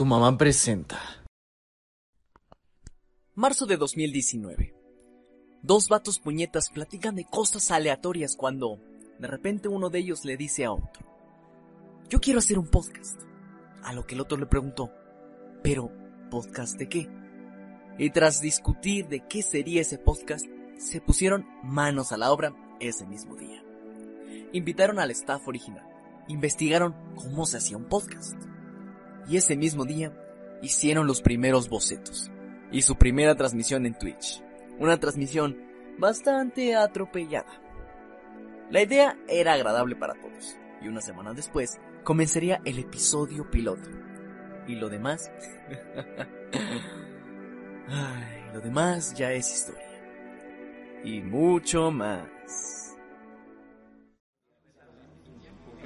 Tu mamá presenta. Marzo de 2019. Dos vatos puñetas platican de cosas aleatorias cuando, de repente, uno de ellos le dice a otro: Yo quiero hacer un podcast. A lo que el otro le preguntó: ¿Pero podcast de qué? Y tras discutir de qué sería ese podcast, se pusieron manos a la obra ese mismo día. Invitaron al staff original, investigaron cómo se hacía un podcast. Y ese mismo día hicieron los primeros bocetos y su primera transmisión en Twitch. Una transmisión bastante atropellada. La idea era agradable para todos y una semana después comenzaría el episodio piloto. Y lo demás... Ay, lo demás ya es historia. Y mucho más.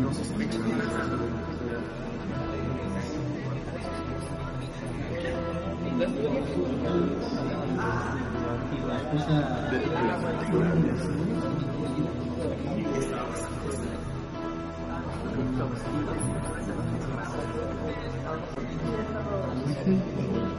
No sospecho de nada. Gracias.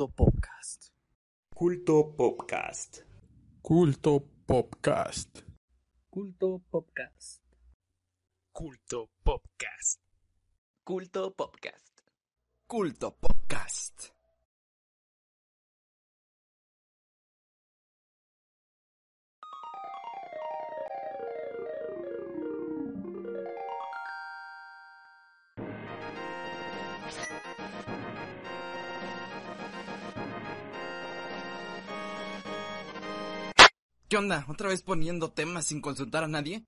Culto Podcast. Culto Podcast. Culto Podcast. Culto Podcast. Culto Podcast. Culto Podcast. Culto Podcast. ¿Qué onda? ¿Otra vez poniendo temas sin consultar a nadie?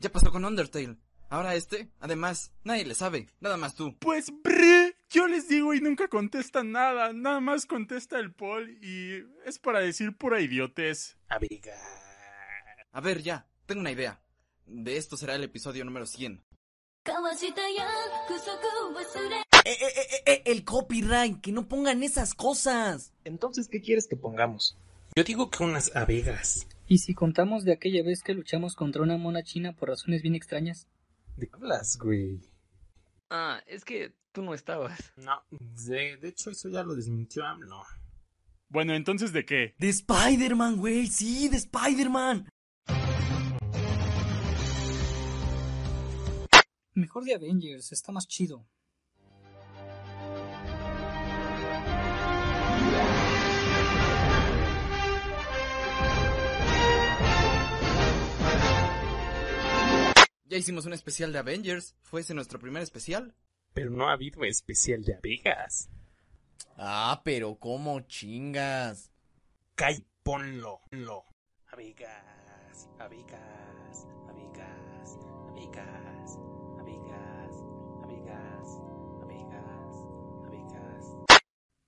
Ya pasó con Undertale. Ahora este, además, nadie le sabe, nada más tú. Pues, brr, yo les digo y nunca contestan nada. Nada más contesta el Paul y es para decir pura idiotez. Abriga. A ver, ya, tengo una idea. De esto será el episodio número 100. Eh, eh, eh, eh, el copyright, que no pongan esas cosas. Entonces, ¿qué quieres que pongamos? Yo digo que unas abejas. ¿Y si contamos de aquella vez que luchamos contra una mona china por razones bien extrañas? ¿De qué hablas, güey? Ah, es que tú no estabas. No, de, de hecho eso ya lo desmintió AMLO. Bueno, entonces, ¿de qué? De Spider-Man, güey, sí, de Spider-Man. Mejor de Avengers, está más chido. Ya hicimos un especial de Avengers. ¿Fue ese nuestro primer especial? Pero no ha habido especial de abejas. Ah, pero cómo chingas. Cay, ponlo, ponlo. Abejas, abejas, abejas, abejas, abejas, abejas, abejas, abejas.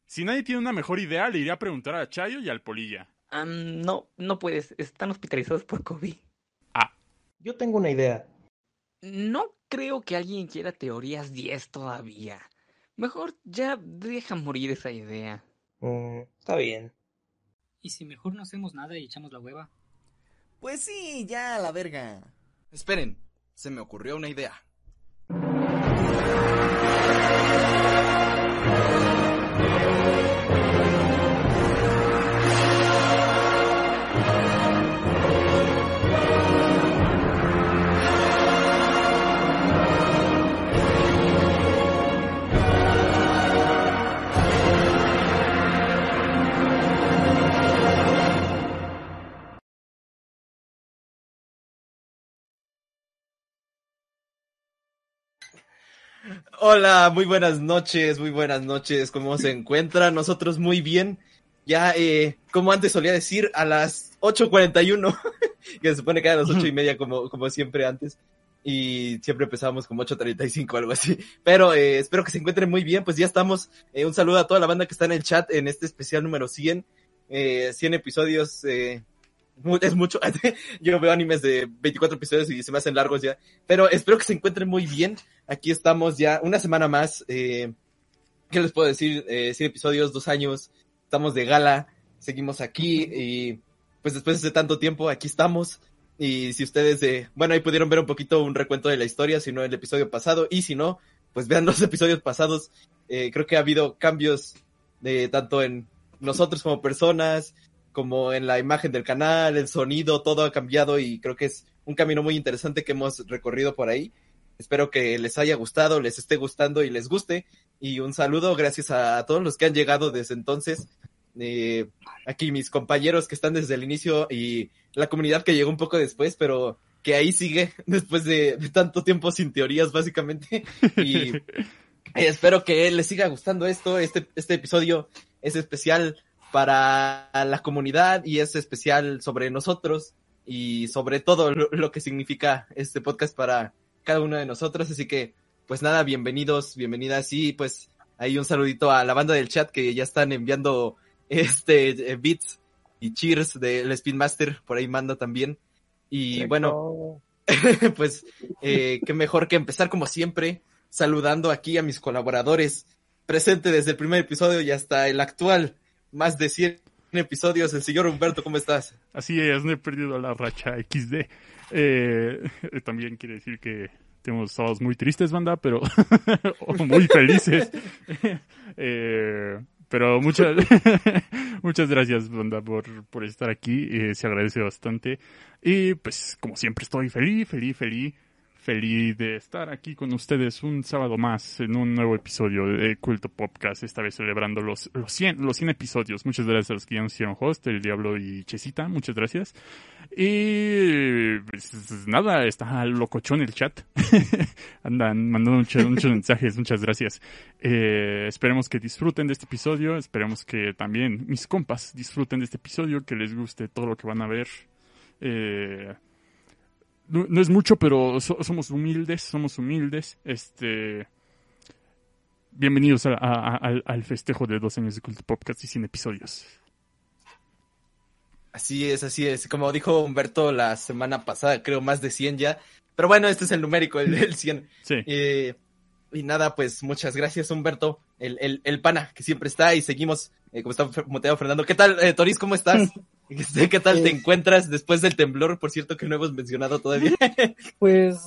Si nadie tiene una mejor idea, le iré a preguntar a Chayo y al Polilla. Ah, no, no puedes. Están hospitalizados por COVID. Yo tengo una idea. No creo que alguien quiera teorías 10 todavía. Mejor ya deja morir esa idea. Mm, está bien. ¿Y si mejor no hacemos nada y echamos la hueva? Pues sí, ya a la verga. Esperen, se me ocurrió una idea. Hola, muy buenas noches, muy buenas noches. ¿Cómo se encuentran? Nosotros muy bien. Ya, eh, como antes solía decir, a las 8.41, que se supone que era a las ocho y media como, como siempre antes. Y siempre empezábamos como 8.35 algo así. Pero eh, espero que se encuentren muy bien. Pues ya estamos. Eh, un saludo a toda la banda que está en el chat en este especial número 100. Eh, 100 episodios. Eh, es mucho. Yo veo animes de 24 episodios y se me hacen largos ya. Pero espero que se encuentren muy bien. Aquí estamos ya una semana más. Eh, ¿Qué les puedo decir? Eh, 100 episodios, dos años. Estamos de gala. Seguimos aquí y pues después de tanto tiempo aquí estamos. Y si ustedes, eh, bueno, ahí pudieron ver un poquito un recuento de la historia, si no el episodio pasado. Y si no, pues vean los episodios pasados. Eh, creo que ha habido cambios de tanto en nosotros como personas, como en la imagen del canal, el sonido, todo ha cambiado y creo que es un camino muy interesante que hemos recorrido por ahí. Espero que les haya gustado, les esté gustando y les guste. Y un saludo, gracias a, todos los que han llegado desde entonces. Eh, aquí mis compañeros que están desde el inicio y la comunidad que llegó un poco después, pero que ahí sigue después de, de tanto tiempo sin teorías, básicamente. Y espero que les siga gustando esto. Este, este episodio es especial para la comunidad y es especial sobre nosotros y sobre todo lo, lo, que significa este podcast para cada uno de nosotros. Así que, pues nada, bienvenidos, bienvenidas y pues ahí un saludito a la banda del chat que ya están enviando este eh, beats y cheers del Speedmaster, por ahí manda también. Y Checo. bueno, pues eh, qué mejor que empezar como siempre saludando aquí a mis colaboradores presente desde el primer episodio y hasta el actual más de 100 episodios. El señor Humberto, ¿cómo estás? Así es, no he perdido la racha XD. Eh, también quiere decir que tenemos sábados muy tristes, banda, pero muy felices. eh, pero muchas, muchas gracias, banda, por, por estar aquí. Eh, se agradece bastante. Y pues, como siempre, estoy feliz, feliz, feliz feliz de estar aquí con ustedes un sábado más en un nuevo episodio de Culto Podcast, esta vez celebrando los, los 100, los 100 episodios. Muchas gracias a los que ya nos hicieron host, el Diablo y Chesita, muchas gracias. Y pues, nada, está locochón el chat. Andan mandando muchos, muchos mensajes, muchas gracias. Eh, esperemos que disfruten de este episodio, esperemos que también mis compas disfruten de este episodio, que les guste todo lo que van a ver. Eh, no, no, es mucho, pero so, somos humildes, somos humildes. Este. Bienvenidos a, a, a, al festejo de dos años de Culto Podcast y 100 episodios. Así es, así es. Como dijo Humberto la semana pasada, creo más de 100 ya. Pero bueno, este es el numérico, el, el 100. Sí. Eh, y nada, pues muchas gracias, Humberto, el, el, el pana que siempre está y seguimos, eh, como está Moteado Fernando. ¿Qué tal, eh, Toris? ¿Cómo estás? ¿Qué tal te encuentras después del temblor? Por cierto, que no hemos mencionado todavía. Pues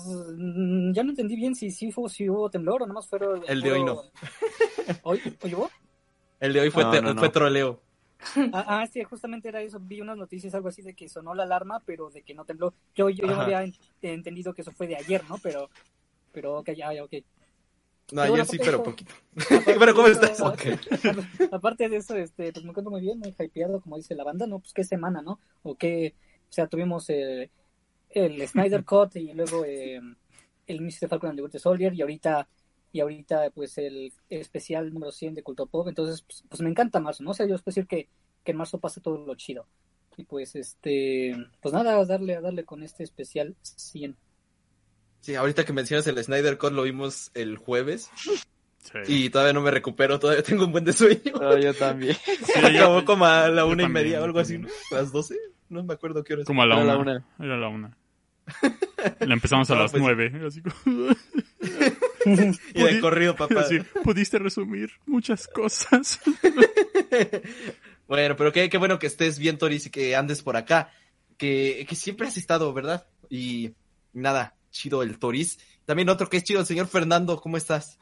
ya no entendí bien si sí fue, si hubo temblor o nomás fueron. El de hoy no. ¿Hoy, ¿Hoy hubo? El de hoy fue, no, no, no. fue troleo. Ah, ah, sí, justamente era eso. Vi unas noticias, algo así de que sonó la alarma, pero de que no tembló. Yo, yo, yo había entendido que eso fue de ayer, ¿no? Pero, pero, ok, ya, ya, ok. No, ayer sí, pero poquito. pero, ¿cómo eso, estás? Okay. Aparte de eso, este, pues me encuentro muy bien, muy hypeado, como dice la banda, ¿no? Pues qué semana, ¿no? O qué, o sea, tuvimos eh, el Snyder Cut y luego eh, el de Falcon and the Winter Soldier y ahorita, y ahorita, pues el especial número 100 de Culto Pop. Entonces, pues, pues me encanta marzo, ¿no? O sea, yo espero decir que, que en marzo pase todo lo chido. Y pues, este, pues nada, a darle, a darle con este especial 100. Sí, ahorita que mencionas el Snyder Cut lo vimos el jueves. Sí. Y todavía no me recupero, todavía tengo un buen de sueño. No, yo también. Sí, Acabó como a la una y media o algo así, ¿no? ¿A las doce? No me acuerdo qué hora. Como a la, Era una. la una. Era la una. La empezamos a No, las pues- nueve. Así como... Y de corrido, papá. así, pudiste resumir muchas cosas. bueno, pero qué, qué bueno que estés bien, Toris, y que andes por acá. Que, que siempre has estado, ¿verdad? Y nada, chido el Toris. También otro que es chido, el señor Fernando, ¿cómo estás?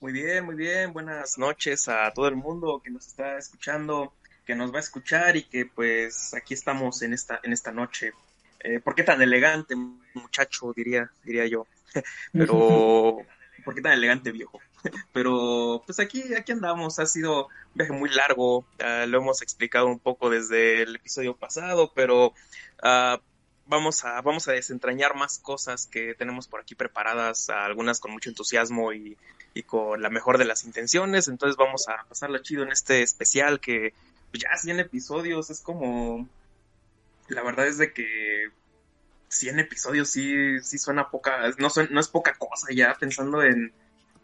Muy bien, muy bien. Buenas noches a todo el mundo que nos está escuchando, que nos va a escuchar y que pues aquí estamos en esta, en esta noche. Eh, ¿Por qué tan elegante, muchacho? Diría, diría yo. Pero, ¿por qué tan elegante, viejo? Pero pues aquí, aquí andamos, ha sido un viaje muy largo, uh, lo hemos explicado un poco desde el episodio pasado, pero uh, vamos, a, vamos a desentrañar más cosas que tenemos por aquí preparadas, algunas con mucho entusiasmo y, y, con la mejor de las intenciones, entonces vamos a pasarlo chido en este especial que pues, ya 100 episodios es como... La verdad es de que 100 episodios sí, sí suena poca, no, no es poca cosa ya pensando en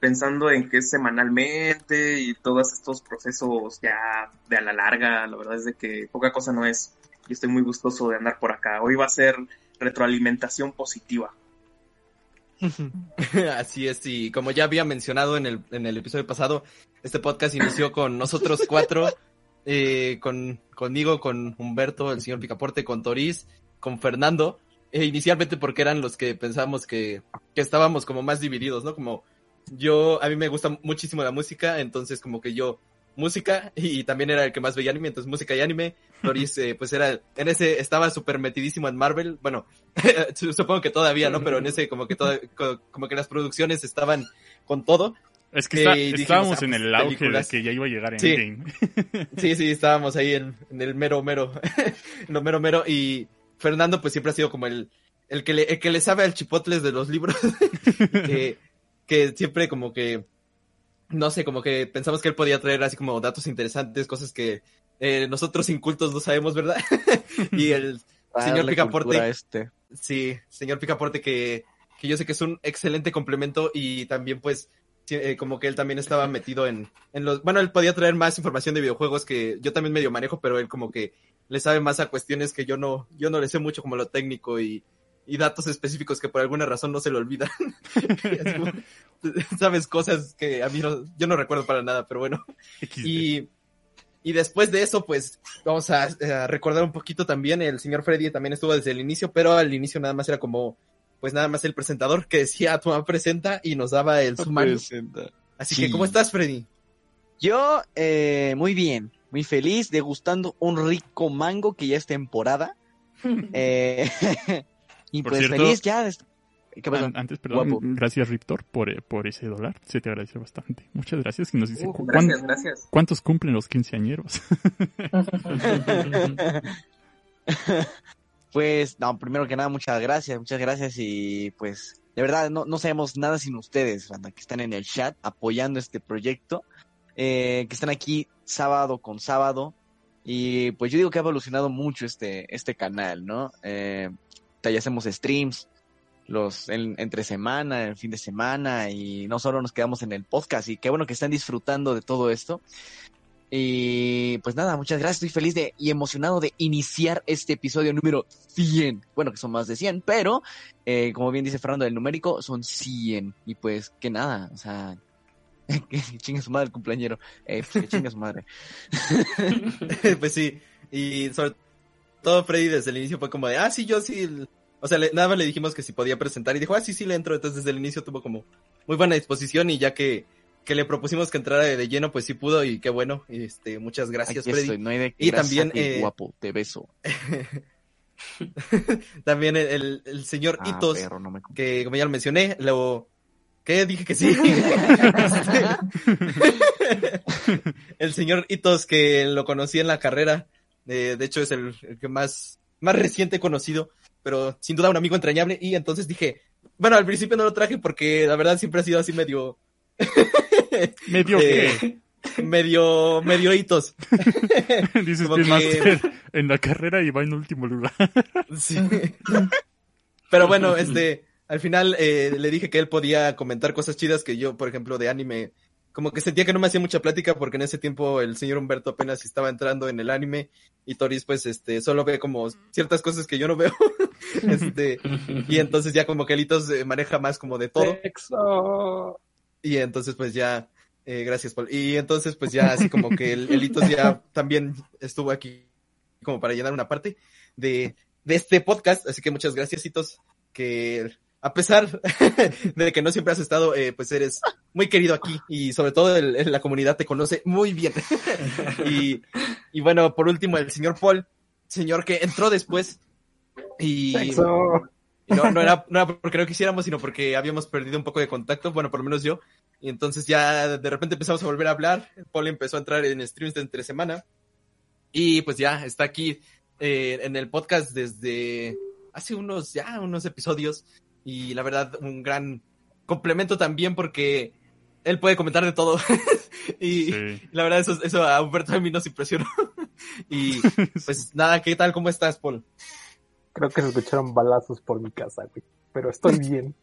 pensando en que es semanalmente y todos estos procesos ya de a la larga, la verdad es de que poca cosa no es. Y estoy muy gustoso de andar por acá. Hoy va a ser retroalimentación positiva. Así es, y como ya había mencionado en el, en el episodio pasado, este podcast inició con nosotros cuatro, eh, con, conmigo, con Humberto, el señor Picaporte, con Toriz, con Fernando, e inicialmente porque eran los que pensábamos que, que estábamos como más divididos, ¿no? Como yo, a mí me gusta muchísimo la música, entonces como que yo, música, y también era el que más veía anime, entonces música y anime, Doris, eh, pues era, en ese, estaba súper metidísimo en Marvel, bueno, supongo que todavía, ¿no? Pero en ese como que todo, como que las producciones estaban con todo. Es que está, dijimos, estábamos ah, en el auge películas. de que ya iba a llegar en sí. game. sí, sí, estábamos ahí en, en el mero mero, en lo mero mero, y Fernando pues siempre ha sido como el, el que le, el que le sabe al chipotles de los libros, que, que siempre como que, no sé, como que pensamos que él podía traer así como datos interesantes, cosas que eh, nosotros incultos no sabemos, ¿verdad? y el señor Picaporte, este. sí, señor Picaporte que, que yo sé que es un excelente complemento y también pues eh, como que él también estaba metido en, en los, bueno, él podía traer más información de videojuegos que yo también medio manejo, pero él como que le sabe más a cuestiones que yo no, yo no le sé mucho como lo técnico y, y datos específicos que por alguna razón no se le olvidan. Sabes cosas que a mí no, yo no recuerdo para nada, pero bueno. Y, y después de eso, pues vamos a, a, recordar un poquito también, el señor Freddy también estuvo desde el inicio, pero al inicio nada más era como, pues nada más el presentador que decía, tu mamá presenta y nos daba el sumario. Así sí. que, ¿cómo estás, Freddy? Yo, eh, muy bien, muy feliz, degustando un rico mango que ya es temporada. eh, y Por pues cierto, feliz ya. de- ¿Qué pasó? An- Antes, perdón, Guapo. gracias Riptor por, eh, por ese dólar. Se te agradece bastante. Muchas gracias. Y nos dice, Uh, ¿cu- gracias, cuán- gracias. ¿cuántos cumplen los quinceañeros? Pues, no, primero que nada, muchas gracias, muchas gracias y pues, de verdad, no, no sabemos nada sin ustedes, banda, que están en el chat apoyando este proyecto, eh, que están aquí sábado con sábado y pues yo digo que ha evolucionado mucho este, este canal, ¿no? Eh, ya hacemos streams los en- entre semana, el fin de semana y no solo nos quedamos en el podcast y qué bueno que están disfrutando de todo esto. Y pues nada, muchas gracias. Estoy feliz de, y emocionado de iniciar este episodio número 100. Bueno, que son más de 100, pero eh, como bien dice Fernando, el numérico son 100. Y pues que nada, o sea, que chinga su madre el cumpleañero. Eh, pues, que chinga su madre. pues sí, y sobre todo Freddy desde el inicio fue como de, ah, sí, yo sí. O sea, le- nada más le dijimos que si podía presentar y dijo, ah, sí, sí, le entro. Entonces desde el inicio tuvo como muy buena disposición y ya que, que le propusimos que entrara de lleno, pues sí pudo y qué bueno. Este, muchas gracias, Aquí Freddy. estoy, no hay de Y también, ti, eh, guapo, te beso. También el, el, señor Ah, Itos, perro, no me... que como ya lo mencioné, lo... ¿Qué? Dije que sí. El señor Itos, que lo conocí en la carrera. Eh, de hecho, es el, el que más, más reciente conocido, pero sin duda un amigo entrañable. Y entonces dije, bueno, al principio no lo traje porque la verdad siempre ha sido así medio... ¿Medio eh, qué? medio, medio hitos. Dices que máster en la carrera y va en último lugar. Sí. Pero bueno, este, al final eh, le dije que él podía comentar cosas chidas que yo, por ejemplo, de anime, como que sentía que no me hacía mucha plática porque en ese tiempo el señor Humberto apenas estaba entrando en el anime y Toris pues este solo ve como ciertas cosas que yo no veo. este, y entonces ya como que Elitos eh, maneja más como de todo. Sexo. Y entonces pues ya, eh, gracias Paul. Y entonces pues ya así como que el Elitos ya también estuvo aquí como para llenar una parte de, de este podcast. Así que muchas gracias, Hitos, que a pesar de que no siempre has estado, eh, pues eres muy querido aquí y sobre todo el- el- la comunidad te conoce muy bien. y, y bueno, por último, el señor Paul, señor que entró después y Sexo. y no, no era, no era porque no quisiéramos, sino porque habíamos perdido un poco de contacto, bueno, por lo menos yo. Y entonces ya de repente empezamos a volver a hablar. Paul empezó a entrar en streams de entre semana. Y pues ya está aquí eh, en el podcast desde hace unos, ya unos episodios. Y la verdad, un gran complemento también porque él puede comentar de todo. y Sí. la verdad, eso, eso a Humberto a mí nos impresionó. y pues nada, ¿qué tal? ¿Cómo estás, Paul? Creo que se escucharon balazos por mi casa, güey. Pero estoy bien.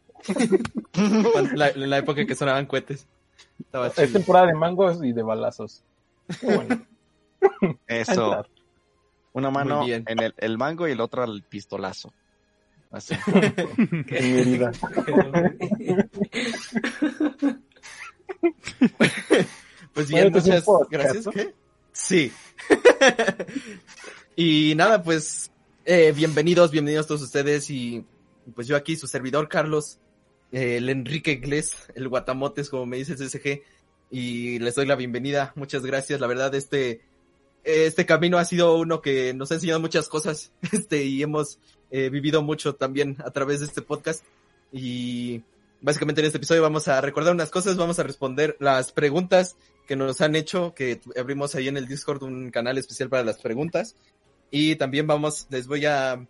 La, en la época que sonaban cohetes. Estaba Es temporada de mangos y de balazos. Qué bueno. Eso. Una mano en el, el mango y el otro al pistolazo. Así. En mi herida. Pues Bueno, bien, este es un muchas podcast, gracias. Sí. y nada, pues eh, bienvenidos, bienvenidos todos ustedes y pues yo aquí, su servidor Carlos, eh, el Enrique Iglesias, el Guatamotes, como me dice el CSG, y les doy la bienvenida. Muchas gracias. La verdad, este, este camino ha sido uno que nos ha enseñado muchas cosas, este, y hemos eh, vivido mucho también a través de este podcast. Y básicamente en este episodio vamos a recordar unas cosas, vamos a responder las preguntas que nos han hecho, que abrimos ahí en el Discord un canal especial para las preguntas. Y también vamos, les voy a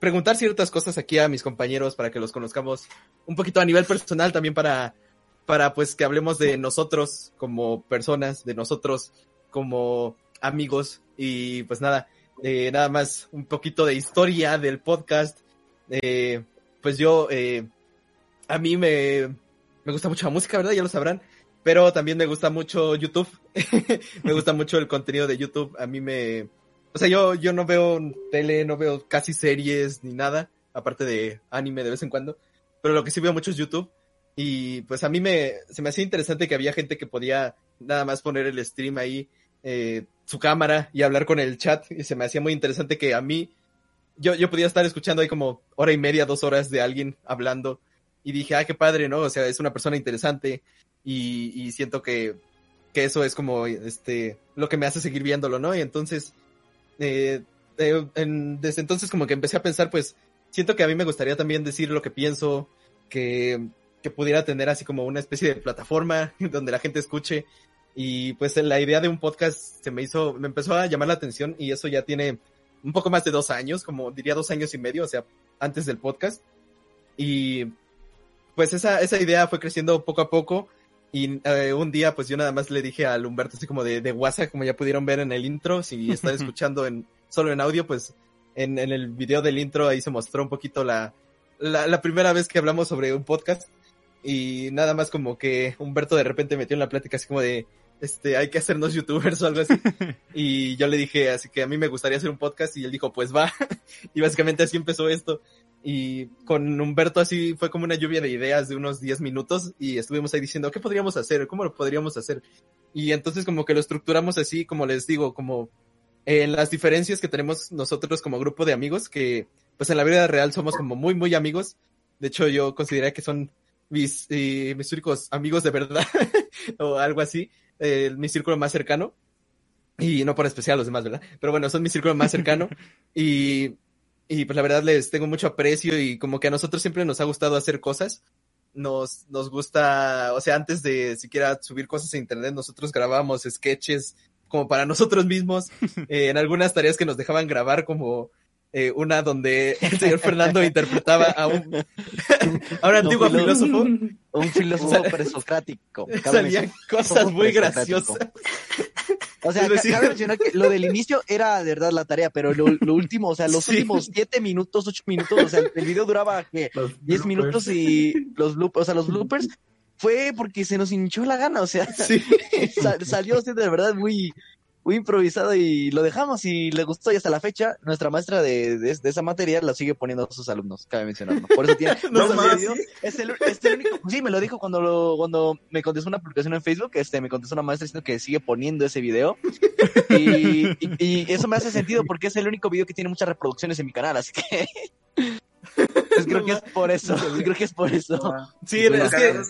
preguntar ciertas cosas aquí a mis compañeros para que los conozcamos un poquito a nivel personal, también para, para pues que hablemos de nosotros como personas, de nosotros como amigos. Y pues nada, eh, nada más un poquito de historia del podcast. Eh, pues yo, eh, a mí me, me gusta mucho la música, ¿verdad? Ya lo sabrán. Pero también me gusta mucho YouTube. me gusta mucho el contenido de YouTube. A mí me... O sea, yo, yo no veo tele, no veo casi series ni nada. Aparte de anime de vez en cuando. Pero lo que sí veo mucho es YouTube. Y pues a mí me, se me hacía interesante que había gente que podía nada más poner el stream ahí, eh, su cámara y hablar con el chat. Y se me hacía muy interesante que a mí, yo, yo podía estar escuchando ahí como hora y media, dos horas de alguien hablando. Y dije, ah, qué padre, ¿no? O sea, es una persona interesante. Y, y siento que, que eso es como, este, lo que me hace seguir viéndolo, ¿no? Y entonces, eh, eh, en- desde entonces como que empecé a pensar, pues, siento que a mí me gustaría también decir lo que pienso, que, que pudiera tener así como una especie de plataforma donde la gente escuche. Y pues la idea de un podcast se me hizo, me empezó a llamar la atención y eso ya tiene un poco más de dos años, como diría dos años y medio, o sea, antes del podcast. Y pues esa, esa idea fue creciendo poco a poco. Y eh, un día, pues yo nada más le dije al Humberto, así como de, de WhatsApp, como ya pudieron ver en el intro, si están escuchando en, solo en audio, pues en, en el video del intro ahí se mostró un poquito la, la, la primera vez que hablamos sobre un podcast. Y nada más como que Humberto de repente metió en la plática así como de, este, hay que hacernos youtubers o algo así. y yo le dije, así que a mí me gustaría hacer un podcast y él dijo, pues va. y básicamente así empezó esto. Y con Humberto así fue como una lluvia de ideas de unos 10 minutos y estuvimos ahí diciendo, ¿qué podríamos hacer? ¿Cómo lo podríamos hacer? Y entonces como que lo estructuramos así, como les digo, como en las diferencias que tenemos nosotros como grupo de amigos, que pues en la vida real somos como muy, muy amigos. De hecho, yo consideraría que son mis, eh, mis únicos amigos de verdad o algo así, eh, mi círculo más cercano. Y no por especial los demás, ¿verdad? Pero bueno, son mi círculo más cercano. y, y pues la verdad les tengo mucho aprecio y como que a nosotros siempre nos ha gustado hacer cosas. Nos, nos gusta, o sea, antes de siquiera subir cosas a internet, nosotros grabábamos sketches como para nosotros mismos, eh, en algunas tareas que nos dejaban grabar como eh, una donde el señor Fernando interpretaba a un, a un antiguo filósofo. Un filósofo Sal- presocrático. Salían cosas muy graciosas. O sea, decir- cabe mencionar que lo del inicio era de verdad la tarea, pero lo, lo último, o sea, los Sí. últimos siete minutos, ocho minutos, o sea, el video duraba ¿qué? 10 minutos y los bloopers, o sea, los bloopers fue porque se nos hinchó la gana, o sea, Sí. salió así de verdad muy, muy improvisado y lo dejamos y le gustó y hasta la fecha nuestra maestra de, de, de esa materia la sigue poniendo a sus alumnos, cabe mencionarlo. Por eso tiene, No más. dio- es el, es el único, sí, me lo dijo cuando lo, cuando me contestó una publicación en Facebook, este, me contestó una maestra diciendo que sigue poniendo ese video y, y, y eso me hace sentido porque es el único video que tiene muchas reproducciones en mi canal, así que Pues creo que es por eso, creo que es por eso. Sí, es que-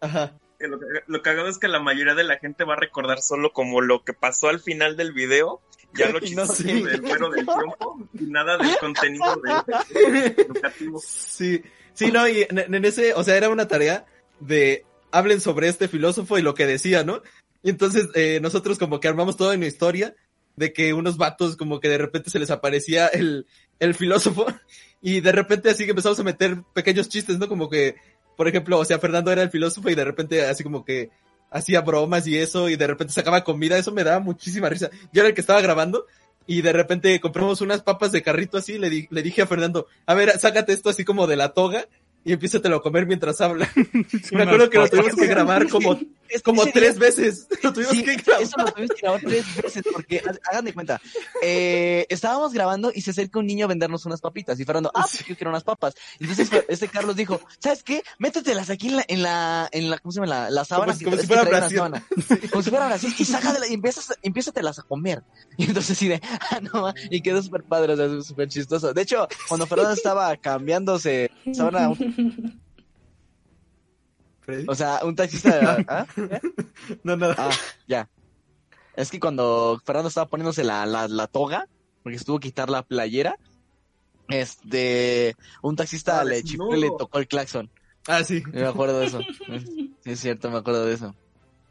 Ajá. Que lo, lo cagado es que la mayoría de la gente va a recordar solo como lo que pasó al final del video, ya lo Y no chistoso sé. del cuero del tiempo y nada del contenido de, educativo. Sí, sí, no, y en, en ese, o sea, era una tarea de hablen sobre este filósofo y lo que decía, ¿no? Y entonces eh, nosotros como que armamos toda una historia de que unos vatos como que de repente se les aparecía el, el filósofo y de repente así que empezamos a meter pequeños chistes, ¿no? Como que, por ejemplo, o sea, Fernando era el filósofo y de repente así como que hacía bromas y eso y de repente sacaba comida, eso me daba muchísima risa. Yo era el que estaba grabando y de repente compramos unas papas de carrito así, le, di- le dije a Fernando, a ver, sácate esto así como de la toga y empiézatelo a comer mientras habla. Me acuerdo que lo tuvimos que grabar como, Es como tres día- veces. Lo tuvimos Sí, que grabar. eso lo tuvimos que grabar tres veces porque ha- hagan de cuenta. eh, estábamos grabando y se acerca un niño a vendernos unas papitas y Fernando, ah, pues yo quiero unas papas. Y entonces este Carlos dijo, ¿sabes qué? Métetelas aquí en la, en la, en la, ¿cómo se llama? La, la sábana. Como- que- como si fuera Brasil. sábana. Como si fuera Brasil. Y sácatela y empiezas, empiézatelas a comer. Y entonces sí de, ah, no, ma", y quedó súper padre, o sea, súper chistoso. De hecho, cuando Fernando estaba cambiándose sábana, Freddy. o sea, un taxista, ¿ah? No, nada. Ah, ya. Es que cuando Fernando estaba poniéndose la, la, la toga, porque se tuvo que quitar la playera, este, un taxista Ah, le chifló y le tocó el claxon. Ah, sí. Me acuerdo de eso. Sí, es cierto, me acuerdo de eso.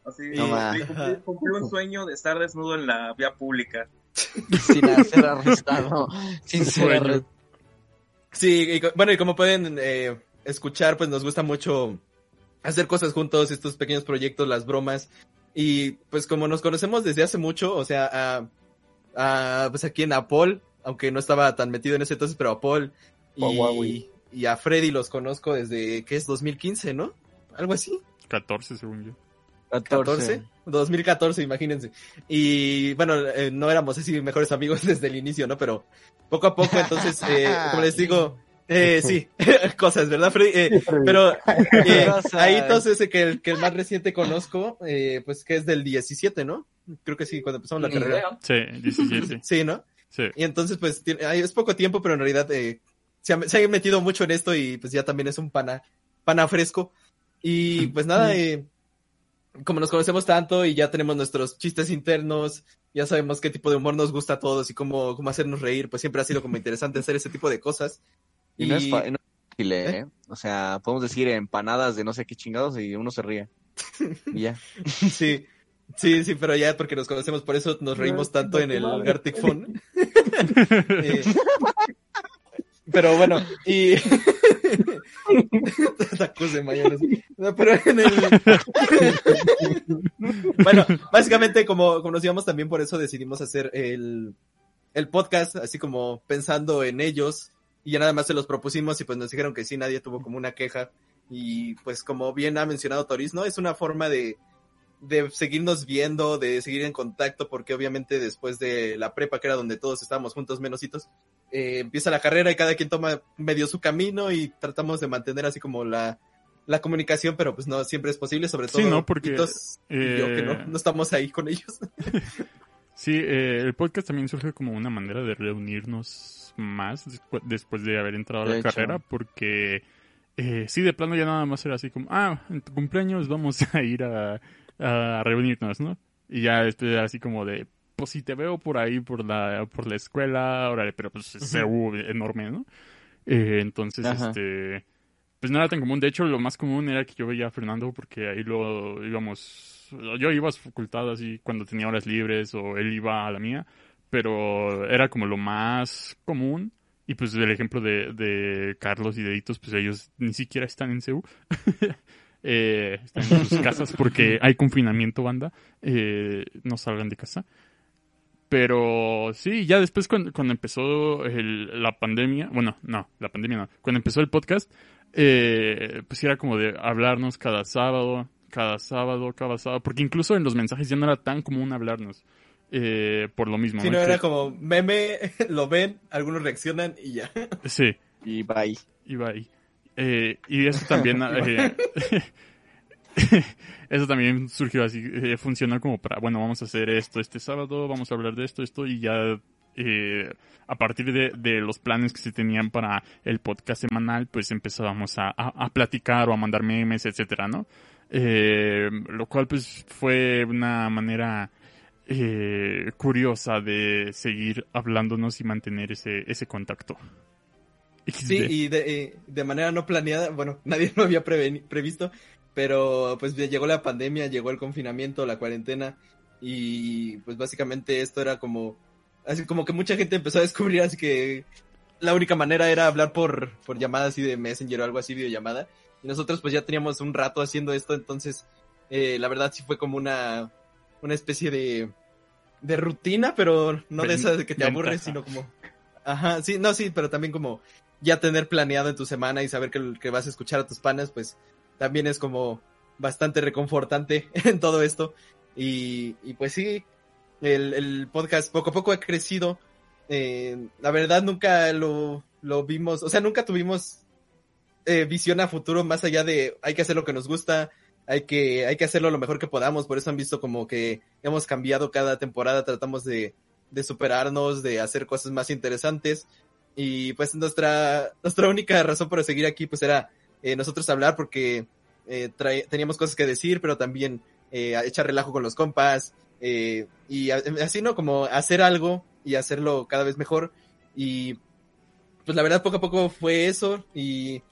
Así, No, cumplí, cumplí un sueño de estar desnudo en la vía pública. Sin ser arrestado. Sin ser arrestado. Sí, y bueno, y como pueden eh, escuchar, pues nos gusta mucho hacer cosas juntos, estos pequeños proyectos, las bromas. Y pues como nos conocemos desde hace mucho, o sea, a, a, pues aquí en Apol, aunque no estaba tan metido en ese entonces, pero a Paul y, y a Freddy los conozco desde, ¿qué es? 2015, ¿no? Algo así. 14, según yo. 14, 2014, imagínense. Y bueno, eh, no éramos así mejores amigos desde el inicio, ¿no? Pero poco a poco, entonces, eh, como les digo, eh, sí, cosas, ¿verdad, Freddy? Eh, pero eh, ahí entonces eh, que el, que el más reciente conozco, eh, pues que es del 17, ¿no? Creo que sí, cuando empezamos la Ni carrera. idea. Sí, 17. Sí, ¿no? Sí. Y entonces, pues, tiene- ay, es poco tiempo, pero en realidad eh, se, ha, se ha metido mucho en esto y pues ya también es un pana, pana fresco. Y pues nada, eh, como nos conocemos tanto y ya tenemos nuestros chistes internos, ya sabemos qué tipo de humor nos gusta a todos y cómo, cómo hacernos reír, pues siempre ha sido como interesante hacer ese tipo de cosas. Y no es, fa- no es fácil, ¿eh? O sea, podemos decir empanadas de no sé qué chingados y uno se ríe. Y ya. Sí, sí, sí, pero ya porque nos conocemos, por eso nos reímos tanto en el Gartic Phone. Eh, pero bueno, y... Tacos de mayonesa. No, pero en el... bueno, básicamente como, como nos íbamos también por eso decidimos hacer el, el podcast, así como pensando en ellos, y ya nada más se los propusimos y pues nos dijeron que sí, nadie tuvo como una queja. Y pues como bien ha mencionado Toris, ¿no? Es una forma de, de seguirnos viendo, de seguir en contacto, porque obviamente después de la prepa, que era donde todos estábamos juntos menositos, eh, empieza la carrera y cada quien toma medio su camino y tratamos de mantener así como la, la comunicación, pero pues no siempre es posible, sobre todo Sí, ¿no? Porque, yo que eh, no, no estamos ahí con ellos. Sí, eh, el podcast también surge como una manera de reunirnos más despu- después de haber entrado a la carrera, porque eh, sí, de plano ya nada más era así como, ah, en tu cumpleaños vamos a ir a, a reunirnos, ¿no? Y ya era así como de, pues si te veo por ahí por la, por la escuela, órale, pero pues es CU enorme, ¿no? Eh, entonces, Ajá. este, pues no era tan común. De hecho, lo más común era que yo veía a Fernando porque ahí lo íbamos. Yo iba a su facultad así cuando tenía horas libres o él iba a la mía, pero era como lo más común. Y pues el ejemplo de, de Carlos y de Ditos, pues ellos ni siquiera están en CEU. Eh, están en sus casas porque hay confinamiento, banda. Eh, no salgan de casa. Pero sí, ya después cuando, cuando empezó la pandemia, bueno, no, la pandemia no, cuando empezó el podcast, eh, pues era como de hablarnos cada sábado, cada sábado, cada sábado, porque incluso en los mensajes ya no era tan común hablarnos, eh, por lo mismo. Si ¿no? no era Que- como meme, lo ven, algunos reaccionan y ya. Sí, Y bye. iba ahí. Eh, y eso también, eh, eso también surgió así, eh, funcionó como para, bueno, vamos a hacer esto este sábado, vamos a hablar de esto, esto, y ya eh, a partir de, de, los planes que se tenían para el podcast semanal, pues empezábamos a, a, a platicar o a mandar memes, etcétera, ¿no? Eh, lo cual pues fue una manera eh, curiosa de seguir hablándonos y mantener ese, ese contacto. Sí, y de, eh, de, manera no planeada, bueno, nadie lo había previsto, pero pues llegó la pandemia, llegó el confinamiento, la cuarentena, y pues básicamente esto era como, así como que mucha gente empezó a descubrir así que la única manera era hablar por, por llamada así de Messenger o algo así, videollamada, y nosotros pues ya teníamos un rato haciendo esto, entonces eh, la verdad sí fue como una, una especie de, de rutina, pero no de esa de que te aburres, sino como... Ajá, sí, no, sí, pero también como ya tener planeado en tu semana y saber que, que vas a escuchar a tus panas, pues también es como bastante reconfortante en todo esto. Y, y pues sí, el, el, podcast poco a poco ha crecido. Eh, la verdad nunca lo, lo vimos, o sea, nunca tuvimos eh, visión a futuro más allá de hay que hacer lo que nos gusta, hay que, hay que hacerlo lo mejor que podamos, por eso han visto como que hemos cambiado cada temporada, tratamos de, de superarnos, de hacer cosas más interesantes. Y pues nuestra, nuestra única razón por seguir aquí pues era eh, nosotros hablar porque eh, teníamos cosas que decir, pero también eh, echar relajo con los compas. Eh, y así, ¿no? Como hacer algo y hacerlo cada vez mejor. Y pues la verdad poco a poco fue eso y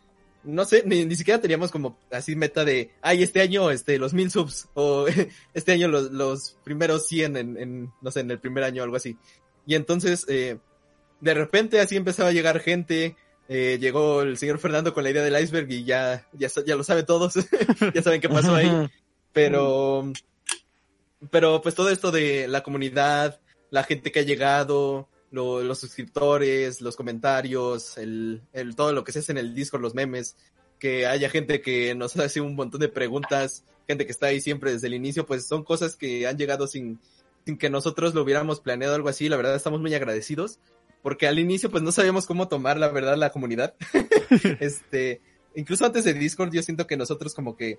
no sé, ni, ni siquiera teníamos como así meta de, ay, este año, este, los mil subs, o este año los, los primeros 100 en, en, no sé, en el primer año o algo así. Y entonces, eh, de repente así empezaba a llegar gente, eh, llegó el señor Fernando con la idea del iceberg y ya, ya, ya lo sabe todos, ya saben qué pasó ahí. Pero, pero pues todo esto de la comunidad, la gente que ha llegado, lo, los suscriptores, los comentarios, el, el, todo lo que se hace en el Discord, los memes, que haya gente que nos hace un montón de preguntas, gente que está ahí siempre desde el inicio, pues son cosas que han llegado sin, sin que nosotros lo hubiéramos planeado algo así. La verdad estamos muy agradecidos porque al inicio pues no sabíamos cómo tomar la verdad la comunidad. este, incluso antes de Discord yo siento que nosotros como que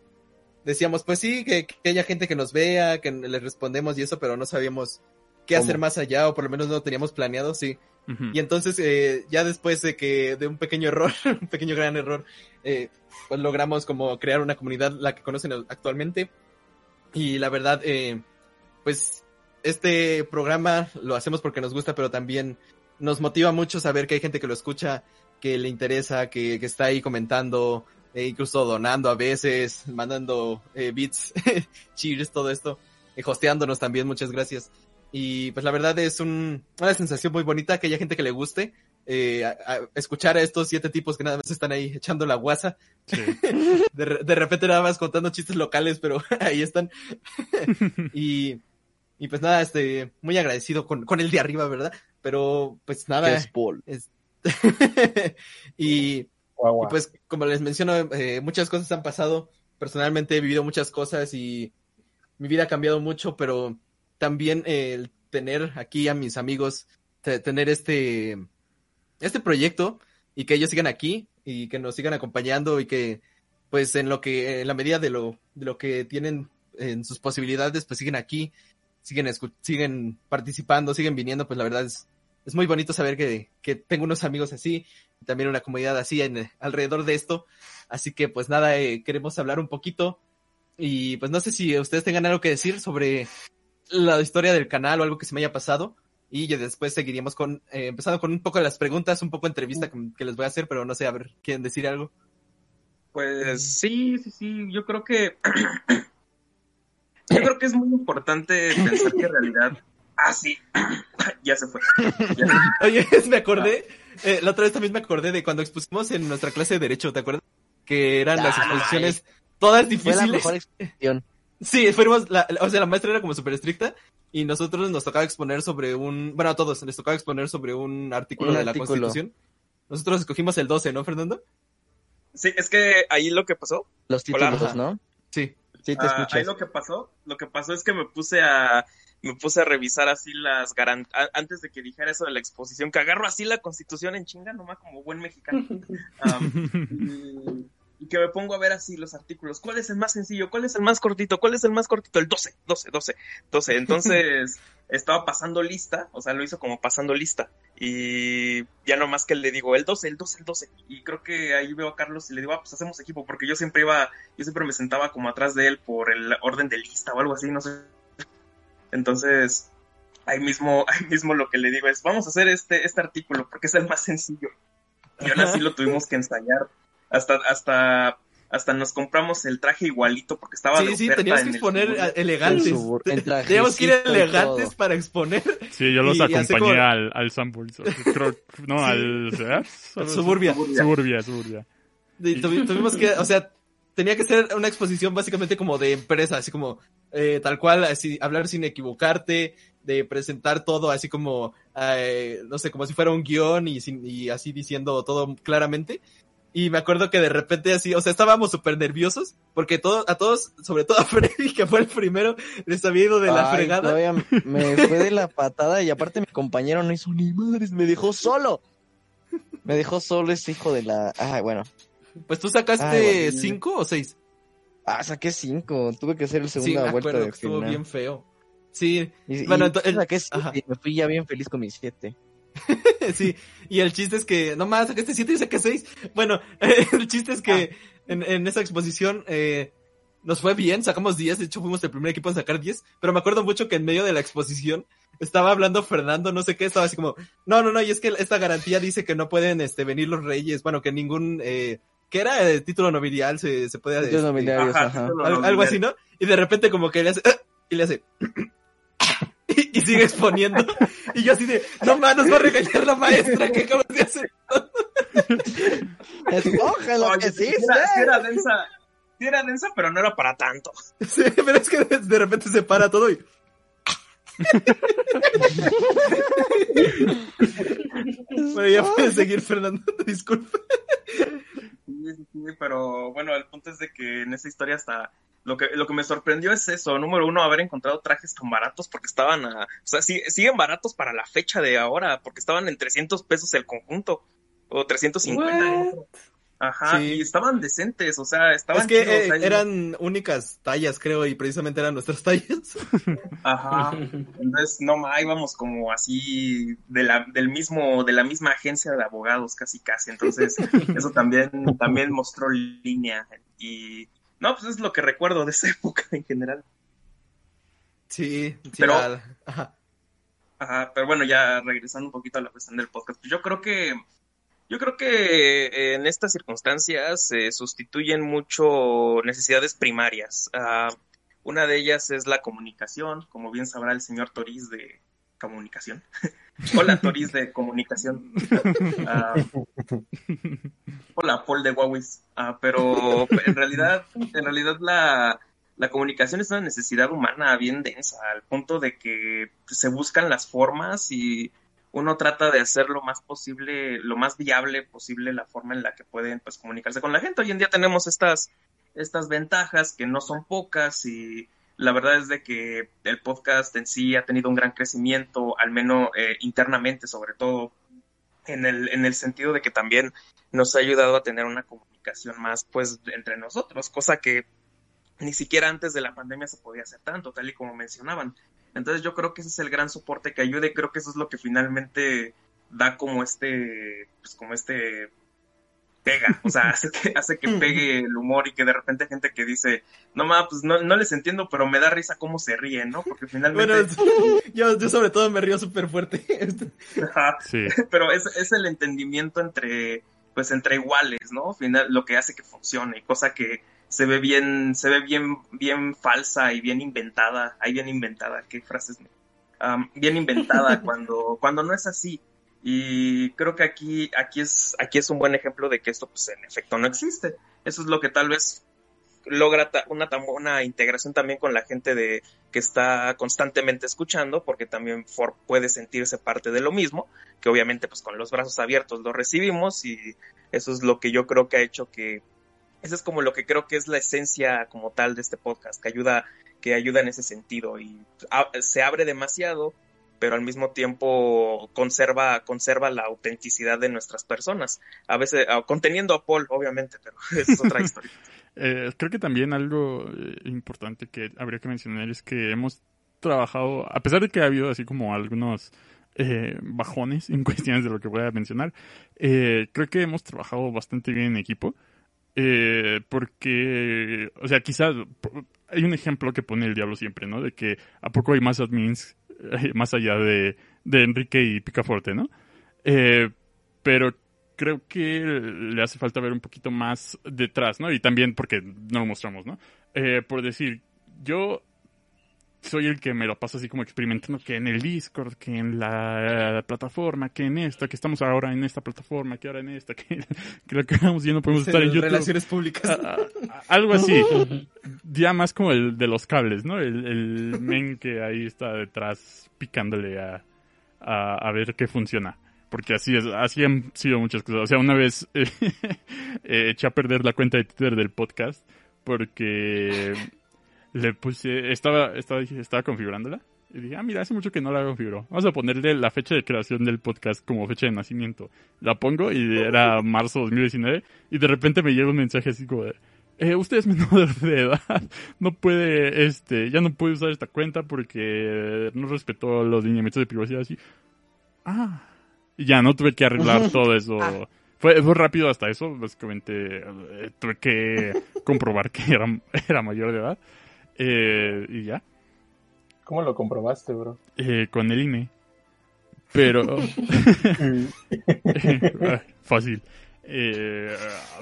decíamos, pues sí, que, que haya gente que nos vea, que les respondemos y eso, pero no sabíamos qué hacer más allá, o por lo menos no lo teníamos planeado, sí. Uh -huh. Y entonces, eh, ya después de que, de un pequeño error, un pequeño gran error, eh, pues logramos como crear una comunidad, la que conocen actualmente. Y la verdad, eh, pues, este programa lo hacemos porque nos gusta, pero también nos motiva mucho saber que hay gente que lo escucha, que le interesa, que, que está ahí comentando, e incluso donando a veces, mandando eh, beats, cheers, todo esto, eh, hosteándonos también, muchas gracias. Y pues la verdad es un, una sensación muy bonita que haya gente que le guste. Eh, a, a escuchar a estos siete tipos que nada más están ahí echando la guasa. Sí. de, de, repente nada más contando chistes locales, pero ahí están. y, y pues nada, este, muy agradecido con, con el de arriba, ¿verdad? Pero pues nada. Es Paul. Es... y, wow, wow. y, pues como les menciono, eh, muchas cosas han pasado. Personalmente he vivido muchas cosas y mi vida ha cambiado mucho, pero también eh, el tener aquí a mis amigos, tener este, este proyecto y que ellos sigan aquí y que nos sigan acompañando y que pues en lo que, en la medida de lo, de lo que tienen en sus posibilidades, pues siguen aquí, siguen, siguen participando, siguen viniendo, pues la verdad es, es muy bonito saber que, que tengo unos amigos así, también una comunidad así alrededor de esto. Así que pues nada, eh, queremos hablar un poquito y pues no sé si ustedes tengan algo que decir sobre la historia del canal o algo que se me haya pasado. Y después seguiríamos con, eh, empezando con un poco de las preguntas, un poco de entrevista que, que, les voy a hacer, pero no sé, a ver, ¿quieren decir algo? Pues sí, sí, sí, yo creo que, yo creo que es muy importante pensar que en realidad, ah, sí, ya se fue. Ya se... Oye, me acordé, eh, la otra vez también me acordé de cuando expusimos en nuestra clase de Derecho, ¿te acuerdas? Que eran ah, las exposiciones todas difíciles. Fue la mejor exposición. Sí, fuimos, la, o sea, la maestra era como súper estricta y nosotros nos tocaba exponer sobre un, bueno, a todos les tocaba exponer sobre un artículo un de artículo. la Constitución. Nosotros escogimos el 12, ¿no, Fernando? Sí, es que ahí lo que pasó. Los títulos, Hola. ¿no? Sí. Sí, te. Uh, ahí lo que pasó, lo que pasó es que me puse a, me puse a revisar así las garantías, antes de que dijera eso de la exposición, que agarro así la Constitución en chinga, nomás como buen mexicano. Um, y que me pongo a ver así los artículos. ¿Cuál es el más sencillo? ¿Cuál es el más cortito? ¿Cuál es el más cortito? El 12, 12, 12, 12. Entonces, estaba pasando lista, o sea, lo hizo como pasando lista. Y ya nomás que le digo, el 12, el 12, el 12. Y creo que ahí veo a Carlos y le digo, ah, pues hacemos equipo, porque yo siempre iba, yo siempre me sentaba como atrás de él por el orden de lista o algo así, no sé. Entonces, ahí mismo, ahí mismo lo que le digo es, vamos a hacer este, este artículo, porque es el más sencillo. Y aún así lo tuvimos que ensayar. Hasta, hasta hasta nos compramos el traje igualito porque estaba Sí, de sí, oferta teníamos que en exponer elegantes. El Teníamos que ir elegantes para exponer. Sí, yo los Y- y acompañé como- al, al Sanborns. No, Sí. al... ¿eh? Suburbia. Suburbia, Suburbia. Y tuvimos que, o sea, tenía que ser una exposición básicamente como de empresa, así como eh, tal cual, así hablar sin equivocarte, de presentar todo así como, eh, no sé, como si fuera un guion y, sin- y así diciendo todo claramente. Y me acuerdo que de repente así, o sea, estábamos súper nerviosos porque todo, a todos, sobre todo a Freddy, que fue el primero, les había ido de la Ay, fregada. me fue de la patada y aparte mi compañero no hizo ni madres, me dejó solo. Me dejó solo ese hijo de la... Ay, bueno. Pues tú sacaste Ay, bueno. cinco o seis. Ah, saqué cinco. Tuve que hacer el Sí, segunda me vuelta acuerdo de estuvo final. bien feo. Sí, Y, Bueno, y entonces- saqué siete ajá. y me fui ya bien feliz con mis siete. Sí, y el chiste es que, no más, sacaste 7 y saqué 6. Bueno, el chiste es que en, en esa exposición eh, nos fue bien, sacamos 10, de hecho fuimos el primer equipo en sacar 10, pero me acuerdo mucho que en medio de la exposición estaba hablando Fernando, no sé qué, estaba así como, no, no, no, y es que esta garantía dice que no pueden este, venir los reyes, bueno, que ningún, eh, que era el título nobiliario, se, se puede Títulos este, algo así, ¿no? Y de repente como que le hace, "Ah", y le hace, y, y sigue exponiendo. Y yo así de, no más, nos va a regañar la maestra que acabas de hacer. Escoge lo Oye, que sí, sí era, sí era densa, sí era densa, pero no era para tanto. Sí, pero es que de, de repente se para todo y... bueno, ya puedes seguir, Fernando, disculpa. Sí, sí, sí, pero bueno, el punto es de que en esa historia hasta lo que, lo que me sorprendió es eso, número uno, haber encontrado trajes tan baratos porque estaban a, o sea, sí- siguen baratos para la fecha de ahora, porque estaban en 300 pesos el conjunto, o 350. ¿no? Ajá, Sí. y estaban decentes, o sea, estaban Es que chidos eh, ahí. eran únicas tallas, creo, y precisamente eran nuestras tallas. Ajá. Entonces, no ma, íbamos como así de la, del mismo, de la misma agencia de abogados, casi casi. Entonces, eso también, también mostró línea. Y no, pues es lo que recuerdo de esa época en general. Sí, sí. Pero- ajá. Ajá, pero bueno, ya regresando un poquito a la cuestión del podcast, pues yo creo que yo creo que eh, en estas circunstancias se sustituyen mucho necesidades primarias. Ah, una de ellas es la comunicación, como bien sabrá el señor Toriz de comunicación. Hola Toriz de comunicación. Ah, hola Paul de Huawei. Ah, pero en realidad, en realidad la, la comunicación es una necesidad humana bien densa, al punto de que se buscan las formas y uno trata de hacer lo más posible, lo más viable posible la forma en la que pueden pues comunicarse con la gente. Hoy en día tenemos estas, estas ventajas que no son pocas y la verdad es de que el podcast en sí ha tenido un gran crecimiento, al menos eh, internamente sobre todo, en el, en el sentido de que también nos ha ayudado a tener una comunicación más pues entre nosotros, cosa que ni siquiera antes de la pandemia se podía hacer tanto, tal y como mencionaban. Entonces yo creo que ese es el gran soporte que ayuda y creo que eso es lo que finalmente da como este, pues como este pega, o sea, hace que, hace que pegue el humor y que de repente hay gente que dice, no ma, pues no, no les entiendo, pero me da risa cómo se ríen, ¿no? Porque finalmente... Bueno, yo, yo sobre todo me río súper fuerte. Ajá. Sí. pero es, es el entendimiento entre pues entre iguales no final lo que hace que funcione cosa que se ve bien se ve bien bien falsa y bien inventada ahí bien inventada qué frases bien inventada cuando cuando no es así y creo que aquí aquí es aquí es un buen ejemplo de que esto pues en efecto no existe. Eso es lo que tal vez logra una tam- una integración también con la gente de que está constantemente escuchando porque también for- puede sentirse parte de lo mismo que obviamente pues con los brazos abiertos lo recibimos y eso es lo que yo creo que ha hecho que eso es como lo que creo que es la esencia como tal de este podcast que ayuda que ayuda en ese sentido y se abre demasiado pero al mismo tiempo conserva conserva la autenticidad de nuestras personas a veces ah, conteniendo a Paul obviamente pero es otra historia Eh, creo que también algo eh, importante que habría que mencionar es que hemos trabajado, a pesar de que ha habido así como algunos eh, bajones en cuestiones de lo que voy a mencionar, creo que hemos trabajado bastante bien en equipo. Porque, o sea, quizás hay un ejemplo que pone el diablo siempre, ¿no? De que a poco hay más admins más allá de, de Enrique y Picaforte, ¿no? Eh, pero creo que le hace falta ver un poquito más detrás, ¿no? Y también porque no lo mostramos, ¿no? Eh, por decir, yo soy el que me lo paso así como experimentando que en el Discord, que en la plataforma, que en esta, que estamos ahora en esta plataforma, que ahora en esta, que, que lo que hagamos ya no podemos estar en YouTube. Relaciones públicas. A- a- algo así. Ya más como el de los cables, ¿no? El, el men que ahí está detrás picándole a, a, a ver qué funciona. Porque así es, así han sido muchas cosas. O sea, una vez eh, eh, eché a perder la cuenta de Twitter del podcast porque le puse, estaba, estaba, estaba configurándola. Y dije, ah, mira, hace mucho que no la configuro. Vamos a ponerle la fecha de creación del podcast como fecha de nacimiento. La pongo y era marzo 2019. Y de repente me llega un mensaje así como de, eh, usted es menor de edad, no puede, este, ya no puede usar esta cuenta porque no respetó los lineamientos de privacidad así. Ah, y ya no tuve que arreglar todo eso. Fue, fue rápido hasta eso, básicamente eh, tuve que comprobar que era, era mayor de edad. Eh, y ya, ¿Cómo lo comprobaste, bro? eh, con el INE. Pero... Fácil. Eh,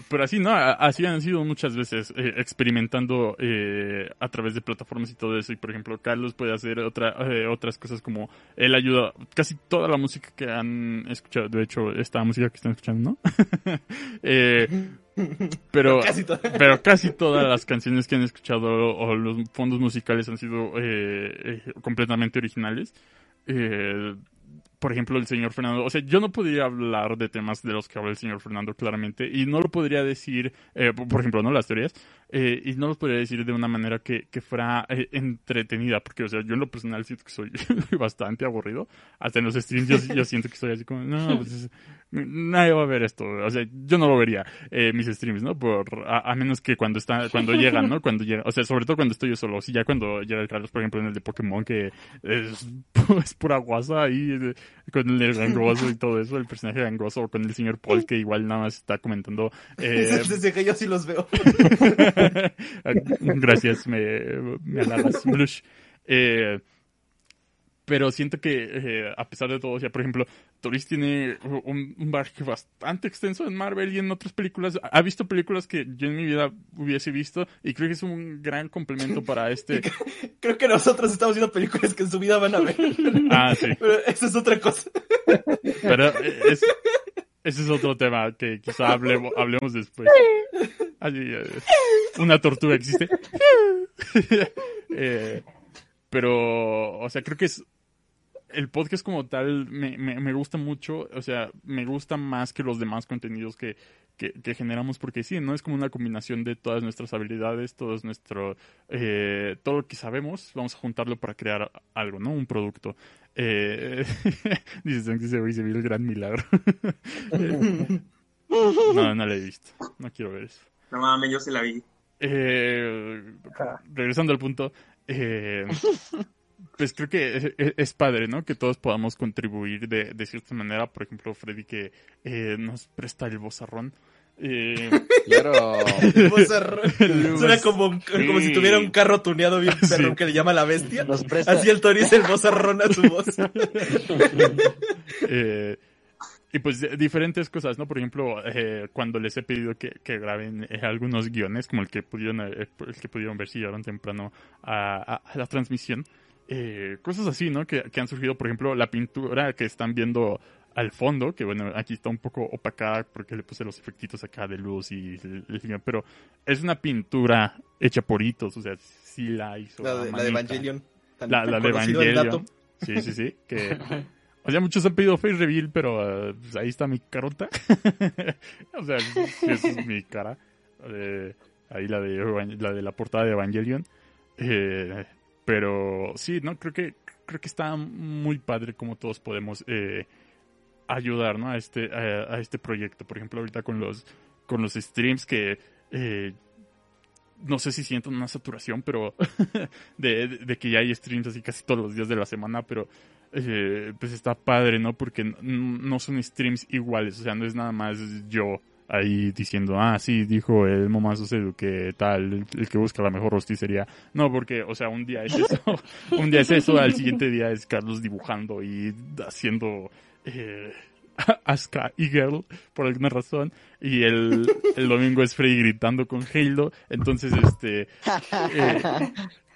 pero así, ¿no? Así han sido muchas veces eh, experimentando eh, a través de plataformas y todo eso. Y por ejemplo, Carlos puede hacer otra, eh, otras cosas como él ayuda. Casi toda la música que han escuchado, de hecho, esta música que están escuchando, ¿no? Pero, Casi pero casi todas las canciones que han escuchado o los fondos musicales han sido eh, eh, completamente originales. Eh, por ejemplo, el señor Fernando. O sea, yo no podría hablar de temas de los que habla el señor Fernando claramente. Y no lo podría decir, eh, por ejemplo, ¿no? Las teorías. Eh, y no lo podría decir de una manera que, que fuera eh, entretenida. Porque, o sea, yo en lo personal siento que soy bastante aburrido. Hasta en los streams yo, yo siento que estoy así como, no, pues es- nadie va a ver esto. O sea, yo no lo vería, eh, mis streams, ¿no? Por, a, a menos que cuando está, cuando llegan, ¿no? Cuando llega, o sea, sobre todo cuando estoy yo solo. Si ya cuando llega el Carlos, por ejemplo, en el de Pokémon, que es, es pura guasa ahí, eh, con el gangoso y todo eso, el personaje gangoso, o con el señor Paul, que igual nada más está comentando. Eh, Desde que yo sí los veo. Gracias, me, me halagas, Blush. Eh, pero siento que, eh, a pesar de todo, sea, por ejemplo, Toris tiene un, un bastante extenso en Marvel y en otras películas. Ha visto películas que yo en mi vida hubiese visto y creo que es un gran complemento para este. Creo que nosotros estamos viendo películas que en su vida van a ver. Ah, sí. Pero eso es otra cosa. Pero eh, es, ese es otro tema que quizá hablemos, hablemos después. Una tortuga existe. Eh, pero, o sea, creo que es. El podcast como tal me, me, me gusta mucho, o sea, me gusta más que los demás contenidos que, que, que generamos, porque sí, ¿no? Es como una combinación de todas nuestras habilidades, todo nuestro, eh, todo lo que sabemos, vamos a juntarlo para crear algo, ¿no? Un producto. Eh, dice que se ve se vio el gran milagro. Eh, no, no la he visto. No quiero ver eso. No mames, yo se la vi. Eh, regresando al punto, eh, pues creo que es padre, ¿no? Que todos podamos contribuir de, de cierta manera. Por ejemplo, Freddy que eh, nos presta el bozarrón. Eh, Claro. Suena como, Sí. si tuviera un carro tuneado bien Sí. perrón que le llama la bestia. Así el Tori es el bozarrón a su voz. eh, y pues de- diferentes cosas, ¿no? Por ejemplo, eh, cuando les he pedido que, que graben eh, algunos guiones, como el que pudieron, eh, el que pudieron ver si llegaron temprano a, a- a la transmisión, eh, cosas así, ¿no? Que, que han surgido, por ejemplo, la pintura que están viendo al fondo, que bueno, aquí está un poco opacada porque le puse los efectitos acá de luz y pero es una pintura hecha por hitos, o sea, sí la hizo. La de, la de manita. Evangelion. Tan- La, tan la de Evangelion. Sí, sí, sí. Que, o sea, muchos han pedido face reveal, pero pues ahí está mi carota. o sea, esa es mi cara. Eh, ahí la de, la de la portada de Evangelion. Eh, pero sí, no, creo que creo que está muy padre como todos podemos eh, ayudar, ¿no? A este a, este proyecto. Por ejemplo, ahorita con los con los streams que eh, no sé si siento una saturación, pero de, que ya hay streams así casi todos los días de la semana, pero eh, pues está padre, ¿no? Porque no son streams iguales, o sea, no es nada más yo ahí diciendo, ah, sí, dijo el Momazo Sedu que tal, el, el que busca la mejor rosticería. No, porque, o sea, un día es eso, un día es eso, al siguiente día es Carlos dibujando y haciendo... Eh, y Girl por alguna razón y el, el domingo es Freddy gritando con Halo entonces este eh,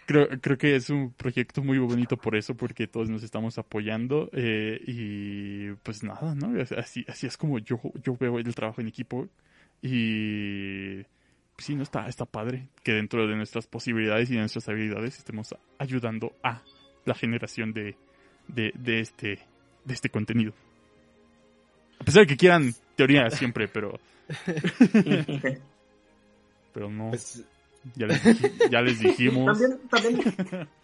creo, creo que es un proyecto muy bonito por eso, porque todos nos estamos apoyando eh, y pues nada, ¿no? Así, así es como yo, yo veo el trabajo en equipo y sí, no está, está padre que dentro de nuestras posibilidades y de nuestras habilidades estemos ayudando a la generación de, de este, de este contenido. A pesar de que quieran teoría siempre, pero, pero no. Pues, Ya les, ya les dijimos. También, también.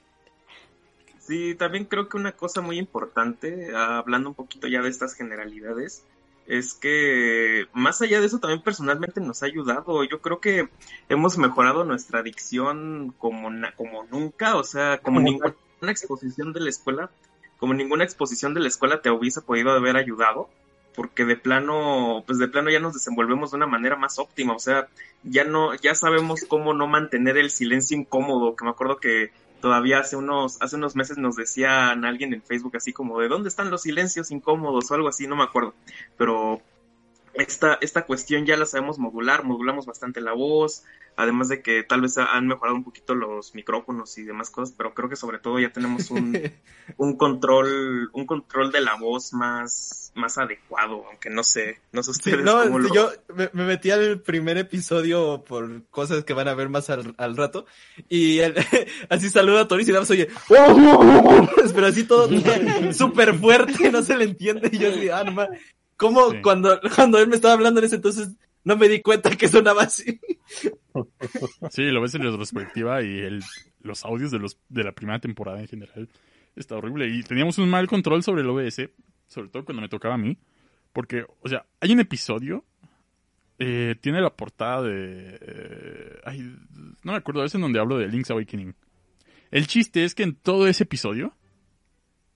Sí, también creo que una cosa muy importante, ah, hablando un poquito ya de estas generalidades, es que más allá de eso también personalmente nos ha ayudado. Yo creo que hemos mejorado nuestra adicción como, na- como nunca, o sea, como ninguna exposición de la escuela, como ninguna exposición de la escuela te hubiese podido haber ayudado, porque de plano, pues de plano ya nos desenvolvemos de una manera más óptima, o sea, ya no, ya sabemos cómo no mantener el silencio incómodo, que me acuerdo que todavía hace unos, hace unos meses nos decían alguien en Facebook así como de dónde están los silencios incómodos o algo así, no me acuerdo. Pero esta, esta cuestión ya la sabemos modular, modulamos bastante la voz, además de que tal vez han mejorado un poquito los micrófonos y demás cosas, pero creo que sobre todo ya tenemos un, un control, un control de la voz más, más adecuado, aunque no sé, no sé Sí, ustedes no, cómo lo- yo me, me metí al primer episodio por cosas que van a ver más al, al rato. Y el- así saluda a Toris y oye. Pero así todo súper fuerte, no se le entiende. Y yo así, ah, no ¿Cómo Sí. cuando, cuando él me estaba hablando en ese entonces no me di cuenta que sonaba así? Sí, lo ves en retrospectiva y el, los audios de, los, de la primera temporada en general está horrible. Y teníamos un mal control sobre el OBS, sobre todo cuando me tocaba a mí. Porque, o sea, hay un episodio, eh, tiene la portada de... eh, ay, no me acuerdo, es en donde hablo de Link's Awakening. El chiste es que en todo ese episodio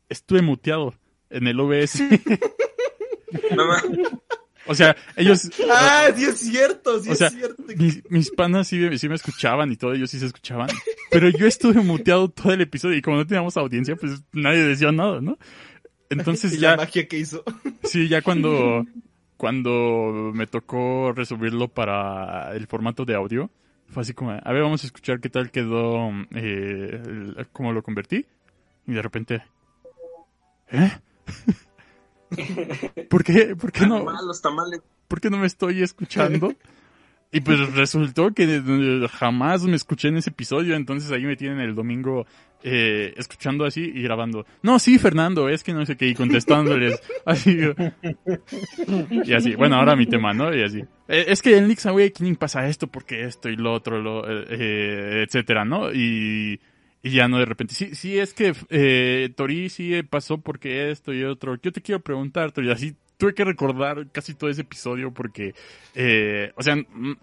estuve muteado en el OBS. O sea, ellos... Ah, sí es cierto, sí O sea, es cierto. mis, mis panas sí, me- sí me escuchaban y todo, ellos sí se escuchaban. Pero yo estuve muteado todo el episodio y como no teníamos audiencia, pues nadie decía nada, ¿no? Entonces y ya, la magia que hizo. sí, ya cuando, cuando me tocó resolverlo para el formato de audio, fue así como, a ver, vamos a escuchar qué tal quedó, eh, el- cómo lo convertí. Y de repente, ¿eh? ¿Por qué? ¿Por qué no? ¿por qué no me estoy escuchando? Y pues resultó que eh, jamás me escuché en ese episodio, entonces ahí me tienen el domingo eh, escuchando así y grabando. No, sí, Fernando, es que no sé qué, y contestándoles así. Y así, bueno, ahora mi tema, ¿no? Y así. Eh, es que en Link's Awakening pasa esto, porque esto y lo otro, lo, eh, etcétera, ¿no? Y, y ya no de repente. Sí, sí, es que eh, Tori sí pasó porque esto y otro. Yo te quiero preguntar, Tori, así tuve que recordar casi todo ese episodio porque, eh, o sea, mm,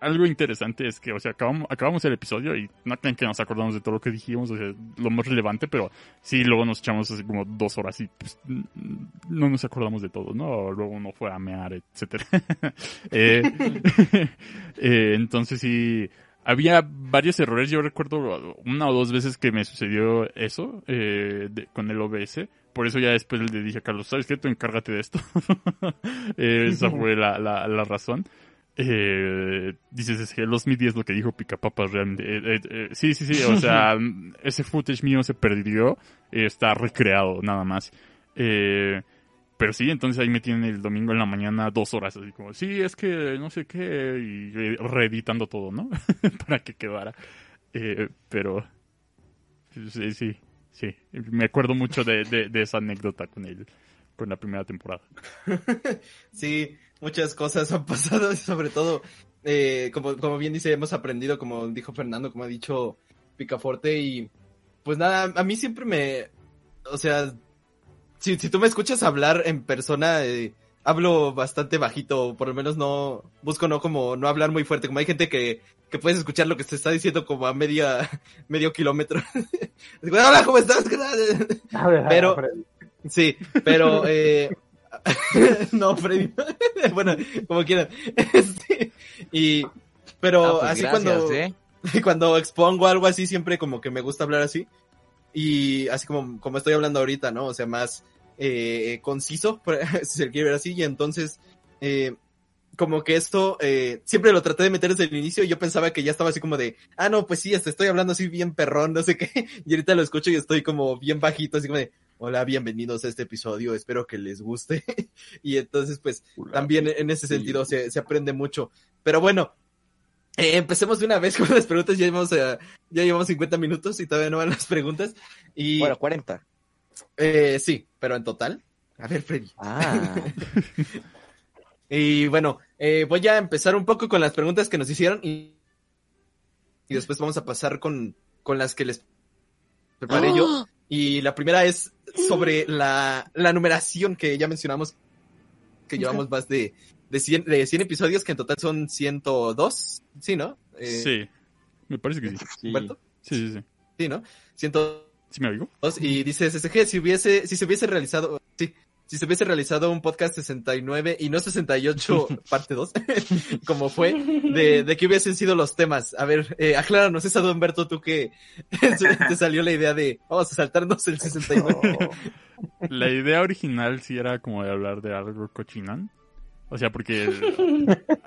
algo interesante es que, o sea, acabamos, acabamos el episodio y no crean que nos acordamos de todo lo que dijimos, o sea, lo más relevante, pero sí, luego nos echamos así como dos horas y pues, mm, no nos acordamos de todo, ¿no? Luego uno fue a mear, etcétera. Eh, entonces sí, había varios errores. Yo recuerdo una o dos veces que me sucedió eso eh, de- con el OBS. Por eso ya después le dije a Carlos, ¿sabes qué? Tú encárgate de esto. Eh, esa fue la, la, la razón. Eh, dices, es que los Mi 10 lo que dijo Picapapas realmente. eh, eh, eh, sí, sí, sí. O sea, ese footage mío se perdió. está recreado nada más. Eh, pero sí, entonces ahí me tienen el domingo en la mañana dos horas, así como, sí, es que no sé qué, y re- reeditando todo, ¿no? Para que quedara. Eh, pero, sí, sí, sí. Me acuerdo mucho de, de, de esa anécdota con el, con la primera temporada. Sí, muchas cosas han pasado, sobre todo, eh, como, como bien dice, hemos aprendido, como dijo Fernando, como ha dicho Picaforte, y pues nada, a mí siempre me, o sea, si, si tú me escuchas hablar en persona, eh, hablo bastante bajito, por lo menos no, busco no como, no hablar muy fuerte, como hay gente que, que puedes escuchar lo que se está diciendo como a media, medio kilómetro. Hola, ¿cómo estás? Pero, sí, pero, eh, no, Freddy. bueno, como quieran. Este, y, pero Ah, pues así gracias, cuando, ¿eh? cuando expongo algo así, siempre como que me gusta hablar así. Y así como, como estoy hablando ahorita, ¿no? O sea, más eh, conciso, si se quiere ver así. Y entonces, eh, como que esto, eh, siempre lo traté de meter desde el inicio y yo pensaba que ya estaba así como de, ah, no, pues sí, hasta estoy hablando así bien perrón, no sé qué. Y ahorita lo escucho y estoy como bien bajito, así como de, hola, bienvenidos a este episodio, espero que les guste. y entonces, pues, también en ese sentido se, se aprende mucho. Pero bueno, eh, empecemos de una vez con las preguntas. Ya llevamos, eh, ya llevamos 50 minutos y todavía no van las preguntas. Y, Bueno, 40. Eh, sí, pero en total. A ver, Freddy. Ah. Y bueno, eh, voy a empezar un poco con las preguntas que nos hicieron y, y después vamos a pasar con, con las que les preparé yo. Y la primera es sobre la, la numeración que ya mencionamos, que llevamos más de, de, 100, de 100 episodios, que en total son 102, ¿sí, no? Eh, Sí, me parece que sí. ¿Humberto? Sí, sí, sí. Sí, ¿no? 102. ¿Sí me oigo? Y dice SSG, si hubiese, si se hubiese realizado, sí, si se hubiese realizado un podcast 69 y no 68 parte 2, como fue, de, de qué hubiesen sido los temas. A ver, eh, acláranos esa duda, Humberto, tú que te salió la idea de, vamos a saltarnos el 69. La idea original sí era como de hablar de algo cochinón. O sea, porque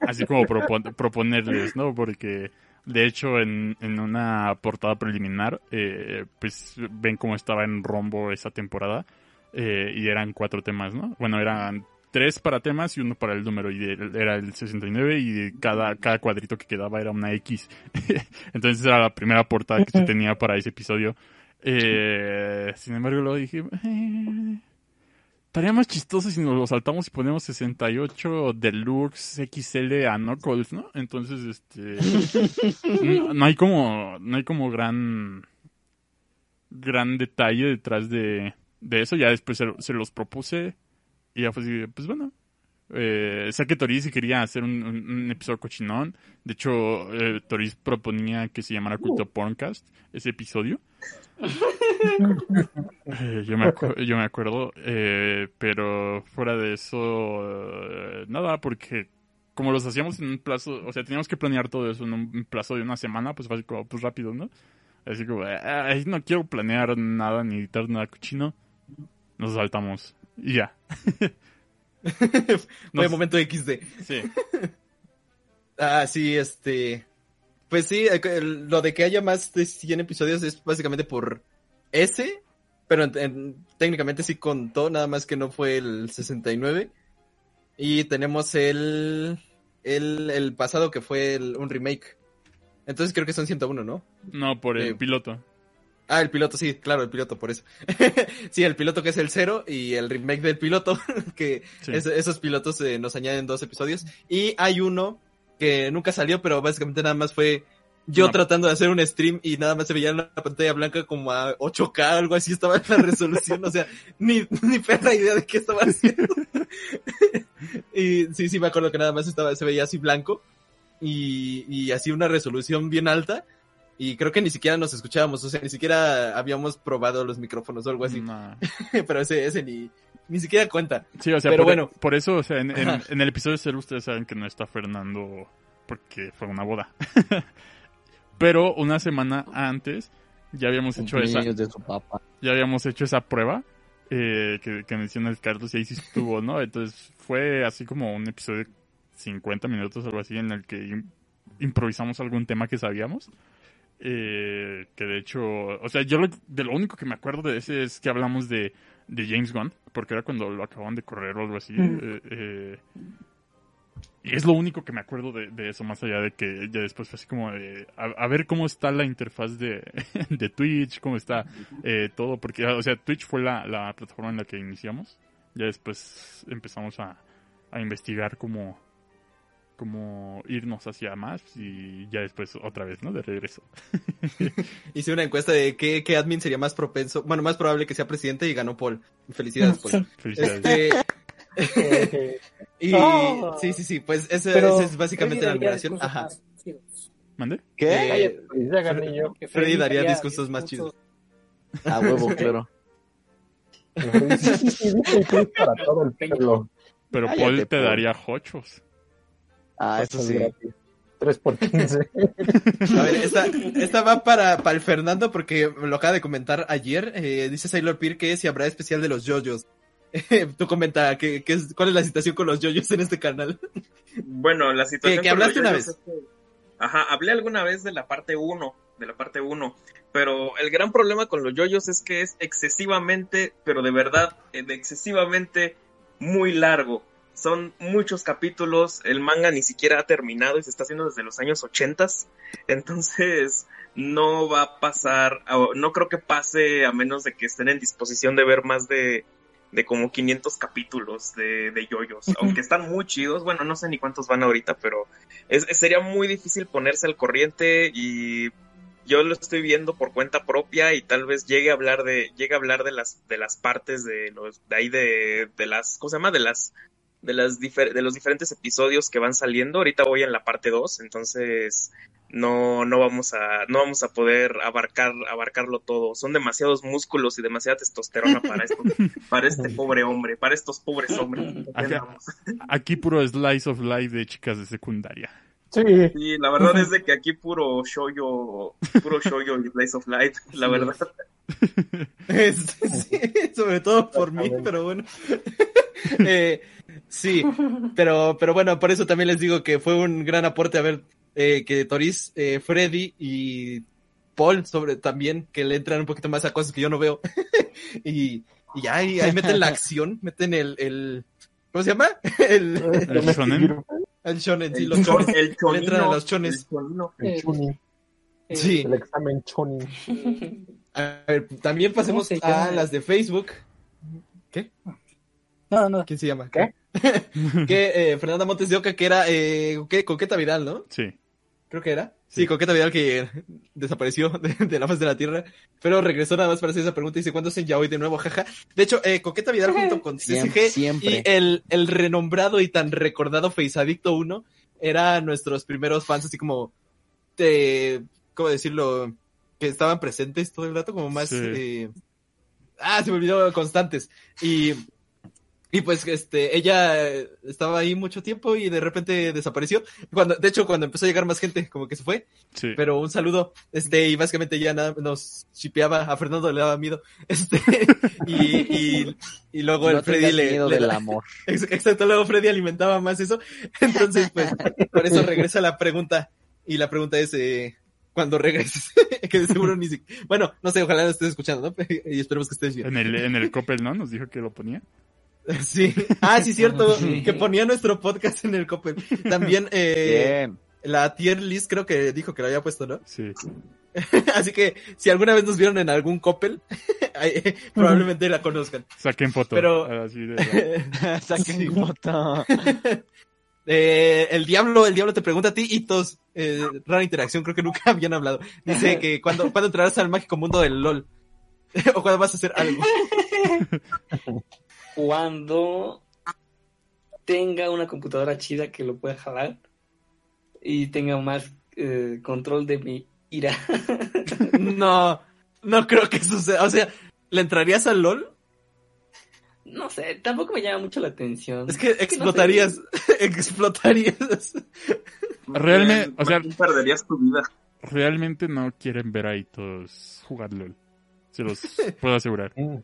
así como propon- proponerles, ¿no? Porque de hecho en, en una portada preliminar, eh, pues ven cómo estaba en rombo esa temporada eh, y eran cuatro temas, ¿no? Bueno, eran tres para temas y uno para el número y de- era el 69 y cada, cada cuadrito que quedaba era una X. Entonces era la primera portada que se tenía para ese episodio. Eh, sin embargo, luego dije, eh, estaría más chistoso si nos lo saltamos y ponemos 68 Deluxe XL a Knuckles, ¿no? Entonces, este, no, no hay como, no hay como gran, gran detalle detrás de, de eso. Ya después se, se los propuse y ya fue así, pues bueno. Eh, sé que Toriz quería hacer un, un- un episodio cochinón. De hecho, eh, Toriz proponía que se llamara Culto Porncast, ese episodio. Yo, me yo me acuerdo, eh, pero fuera de eso, eh, nada, porque como los hacíamos en un plazo, o sea, teníamos que planear todo eso en un, plazo de una semana, pues así como, pues rápido, ¿no? Así como, "Ay, no quiero planear nada ni editar nada cochino, nos saltamos y ya. Fue Nos- momento XD. Sí. Ah, sí, este. Pues sí, el- lo de que haya más de 100 episodios es básicamente por ese, pero en- en- técnicamente sí contó, nada más que no fue el 69. Y tenemos el, el, el pasado que fue el- un remake. Entonces creo que son 101, ¿no? No, por el Eh, piloto. Ah, el piloto, sí, claro, el piloto, por eso. sí, el piloto que es el cero y el remake del piloto, que Sí. es- esos pilotos eh, nos añaden dos episodios. Y hay uno que nunca salió, pero básicamente nada más fue yo No. tratando de hacer un stream y nada más se veía en la pantalla blanca como a 8K, algo así estaba la resolución, o sea, ni, ni perra idea de qué estaba haciendo. y sí, sí, me acuerdo que nada más estaba, se veía así blanco y, y así una resolución bien alta. Y creo que ni siquiera nos escuchábamos, o sea, ni siquiera habíamos probado los micrófonos o algo así. No. Pero ese, ese ni, ni siquiera cuenta. Sí, o sea, Pero por, bueno. por eso, o sea, en, en- en el episodio cero ustedes saben que no está Fernando porque fue una boda. Pero una semana antes ya habíamos hecho esa, Cumpleaños de su papá. ya habíamos hecho esa prueba eh, que, que menciona el Carlos y ahí sí estuvo, ¿no? Entonces fue así como un episodio de 50 minutos, algo así, en el que im- improvisamos algún tema que sabíamos. Eh, que de hecho, o sea, yo lo- de lo único que me acuerdo de ese es que hablamos de, de James Gunn, porque era cuando lo acababan de correr o algo así. Mm. eh, eh, es lo único que me acuerdo de, de eso, más allá de que ya después fue así como de, a, a ver cómo está la interfaz de, de Twitch, cómo está eh, todo, porque, o sea, Twitch fue la, la plataforma en la que iniciamos. Ya después empezamos a, a investigar cómo, cómo irnos hacia más y ya después otra vez, ¿no? De regreso. Hice una encuesta de qué, qué admin sería más propenso, bueno, más probable que sea presidente y ganó Paul. Felicidades, Paul. Felicidades. Este, Y Ah. sí, sí, sí, pues ese es básicamente la discursos Ajá. ¿Mande? ¿Qué? Eh, Freddy daría discursos más chidos. A huevo, claro. Para todo el pueblo. Pero Cállate, Paul te daría hochos. Ah, eso sí. gratis. 3 por 15. A ver, esta, esta va para, para el Fernando porque lo acaba de comentar ayer. Eh, dice Sailor Peer que si habrá especial de los yoyos. Tú comenta que, que es, cuál es la situación con los yoyos en este canal. Bueno, la situación. Que- que con los hablaste una vez. es que- Ajá, hablé alguna vez de la parte 1, de la parte 1, pero el gran problema con los yoyos es que es excesivamente, pero de verdad, eh, excesivamente muy largo. Son muchos capítulos, el manga ni siquiera ha terminado y se está haciendo desde los años 80, entonces no va a pasar, no creo que pase a menos de que estén en disposición de ver más de, de como 500 capítulos de, de yoyos, aunque están muy chidos, bueno, no sé ni cuántos van ahorita, pero es, es- sería muy difícil ponerse al corriente y yo lo estoy viendo por cuenta propia y tal vez llegue a hablar de, llegue a hablar de las, de las partes de los, de ahí de, de las, ¿cómo se llama? De las, de las difer- de los diferentes episodios que van saliendo. Ahorita voy en la parte 2, entonces no, no vamos a, no vamos a poder abarcar, abarcarlo todo. Son demasiados músculos y demasiada testosterona para esto, para este pobre hombre, para estos pobres hombres. Aquí puro slice of life de chicas de secundaria. Sí. Sí, la verdad es de que aquí puro shoyo, puro shoyo y Blaze of Light, la verdad. Este, sí, sobre todo por mí, pero bueno. Eh, sí, pero, pero bueno, por eso también les digo que fue un gran aporte a ver eh, que Toris, eh, Freddy y Paul sobre también, que le entran un poquito más a cosas que yo no veo. y, y ahí, ahí meten la acción, meten el, el ¿cómo se llama? El, El shonen. el shonen, sí, El, los chon- chones. el Le entran a chonino, los chones. el chonino. El Sí. El examen chuni. A ver, también pasemos ¿Cómo se a las de Facebook. ¿Qué? No, no. ¿Quién se llama? ¿Qué? que eh, Fernanda Montes de Oca, que era eh. Coqueta Vidal, ¿no? Sí. Creo que era. Sí, Coqueta Vidal que desapareció de, de la faz de la Tierra, pero regresó nada más para hacer esa pregunta y dice, ¿cuándo hacen ya hoy de nuevo? Jaja. De hecho, eh, Coqueta Vidal junto con Siempre, CSG siempre. y el, el renombrado y tan recordado Face Adicto 1 eran nuestros primeros fans así como de, ¿cómo decirlo? Que estaban presentes todo el rato, como más... Sí. eh, ah, se me olvidó, constantes. Y... Y pues este, ella estaba ahí mucho tiempo y de repente desapareció. Cuando, de hecho, cuando empezó a llegar más gente, como que se fue. Sí. Pero un saludo, este, y básicamente ya nada, nos shipeaba, a Fernando le daba miedo. Este, y, y, y luego el Freddy le, miedo le- del amor. Ex- Exacto, luego Freddy alimentaba más eso. Entonces, pues, por eso regresa la pregunta. Y la pregunta es, eh, cuando regreses, que de seguro ni si... Bueno, no sé, ojalá lo estés escuchando, ¿no? Y esperemos que estés bien. En el, en el Coppel, ¿no? Nos dijo que lo ponía. Sí. Ah, sí, cierto, Sí. que ponía nuestro podcast en el Coppel. También, eh, Bien. la tier list creo que dijo que lo había puesto, ¿no? Sí. Así que, si alguna vez nos vieron en algún Coppel, probablemente la conozcan. Saquen foto. Pero- Así de la- Saquen Sí. foto. Eh, el diablo, el diablo te pregunta a ti, Hitos, eh, rara interacción, creo que nunca habían hablado. Dice que cuando, cuando entrarás al mágico mundo del LOL. o cuando vas a hacer algo. Cuando tenga una computadora chida que lo pueda jalar y tenga más eh, control de mi ira. No, no creo que suceda. O sea, ¿le entrarías al LOL? No sé, tampoco me llama mucho la atención. Es que explotarías, explotarías. Realmente, o sea- perderías tu vida. Realmente no quieren ver a Hitos jugar LOL. Se los puedo asegurar.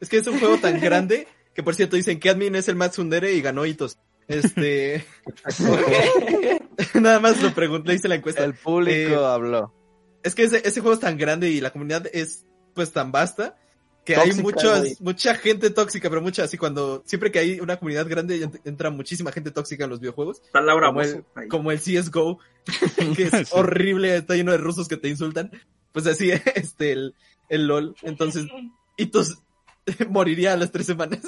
Es que es un juego tan grande que, por cierto, dicen que admin es el Matsundere y ganó Hitos. Este, nada más lo pregunté, le hice la encuesta. El público Eh, habló. Es que ese, ese juego es tan grande y la comunidad es pues tan vasta que hay güey. mucha gente tóxica, pero mucha así cuando siempre que hay una comunidad grande ent- entra muchísima gente tóxica en los videojuegos, Está Laura como Bozo el, ahí. como el CSGO, que es Sí. horrible, está lleno de rusos que te insultan, pues así este el, el LOL, entonces Hitos moriría a las tres semanas,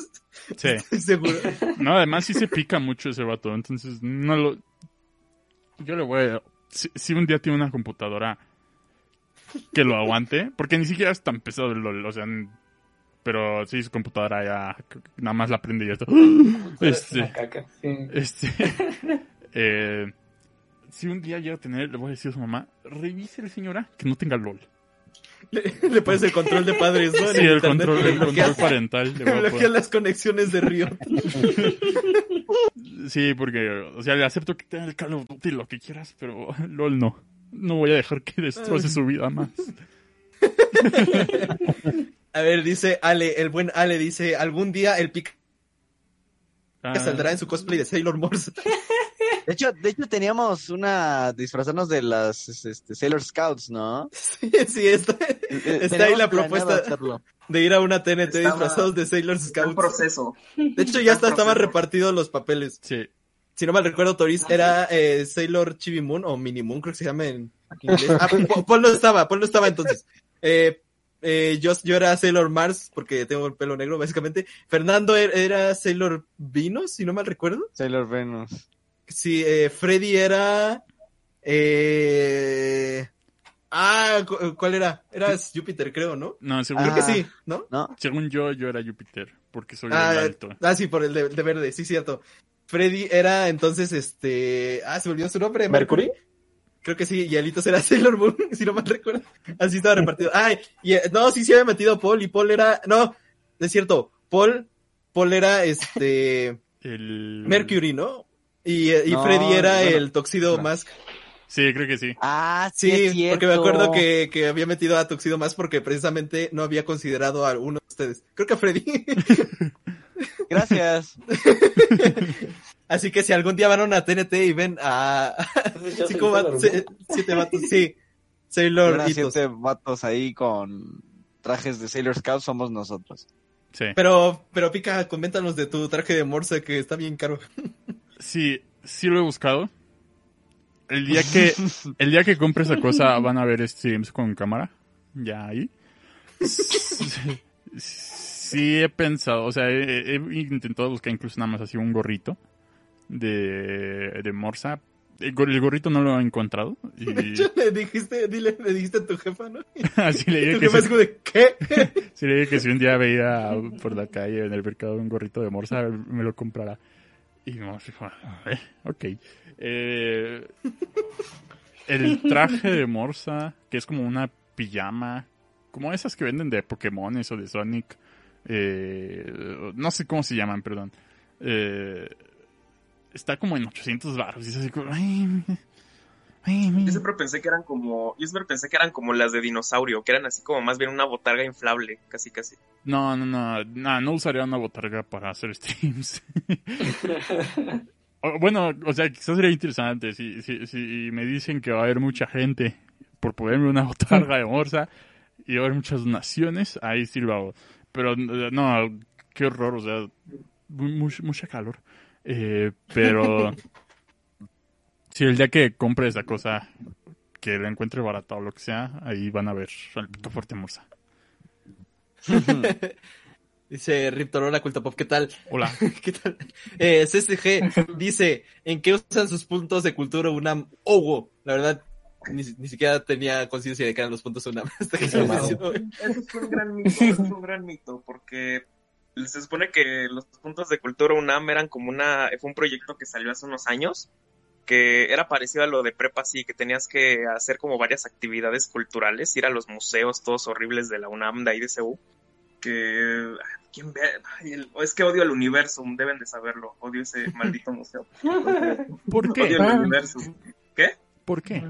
Sí. estoy seguro. No, además sí se pica mucho ese vato. Entonces, no lo. Yo le voy a. Si, si un día tiene una computadora que lo aguante, porque ni siquiera es tan pesado el LOL. O sea, pero sí, su computadora ya nada más la prende y ya está. Este, Una caca, sí. este, eh, si un día llega a tener, le voy a decir a su mamá, revise señora que no tenga LOL. Le, le pones el control de padres, ¿no? En Sí, el control, el control parental. las conexiones de Riot. Sí, porque, o sea, le acepto que tenga el Call of Duty lo que quieras, pero LOL no. No voy a dejar que destroce su vida más. A ver, dice Ale, el buen Ale dice, algún día el pica Ah, saldrá en su cosplay de Sailor Morse. De hecho, de hecho teníamos una disfrazarnos de las este, Sailor Scouts, ¿no? sí, sí, está, está ahí la propuesta hacerlo. de ir a una TNT Estaba- disfrazados de Sailor Scouts. proceso. De hecho, ya Está estaban repartidos los papeles. Sí. Si no mal recuerdo, Toris era eh, Sailor Chibi Moon o Mini Moon, creo que se llama en inglés. Ah, Paul no estaba, Paul no estaba entonces. Eh, eh, yo, yo era Sailor Mars porque tengo el pelo negro, básicamente. Fernando er- era Sailor Venus, si no mal recuerdo. Sailor Venus. Sí, eh, Freddy era. Eh... Ah, cu- ¿cuál era? Era Júpiter, creo, ¿no? No, según, Creo que Ah. sí, ¿no? ¿No? según yo, yo era Júpiter, porque soy Ah, el alto. ah, sí, por el de, de verde, sí, cierto. Freddy era entonces este. Ah, se me olvidó su nombre. ¿Mercury? Creo que sí, y Alitos era Sailor Moon, si no mal recuerdo. Así estaba repartido. Ay, y, eh, no, sí, sí había metido Paul, y Paul era. No, es cierto. Paul, Paul era este. El... Mercury, ¿no? Y, eh, y No, Freddy era bueno, el Toxido no. Mask. Sí, creo que sí. Ah, sí, Sí, es porque me acuerdo que, que había metido a Toxido Mask porque precisamente no había considerado a uno de ustedes. Creo que a Freddy. Gracias. Así que si algún día van a una TNT y ven a. Cinco Sailor vatos, se- siete vatos, sí. Sailor siete vatos ahí con trajes de Sailor Scouts somos nosotros. Sí. Pero, pero Pica, coméntanos de tu traje de Morse que está bien caro. Sí, sí lo he buscado. El día que, el día que compre esa cosa van a ver streams con cámara. Ya ahí. Sí, sí he pensado, o sea, he, he intentado buscar incluso nada más así un gorrito de, de Morsa. El, gor- el gorrito no lo he encontrado. Y le dijiste, dile, le dijiste a tu jefa, ¿no? así le Tu dije que jefa es si, como de, ¿qué? sí le dije que si un día veía por la calle en el mercado un gorrito de Morsa, me lo comprará. Y no, eh, ok. El traje de Morsa, que es como una pijama, como esas que venden de Pokémon o de Sonic, eh, no sé cómo se llaman, perdón. Eh, está como en 800 baros y es así como, ay. Yo siempre pensé que eran como, yo siempre pensé que eran como las de dinosaurio, que eran así como más bien una botarga inflable, casi casi. No, no, no, no, no usaría una botarga para hacer streams. O- bueno, o sea, quizás sería interesante si, si, si me dicen que va a haber mucha gente por ponerme una botarga de morsa y va a haber muchas donaciones, ahí sí lo hago. Pero no, qué horror, o sea, mu- mu- mucha calor. Eh, pero si el día que compre esa cosa, que la encuentre barata o lo que sea, ahí van a ver al pito fuerte morsa. Dice Riptorola Culta Pop, ¿qué tal? Hola. ¿Qué tal? Eh, CCG dice, ¿en qué usan sus puntos de cultura UNAM? Ogo, la verdad, ni, ni siquiera tenía conciencia de que eran los puntos UNAM hasta que se lo Wow. mencionó. Eso fue un gran mito, eso fue un gran mito, porque se supone que los puntos de cultura UNAM eran como una, fue un proyecto que salió hace unos años, que era parecido a lo de prepa, sí, que tenías que hacer como varias actividades culturales, ir a los museos todos horribles de la UNAM, de ahí de CEU, que, ¿quién ve? Ay, el- es que odio el universo, deben de saberlo, odio ese maldito museo. ¿Por qué? Odio el universo. ¿Qué? ¿Por qué?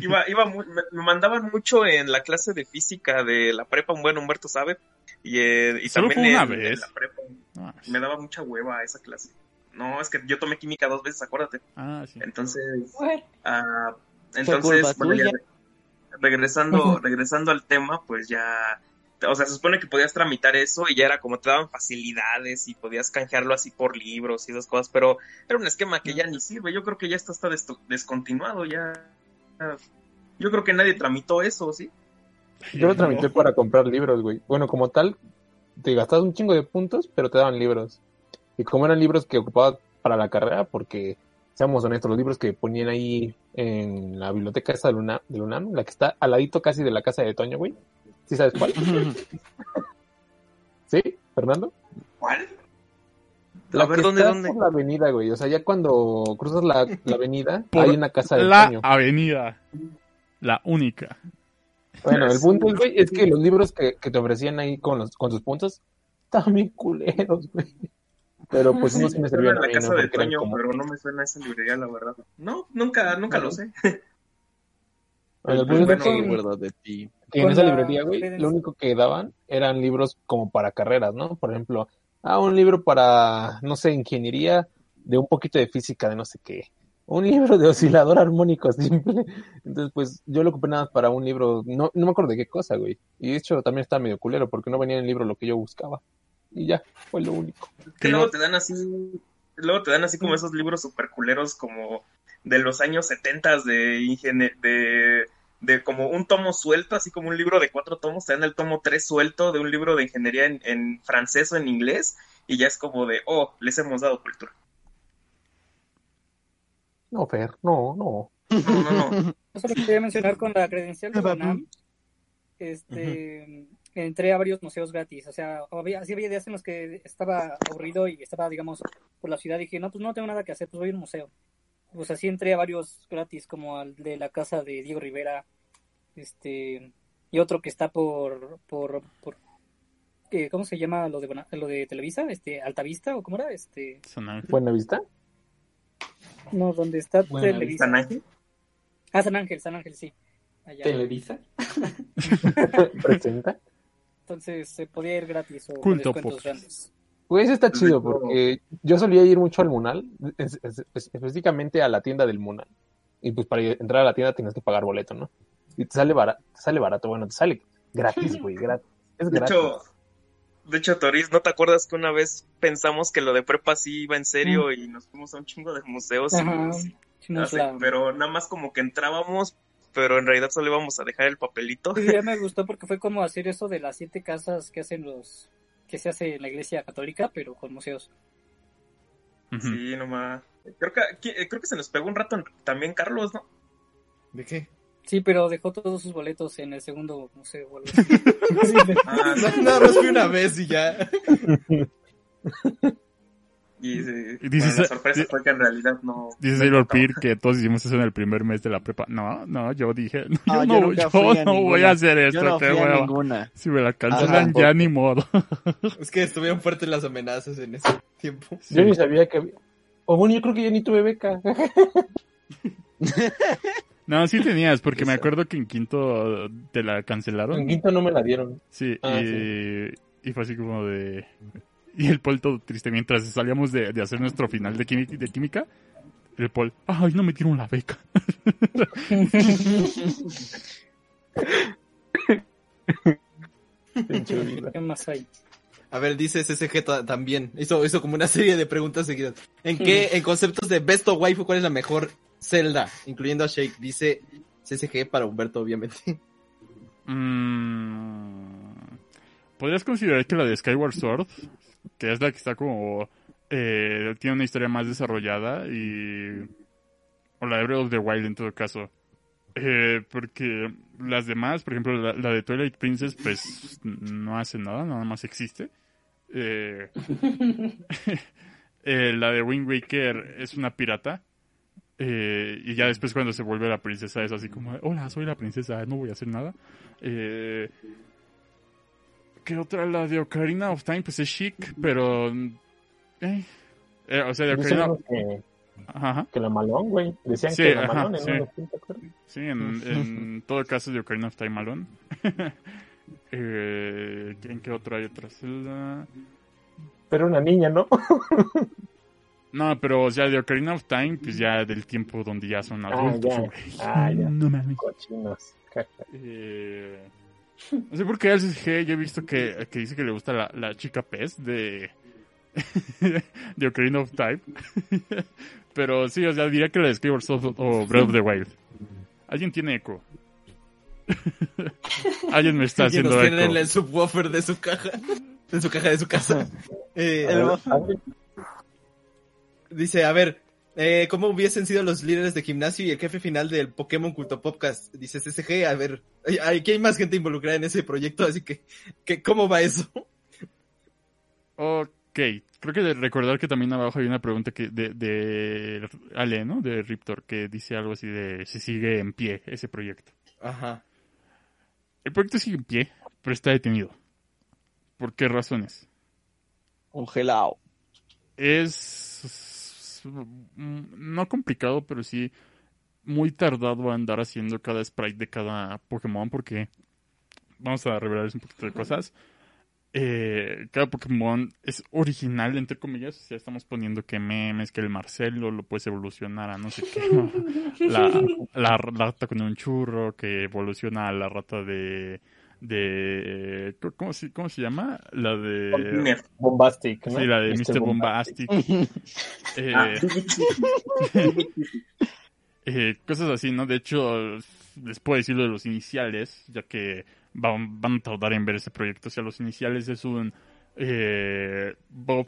Iba, iba mu- me, me mandaban mucho en la clase de física de la prepa, un buen Humberto sabe, y, eh, y Solo también en, vez. en la prepa. Ah, Me daba mucha hueva esa clase. No, es que yo tomé química dos veces, acuérdate. Ah, sí. Entonces, Bueno, ah, entonces, bueno, ya regresando, regresando al tema, pues ya, o sea, se supone que podías tramitar eso y ya era como te daban facilidades y podías canjearlo así por libros y esas cosas, pero era un esquema que ya ni sirve. Yo creo que ya esto está desto- descontinuado, ya. Yo creo que nadie tramitó eso, ¿sí? Yo lo tramité para comprar libros, güey. Bueno, como tal, te gastabas un chingo de puntos, pero te daban libros. Y como eran libros que ocupaba para la carrera, porque, seamos honestos, los libros que ponían ahí en la biblioteca esa del UNAM, del UNAM, la que está al ladito casi de la casa de Toño, güey, ¿Sí sabes cuál? ¿Sí, Fernando? ¿Cuál? La A ver, que ¿dónde, está dónde? por la avenida, güey. O sea, ya cuando cruzas la, la avenida, Por hay una casa de la Toño. avenida. La única. Bueno, el punto, güey, es que los libros que, que te ofrecían ahí con, los, con sus puntos estaban bien culeros, güey. Pero pues no se me a la mí, casa ¿no? de Toño, como- pero no me suena esa librería, la verdad. No, nunca, nunca lo sé. Bueno, Pues bueno, de ti. que en esa la librería, güey, lo único que daban eran libros como para carreras, ¿no? Por ejemplo, ah, un libro para, no sé, ingeniería de un poquito de física de no sé qué. Un libro de oscilador armónico simple. Entonces, pues, yo lo ocupé nada más para un libro, no, no me acuerdo de qué cosa, güey. Y de hecho también estaba medio culero porque no venía en el libro lo que yo buscaba. Y ya, fue lo único. Que luego te dan así, luego te dan así como esos libros super culeros como de los años 70 de ingenie de, de como un tomo suelto, así como un libro de cuatro tomos, te dan el tomo tres suelto de un libro de ingeniería en, en francés o en inglés, y ya es como de, oh, les hemos dado cultura. No, Fer, no, no. No, no, no. Eso lo que quería mencionar con la credencial de la UNAM. Este, entré a varios museos gratis. O sea, había, sí había días en los que estaba aburrido y estaba, digamos, por la ciudad. Y dije, no, pues no tengo nada que hacer, pues voy a un museo. Pues así entré a varios gratis, como al de la casa de Diego Rivera. Este, y otro que está por, por, por eh, ¿cómo se llama lo de, Bona- lo de Televisa? Este, Altavista o cómo era? Este, San Ángel. Buena vista. no, donde está Buena Televisa. ¿San Ángel? Ah, San Ángel, San Ángel, sí. Allá. Televisa. Presenta. Entonces se podía ir gratis o con Culto descuentos Pop. grandes. Pues eso está chido porque yo solía ir mucho al Munal, es- es- es- específicamente a la tienda del Munal. Y pues para entrar a la tienda tienes que pagar boleto, ¿no? Y te sale barato, te sale barato, bueno, te sale gratis, güey, gratis. Es De gratis. hecho, de hecho, Toris, ¿no te acuerdas que una vez pensamos que lo de prepa sí iba en serio y nos fuimos a un chingo de museos? y- Ajá. sí, Hicimos así, la- Pero nada más como que entrábamos, pero en realidad solo íbamos a dejar el papelito. Sí, ya me gustó porque fue como hacer eso de las siete casas que hacen los que se hace en la iglesia católica, pero con museos. Sí, nomás. Creo que, eh, creo que se nos pegó un rato también Carlos, ¿no? ¿De qué? Sí, pero dejó todos sus boletos en el segundo museo. o algo así. Ah, No, más fui una vez y ya. y, eh, Y dices- bueno, la sorpresa fue que en realidad no. Dice Sailor. Peer que todos hicimos eso en el primer mes de la prepa. No, no, yo dije, no, yo yo no, yo a no voy a hacer esto, Yo no qué hueva. Si me la cancelan ya ni modo. Es que estuvieron fuertes las amenazas en ese tiempo. Yo ni sabía que había... O bueno, yo creo que ya ni tuve beca. No, sí tenías, porque me acuerdo que en quinto te la cancelaron. En quinto no me la dieron. Sí, Ah, y, y fue así como de... Y el Paul todo triste, mientras salíamos de, de hacer nuestro final de, química, de química, el Paul, ay, no me dieron la beca. Pinche vida. ¿Qué más hay? A ver, dice SSG ta- también. Hizo, hizo como una serie de preguntas seguidas. ¿En qué, en conceptos de Best of Waifu, cuál es la mejor Zelda? Incluyendo a Shake. Dice SSG para Humberto, obviamente. Mm, ¿Podrías considerar que la de Skyward Sword, que es la que está como... eh, tiene una historia más desarrollada y... O la de Breath of the Wild en todo caso. Eh, porque las demás, por ejemplo, la, la de Twilight Princess, pues no hace nada, nada más existe. Eh, eh, la de Wind Waker es una pirata. Eh, y ya después cuando se vuelve la princesa es así como, hola, soy la princesa, no voy a hacer nada. ¿Qué otra? La de Ocarina of Time, pues es chic, pero... eh, eh, o sea, de Ocarina... unos que, Ajá. que la malón, güey. Decían Sí, que la ajá, malón en sí. Sí, en, en todo caso de Ocarina of Time Malone. eh, ¿En qué otra hay otra Zelda? Pero una niña, ¿no? No, pero o sea, de Ocarina of Time, pues ya del tiempo donde ya son Ah, adultos. ya. güey. Ah, ya. No mames. Cochinos. Eh, no sé por qué al CSG yo he visto que, que dice que le gusta la, la chica pez de, de Ocarina of Time. Pero sí, o sea, diría que la de o Breath of the Wild. Alguien tiene eco. Alguien me está haciendo eco. en el subwoofer de su caja. De su caja de su casa. Eh, A ver, dice, a ver, eh, ¿cómo hubiesen sido los líderes de gimnasio y el jefe final del Pokémon Culto Podcast? Dices SG, a ver, aquí hay más gente involucrada en ese proyecto, así que, que ¿cómo va eso? Ok, creo que de recordar que también abajo hay una pregunta que de, de Ale, ¿no? De Riptor, que dice algo así de si sigue en pie ese proyecto. Ajá. El proyecto sigue en pie, pero está detenido. ¿Por qué razones? Congelado. Es mm, no complicado, pero sí muy tardado a andar haciendo cada sprite de cada Pokémon porque vamos a revelarles un poquito de cosas. Eh, cada Pokémon es original, entre comillas. O sea, estamos poniendo que memes, que el Marcelo lo puedes evolucionar a no sé qué. ¿no? La, la rata con un churro que evoluciona a la rata de. De ¿cómo, se, ¿Cómo se llama? La de. Bombastic, ¿no? Sí, la de Mr. Mr. Bombastic. Eh, Ah. eh, cosas así, ¿no? De hecho, les puedo decir lo de los iniciales, ya que van, van a tardar en ver ese proyecto. O sea, los iniciales es un eh, Bob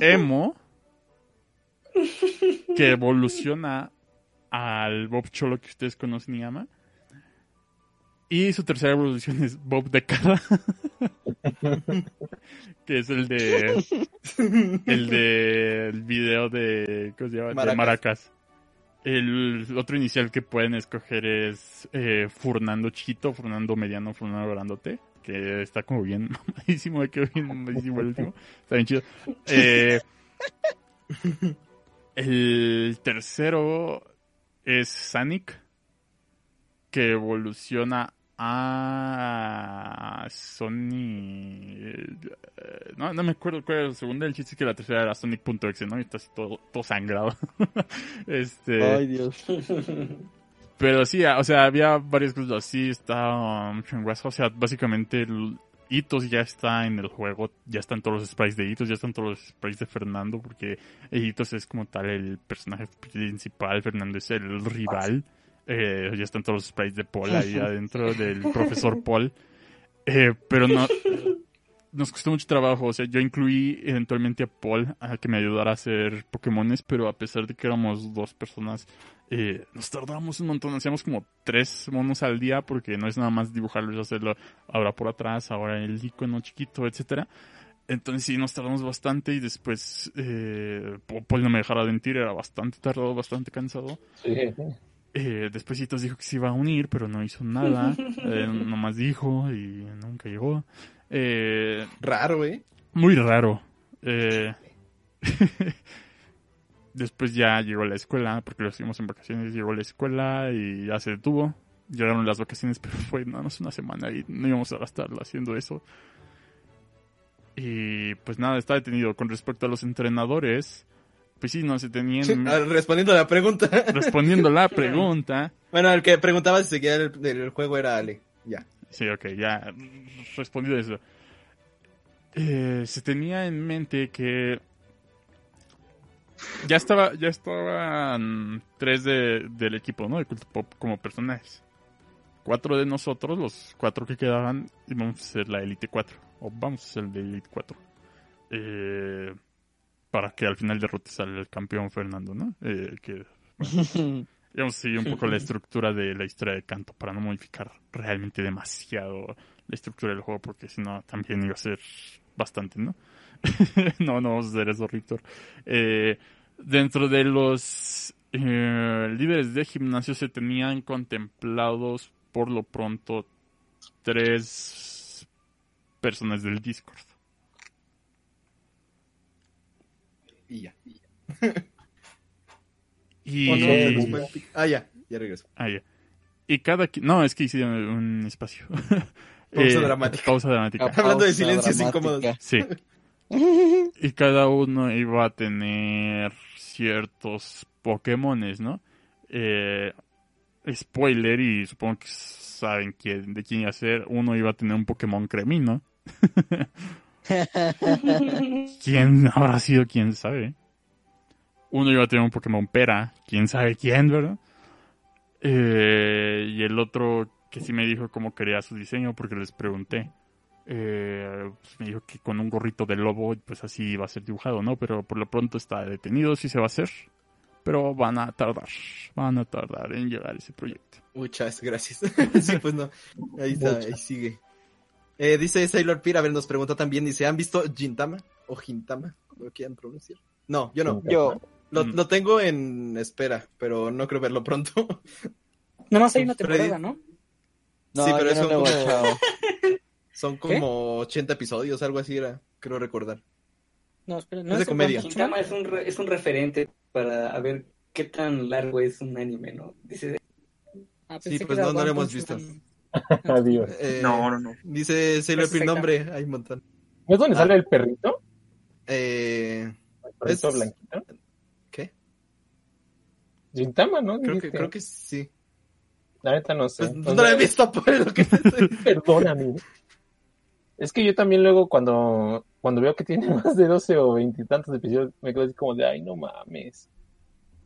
Emo que evoluciona al Bob Cholo que ustedes conocen y aman. Y su tercera evolución es Bob de cara. que es el de. El de. El video de. ¿Cómo se llama? De Maracas. Maracas. El otro inicial que pueden escoger es eh, Fernando Chiquito, Fernando Mediano, Fernando Grandote. Que está como bien mamadísimo, quedó bien mamadísimo el último. Está bien chido. Eh, el tercero es Sonic, que evoluciona a Sony. eh, No, no me acuerdo cuál era la segunda. El chiste es que la tercera era Sonic.exe, ¿no? Y está así todo, todo sangrado. este. Ay, Dios. Pero sí, o sea, había varias cosas así, está mucho en WhatsApp, o sea, básicamente el Hitos ya está en el juego, ya están todos los sprites de Hitos, ya están todos los sprites de Fernando, porque Hitos es como tal el personaje principal, Fernando es el rival, eh, ya están todos los sprites de Paul ahí adentro del profesor Paul, eh, pero no, nos costó mucho trabajo, o sea, yo incluí eventualmente a Paul a que me ayudara a hacer Pokémones, pero a pesar de que éramos dos personas, eh, nos tardamos un montón, hacíamos como tres monos al día porque no es nada más dibujarlo y hacerlo ahora por atrás, ahora el icono chiquito, etcétera. Entonces sí, nos tardamos bastante y después eh, Paul no me dejara mentir, era bastante tardado, bastante cansado. Sí. Eh, después dijo que se iba a unir, pero no hizo nada, eh, nomás dijo y nunca llegó. Eh, Raro, ¿eh? muy raro. Eh, después ya llegó la escuela, porque lo hicimos en vacaciones, llegó la escuela y ya se detuvo. Llegaron las vacaciones, pero fue nada más una semana y no íbamos a gastarla haciendo eso. Y pues nada, está detenido. Con respecto a los entrenadores, pues sí, no se tenían... Ah, Respondiendo a la pregunta. Respondiendo la pregunta, Bueno, el que preguntaba si seguía el, el juego era Ale. Ya. Sí, ok, ya respondido eso. Eh, se tenía en mente que ya estaba, ya estaban tres de, del equipo, ¿no? De Cult Pop como personajes. Cuatro de nosotros, los cuatro que quedaban, íbamos a ser la Elite 4. O vamos a ser de Elite 4. Eh, para que al final derrotes al campeón Fernando, ¿no? Eh, que, bueno, a seguir un poco la estructura de la historia de Canto para no modificar realmente demasiado la estructura del juego, porque si no también iba a ser bastante, ¿no? no, no vamos a hacer eso, Víctor. Eh, dentro de los eh, líderes de gimnasio se tenían contemplados por lo pronto tres personas del Discord. Y ya. Y... Pic- Ah, ya. Ya regreso. Ah, ya. Y cada... No, es que hice un espacio. Pausa dramática. Pausa dramática. Hablando de silencios dramática. incómodos. Sí. Y cada uno iba a tener ciertos Pokémones, ¿no? Eh, spoiler, y supongo que saben quién, de quién iba a ser. Uno iba a tener un Pokémon cremino. ¿Quién habrá sido? ¿Quién sabe? Uno iba a tener un Pokémon pera. ¿Quién sabe quién, verdad? Eh, y el otro que sí me dijo cómo quería su diseño porque les pregunté. Eh, pues me dijo que con un gorrito de lobo, pues así va a ser dibujado, ¿no? Pero por lo pronto está detenido, sí se va a hacer. Pero van a tardar, van a tardar en llegar ese proyecto. Muchas gracias. sí, pues no. Ahí está, ahí sigue. Eh, dice Sailor Pira, a ver, nos pregunta también, dice, ¿han visto Gintama? O Gintama, como lo quieran pronunciar. No, yo no. Yo. Lo, Mm. lo tengo en espera, pero no creo verlo pronto. Nada más hay una temporada, ¿no? No, sí, pero no son he como, son como 80 episodios, algo así era, creo recordar. No, espera, no Es de comedia. Gintama es un, re- es un referente para a ver qué tan largo es un anime, ¿no? Dice, Ah, Sí, pues no, no lo hemos visto. Adiós. Eh, No, no, no. Dice Sailor secta. nombre, hay un montón. ¿No es donde Ah. sale el perrito? Eh, El perrito Es- blanquito. ¿Qué? Gintama, ¿no? Creo que, creo que sí. La neta no sé. Pues, no lo he visto por lo que Perdóname. Es que yo también luego cuando, cuando veo que tiene más de 12 o 20 y tantos episodios, me quedo así como de, ay, no mames.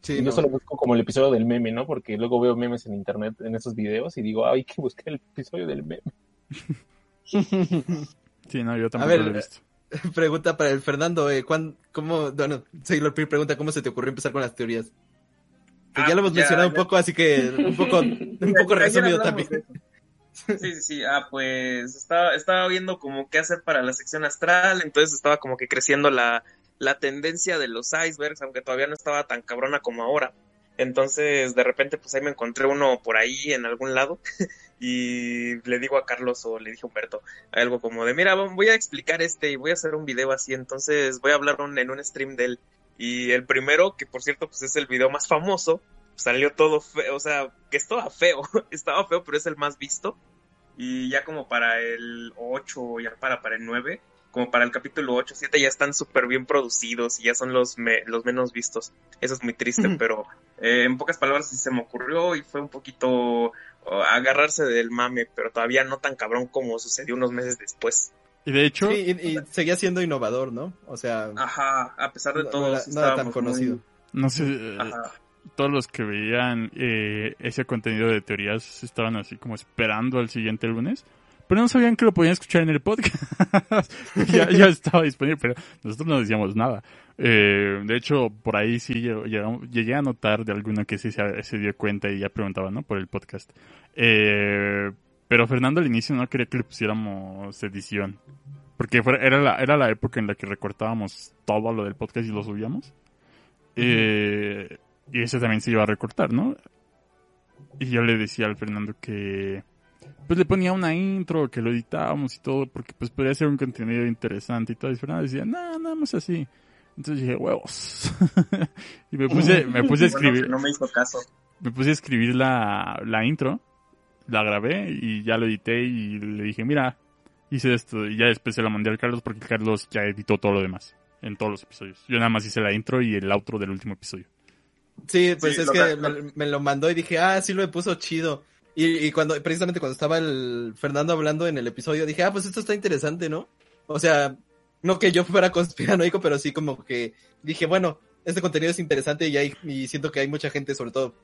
Sí, Y yo no. solo busco como el episodio del meme, ¿no? Porque luego veo memes en internet, en esos videos, y digo, ay, hay que buscar el episodio del meme. Sí, no, yo tampoco ver, lo he visto. Pregunta para el Fernando, eh, ¿cuán- ¿cómo, bueno, Sailor Pir pregunta cómo se te ocurrió empezar con las teorías? Que Ah, ya lo hemos ya, mencionado un poco, así que un poco, un poco resumido también. Sí, sí, sí. Ah, pues estaba, estaba viendo como qué hacer para la sección astral, entonces estaba como que creciendo la, la tendencia de los icebergs, aunque todavía no estaba tan cabrona como ahora. Entonces, de repente, pues ahí me encontré uno por ahí en algún lado y le digo a Carlos o le dije a Humberto algo como de, mira, voy a explicar este y voy a hacer un video así, entonces voy a hablar en un stream de él. Y el primero, que por cierto, pues es el video más famoso, salió todo feo, o sea, que estaba feo, estaba feo, pero es el más visto. Y ya como para el 8, ya para, para el 9, como para el capítulo 8, 7 ya están súper bien producidos y ya son los, me- los menos vistos. Eso es muy triste, pero eh, en pocas palabras sí se me ocurrió y fue un poquito oh, agarrarse del mame, pero todavía no tan cabrón como sucedió unos meses después. Y de hecho, Sí, y, y seguía siendo innovador, ¿no? O sea, Ajá, a pesar de no- todo, no era, no era tan muy- conocido. no sé, eh, Ajá. todos los que veían eh, ese contenido de teorías estaban así como esperando al siguiente lunes, pero no sabían que lo podían escuchar en el podcast. ya, ya estaba disponible, pero nosotros no decíamos nada. Eh, de hecho, por ahí sí llegamos- llegué a notar de alguno que sí se, se dio cuenta y ya preguntaba, ¿no? Por el podcast. Eh, pero Fernando al inicio no quería que le pusiéramos edición. Porque era, la, era la época en la que recortábamos todo lo del podcast y lo subíamos. Eh, y ese también se iba a recortar, ¿no? Y yo le decía al Fernando que pues le ponía una intro, que lo editábamos y todo, porque pues podría ser un contenido interesante y todo. Y Fernando decía, no, nada más así. Entonces dije, huevos. y me puse, me puse a escribir, no me hizo caso. me puse a escribir la, la intro, la grabé y ya lo edité y le dije, mira, hice esto. Y ya después se la mandé al Carlos porque Carlos ya editó todo lo demás en todos los episodios. Yo nada más hice la intro y el outro del último episodio. Sí, pues Sí, es que me lo mandó y dije, ah, sí lo puso chido. Y, y cuando, precisamente cuando estaba el Fernando hablando en el episodio, dije, ah, pues esto está interesante, ¿no? O sea, no que yo fuera conspiranoico, pero sí como que dije, bueno, este contenido es interesante y, hay, y siento que hay mucha gente, sobre todo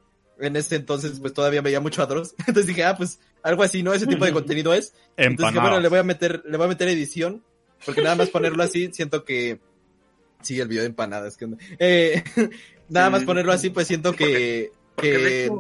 en ese entonces, pues todavía veía mucho a Dross. Entonces dije, ah, pues algo así, ¿no? Ese tipo de contenido es. Entonces dije, bueno, le voy a meter, le voy a meter edición, porque nada más ponerlo así, siento que, sí, el video de empanadas, que onda. Eh, nada más ponerlo así, pues siento que, Porque de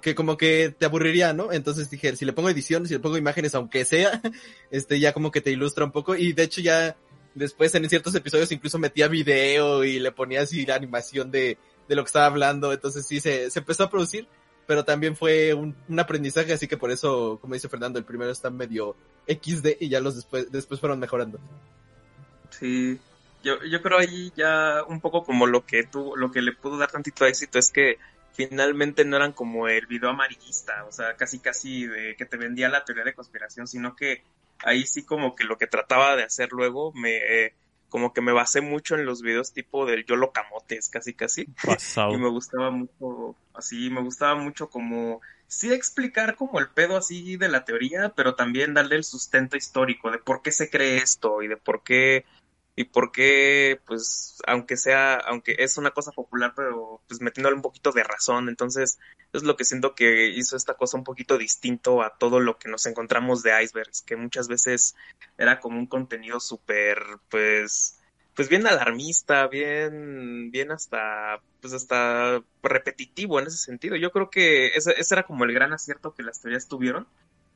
que, como que te aburriría, ¿no? Entonces dije, si le pongo edición, si le pongo imágenes, aunque sea, este, ya como que te ilustra un poco, y de hecho ya, después en ciertos episodios incluso metía video y le ponía así la animación de, de lo que estaba hablando, entonces sí, se, se empezó a producir, pero también fue un, aprendizaje, así que por eso, como dice Fernando, el primero está medio XD y ya los después, después fueron mejorando. Sí, yo, yo creo ahí ya un poco como lo que tuvo, lo que le pudo dar tantito éxito es que finalmente no eran como el video amarillista, o sea, casi casi de que te vendía la teoría de conspiración, sino que ahí sí como que lo que trataba de hacer luego me eh, como que me basé mucho en los videos tipo del Yolo Camotes, casi casi. Pasado. y me gustaba mucho, así, me gustaba mucho como, sí explicar como el pedo así de la teoría, pero también darle el sustento histórico de por qué se cree esto y de por qué, y por qué, pues, aunque sea, aunque es una cosa popular, pero pues metiéndole un poquito de razón. Entonces, es lo que siento que hizo esta cosa un poquito distinto a todo lo que nos encontramos de Icebergs, que muchas veces era como un contenido súper, pues, pues bien alarmista, bien, bien hasta, pues hasta repetitivo en ese sentido. Yo creo que ese, ese era como el gran acierto que las teorías tuvieron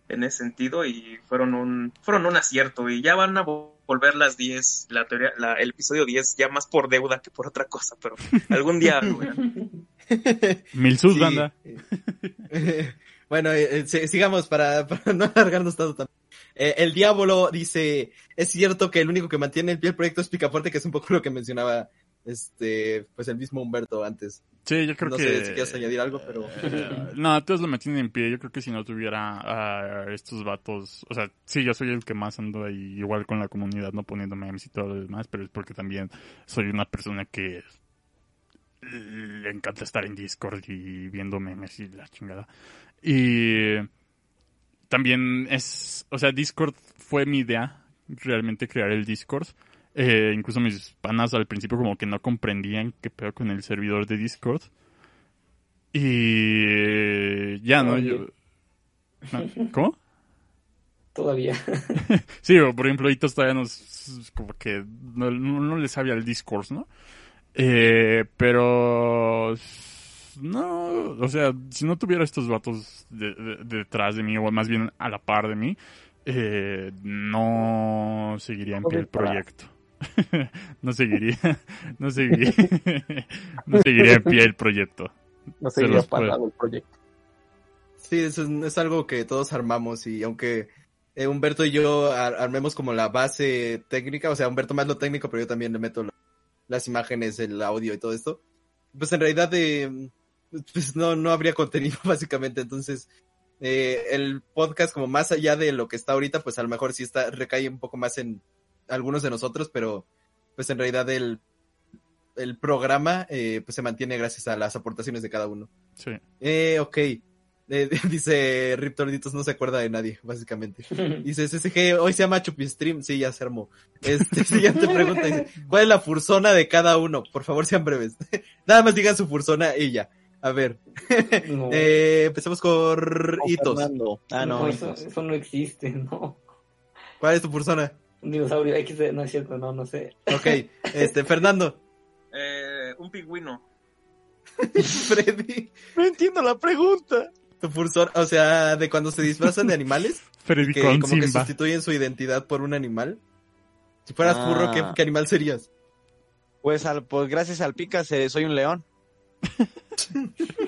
en ese sentido y fueron un, fueron un acierto y ya van a vo- volver las 10, la teoría, la, el episodio 10 ya más por deuda que por otra cosa, pero algún día. Mil sus, Sí. banda. bueno, eh, eh, si- sigamos para, para no alargarnos tanto. también. Eh, el diablo dice, es cierto que el único que mantiene el pie del proyecto es Picaporte, que es un poco lo que mencionaba este, pues el mismo Humberto antes. Sí, yo creo no que... sé si quieres añadir algo, pero... Eh, no, todos lo mantienen en pie. Yo creo que si no tuviera a estos vatos, o sea, sí, yo soy el que más ando ahí, igual con la comunidad, no poniendo memes y todo lo demás, pero es porque también soy una persona que le encanta estar en Discord y viendo memes y la chingada. Y también es, o sea, Discord fue mi idea, realmente crear el Discord. Eh, incluso mis panas al principio como que no comprendían qué pedo con el servidor de Discord. Y ya, ¿no? Yo... ¿Cómo? Todavía. Sí, por ejemplo, ahorita todavía nos, como que no, no, le sabe al Discord, ¿no? Eh, pero no, o sea, si no tuviera estos vatos de- de- detrás de mí, o más bien a la par de mí, eh, no seguiría en pie el proyecto. no seguiría, no seguiría, no seguiría en pie el proyecto. No Se sé, los parado el proyecto. Sí, eso es, es algo que todos armamos y aunque eh, Humberto y yo ar- armemos como la base técnica, o sea, Humberto más lo técnico, pero yo también le meto la- las imágenes, el audio y todo esto, pues en realidad eh, pues no, no habría contenido básicamente, entonces eh, el podcast como más allá de lo que está ahorita, pues a lo mejor sí está, recae un poco más en algunos de nosotros, pero pues en realidad el, el programa eh, pues se mantiene gracias a las aportaciones de cada uno. Sí. Eh, ok. Eh, dice Rip Torditos no se acuerda de nadie, básicamente. Dice SSG, hoy se llama Chupistream. Sí, ya se armó. Este, siguiente pregunta dice, ¿cuál es la fursona de cada uno? Por favor, sean breves. Nada más digan su fursona y ya. A ver. No. Eh, empecemos con Hitos. Ah, no. No, eso, eso no existe, no. ¿Cuál es tu fursona? Un dinosaurio X, no es cierto, no, no sé. Ok. Este, Fernando. Eh, un pingüino. Freddy. No entiendo la pregunta. Tu fursona, o sea, de cuando se disfrazan de animales. Freddy que con como que sustituyen su identidad por un animal. Si fueras burro, ¿qué, Ah. qué animal serías? Pues, al, pues gracias al Picas eh, soy un león.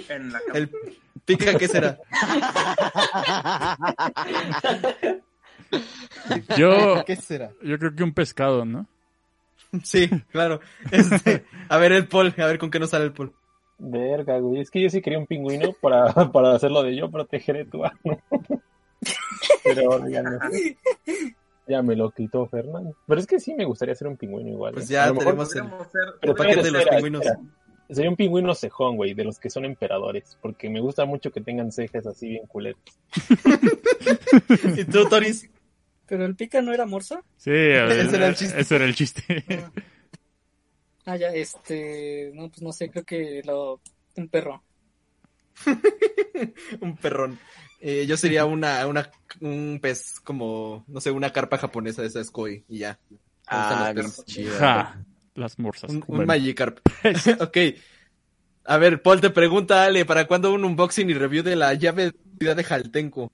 En la El pica, ¿qué será? Yo, ¿Qué será? yo creo que un pescado, ¿no? Sí, claro. Este, a ver el Paul, a ver con qué nos sale el Paul. Verga, güey. Es que yo sí quería un pingüino para, para hacerlo de yo protegeré tu ano. Pero ya no. Ya me lo quitó Fernando. Pero es que sí me gustaría ser un pingüino igual. Pues ¿eh? ya tenemos el, el paquete de los espera, pingüinos. espera. Sería un pingüino cejón, güey, de los que son emperadores. Porque me gusta mucho que tengan cejas así bien culeras. ¿Y tú, Toris? Pero el pica no era morsa. Sí, Ese era el chiste. ese era el chiste. Ah, ya, este. No, pues no sé, creo que lo. Un perro. un perrón. Eh, yo sería una, una, un pez como, no sé, una carpa japonesa de esa koi y ya. Ah, los bien perros. chido. Ja, las morsas. Un, un Magikarp. ok. A ver, Paul te pregunta, Ale, ¿para cuándo un unboxing y review de la llave de de Jaltenco?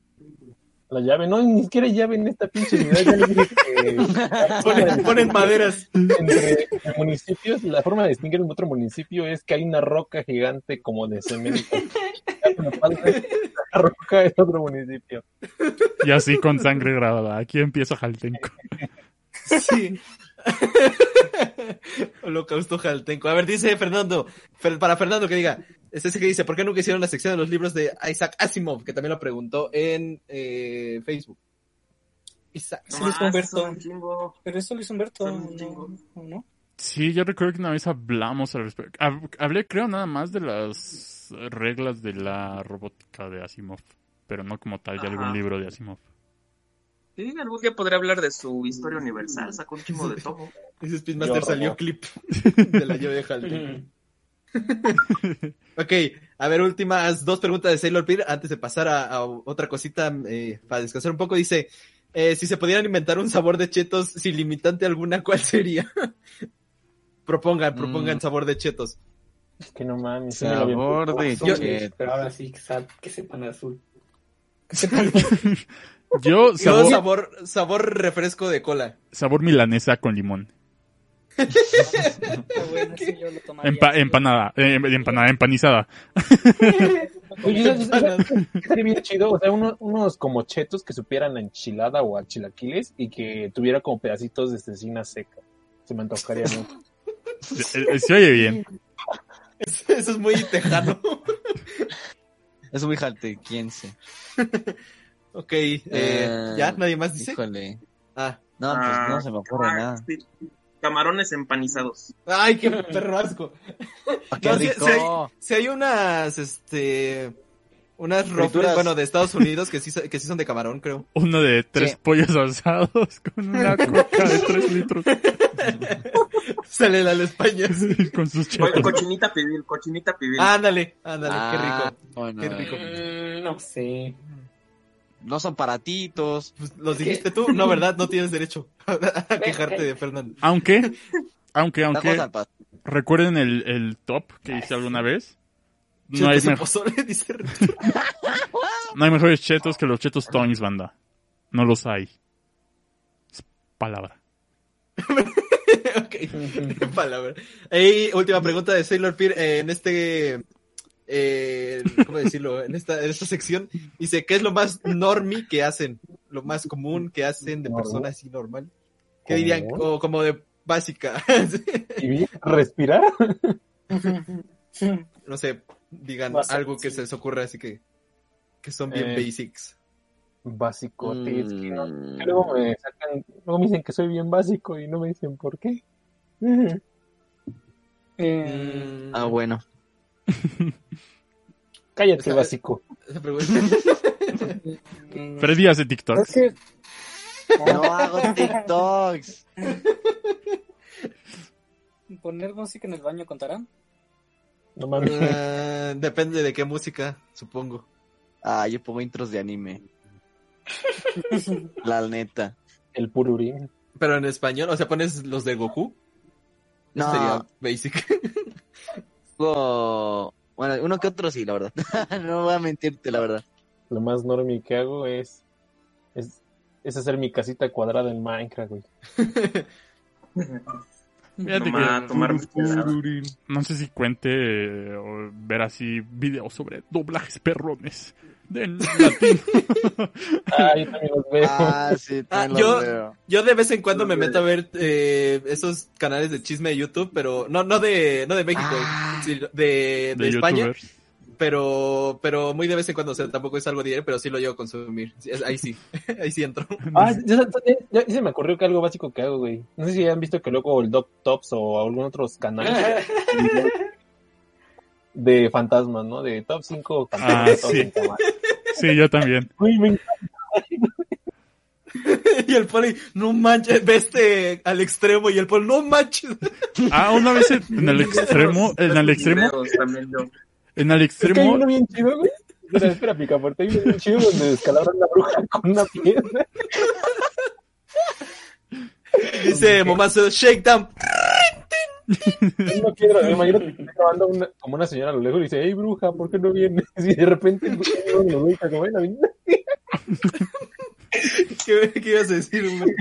La llave, no, ni siquiera llave en esta pinche unidad. Ya les dije que Ponen, ponen maderas. entre municipios, la forma de distinguir un otro municipio es que hay una roca gigante como de cemento. La roca es otro municipio. Y así con sangre grabada. Aquí empieza Jaltenco. Sí. Holocausto Jaltenco. A ver, dice Fernando, Fer- para Fernando que diga, es ese que dice, ¿por qué nunca hicieron la sección de los libros de Isaac Asimov? Que también lo preguntó en eh, Facebook. Isaac. Eso lo hizo Ah, Humberto. Pero eso lo hizo Humberto, ¿no? chingo. ¿O no? Sí, yo recuerdo que una vez hablamos al respecto. Hab- Hablé, creo, nada más de las reglas de la robótica de Asimov. Pero no como tal de algún libro de Asimov. Sí, algún día podré hablar de su historia universal, sacó un chingo de todo. Ese Speedmaster Yo, salió clip de la llave de Halton. Ok, a ver, últimas dos preguntas de Sailor Peer antes de pasar a, a otra cosita eh, para descansar un poco. Dice, eh, si se pudieran inventar un sabor de chetos sin limitante alguna, ¿cuál sería? propongan, propongan Mm. sabor de chetos. Es que no mames. Sabor de Azul, cheto. Pero ahora sí que, sab- que sepan azul. Yo, Yo, sabor, sabor, refresco de cola. sabor milanesa con limón. Está bueno, sí, yo lo tomaría. Empa- empanada, eh, empanada, empanizada. Oye, ¿sabes- sabes qué estaría bien chido? O sea, uno- unos como chetos que supieran a enchilada o a chilaquiles y que tuviera como pedacitos de cecina seca. Se me antojaría mucho. Se, eh, se oye bien. Eso, eso es muy tejano. Es muy jaltequiense. ok, eh, Eh, ¿ya? ¿Nadie más dice? Híjole. Ah. No, pues Ah, no se me ocurre ah, nada. sí. Camarones empanizados. Ay, qué perro asco. Ah, Si hay unas, este, unas rofles, Frituras. bueno, de Estados Unidos que sí, que sí son de camarón, creo. Uno de tres Sí. pollos asados con una coca de tres litros. Sale la España. Sí, con sus Co- chetos. Cochinita pibil, cochinita pibil. Ándale, ándale, Ah, qué rico. bueno, Qué rico. Mm, no sé. No son paratitos. Pues, ¿Los dijiste tú? No, ¿verdad? No tienes derecho a quejarte de Fernando. Aunque, aunque, aunque, recuerden el, el top que hice alguna vez. No hay, Chetos en me- pozole, dice. no hay mejores chetos que los chetos Toings, banda. No los hay. Es palabra. ok, palabra. Y última pregunta de Sailor Peer eh, en este, eh, ¿cómo decirlo? En esta, en esta sección dice, ¿qué es lo más normie que hacen? Lo más común que hacen de persona así normal. ¿Qué dirían? O como de básica. Respirar? no sé, digan Básico, algo que sí. se les ocurra así que, que son bien Eh, basics. Es que no- Mm, Luego me sacan, luego me dicen que soy bien básico y no me dicen por qué. Eh, Mm, Ah, bueno. Cállate, Esa- básico. esa pregunta. Freddy hace TikTok. es que No hago TikToks. poner música en el baño contará. No mames. Ah, depende de qué música, supongo. Ah, yo pongo intros de anime. La neta. El pururín. Pero en español, o sea, pones los de Goku. No. Sería basic. Bueno, uno que otro sí, la verdad. no voy a mentirte, la verdad. Lo más normie que hago es, es, es hacer mi casita cuadrada en Minecraft, güey. Fíjate Tomar- que- tomar michelada. No sé si cuente eh, o ver así videos sobre doblajes perrones Ah, yo también los veo. Ah, sí, Ah, también yo- los veo. Yo de vez en cuando me meto a ver eh, esos canales de chisme de YouTube, pero no, no de, no de México, Ah. sino de, de de España, youtubers. pero, pero muy de vez en cuando, o sea, tampoco es algo diario, pero sí lo llevo a consumir. Ahí sí, ahí sí entro. Ah, ya, ya- ya- ya se me ocurrió que algo básico que hago, güey. No sé si han visto que luego el Doc Tops o algún otros canales de fantasmas, ¿no? De top 5 fantasmas. Ah, todos sí. en cama. Sí, yo también. Güey, me y el poli, no manches, ve este al extremo y el poli, no manches. Ah, una vez en el extremo, en el extremo, Videos también yo. en el Es que hay extremo, uno bien chido, güey. Espera, espera, picaporte. Hay uno bien chido donde descalabran la bruja con una piedra. Dice Momazo, shake down. Una piedra, me imagino que está grabando una, como una señora a lo lejos y dice, hey bruja, ¿por qué no vienes? Y de repente el güey lo "Ven, ven". ¿Qué, qué ibas a decir, güey?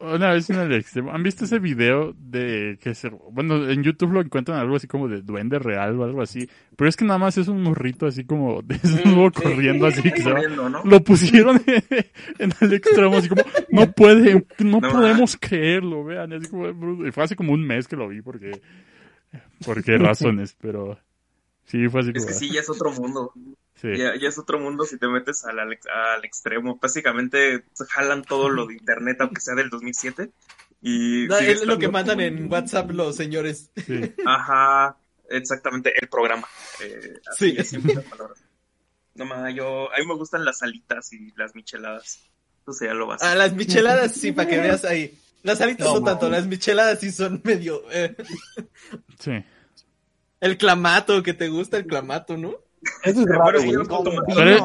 una vez en el extremo, ¿han visto ese video de que se, bueno, en YouTube lo encuentran algo así como de duende real o algo así, pero es que nada más es un morrito así como desnudo corriendo así que se va. Corriendo, ¿no? Lo pusieron en el extremo, así como, no puede, no, No podemos creerlo, vean, así como, y fue hace como un mes que lo vi porque, por qué razones, pero sí, fue así Es como, que sí, ya es otro mundo. Sí. Ya, ya es otro mundo si te metes al, al, ex- al extremo. Básicamente jalan todo lo de internet, aunque sea del 2007. Y No, es lo que mandan en WhatsApp los señores. sí. Ajá, exactamente, el programa. Eh, así Sí. No ma, yo, a mí me gustan las alitas y las micheladas. Eso sería lo básico. Ah, las micheladas sí, para que veas ahí. Las alitas No, no tanto, las micheladas sí son medio... eh. Sí. El clamato, que te gusta el clamato, ¿no? Eso es raro, Pero- yo-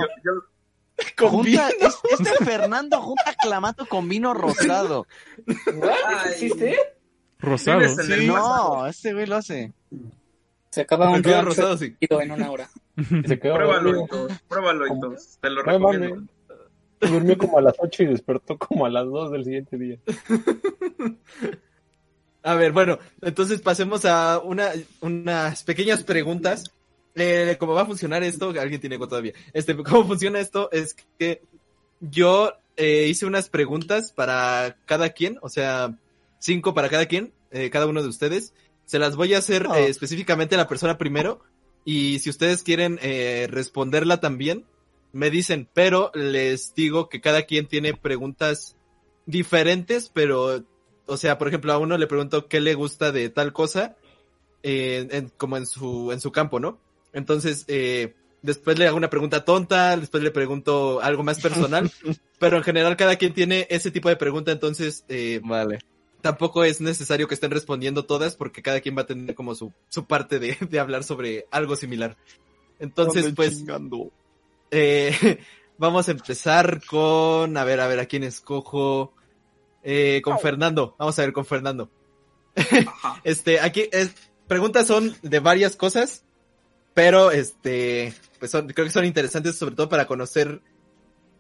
Con Junta, vino. es- este Fernando junta clamato con vino rosado. ¿What? ¿Existe? Rosado. Sí, no, este güey lo hace. Se acaba un vino rosado, sí. en una hora. Se quedó Pruébalo. Hitos, pruébalo, Hitos, te lo No recomiendo. Durmió como a las 8 y despertó como a las 2 del siguiente día. A ver, bueno, entonces pasemos a una, unas pequeñas preguntas. Eh, ¿Cómo va a funcionar esto? Alguien tiene eco todavía. Este, ¿Cómo funciona esto? Es que yo eh, hice unas preguntas para cada quien, o sea, cinco para cada quien, eh, cada uno de ustedes. Se las voy a hacer Oh. eh, específicamente a la persona primero. Y si ustedes quieren eh, responderla también, me dicen, pero les digo que cada quien tiene preguntas diferentes, pero, o sea, por ejemplo, a uno le pregunto qué le gusta de tal cosa, eh, en- como en su, en su campo, ¿no? Entonces, eh, después le hago una pregunta tonta, después le pregunto algo más personal, pero en general cada quien tiene ese tipo de pregunta, entonces, eh, Vale. tampoco es necesario que estén respondiendo todas porque cada quien va a tener como su, su parte de, de hablar sobre algo similar. Entonces, pues, eh, vamos a empezar con, a ver, a ver, ¿a quién escojo? Eh, con Fernando, vamos a ver con Fernando. Ajá. Este, aquí, es, preguntas son de varias cosas, pero este, pues son, creo que son interesantes sobre todo para conocer,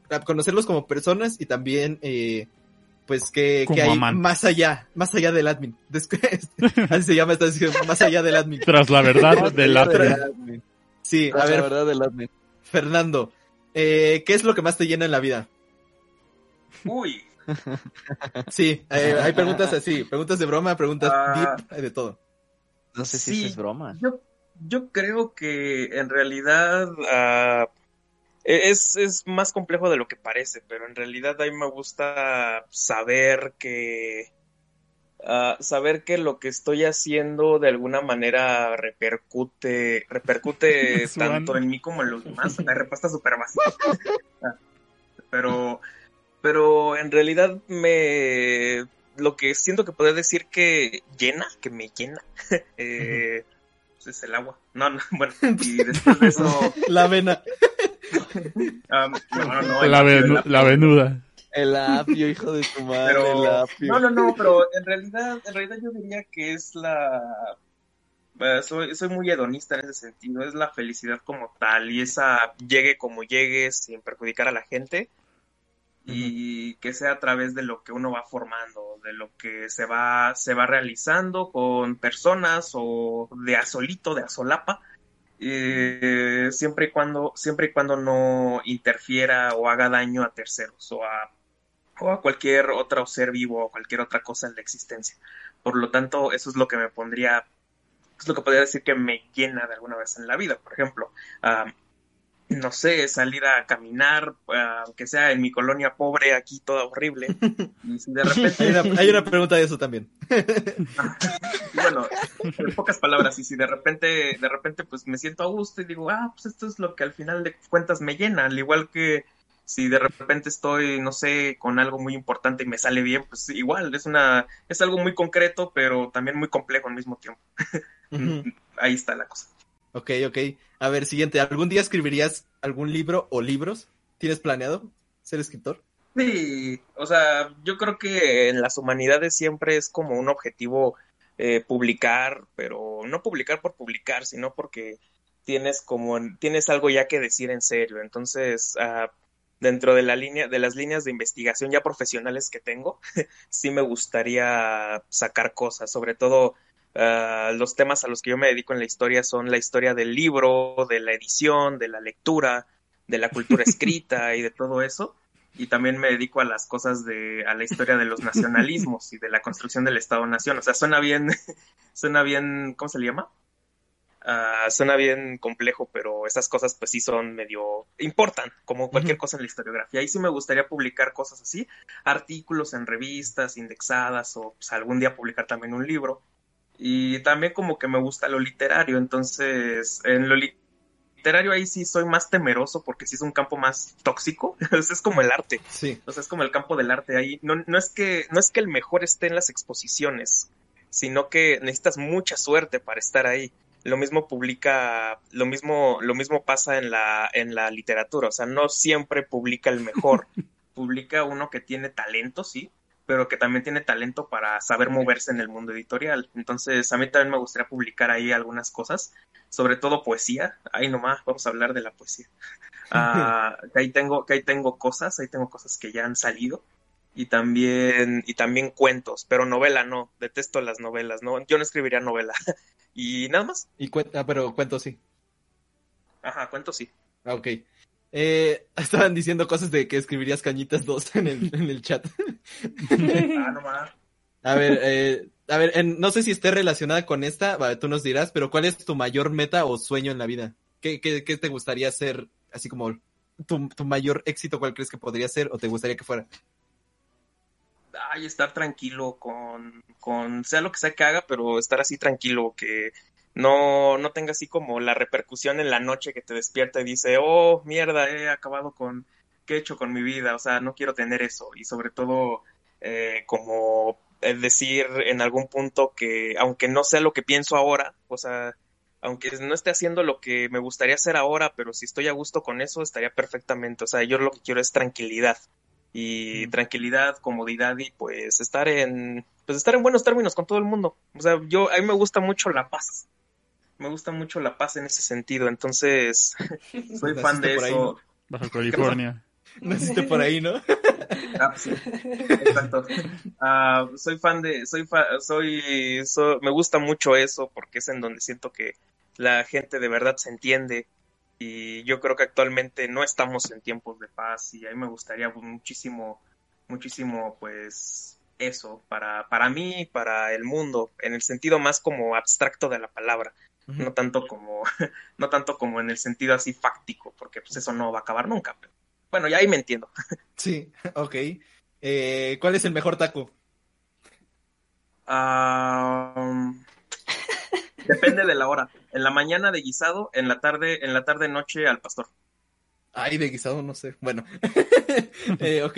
para conocerlos como personas y también, eh, pues que, que hay más allá, más allá del admin. Des- Así se llama esta más allá del admin. Tras la verdad de la... Sí, a La ver, verdad del admin. Fernando, eh, ¿qué es lo que más te llena en la vida? Uy, Sí, eh, hay preguntas así, preguntas de broma, preguntas Ah. deep, hay de todo. No sé si Sí. eso es broma. yo, yo creo que en realidad ah, es, es más complejo de lo que parece, pero en realidad a mí me gusta saber que ah, saber que lo que estoy haciendo de alguna manera repercute repercute tanto en mí como en los demás. La básica. Ah, pero pero en realidad me lo que siento que puedo decir que llena, que me llena, eh, pues es el agua. No, no, bueno, y después de eso, La vena. am, no, no, no, el La, venu- la venuda. El apio, hijo de tu madre, Pero- el apio. No, no, no, pero en realidad, en realidad yo diría que es la... eh, soy, soy muy hedonista en ese sentido, es la felicidad como tal y esa llegue como llegue sin perjudicar a la gente y que sea a través de lo que uno va formando, de lo que se va, se va realizando con personas o de a solito, de a solapa, eh, siempre y cuando, siempre y cuando no interfiera o haga daño a terceros o a o a cualquier otro ser vivo o cualquier otra cosa en la existencia. Por lo tanto, eso es lo que me pondría, es lo que podría decir que me llena de alguna vez en la vida. Por ejemplo, ah, no sé, salir a caminar, ah, aunque sea en mi colonia pobre, aquí toda horrible. Y si de Hay repente, una, hay una pregunta de eso también. bueno, en pocas palabras, y si de repente, de repente, pues me siento a gusto y digo, ah, pues esto es lo que al final de cuentas me llena, al igual que si de repente estoy, no sé, con algo muy importante y me sale bien, pues igual, es una, es algo muy concreto, pero también muy complejo al mismo tiempo. Ahí está la cosa. Ok, ok. A ver, siguiente. ¿Algún día escribirías algún libro o libros? ¿Tienes planeado ser escritor? Sí, o sea, yo creo que en las humanidades siempre es como un objetivo eh, publicar, pero no publicar por publicar, sino porque tienes como tienes algo ya que decir en serio. Entonces, ah, dentro de la línea, de las líneas de investigación ya profesionales que tengo, sí me gustaría sacar cosas, sobre todo ah, los temas a los que yo me dedico en la historia son la historia del libro, de la edición, de la lectura, de la cultura escrita y de todo eso y también me dedico a las cosas de, a la historia de los nacionalismos y de la construcción del Estado-Nación. O sea, suena bien, suena bien, ¿cómo se le llama? Ah, suena bien complejo, pero esas cosas pues sí son medio, importan, como cualquier cosa en la historiografía. Y sí me gustaría publicar cosas así, artículos en revistas indexadas o pues, algún día publicar también un libro. Y también como que me gusta lo literario, entonces en lo li- literario ahí sí soy más temeroso porque sí es un campo más tóxico. es como el arte. Sí. O sea, es como el campo del arte ahí. No, no es que, no es que el mejor esté en las exposiciones, sino que necesitas mucha suerte para estar ahí. Lo mismo publica, lo mismo, lo mismo pasa en la, en la literatura. O sea, no siempre publica el mejor. publica uno que tiene talento, sí, pero que también tiene talento para saber moverse en el mundo editorial. Entonces, a mí también me gustaría publicar ahí algunas cosas, sobre todo poesía. Ahí nomás, vamos a hablar de la poesía. Ah, que ahí tengo, que ahí tengo cosas, ahí tengo cosas que ya han salido. Y también, y también cuentos, pero novela no, detesto las novelas, no, yo no escribiría novela. y nada más. Y cuenta, ah, pero cuento sí. Ajá, cuentos sí. Ah, ok. Eh, estaban diciendo cosas de que escribirías cañitas dos en el, en el chat. ah, no más. A ver, eh, a ver, en- no sé si esté relacionada con esta, va, tú nos dirás, pero ¿cuál es tu mayor meta o sueño en la vida? ¿Qué, qué, qué te gustaría ser, así como tu, tu mayor éxito, cuál crees que podría ser o te gustaría que fuera? ay, estar tranquilo con, con, sea lo que sea que haga, pero estar así tranquilo, que no, no tenga así como la repercusión en la noche que te despierta y dice, oh, mierda, he acabado con, ¿qué he hecho con mi vida? O sea, no quiero tener eso. Y sobre todo, eh, como eh, decir en algún punto que, aunque no sea lo que pienso ahora, o sea, aunque no esté haciendo lo que me gustaría hacer ahora, pero si estoy a gusto con eso, estaría perfectamente. O sea, yo lo que quiero es tranquilidad y tranquilidad, comodidad y pues estar en pues estar en buenos términos con todo el mundo. O sea, yo a mí me gusta mucho la paz. Me gusta mucho la paz en ese sentido, entonces soy fan de por ahí, eso. ¿no? Baja California. Naciste por ahí, ¿no? Ah, sí. Exacto. Ah, soy fan de, soy fa- soy, so- me gusta mucho eso porque es en donde siento que la gente de verdad se entiende y yo creo que actualmente no estamos en tiempos de paz y a mí me gustaría muchísimo, muchísimo pues eso para, para mí, para el mundo, en el sentido más como abstracto de la palabra. No tanto como, no tanto como en el sentido así fáctico, porque pues eso no va a acabar nunca. pero- bueno, ya ahí me entiendo. Sí, ok. Eh, ¿Cuál es el mejor taco? Ah, depende de la hora. En la mañana de guisado, en la tarde, en la tarde noche al pastor. Ay, de guisado, no sé. Bueno. Eh, ok.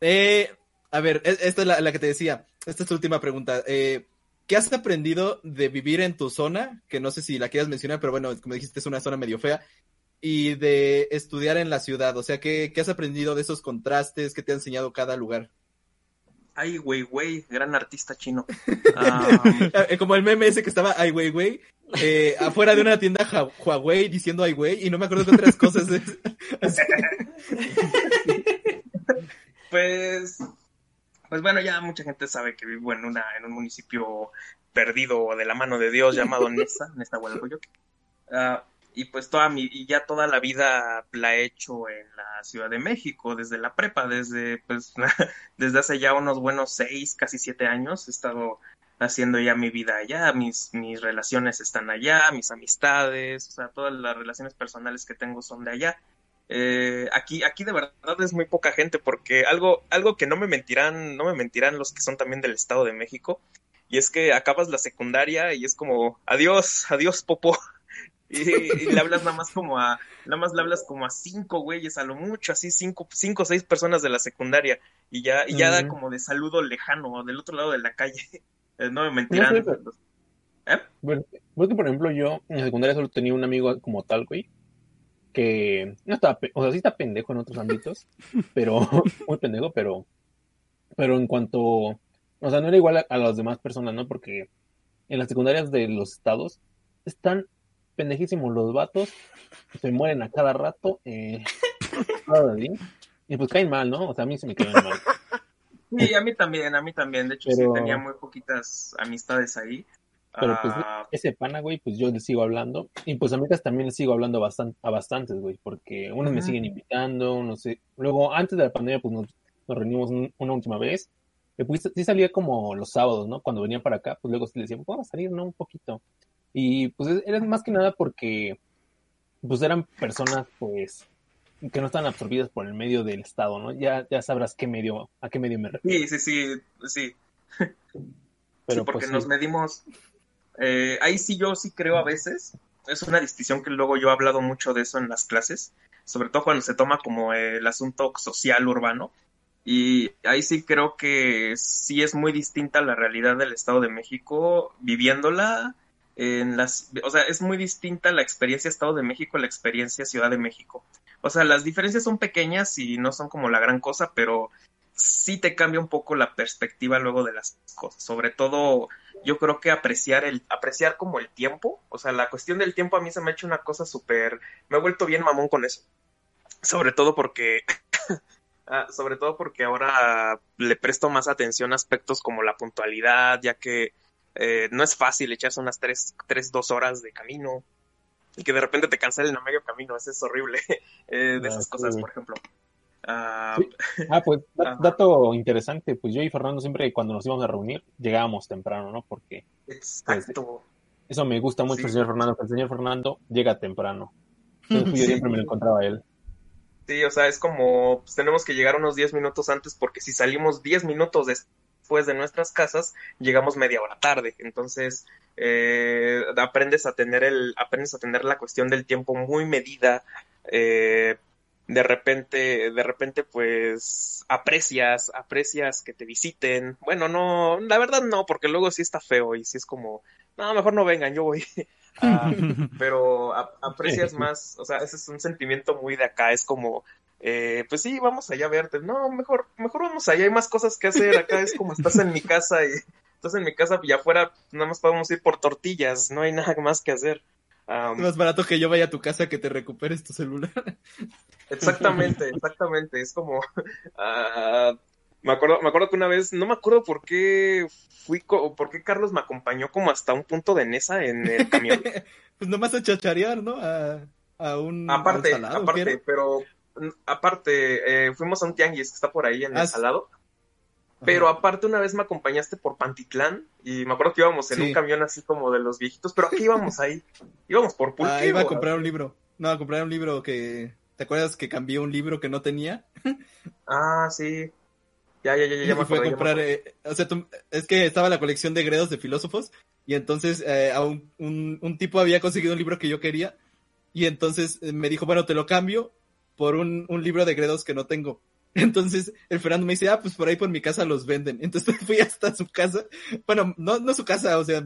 Eh, a ver, e- esta es la, la que te decía. Esta es tu última pregunta. Eh, ¿Qué has aprendido de vivir en tu zona? Que no sé si la quieras mencionar, pero bueno, como dijiste, es una zona medio fea. Y de estudiar en la ciudad. O sea, ¿qué, qué has aprendido de esos contrastes? ¿Qué te ha enseñado cada lugar? Ay, güey, güey, gran artista chino. Ah, Eh, Como el meme ese que estaba Ai Weiwei, eh, afuera de una tienda Ja- Huawei diciendo Ai Wei y no me acuerdo qué otras cosas es. pues, pues bueno, ya mucha gente sabe que vivo en una, en un municipio perdido de la mano de Dios llamado Nesa, Nesa Hualcoyoque. Ah, y pues toda mi, y ya toda la vida la he hecho en la Ciudad de México, desde la prepa, desde, pues, desde hace ya unos buenos seis, casi siete años, he estado haciendo ya mi vida allá, mis, mis relaciones están allá, mis amistades, o sea, todas las relaciones personales que tengo son de allá. Eh, aquí, aquí de verdad es muy poca gente, porque algo, algo que no me mentirán, no me mentirán los que son también del Estado de México, y es que acabas la secundaria y es como, adiós, adiós, popo. Y, y le hablas nada más como a, nada más le hablas como a cinco güeyes, a lo mucho, así cinco, cinco o seis personas de la secundaria, y ya, y ya da como de saludo lejano, del otro lado de la calle. Eh, no me mentirán. pero- ¿Eh? Bueno, porque por ejemplo yo en la secundaria solo tenía un amigo como tal, güey, que no estaba, pe- o sea, sí está pendejo en otros ámbitos, pero muy pendejo, pero, pero en cuanto, o sea, no era igual a, a las demás personas, ¿no? Porque en las secundarias de los estados están pendejísimos los vatos, se mueren a cada rato, eh, cada día, y pues caen mal, ¿no? O sea, a mí se me caen mal. Sí, a mí también, a mí también. De hecho, Pero- sí tenía muy poquitas amistades ahí. Pero pues Ah, ese pana, güey, pues yo le sigo hablando. Y pues amigas también le sigo hablando bastan- a bastantes, güey, porque unos me siguen invitando, unos sé. Luego, antes de la pandemia, pues nos, nos reunimos un- una última vez. Y pues sí salía como los sábados, ¿no? Cuando venía para acá, pues luego sí le decía, vamos a salir, ¿no? Un poquito. Y pues era más que nada porque, pues eran personas, pues, que no están absorbidas por el medio del Estado, ¿no? Ya, ya sabrás qué medio, a qué medio me refiero. sí, sí, sí, sí. Pero sí, porque pues sí. nos medimos. Eh, ahí sí yo sí creo a veces es una distinción que luego yo he hablado mucho de eso en las clases, sobre todo cuando se toma como el asunto social urbano. Y ahí sí creo que sí es muy distinta la realidad del Estado de México viviéndola en las, o sea, es muy distinta la experiencia Estado de México a la experiencia Ciudad de México. O sea, las diferencias son pequeñas y no son como la gran cosa, pero sí te cambia un poco la perspectiva luego de las cosas. Sobre todo, yo creo que apreciar el, apreciar como el tiempo. O sea, la cuestión del tiempo a mí se me ha hecho una cosa súper, me he vuelto bien mamón con eso. Sobre todo porque, ah, sobre todo porque ahora le presto más atención a aspectos como la puntualidad, ya que eh, no es fácil echarse unas tres, tres, dos horas de camino y que de repente te cancelen a medio camino, eso es horrible. Eh, de Ah, esas sí. cosas, por ejemplo. Ah, Sí. Ah, pues da- dato interesante, pues yo y Fernando siempre cuando nos íbamos a reunir llegábamos temprano, ¿no? Porque exacto. eso me gusta mucho Sí. el señor Fernando, que el señor Fernando llega temprano. Entonces pues, yo Sí. siempre me lo encontraba a él. Sí, o sea, es como pues, tenemos que llegar unos 10 minutos antes porque si salimos 10 minutos después de nuestras casas, llegamos media hora tarde. Entonces, eh, aprendes a tener el aprendes a tener la cuestión del tiempo muy medida. eh, de repente, de repente, pues aprecias, aprecias que te visiten. Bueno, no, la verdad no, porque luego sí está feo y sí es como, no, mejor no vengan, yo voy. Ah, pero a- aprecias más, o sea, ese es un sentimiento muy de acá, es como, eh, pues sí, vamos allá a verte, no, mejor, mejor vamos allá, hay más cosas que hacer, acá es como estás en mi casa y estás en mi casa y afuera nada más podemos ir por tortillas, no hay nada más que hacer. Es más barato que yo vaya a tu casa que te recuperes tu celular. Exactamente, exactamente. Es como. ah, me, acuerdo, me acuerdo que una vez, no me acuerdo por qué fui, por qué Carlos me acompañó como hasta un punto de Nesa en el camión. Pues nomás a chacharear, ¿no? A, a un aparte, al salado, ¿qué aparte, pero mm, aparte, eh, fuimos a un tianguis que está por ahí en Ah, el sí. Pero aparte una vez me acompañaste por Pantitlán y me acuerdo que íbamos en Sí. un camión así como de los viejitos, pero aquí íbamos ahí, íbamos por pulque. Ah, iba a comprar un libro. No, a comprar un libro que... ¿Te acuerdas que cambié un libro que no tenía? Ah, sí. Ya, ya, ya, ya, ya me y fue a ya me comprar... eh, o sea, tú- es que estaba la colección de Gredos de filósofos y entonces eh, a un, un, un tipo había conseguido un libro que yo quería y entonces eh, me dijo, bueno, te lo cambio por un, un libro de Gredos que no tengo. Entonces el Fernando me dice, ah, pues por ahí por mi casa los venden. Entonces fui hasta su casa. Bueno, no, no su casa, o sea,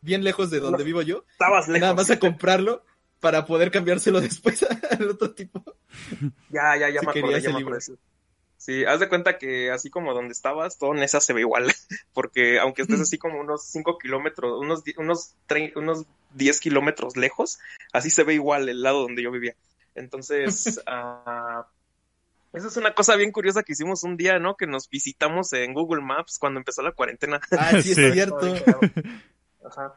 bien lejos de donde No, vivo yo. Estabas lejos. Nada más a comprarlo para poder cambiárselo después al otro tipo. Ya, ya, ya Si me acordé, ya me acordé. sí. Haz de cuenta que así como donde estabas, todo Nesa se ve igual, porque aunque estés así como unos 5 kilómetros, unos, unos, unos 10 kilómetros lejos, así se ve igual el lado donde yo vivía. Entonces, ah, esa es una cosa bien curiosa que hicimos un día, ¿no? Que nos visitamos en Google Maps cuando empezó la cuarentena. Ah, sí, Sí. es cierto. Ajá.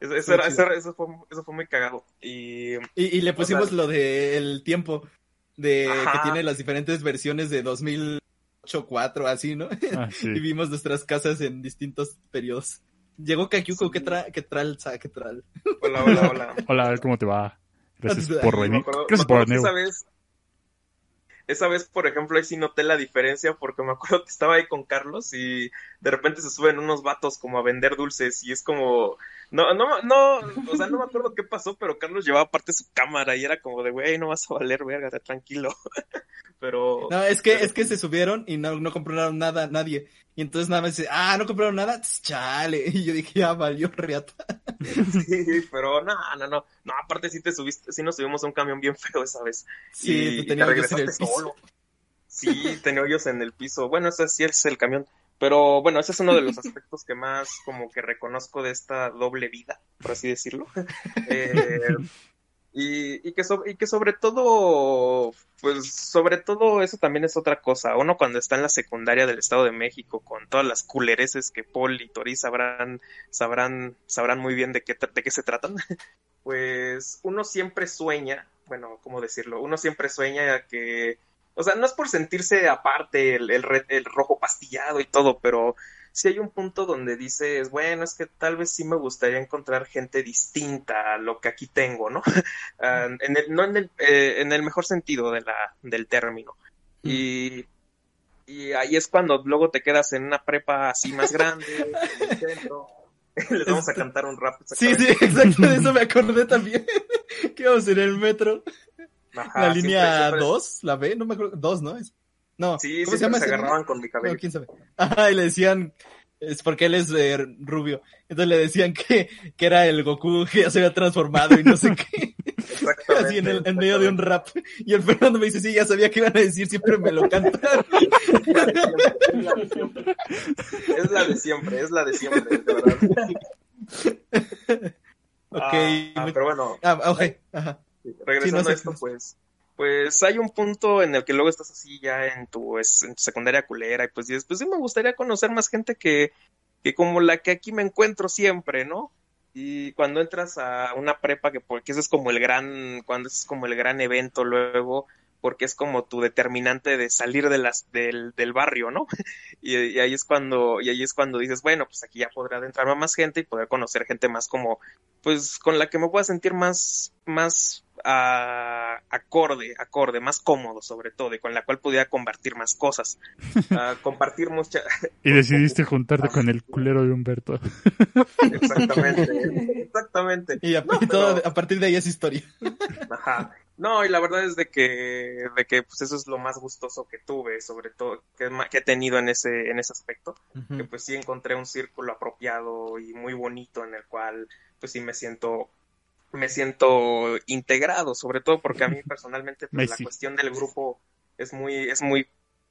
Eso, eso Fue era- eso era- eso fue, eso fue muy cagado. Y Y, y le pusimos O sea- lo del tiempo, de Ajá. que tiene las diferentes versiones de 2008, 4, así, ¿no? Ah, sí. Y vimos nuestras casas en distintos periodos. Llegó Kakyuko, Sí. ¿qué, tra qué tral, qué tral? hola, hola, hola. Hola, ¿cómo te va? Gracias por venir. Gracias por venir. Esa vez, por ejemplo, ahí sí noté la diferencia porque me acuerdo que estaba ahí con Carlos y de repente se suben unos vatos como a vender dulces y es como, no, no, no, o sea, no me acuerdo qué pasó, pero Carlos llevaba aparte su cámara y era como de, güey, no vas a valer, verga, tranquilo. Pero, No, es que, es que se subieron y no, no compraron nada, nadie. Y entonces nada más dice, ah, no compraron nada, chale. Y yo dije, ya valió reata. sí, pero no, no, no, no, aparte sí te subiste, sí nos subimos a un camión bien feo esa vez. Sí, y, te y tenía te hoyos en el regresaste piso. solo. Sí, tenía hoyos en el piso. Bueno, ese sí es el camión. Pero bueno, ese es uno de los aspectos que más como que reconozco de esta doble vida, por así decirlo. Eh, y, y, que so- y que sobre todo, pues sobre todo eso también es otra cosa. Uno cuando está en la secundaria del Estado de México con todas las culereces que Paul y Tori sabrán, sabrán, sabrán muy bien de qué, de qué se tratan, pues uno siempre sueña, bueno, ¿cómo decirlo? Uno siempre sueña que, o sea, no es por sentirse aparte el, el, el rojo pastillado y todo, pero sí hay un punto donde dices, bueno, es que tal vez sí me gustaría encontrar gente distinta a lo que aquí tengo, ¿no? Ah, en el, no en el, eh, en el mejor sentido de la, del término. Y, y ahí es cuando luego te quedas en una prepa así más grande, en el centro, Les vamos a Este- cantar un rap. Sí, sí, exacto, de eso me acordé también. que íbamos en el metro. Ajá, la línea siempre- 2, la B, no me acuerdo. 2, ¿no? Es- No, Sí, ¿cómo se llama se agarraban con mi No, cabello. quién sabe. Ajá, y le decían, es porque él es eh, rubio. Entonces le decían que, que era el Goku que ya se había transformado y no sé qué. Exactamente. Así en, el, en medio de un rap. Y el Fernando me dice, sí, ya sabía que iban a decir, siempre me lo cantan. Es la de siempre, es la de siempre, de verdad. ok. Ah, muy- pero bueno, Ah, ok, ajá. Regresando Sí, no sé, a esto, pues, pues hay un punto en el que luego estás así ya en tu, es- en tu secundaria culera y pues dices, pues sí me gustaría conocer más gente que, que como la que aquí me encuentro siempre, ¿no? Y cuando entras a una prepa, que porque ese es como el gran, cuando ese es como el gran evento luego, porque es como tu determinante de salir de las, del, del barrio, ¿no? Y, y ahí es cuando, y ahí es cuando dices, bueno, pues aquí ya podré adentrarme a más gente y poder conocer gente más como, pues con la que me pueda sentir más, más ah, acorde, acorde, más cómodo sobre todo, y con la cual pudiera compartir más cosas, Ah, compartir mucha, Y decidiste juntarte con el culero de Humberto. exactamente, exactamente. Y a, No, y todo pero- a partir de ahí es historia. Ajá. No, y la verdad es de que, de que pues eso es lo más gustoso que tuve, sobre todo, que, he tenido en ese, en ese aspecto, que pues sí encontré un círculo apropiado y muy bonito en el cual pues sí me siento, me siento integrado, sobre todo porque a mí personalmente pues, la cuestión del grupo es muy, es muy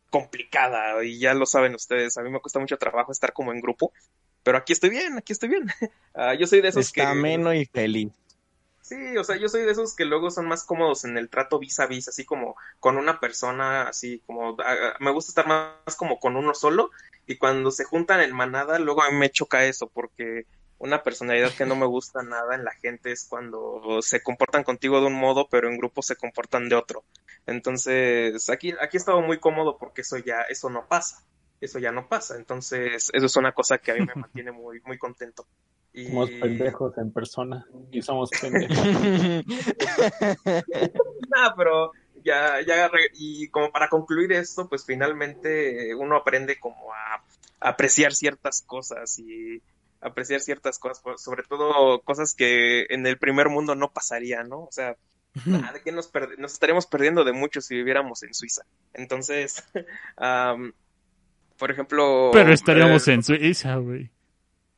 complicada y ya lo saben ustedes, a mí me cuesta mucho trabajo estar como en grupo, pero aquí estoy bien, aquí estoy bien. Ah, yo soy de esos Está que... ameno y feliz. Sí, o sea, yo soy de esos que luego son más cómodos en el trato vis a vis, así como con una persona, así como me gusta estar más como con uno solo y cuando se juntan en manada, luego a mí me choca eso porque una personalidad que no me gusta nada en la gente es cuando se comportan contigo de un modo, pero en grupo se comportan de otro. Entonces, aquí aquí he estado muy cómodo porque eso ya eso no pasa. Eso ya no pasa. Entonces, eso es una cosa que a mí me mantiene muy muy contento. Y Somos pendejos en persona y somos pendejos. Nada, pero ya, ya, re- y como para concluir esto, pues finalmente eh, uno aprende como a, a apreciar ciertas cosas y apreciar ciertas cosas, sobre todo cosas que en el primer mundo no pasarían, ¿no? O sea, nada, ¿de qué nos, perde- nos estaríamos perdiendo de mucho si viviéramos en Suiza? Entonces, am, por ejemplo... Pero estaríamos eh, en Suiza, güey.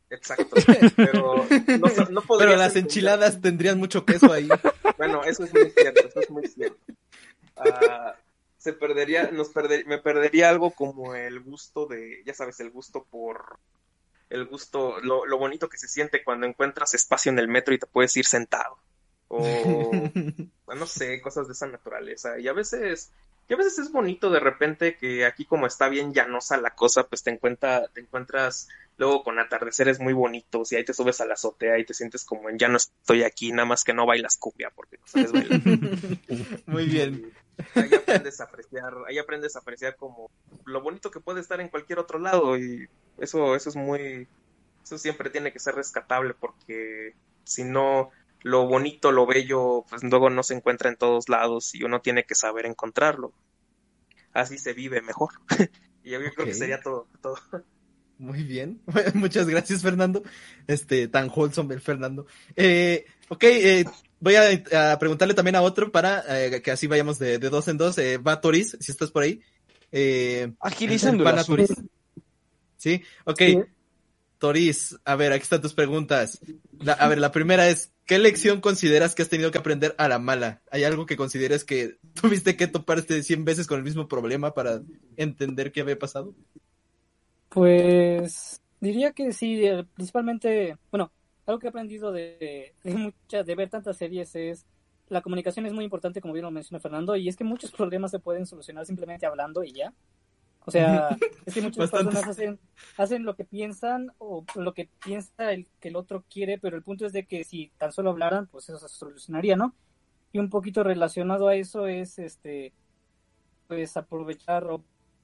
Exacto, pero no, no Pero las enchiladas tendrían mucho queso ahí. Bueno, eso es muy cierto, eso es muy cierto. Ah, se perdería, nos perder, me perdería algo como el gusto de, ya sabes, el gusto por, el gusto, lo, lo bonito que se siente cuando encuentras espacio en el metro y te puedes ir sentado. O, no sé, cosas de esa naturaleza. Y a veces, y a veces es bonito de repente que aquí como está bien llanosa la cosa, pues te encuentra, te encuentras luego con atardeceres muy bonitos y ahí te subes a la azotea y te sientes como en ya no estoy aquí, nada más que no bailas cumbia porque no sabes bailar. Muy bien. Ahí aprendes a apreciar, ahí aprendes a apreciar como lo bonito que puede estar en cualquier otro lado y eso, eso es muy, eso siempre tiene que ser rescatable porque si no, lo bonito, lo bello, pues luego no se encuentra en todos lados y uno tiene que saber encontrarlo. Así se vive mejor. y yo creo que sería todo, todo. Muy bien. Muchas gracias, Fernando. Este, tan wholesome el Fernando. Eh, ok, eh, voy a, a preguntarle también a otro para eh, que así vayamos de, de dos en dos. Eh, va Toris, si estás por ahí. Eh, Agilizando pana asunto. Toris. Sí, ok. Sí. Toris, a ver, aquí están tus preguntas. La- a ver, la primera es, ¿qué lección consideras que has tenido que aprender a la mala? ¿Hay algo que consideres que tuviste que toparte 100 veces con el mismo problema para entender qué había pasado? Pues diría que sí, principalmente, bueno, algo que he aprendido de, de, de ver tantas series es la comunicación es muy importante, como bien lo menciona Fernando, y es que muchos problemas se pueden solucionar simplemente hablando y ya. O sea, es que muchas Bastantes. personas hacen, hacen lo que piensan o lo que piensa el que el otro quiere, pero el punto es de que si tan solo hablaran, pues eso se solucionaría, ¿no? Y un poquito relacionado a eso es este pues aprovechar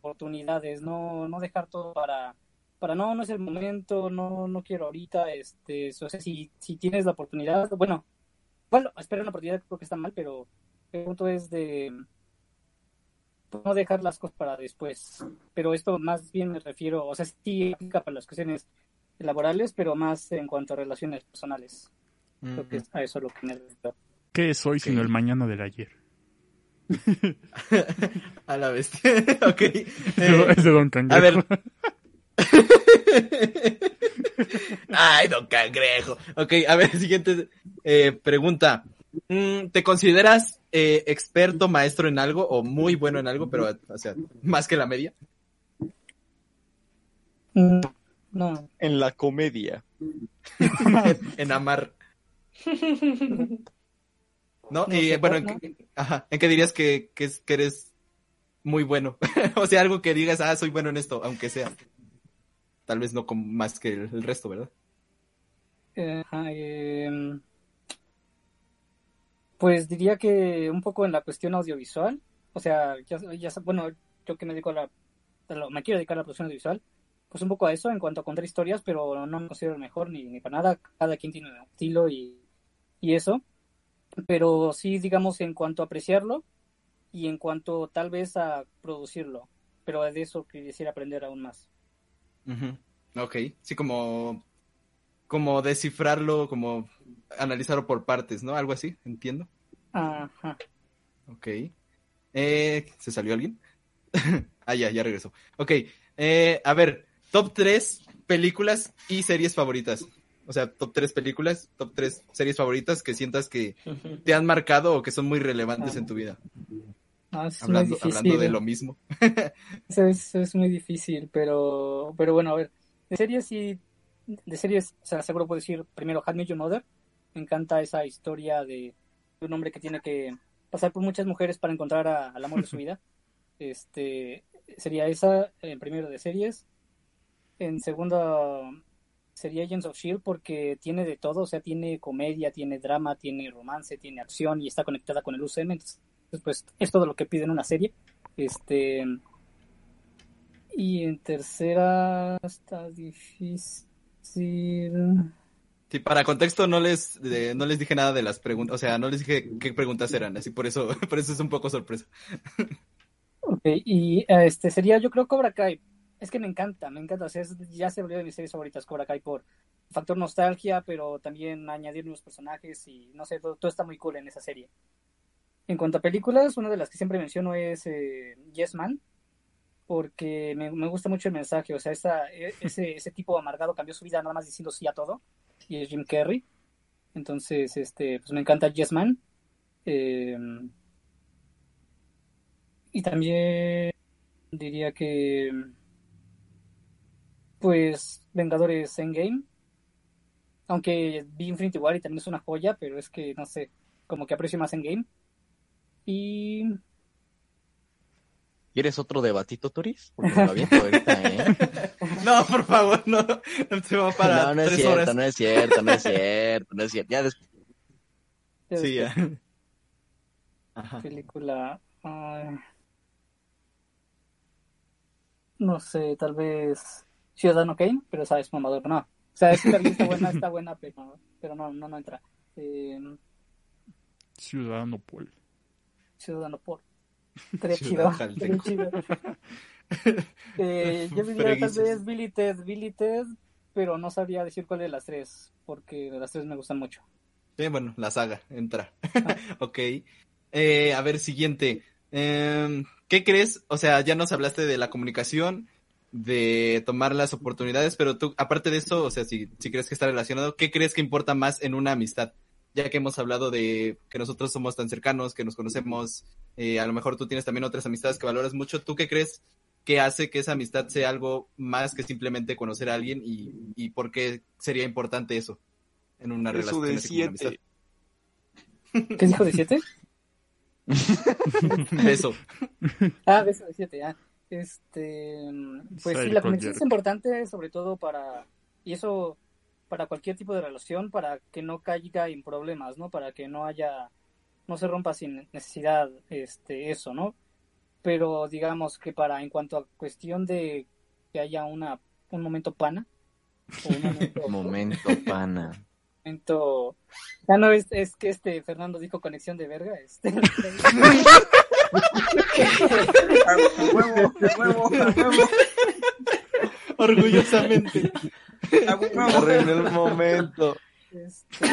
oportunidades, no, no dejar todo para, para no, no es el momento, no, no quiero ahorita, este, o sea, si, si tienes la oportunidad, bueno, bueno, esperar una oportunidad creo que está mal, pero el punto es de no dejar las cosas para después. Pero esto más bien me refiero, o sea, sí aplica para las cuestiones laborales, pero más en cuanto a relaciones personales. Creo que es a eso lo que me refiero. ¿Qué es hoy sino el mañana del ayer? A la bestia. ok. Eh, Es de Don Cangrejo. a ver. Ay, don cangrejo. Ok, a ver, siguiente eh, pregunta. Mm, ¿Te consideras eh, experto, maestro en algo o muy bueno en algo, pero, o sea, más que la media? No. En la comedia. en, en amar. ¿No? No y sé, bueno, ¿en ¿no? qué, ajá, ¿en qué dirías que, que, es- que eres muy bueno? o sea, algo que digas, ah, soy bueno en esto, aunque sea. Tal vez no como más que el, el resto, ¿verdad? Eh, ajá, em, pues diría que un poco en la cuestión audiovisual, o sea, ya, ya bueno, yo que me dedico a la, me quiero dedicar a la producción audiovisual, pues un poco a eso en cuanto a contar historias, pero no me considero mejor ni, ni para nada, cada quien tiene un estilo y, y eso, pero sí, digamos, en cuanto a apreciarlo y en cuanto tal vez a producirlo, pero de eso quisiera aprender aún más. Ujú. Ok, sí, como, como descifrarlo, como analizarlo por partes, ¿no? Algo así, entiendo. Ajá. Ok. Eh, ¿Se salió alguien? ah, ya, ya regresó. Ok, eh, a ver, top 3 películas y series favoritas. O sea, top 3 películas, top 3 series favoritas que sientas que te han marcado o que son muy relevantes en tu vida. Ah, es muy Hablando, difícil. hablando de lo mismo. Eso es, eso es muy difícil, pero, pero bueno, a ver, de series sí, de series, o sea, seguro puedo decir primero Met Your Mother. Me encanta esa historia de, un hombre que tiene que pasar por muchas mujeres para encontrar a- al amor de su vida. Este, sería esa en primero de series. En segunda sería Agents of Shield porque tiene de todo, o sea, tiene comedia, tiene drama, tiene romance, tiene acción y está conectada con el UCM, entonces pues es todo lo que pide en una serie. Este y en tercera está difícil. Sí, para contexto no les, de- no les dije nada de las preguntas, o sea, no les dije qué preguntas eran, así por eso, por eso es un poco sorpresa. Ok, y eh, este sería, yo creo, Cobra Kai. Es que me encanta, me encanta. O ya se volvió de mis series favoritas, Cobra Kai, por factor nostalgia, pero también añadir nuevos personajes y no sé, todo, todo está muy cool en esa serie. En cuanto a películas, una de las que siempre menciono es eh, Yes Man, porque me, me gusta mucho el mensaje. O sea, esa, e- ese, ese tipo amargado cambió su vida nada más diciendo sí a todo, y es Jim Carrey. Entonces, este, pues me encanta Yes Man. Eh, y también diría que pues Vengadores Endgame. Aunque vi Infinity War y también es una joya, pero es que no sé, como que aprecio más Endgame. Y ¿Quieres otro debatito, Toris? Porque lo aviento ahorita, ¿eh? No, por favor, no, no te va para no, no es tres cierto, horas. no es cierto, no es cierto, no es cierto. Ya después. ya Sí, ya. Ajá. película no sé, tal vez Ciudadano Kane, pero sabes, mamador, no. O sea, es que también está buena, está buena, pero, pero no, no, no entra. Eh, Ciudadano Paul. Ciudadano por. Estaría Ciudad chido. Jalteco. estaría chido. Eh, yo diría tal vez Billy Ted, Billy Ted, pero no sabría decir cuál de las tres, porque las tres me gustan mucho. Sí, bueno, la saga, entra. ok. Eh, a ver, siguiente. Em, ¿Qué crees? O sea, ya nos hablaste de la comunicación, de tomar las oportunidades, pero tú, aparte de eso, o sea, si, si crees que está relacionado, ¿qué crees que importa más en una amistad? Ya que hemos hablado de que nosotros somos tan cercanos, que nos conocemos, eh, a lo mejor tú tienes también otras amistades que valoras mucho. ¿Tú qué crees que hace que esa amistad sea algo más que simplemente conocer a alguien y, y por qué sería importante eso en una Eso relación? de siete. ¿Qué dijo de siete? Beso. Ah, beso de siete, ah. Este, pues sí, Psycho la conexión es importante, sobre todo para, y eso para cualquier tipo de relación, para que no caiga en problemas, ¿no? Para que no haya, no se rompa sin necesidad, este, eso, ¿no? Pero digamos que para, en cuanto a cuestión de que haya una, un momento pana, o un momento, Momento, pana. momento, ya no es, es que este Fernando dijo conexión de verga, este. A huevo, a huevo, a huevo. Orgullosamente. Arruiné el momento. Este,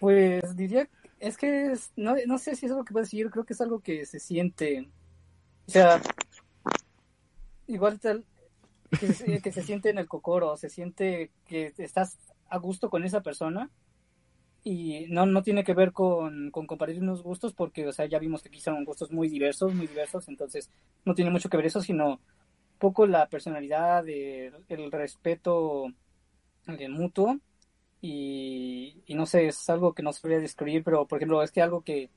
pues diría, es que es- no, no sé si es algo que puedo decir, creo que es algo que se siente, o sea, igual tal, que se, que se siente en el cocoro, se siente que estás a gusto con esa persona y no, no tiene que ver con, con compartir unos gustos porque, o sea, ya vimos que aquí son gustos muy diversos, muy diversos, entonces no tiene mucho que ver eso, sino poco la personalidad, el, el respeto eh, mutuo y, y no sé, es algo que no sabría describir, pero por ejemplo, es que algo que,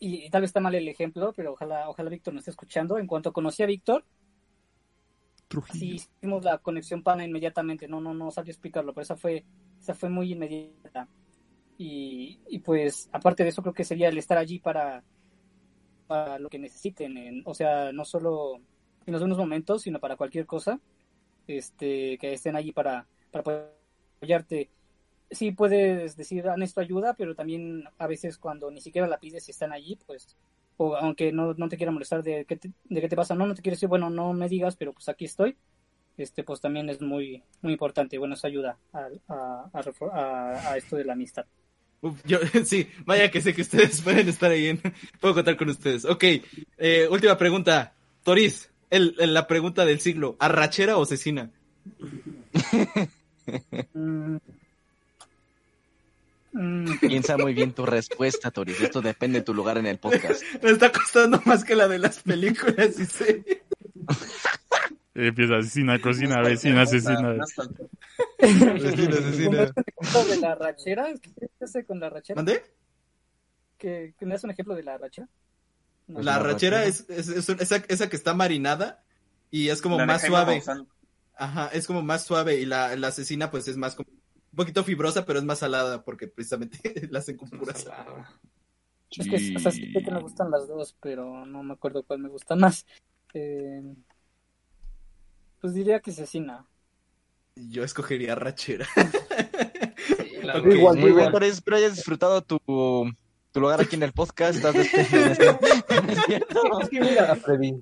y, y tal vez está mal el ejemplo, pero ojalá, ojalá Víctor nos esté escuchando. En cuanto conocí a Víctor, sí hicimos la conexión pana inmediatamente, no, no, no sabía explicarlo, pero esa fue, esa fue muy inmediata. Y, y pues, aparte de eso, creo que sería el estar allí para, para lo que necesiten, en- o sea, no solo en los buenos momentos, sino para cualquier cosa, este, que estén allí para, para apoyarte. Sí puedes decir, han esto ayuda, pero también a veces cuando ni siquiera la pides y están allí, pues, o aunque no, no te quiera molestar de qué te, de qué te pasa, no, no te quiero decir, bueno, no me digas, pero pues aquí estoy, este, pues también es muy, muy importante, bueno, eso ayuda a, a, a- a esto de la amistad. Uf, yo, sí, vaya que sé que ustedes pueden estar ahí. En, puedo contar con ustedes. Ok, eh, última pregunta. Toris, el, el- la pregunta del siglo. ¿Arrachera o cecina? Mm. Mm, Piensa muy bien tu respuesta, Toris. Esto depende de tu lugar en el podcast. Me está costando más que la de las películas y series. Empieza asesina, cocina, vecina, asesina. Asesina, asesina. ejemplo de la rachera? ¿Qué hace con la rachera? ¿Mandé? ¿Que, que me das un ejemplo de la rachera? No. La arrachera es, es- es un- esa, esa que está marinada y es como La más suave. Ajá, es como más suave y la, la asesina pues es más como un poquito fibrosa, pero es más salada porque precisamente la hacen con pura sal. Es que, o sea, sí sé que me gustan las dos, pero no me acuerdo cuál me gusta más. Eh, pues diría que cecina. Yo escogería arrachera. la Ok, verdad. Igual, Muy bien, igual. Espero hayas disfrutado tu, tu lugar aquí en el podcast. Estás. ¿Es que mira, Freddy,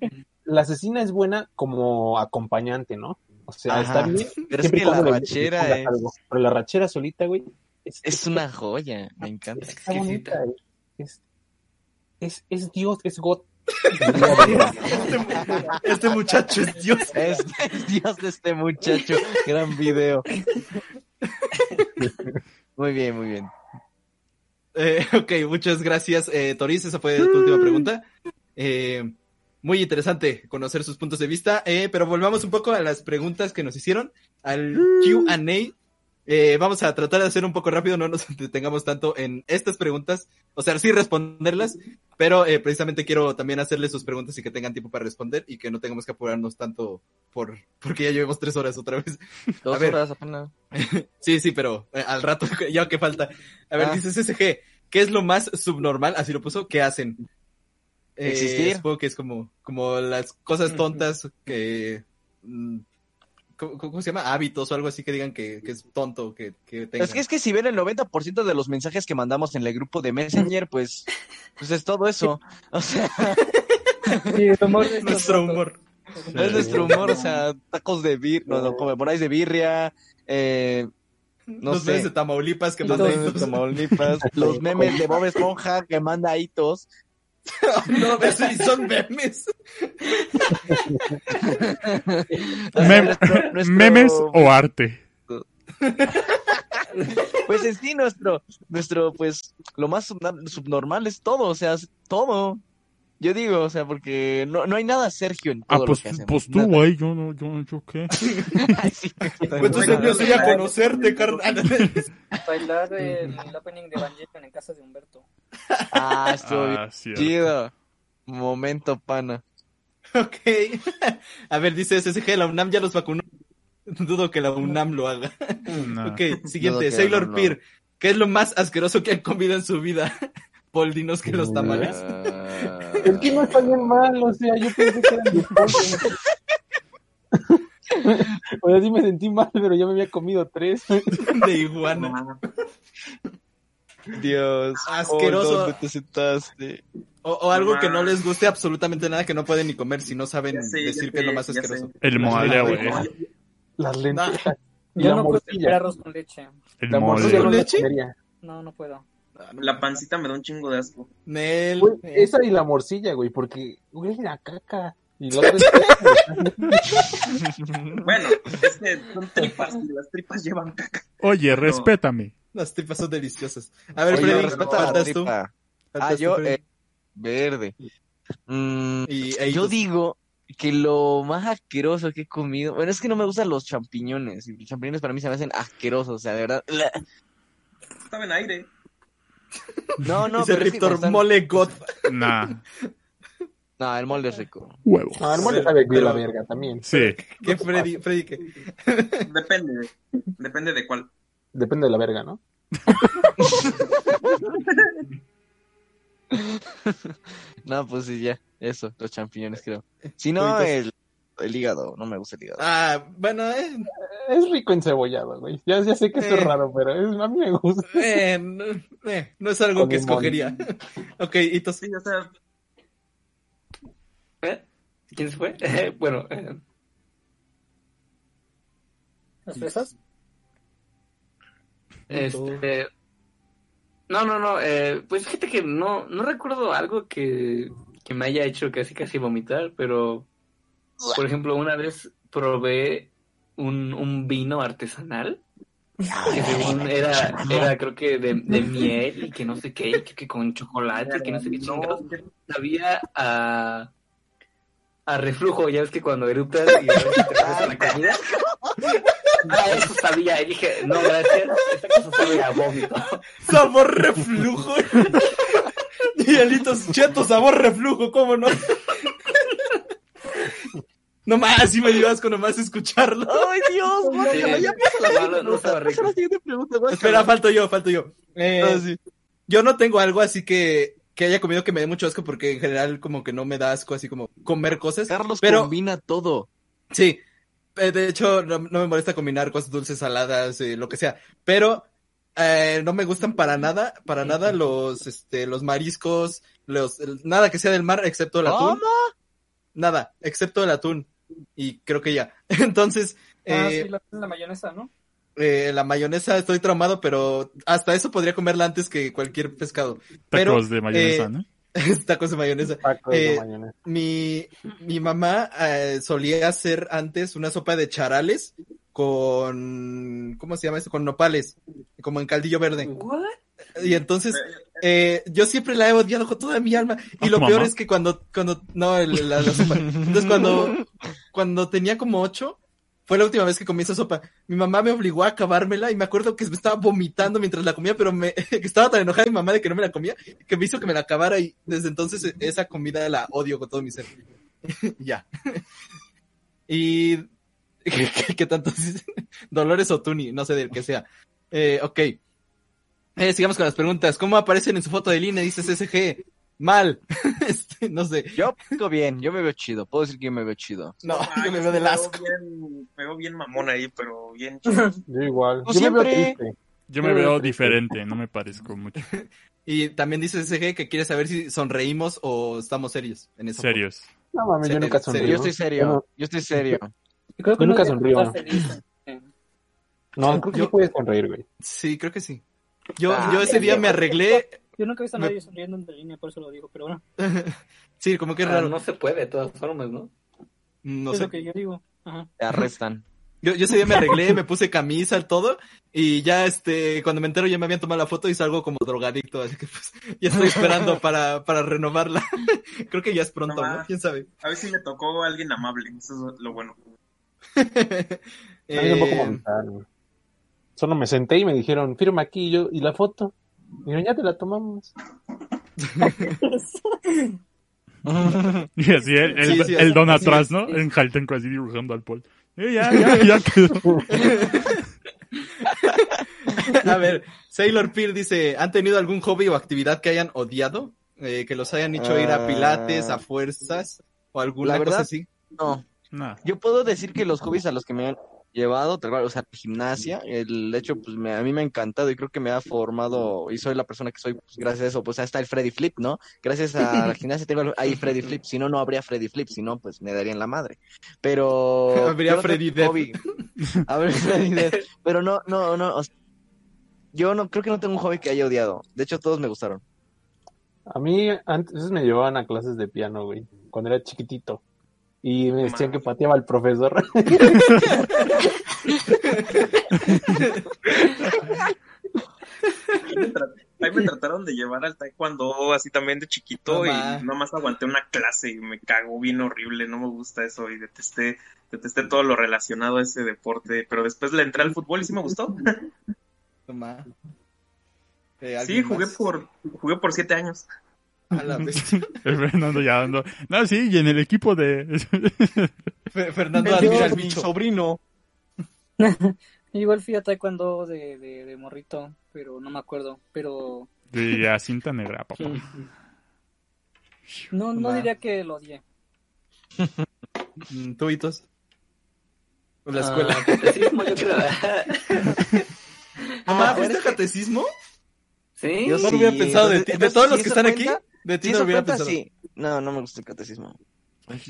la asesina es buena como acompañante, ¿no? O sea, Ajá. está bien. Pero es que la rachera es- algo. Pero la rachera solita, güey, es, Es una joya. Me encanta. está bonita. Es, es, es Dios, es God. Este muchacho es Dios. Es, es Dios de este muchacho. Gran video. Muy bien, muy bien. Eh, ok, muchas gracias, eh, Toris. Esa fue tu última pregunta. Eh, muy interesante conocer sus puntos de vista, eh, pero volvamos un poco a las preguntas que nos hicieron, al QA. Eh, vamos a tratar de hacer un poco rápido, no nos detengamos tanto en estas preguntas, o sea, sí responderlas, pero eh, precisamente quiero también hacerles sus preguntas y que tengan tiempo para responder y que no tengamos que apurarnos tanto por porque ya llevamos tres horas otra vez. Dos A ver. horas apenas. Sí, sí, pero eh, al rato, ya que falta. A ver, Ah. dice SSG, ¿qué es lo más subnormal? Así lo puso, ¿qué hacen? Eh, Existir. Supongo que es como, como las cosas tontas que... mm, ¿Cómo, cómo se llama? Hábitos o algo así que digan que, que es tonto, que, que tengan. Es que es que si ven el 90% de los mensajes que mandamos en el grupo de Messenger, pues, pues es todo eso. O sea, Sí, el humor de estos Nuestro humor. es nuestro humor, o sea, tacos de birria, no, no, conmemoráis de birria, eh, no Los sé. memes de Tamaulipas que Los mandan de hitos. Tamaulipas, los memes de Bob Esponja que manda hitos. No, eso sí son memes. Mem- Nuestro- nuestro- ¿Memes o arte? Pues en sí, nuestro, nuestro, pues, lo más subnormal es todo, o sea, todo. Yo digo, o sea, porque no, no hay nada Sergio en todo Ah, pues, lo que hacemos. pues tú, güey, yo no, yo, yo qué. Sí. Pues entonces yo sí a conocerte, carnal. Bailar el opening de Evangelion en casa de Humberto. Ah, estuvo Ah, chido. Momento, pana. Ok. A ver, dice SSG, la UNAM ya los vacunó. Dudo que la UNAM lo haga. No. Ok, siguiente. Sailor. Peer. ¿Qué es lo más asqueroso que han comido en su vida? Paul, dinos que los tamales. Ah. Es que no está bien mal, o sea, yo pensé que eran de. O sea, sí me sentí mal, pero yo me había comido tres. De iguana. Dios. Asqueroso. Oh, ¿Dónde te sentaste? O, o algo que no les guste absolutamente nada, que no pueden ni comer si no saben Ya sé, ya decir sé, que es lo más ya sé. asqueroso. El mole, güey. Las lentejas. Y Yo la no puedo comer morcilla. arroz con leche. El La morcilla mole. la leche? No, no puedo. La pancita me da un chingo de asco. Nel. Güey, eh, esa y la morcilla, güey, porque huele a caca. Y la otra es- Bueno, es que son tripas y las tripas llevan caca. Oye, respétame. Las tripas son deliciosas. A ver, Oye, Freddy, respeta la faltas tú. Ah, tú, yo, eh, verde. Mm, Y yo digo que lo más asqueroso que he comido, bueno, es que no me gustan los champiñones, los champiñones para mí se me hacen asquerosos, o sea, de verdad. Estaba en aire. No, no, Dice que Riptor, están- mole god. Nah, No, el molde es rico. huevo. No, el mole sabe de Pero- la verga también. Sí. ¿Qué, Freddy? Freddy, ¿qué? Depende. Depende de cuál. Depende de la verga, ¿no? No, pues sí, ya, eso, los champiñones creo. Si no, Entonces- el, el hígado, no me gusta el hígado. Ah, bueno, eh, Es rico encebollado, güey. Ya, ya sé que esto es Eh. raro, pero es- a mí me gusta. eh, no, eh, no es algo Con que escogería. ok, Hitos. Sí, o sea, ¿Eh? ¿Quién se fue? bueno, eh, ¿Las fresas? este... No, no, no. Eh, pues fíjate que no, no recuerdo algo que, que me haya hecho casi casi vomitar, pero por ejemplo, una vez probé un, un vino artesanal que según era, era creo que de, de miel y que no sé qué, y que, que con chocolate, que no sé qué chingados. Sabía a, a reflujo, ya ves que cuando eructas y a te regresa la comida. Ah, eso sabía, y dije, no, gracias, esta cosa sabe a vómito. Sabor reflujo. y el Hitos, cheto, sabor reflujo, ¿cómo no? No más, sí me dio asco nomás escucharlo. ¡Ay, Dios! guácala, Sí. ya pasa la No, no, rico. pasa la siguiente pregunta, guácala. Espera, falto yo, falto yo. Eh, Ah, sí. Yo no tengo algo así que, que haya comido que me dé mucho asco porque en general como que no me da asco así como comer cosas. Carlos pero combina todo. sí, eh, de hecho no, no me molesta combinar cosas dulces, saladas, eh, lo que sea. Pero eh, no me gustan para nada, para nada los, este, los mariscos, los, el- nada que sea del mar excepto el atún. ¿Cómo? Nada, excepto el atún. Y creo que ya. Entonces, Ah, eh, sí, la, la mayonesa, ¿no? eh, la mayonesa estoy traumado, pero hasta eso podría comerla antes que cualquier pescado. Pero, Tacos de mayonesa, eh, ¿no? Tacos de mayonesa. Tacos de Eh, mañana. Mi, mi mamá eh, solía hacer antes una sopa de charales con, ¿cómo se llama esto? Con nopales, como en caldillo verde. ¿What? Y entonces, eh, yo siempre la he odiado con toda mi alma. Y ¿A lo peor es que cuando, cuando, no, el- la, la sopa. Entonces cuando, cuando tenía como ocho, fue la última vez que comí esa sopa. Mi mamá me obligó a acabármela y me acuerdo que me estaba vomitando mientras la comía, pero me, que estaba tan enojada mi mamá de que no me la comía, que me hizo que me la acabara y desde entonces esa comida la odio con todo mi ser. ya. y, ¿qué, qué tanto? Dolores o Tuni, no sé del que sea. Eh, ok. Eh, sigamos con las preguntas. ¿Cómo aparecen en su foto de línea? Dice SG. Mal. este, no sé. Yo vengo bien, yo me veo chido. Puedo decir que yo me veo chido. No, ah, yo me veo del veo asco. bien- me veo bien mamón ahí, pero bien chido. Yo igual. Yo me veo triste. Yo me veo diferente, no me parezco mucho. Y también dice SG que quiere saber si sonreímos o estamos serios en esa Serios. No mames, yo nunca sonrío. Yo estoy serio, yo estoy serio. Yo creo que Yo nunca sonrío. Eh, No, creo que Yo- sí puedes sonreír, güey. Sí, creo que sí. Yo, Ah, yo ese día me arreglé. Yo nunca he visto a Me- nadie sonriendo en línea, por eso lo digo, pero bueno, sí, como que es Ah, raro. no se puede de todas formas, ¿no? No es sé. lo que yo digo. Ajá. Te arrestan. Yo, yo ese día me arreglé, me puse camisa, todo, y ya este, cuando me entero ya me habían tomado la foto y salgo como drogadicto, así que pues ya estoy esperando para, para renovarla. Creo que ya es pronto, No. ¿Quién sabe? A ver si me tocó alguien amable, eso es lo bueno. Me Eh. Solo me senté y me dijeron, firma aquí y yo, ¿y la foto? Y dijeron, ya te la tomamos. Y así el, el, Sí, sí, el don así atrás. ¿no? En Jaltenco así dibujando al Paul. Eh, ya, ya, ya quedó. A ver, Sailor Peer dice, ¿han tenido algún hobby o actividad que hayan odiado? Eh, que los hayan hecho ir a pilates, a fuerzas, o alguna La cosa así. No, Nah. yo puedo decir que los hobbies a los que me han llevado, tal cual, o sea, gimnasia, el hecho, pues me- a mí me ha encantado y creo que me ha formado y soy la persona que soy, pues gracias a eso, pues está el Freddy Flip, ¿no? Gracias a la gimnasia tengo ahí Freddy Flip, si no, no habría Freddy Flip, si no, pues me darían la madre. Pero... Habría Freddy Death. hobby. Habría Freddy Death, pero no, no, no, o sea, yo no, creo que no tengo un hobby que haya odiado, de hecho todos me gustaron. A mí antes me llevaban a clases de piano, güey, cuando era chiquitito. Y me decían que pateaba al profesor. Ahí me, tra- ahí me trataron de llevar al taekwondo así también de chiquito No, y nada más aguanté una clase y me cagó bien horrible, no me gusta eso y detesté, detesté todo lo relacionado a ese deporte, pero después le entré al fútbol y sí me gustó. Toma. Eh, Sí, ¿alguien jugué más? por, jugué por siete años. A la bestia. El Fernando ya ando. No, sí, y en el equipo de. Fe- Fernando admira al mi bicho. sobrino. Igual fui a taekwondo de, de, de morrito, pero no me acuerdo. Pero de la cinta negra, papá. no, no diría que lo odié. Mm, ¿Tubitos? La Ah, escuela. catecismo, yo creo. Mamá, Ah, ¿fuiste ¿eres a catecismo? sí. Yo No lo sí. hubiera pensado de ti. De todos ¿sí los que están aquí, cuenta? De ti ¿Sí no hubiera cuenta? pensado. Sí. No, no me gusta el catecismo.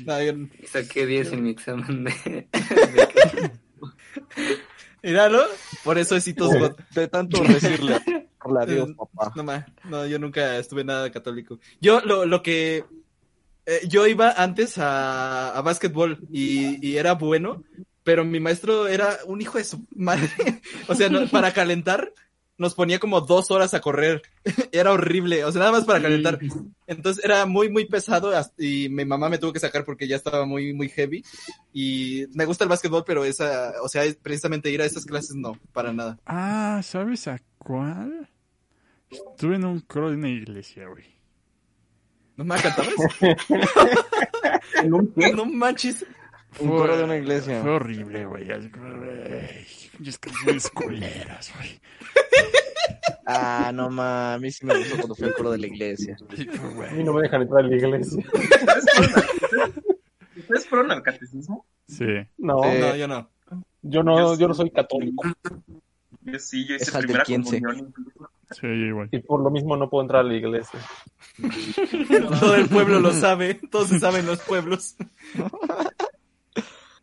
No, yo- Y saqué 10 en mi examen de... Míralo, por eso es hitos. De tanto decirle por Dios, papá. No, ma, no, yo nunca estuve nada católico. Yo lo, lo que... eh, yo iba antes a, a básquetbol y, y era bueno, pero mi maestro era un hijo de su madre. o sea, no- para calentar nos ponía como dos horas a correr. era horrible, o sea, nada más para calentar. Entonces era muy, muy pesado y mi mamá me tuvo que sacar porque ya estaba muy, muy heavy. Y me gusta el básquetbol, pero esa, o sea, precisamente ir a esas clases no, para nada. Ah, ¿sabes a cuál? Estuve en un coro de una iglesia, güey. ¿No me cantabas? ¿En un qué? no manches. Un coro de una iglesia. Fue horrible, güey. güey, pinches canciones culeras, güey. Ah, no mames, a mí sí me gustó cuando fui al coro de la iglesia. A mí no me dejan entrar a la iglesia. ¿Ustedes fueron al- ¿Ustedes fueron al catecismo? Sí. No, Eh, No, yo no. yo no, yo no soy católico. Yo sí, yo hice Es primera 15. comunión. Sí, igual. Y por lo mismo no puedo entrar a la iglesia. Todo el pueblo lo sabe. Todos se saben los pueblos.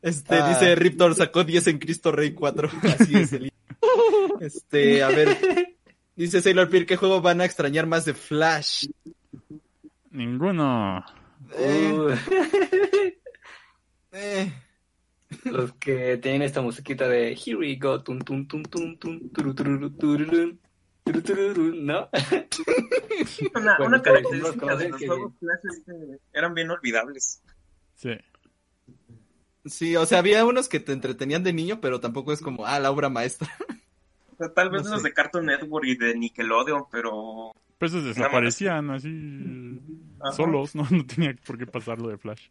Este, Ah. dice Riptor sacó 10 en Cristo Rey 4. Así es el. Este, a ver. Dice Sailor Peer, ¿qué juego van a extrañar más de Flash? Ninguno. Eh, Uh, eh. los que tienen esta musiquita de Here we go, tum tum tum tum tum, turu, turu, ¿no? Una, Bueno, característica de los que- juegos Flash eran bien olvidables. Sí. Sí, o sea, había unos que te entretenían de niño, pero tampoco es como, ah, la obra maestra. O sea, tal vez No los sé. de Cartoon Network y de Nickelodeon, pero Pues esos desaparecían así Ajá. solos, ¿no? No tenía por qué pasarlo de Flash.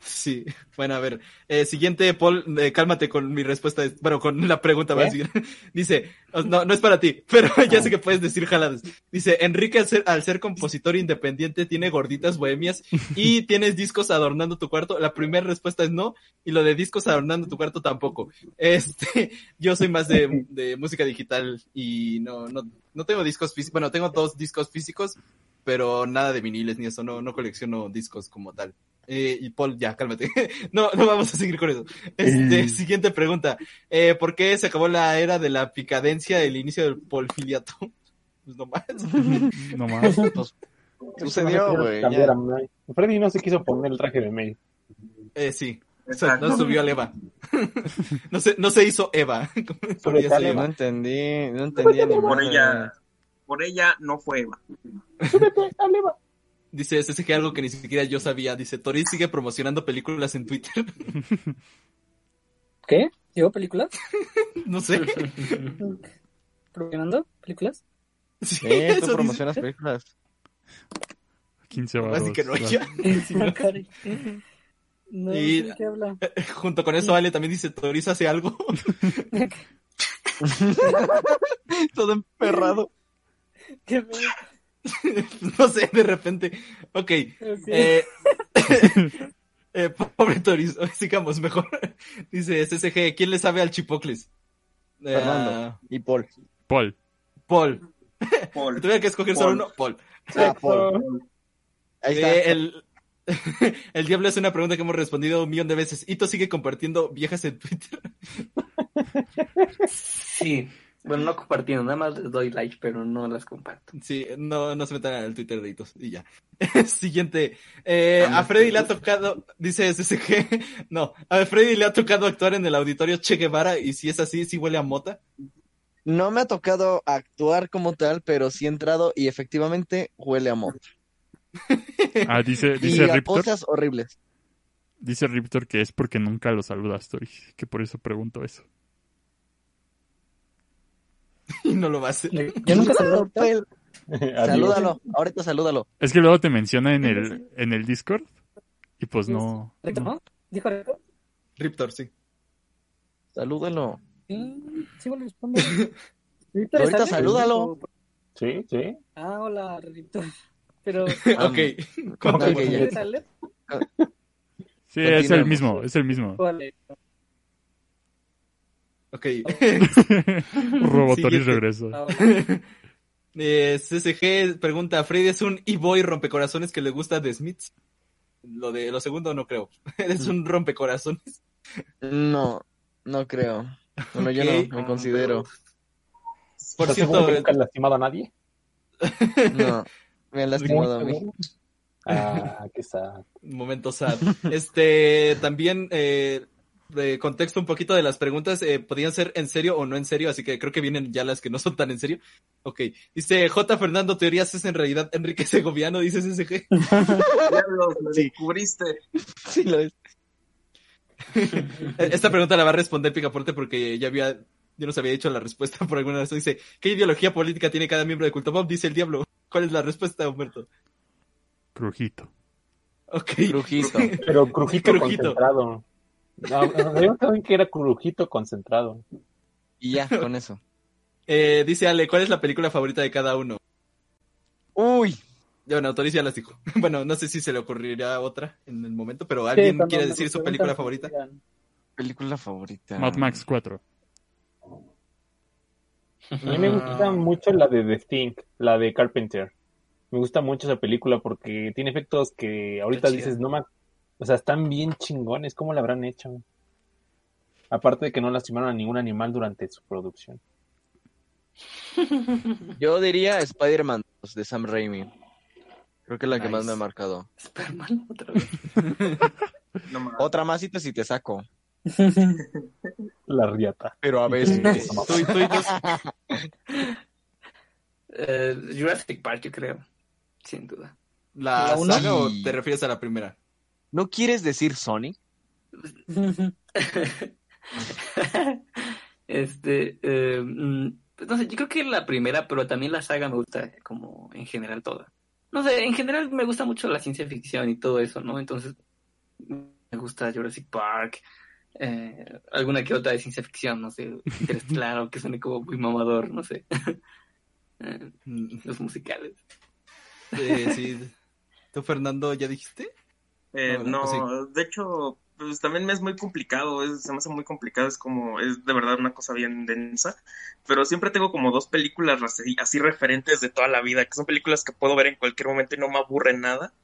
Sí, bueno, a ver. Eh, siguiente, Paul, eh, cálmate con mi respuesta, bueno, con la pregunta más bien. Dice, no, no es para ti, pero ya sé que puedes decir jaladas. Dice, Enrique al ser, al ser compositor independiente tiene gorditas bohemias y tienes discos adornando tu cuarto. La primera respuesta es no, y lo de discos adornando tu cuarto tampoco. Este, yo soy más de, de música digital y no, no, no tengo discos físicos, bueno, tengo dos discos físicos, pero nada de viniles ni eso, no, no colecciono discos como tal. Eh, y Paul, ya, cálmate. no, no vamos a seguir con eso. Este, siguiente pregunta. Eh, ¿Por qué se acabó la era de la picadencia, el inicio del polfiliato? Pues no más. No más. Pues, sucedió, güey. A May. Freddy no se quiso poner el traje de May. Eh, sí. O sea, Exacto. no subió al Eva. no, se, no se hizo Eva. Eva. No Eva. entendí, no entendía ni por ella, por ella no fue Eva. Dice SSG algo que ni siquiera yo sabía. Dice, Tori sigue promocionando películas en Twitter. ¿Qué? ¿Llegó películas? no sé. ¿Promocionando películas? Sí, Sí, eso tú dice. promocionas películas. 15 Así baros. que no, ya. No Y- sé de qué habla. Junto con eso, Ale también dice, Toriz hace algo. Todo emperrado. ¿Qué feo. no sé, de repente. Ok. Eh, Eh, pobre Toris, sigamos mejor. Dice SSG, ¿quién le sabe al chipocles? Eh, Fernando y Paul. Paul. Paul. Paul. Tuviera que escoger solo Paul. uno, Paul. Ah, Paul. Ahí está. Eh, el, el diablo es una pregunta que hemos respondido un millón de veces. Ito sigue compartiendo viejas en Twitter. Sí. Bueno, no compartiendo, nada más les doy like, pero no las comparto. Sí, no, no se metan al Twitter de Itos y ya. Siguiente. Eh, a Freddy le ha tocado, dice SSG, no, a Freddy le ha tocado actuar en el auditorio Che Guevara y si es así, si huele a mota. No me ha tocado actuar como tal, pero sí he entrado y efectivamente huele a moto. Ah, dice, Y dice a Riptor. cosas horribles. Dice Riptor que es porque nunca lo saludas, Tori. Que por eso pregunto eso. Y no lo va a hacer. Yo nunca saludado a Adiós. Salúdalo, ahorita salúdalo. Es que luego te menciona en el, en el Discord. Y pues no. Rector, ¿no? ¿Dijo Rector? Riptor, sí. Salúdalo. Sí, sí, respondo. ¿Riptor Ahorita salúdalo. Sí, sí. Ah, hola, Riptor. Pero, ok. ¿quieres salir? Sí, es el mismo, es el mismo. Vale. Ok. Robotoris regreso. Ah, vale. Eh, CSG pregunta, ¿Freddy es un e-boy rompecorazones que le gusta de Smiths? Lo de lo segundo no creo. Eres un rompecorazones. No, no creo. Bueno, yo Ok. no me considero. Por ¿Estás cierto, que nunca has lastimado a nadie? No, me han lastimado a mí. Ah, qué sad. Momento sad. Este, también, eh, de contexto un poquito de las preguntas, eh, podían ser en serio o no en serio, así que creo que vienen ya las que no son tan en serio. Ok. Dice J. Fernando, teorías es en realidad Enrique Segoviano, dice SSG. Diablos, lo Sí. descubriste. Sí, lo es. Esta pregunta la va a responder Picaporte porque ya había, yo nos había dicho la respuesta por alguna razón. Dice, ¿qué ideología política tiene cada miembro de Culto Pop? Dice el diablo. ¿Cuál es la respuesta, Humberto? Crujito. Ok. Crujito. Pero crujito, Crujito. concentrado. No, no, también que era crujito concentrado. Y ya, con eso. Eh, dice Ale, ¿cuál es la película favorita de cada uno? Uy, Bueno, Toris ya las dijo. Bueno, no sé si se le ocurrirá otra en el momento, pero ¿alguien quiere me decir su película favorita? película favorita. Mad Max 4. A mí me gusta mucho la de The Thing, la de Carpenter. Me gusta mucho esa película porque tiene efectos que ahorita dices, no ma- o sea, están bien chingones, ¿cómo la habrán hecho? Aparte de que no lastimaron a ningún animal durante su producción. Yo diría Spider-Man 2 de Sam Raimi. Creo que es la que más me ha marcado. Superman, otra vez. No. Otra más y te, si te saco. La riata. Pero a veces-. Eh, Jurassic Park, yo creo. Sin duda. ¿La ¿La uno? saga o te refieres a la primera? ¿No quieres decir Sony? este, eh, mm, pues no sé, yo creo que la primera, pero también la saga me gusta como en general toda. No sé, en general me gusta mucho la ciencia ficción y todo eso, ¿no? Entonces, me gusta Jurassic Park, eh, alguna que otra de ciencia ficción, no sé, Interestelar, o que suene como muy mamador, no sé. Eh, los musicales. eh, sí. ¿Tú, Fernando, ya dijiste? Eh, No, no, ¿o de hecho, pues también me es muy complicado, es- se me hace muy complicado, es como, es de verdad una cosa bien densa, pero siempre tengo como dos películas así, así referentes de toda la vida, que son películas que puedo ver en cualquier momento y no me aburren nada,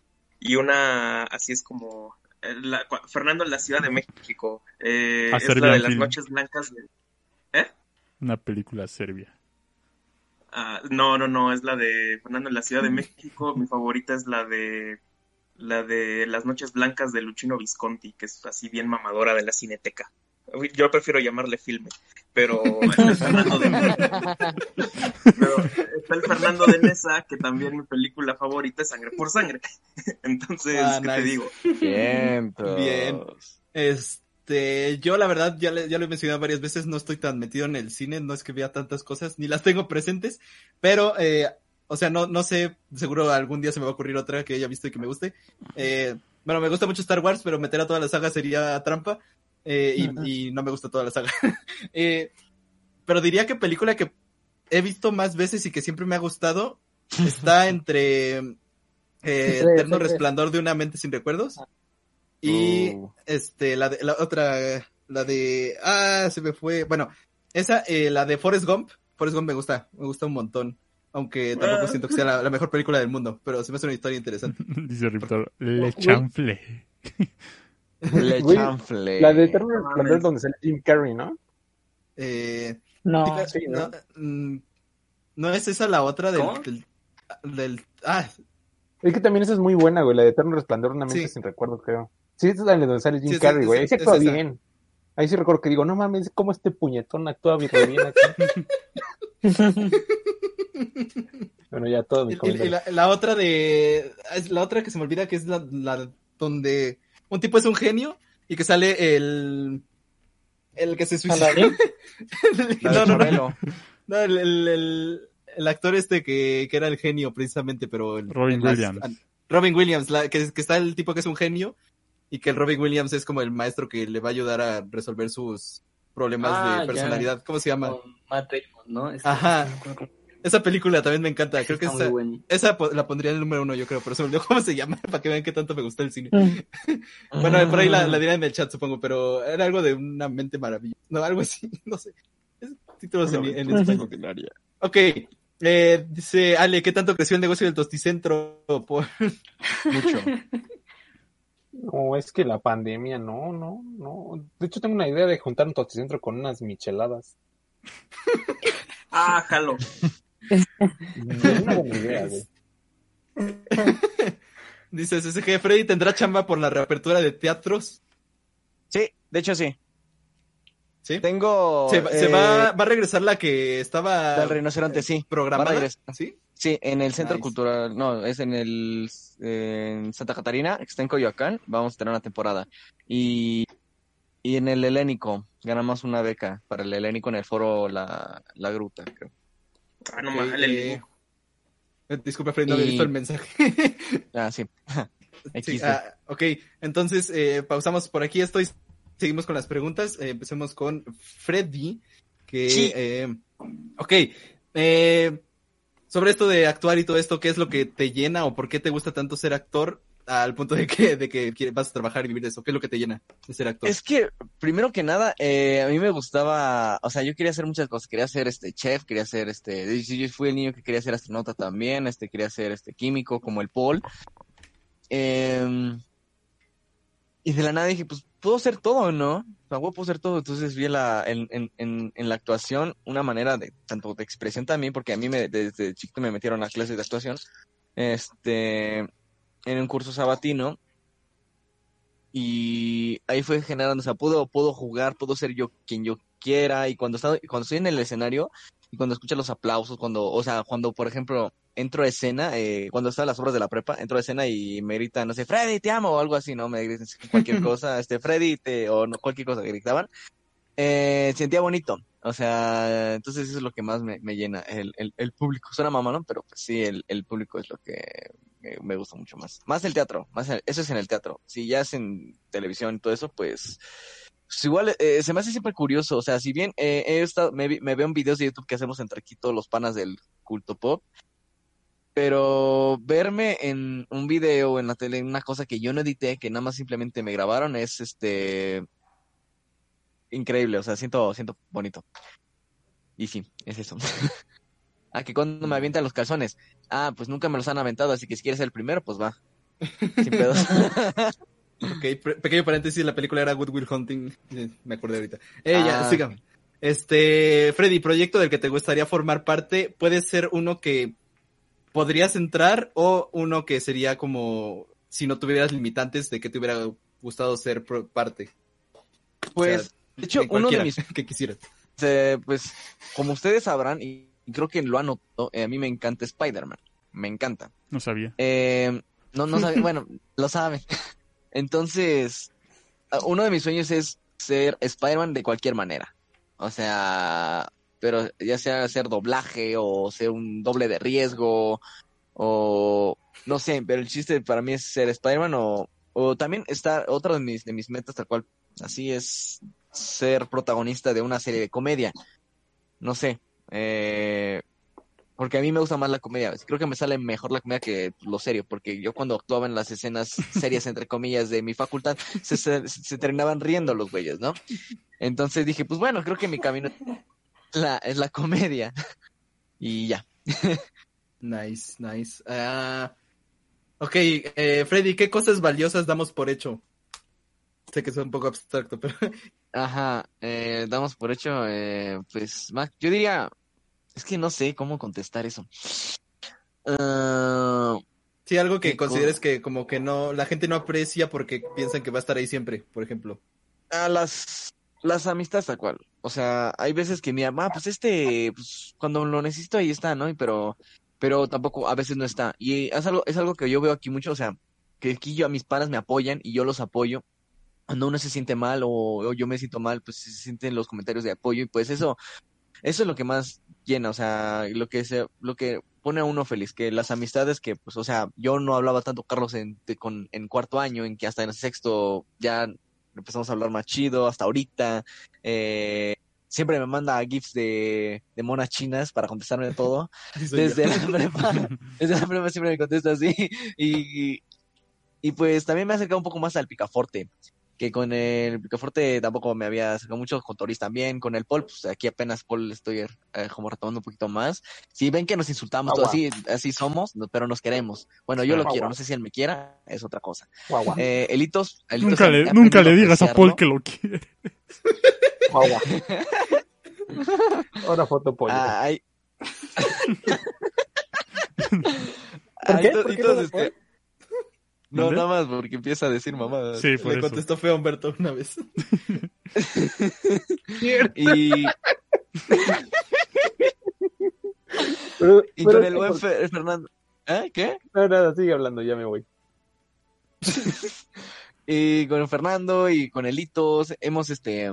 y una así es como, eh, la- Fernando en la Ciudad de México, eh, A es la de las noches blancas de... Una película serbia. Ah, no, no, no, es la de Fernando en la Ciudad de México. Mi favorita es la de la de Las Noches Blancas de Luchino Visconti, que es así bien mamadora de la cineteca. Yo prefiero llamarle filme, pero está el Fernando de pero está el Fernando de Nesa, que también mi película favorita es Sangre por Sangre. Entonces, Ah, ¿qué te digo? Bien. Bien. Este, yo la verdad ya, le- ya lo he mencionado varias veces, no estoy tan metido en el cine, no es que vea tantas cosas, ni las tengo presentes, pero, eh, o sea, no, no sé, seguro algún día se me va a ocurrir otra que haya visto y que me guste. Eh, bueno, me gusta mucho Star Wars, pero meter a toda la saga sería trampa, eh, y, y no me gusta toda la saga. Eh, pero diría que película que he visto más veces y que siempre me ha gustado está entre eh, Eterno. Resplandor de una mente sin recuerdos. Y Uh. este, la, de, la otra, la de, ah, se me fue, bueno, esa, eh, la de Forrest Gump, Forrest Gump me gusta, me gusta un montón, aunque tampoco Ah. siento que sea la, la mejor película del mundo, pero se me hace una historia interesante. Dice Riptor, le chanfle. Le chanfle. La de Eterno Resplandor donde sale Jim Carrey, ¿no? Eh, No, sí, ¿no? no, mm, no es esa la otra del, ¿Cómo? del, del- ah, Es que también esa es muy buena, güey, la de Eterno Resplandor, una mente Sí. sin recuerdo, creo. Sí, esa es la de donde sale Jim Sí, Carrey, güey. Ahí es- se es actúa esa. bien. Ahí sí recuerdo que digo, no mames, cómo este puñetón actúa bien, bien aquí. bueno, ya todo mi Y- la, la otra de. la otra que se me olvida que es la, la donde un tipo es un genio y que sale el. El que se suicida. ¿Aladdin? La de no, no, no, el, el, el, el actor este que, que era el genio precisamente, pero. el- Robin las- Williams. Robin Williams, la, que, que está el tipo que es un genio y que el Robin Williams es como el maestro que le va a ayudar a resolver sus problemas Ah, de ya. personalidad. ¿Cómo se llama? Con Matt Damon, ¿no? Este- Ajá. no Esa película también me encanta. Creo que esa, la pondría en el número uno, yo creo, pero se me olvidó cómo se llama, para que vean qué tanto me gusta el cine. Mm. Bueno, por ahí la, la dirán en el chat, supongo, pero era algo de una mente maravillosa. No, algo así, no sé. Es títulos en, en español. Ok, eh, dice Ale, ¿qué tanto creció el negocio del tosticentro? Por... Mucho. No, es que la pandemia, no, no, no. De hecho, tengo una idea de juntar un tosticentro con unas micheladas. Ah, jalo. Es una buena idea, güey. Dice SSG, Freddy tendrá chamba por la reapertura de teatros. Sí, de hecho sí. ¿Sí? Tengo. Se, va- se eh, va, va a regresar la que estaba Del rinoceronte, sí. programada. Va a regresar. ¿Sí? Sí, en el Centro Nice. Cultural, no, es en el en Santa Catarina, que está en Coyoacán, vamos a tener una temporada. Y, y en el Helénico, ganamos una beca para el Helénico en el foro La, la Gruta, creo. Ah, no Ok, mames, el eh, Disculpa, Freddy, no había Y- visto el mensaje. Ah, sí. Ah, ok, entonces eh, pausamos por aquí. Estoy, seguimos con las preguntas. Eh, empecemos con Freddy. Que, Sí. eh, ok, eh, sobre esto de actuar y todo esto, ¿qué es lo que te llena o por qué te gusta tanto ser actor al punto de que, de que vas a trabajar y vivir de eso? ¿Qué es lo que te llena de ser actor? Es que, primero que nada, eh, a mí me gustaba, o sea, yo quería hacer muchas cosas, quería ser este chef, quería ser este, yo fui el niño que quería ser astronauta también, este, quería ser este químico como el Paul. Em, y de la nada dije, pues puedo ser todo, ¿no? O sea, puedo ser todo. Entonces vi la, en, en, en, en la actuación una manera de, tanto de expresión también, porque a mí me, desde chiquito me metieron a clases de actuación, este, en un curso sabatino, y ahí fue generando, o sea, puedo, puedo jugar, puedo ser yo quien yo quiera, y cuando cuando estoy en el escenario, y cuando escucho los aplausos, cuando, o sea, cuando, por ejemplo, entro a escena, eh, cuando están las obras de la prepa, entro a escena y me gritan, no sé, Freddy, te amo, o algo así, ¿no? Me gritan cualquier cosa, este, Freddy, te, o no, cualquier cosa que gritaban, eh, sentía bonito, o sea, entonces eso es lo que más me, me llena, el, el, el público, suena mamá, ¿no? Pero pues sí, el, el público es lo que me, gusta mucho más, más el teatro, más eso es en el teatro, si ya es en televisión y todo eso, pues, pues igual eh, se me hace siempre curioso, o sea, si bien eh, he estado, me, me veo en videos de YouTube que hacemos entre aquí todos los panas del culto pop, pero verme en un video en la tele, una cosa que yo no edité, que nada más simplemente me grabaron, es este increíble, o sea, siento, siento bonito. Y sí, es eso. Ah, que cuando me avientan los calzones. Ah, pues nunca me los han aventado, así que si quieres ser el primero, pues va. Sin pedos. Ok, pequeño paréntesis, la película era Good Will Hunting, eh, me acordé ahorita. Eh, ya, Ah. sígame. Este, Freddy, proyecto del que te gustaría formar parte, puede ser uno que podrías entrar o uno que sería como si no tuvieras limitantes de que te hubiera gustado ser parte. Pues, de hecho, uno de mis que quisieras. Eh, pues, como ustedes sabrán, y creo que lo han notado, eh, a mí me encanta Spider-Man. Me encanta. No sabía. Eh, no, no sabe, bueno, lo sabe. Entonces, uno de mis sueños es ser Spider-Man de cualquier manera. O sea, pero ya sea hacer doblaje o ser un doble de riesgo o no sé, pero el chiste para mí es ser Spider-Man o, o también está otra de mis, de mis metas tal cual, así es ser protagonista de una serie de comedia. No sé, eh, Porque a mí me gusta más la comedia. Creo que me sale mejor la comedia que lo serio, porque yo cuando actuaba en las escenas serias, entre comillas, de mi facultad, se, se, se terminaban riendo los güeyes, ¿no? Entonces dije, pues bueno, creo que mi camino es la, es la comedia. Y ya. Nice, nice. Ah, ok, eh, Freddy, ¿qué cosas valiosas damos por hecho? Sé que es un poco abstracto, pero... Ajá, eh, damos por hecho, eh, pues, Mac, yo diría, es que no sé cómo contestar eso. Ah, Sí, algo que ¿Qué co- consideres que como que no, la gente no aprecia porque piensan que va a estar ahí siempre, por ejemplo. a las, las amistades tal cual. O sea, hay veces que mi mamá, pues este, pues cuando lo necesito ahí está, ¿no? Pero, pero tampoco a veces no está. Y es algo, es algo que yo veo aquí mucho, o sea, que aquí yo a mis panas me apoyan y yo los apoyo. Cuando uno se siente mal o, o yo me siento mal, pues se sienten los comentarios de apoyo y pues eso, eso es lo que más llena, o sea, lo que se, lo que pone a uno feliz, que las amistades que, pues, o sea, yo no hablaba tanto, Carlos, en, de- con, en cuarto año, en que hasta en el sexto ya empezamos a hablar más chido, hasta ahorita, eh, siempre me manda gifs de, de monas chinas para contestarme todo, soy yo. desde la prepa, desde la prepa siempre me contesta así, y, y, y pues también me ha acercado un poco más al picaforte, que con el Picaforte tampoco me había acercado mucho, con Toris también, con el Paul, pues aquí apenas Paul estoy eh, como retomando un poquito más. Si ven que nos insultamos, todo así, así somos, no- pero nos queremos. Bueno, yo lo quiero, no sé si él me quiera, es otra cosa. Guau, guau, Eh, Elitos, Elitos Nunca le, nunca le digas a apreciarlo. Paul que lo quiere. guau, guau. Ahora foto pollo. Ah, hay... ¿Por Hay qué? to- ¿Por y qué todos, lo este, No, nada más porque empieza a decir mamadas. Sí, por Le eso. contestó feo a Humberto una vez. Y, Pero- y pero con el buen por- Fernando. ¿Eh? ¿Qué? No, nada, sigue hablando, ya me voy. y con Fernando y con Elitos hemos este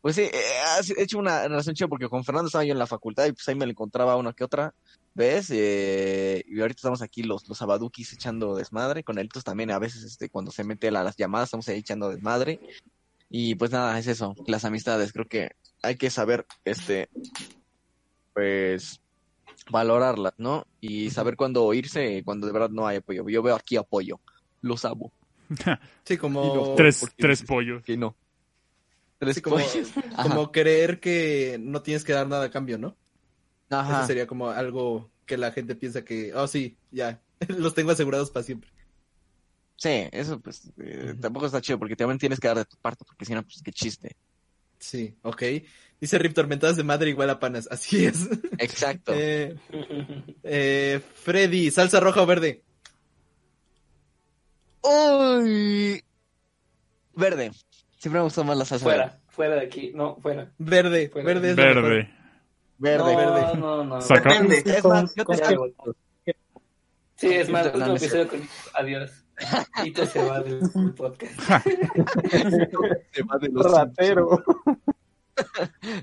pues sí, eh, ha hecho una relación chida porque con Fernando estaba yo en la facultad y pues ahí me lo encontraba una que otra vez eh, y ahorita estamos aquí los los abadukis echando desmadre con Elitos también a veces este cuando se mete a las llamadas estamos ahí echando desmadre y pues nada es eso las amistades creo que hay que saber este pues valorarlas no y saber cuándo irse y cuando de verdad no hay apoyo yo veo aquí apoyo los amo Sí, no, como, tres, tres pollos. que no. Tres Sí, como- pollos. Como creer que no tienes que dar nada a cambio, ¿no? Ajá. Eso sería como algo que la gente piensa que, oh sí, ya, los tengo asegurados para siempre. Sí, eso pues eh, tampoco está chido porque también tienes que dar de tu parte porque si no, pues qué chiste. Sí, ok. Dice Rip, tormentadas de madre igual a panas. Así es. Exacto. Eh, eh, Freddy, salsa roja o verde. Uy. Verde. Siempre me gustó más la salsa verde. Fuera, fuera de aquí. No, fuera. Verde, Fuera. verde es. Verde. Verde, no, verde. No, no, Saca- Depende. Es más, yo te. Sí, es más, episodio con Adiós. Te se va del podcast. Te va de los Ratero.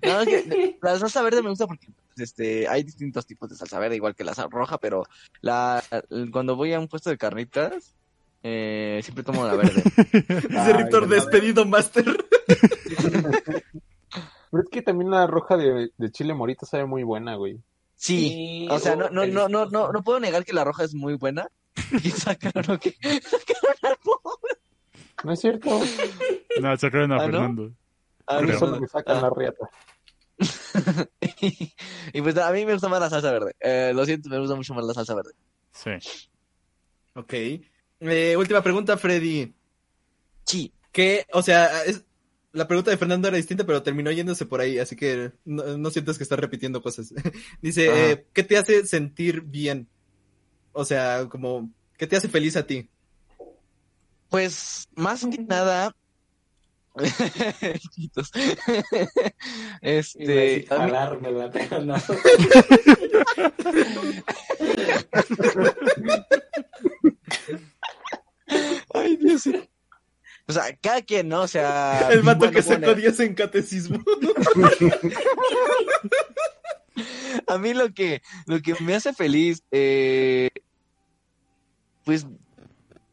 No, es que la salsa verde me gusta porque pues, este hay distintos tipos de salsa verde, igual que la salsa roja, pero la cuando voy a un puesto de carnitas, eh, siempre tomo la verde. Dice no. despedido master. Pero es que también la roja de, de chile morita sabe muy buena, güey. Sí, o sea, no, no, no, no, no, no puedo negar que la roja es muy buena. Y sacaron que sacaron al pobre. ¿No es cierto? No, sacaron a ¿Ah? Fernando. A Ah, mí no, solo no. me sacan Ah. la riata. y pues a mí me gusta más la salsa verde. Eh, lo siento, me gusta mucho más la salsa verde. Sí. Ok. Eh, última pregunta, Freddy. Sí. ¿Qué, o sea, es, la pregunta de Fernando era distinta, pero terminó yéndose por ahí, así que no, no sientas que estás repitiendo cosas. Dice, eh, ¿qué te hace sentir bien? O sea, como, ¿qué te hace feliz a ti? Pues más que nada. Este. decir a mí- jalármela, pero no. Ay, Dios mío. O sea, cada quien, ¿no? O sea. El vato bueno, que sacó bueno, 10 en catecismo. A mí lo que, lo que me hace feliz, eh, pues,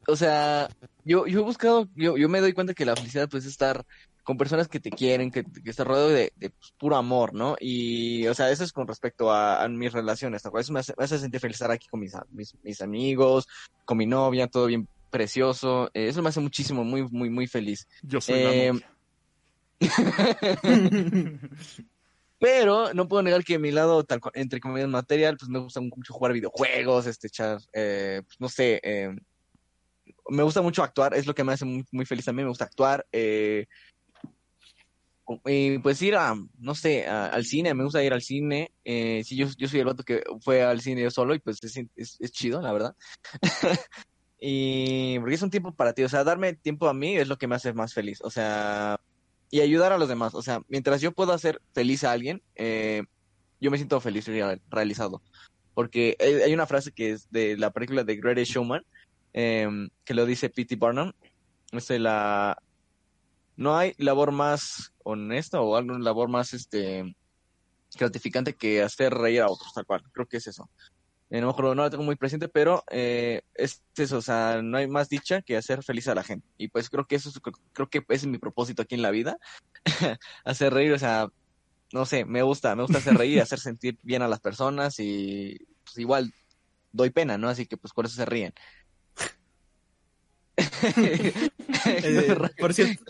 o sea, yo, yo he buscado, yo, yo me doy cuenta que la felicidad pues es estar con personas que te quieren, que, que estás rodeado de, de pues, puro amor, ¿no? Y, o sea, eso es con respecto a, a mis relaciones, ¿no? Eso me hace, me hace sentir feliz estar aquí con mis, mis, mis amigos, con mi novia, todo bien precioso. Eh, eso me hace muchísimo, muy, muy, muy feliz. Yo soy Eh, la. Pero no puedo negar que mi lado, tal, entre comillas, material, pues me gusta mucho jugar videojuegos, este, echar, eh, pues, no sé, eh, me gusta mucho actuar, es lo que me hace muy, muy feliz a mí, me gusta actuar, eh, y pues ir a, no sé, a- al cine, me gusta ir al cine, eh, sí, yo, yo soy el vato que fue al cine yo solo y pues es, es, es chido, la verdad. Y porque es un tiempo para ti, o sea, darme tiempo a mí es lo que me hace más feliz, o sea, y ayudar a los demás, o sea, mientras yo pueda hacer feliz a alguien, eh, yo me siento feliz y real- realizado. Porque hay, una frase que es de la película de Greatest Showman, eh, que lo dice P.T. Barnum, es de la... No hay labor más honesta o alguna labor más este gratificante que hacer reír a otros, tal cual. Creo que es eso. Eh, no, me acuerdo, no lo tengo muy presente, pero eh, es eso, o sea, no hay más dicha que hacer feliz a la gente. Y pues creo que eso es, creo que ese es mi propósito aquí en la vida, hacer reír, o sea, no sé, me gusta, me gusta hacer reír, hacer sentir bien a las personas y pues igual doy pena, ¿no? Así que pues por eso se ríen. Eh, por cierto,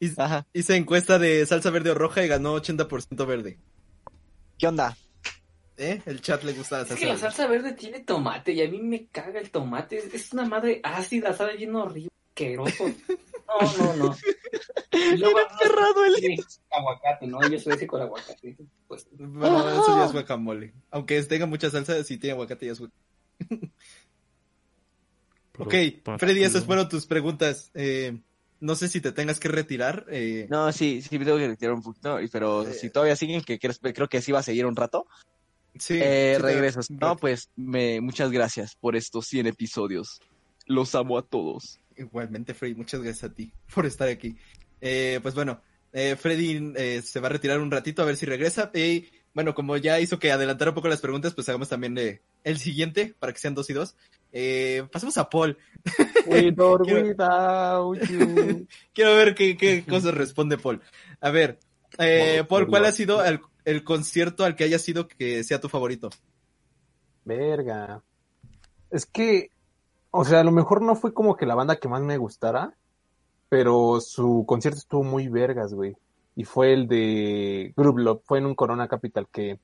hice encuesta de salsa verde o roja y ganó 80% verde. ¿Qué onda? ¿Eh? El chat le gusta la Es salsa que la salsa verde tiene tomate y a mí me caga el tomate. Es, es una madre ácida, sabe bien horrible, asqueroso. No, no, no. Luego, Cerrado el sí, aguacate, ¿no? Yo soy ese con aguacate. Pues, Bueno, eso ya es guacamole. Aunque tenga mucha salsa, si tiene aguacate ya es guacamole. Pero Ok, Freddy, esas fueron tus preguntas. Eh, no sé si te tengas que retirar. eh, No, sí, sí, me tengo que retirar un poquito, pero Eh. si todavía siguen, que creo, creo que sí va a seguir un rato, sí, eh, sí te- No, pues me, muchas gracias por estos 100 episodios. Los amo a todos. Igualmente, Freddy, muchas gracias a ti por estar aquí. Eh, pues bueno, eh, Freddy eh, se va a retirar un ratito a ver si regresa. Y bueno, como ya hizo que adelantara un poco las preguntas, pues hagamos también eh, el siguiente para que sean dos y dos. Eh, pasemos a Paul. Quiero- ver qué, qué cosas responde Paul. A ver, eh, Paul, ¿cuál ha sido el, el concierto al que haya sido que sea tu favorito? Verga. Es que, o sea, a lo mejor no fue como que la banda que más me gustara, pero su concierto estuvo muy vergas, güey. Y fue el de Group Love, fue en un Corona Capital que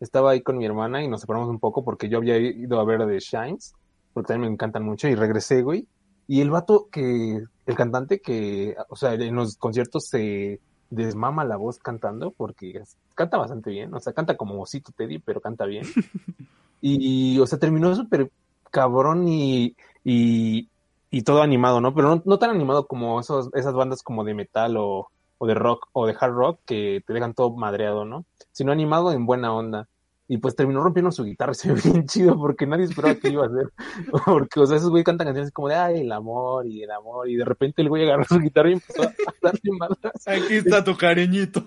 estaba ahí con mi hermana y nos separamos un poco porque yo había ido a ver The Shines, porque también me encantan mucho, y regresé, güey. Y el vato que, el cantante que, o sea, en los conciertos se desmama la voz cantando porque canta bastante bien, o sea, canta como Osito Teddy, pero canta bien. Y, o sea, terminó súper cabrón y, y, y todo animado, ¿no? Pero no, no tan animado como esos, esas bandas como de metal o, o de rock o de hard rock que te dejan todo madreado, ¿no? Sino animado en buena onda. Y pues terminó rompiendo su guitarra se ve bien chido porque nadie esperaba que iba a hacer. Porque, o sea, esos güey cantan canciones como de, ay, el amor y el amor. Y de repente el güey agarró su guitarra y empezó a darle malas. Aquí está tu cariñito.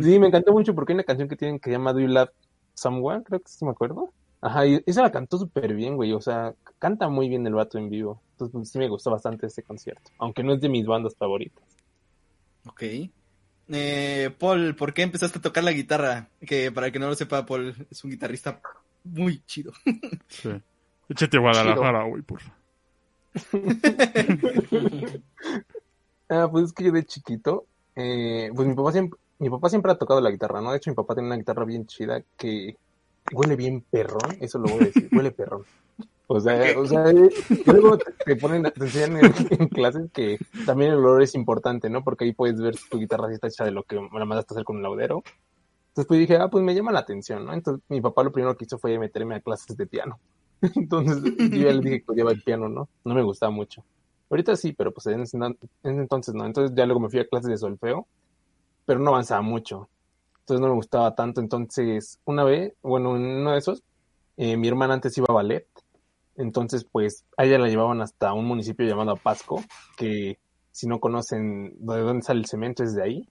Sí, me encantó mucho porque hay una canción que tienen que se llama Do You Love Someone, creo que sí me acuerdo. Ajá, y esa la cantó súper bien, güey, o sea, canta muy bien el vato en vivo. Entonces pues, sí me gustó bastante ese concierto, aunque no es de mis bandas favoritas. Ok. Eh, Paul, ¿por qué empezaste a tocar la guitarra? Que para el que no lo sepa, Paul es un guitarrista muy chido. Sí. Échate a Guadalajara, güey, por favor. Ah, pues es que yo de chiquito, eh, pues mi papá siempre, mi papá siempre ha tocado la guitarra, ¿no? De hecho, mi papá tiene una guitarra bien chida que huele bien perrón, eso lo voy a decir, huele perrón. O sea, o sea, luego te, ponen, te enseñan en, en clases que también el olor es importante, ¿no? Porque ahí puedes ver si tu guitarra está hecha de lo que la mandaste a hacer con un laudero. Entonces pues dije, ah, pues me llama la atención, ¿no? Entonces mi papá lo primero que hizo fue meterme a clases de piano. Entonces yo ya le dije que odiaba el piano, ¿no? No me gustaba mucho. Ahorita sí, pero pues en ese, en ese entonces no. Entonces ya luego me fui a clases de solfeo, pero no avanzaba mucho. Entonces no me gustaba tanto. Entonces, una vez, bueno, en uno de esos, eh, mi hermana antes iba a ballet. Entonces, pues, a ella la llevaban hasta un municipio llamado Pasco, que si no conocen de dónde sale el cemento es de ahí.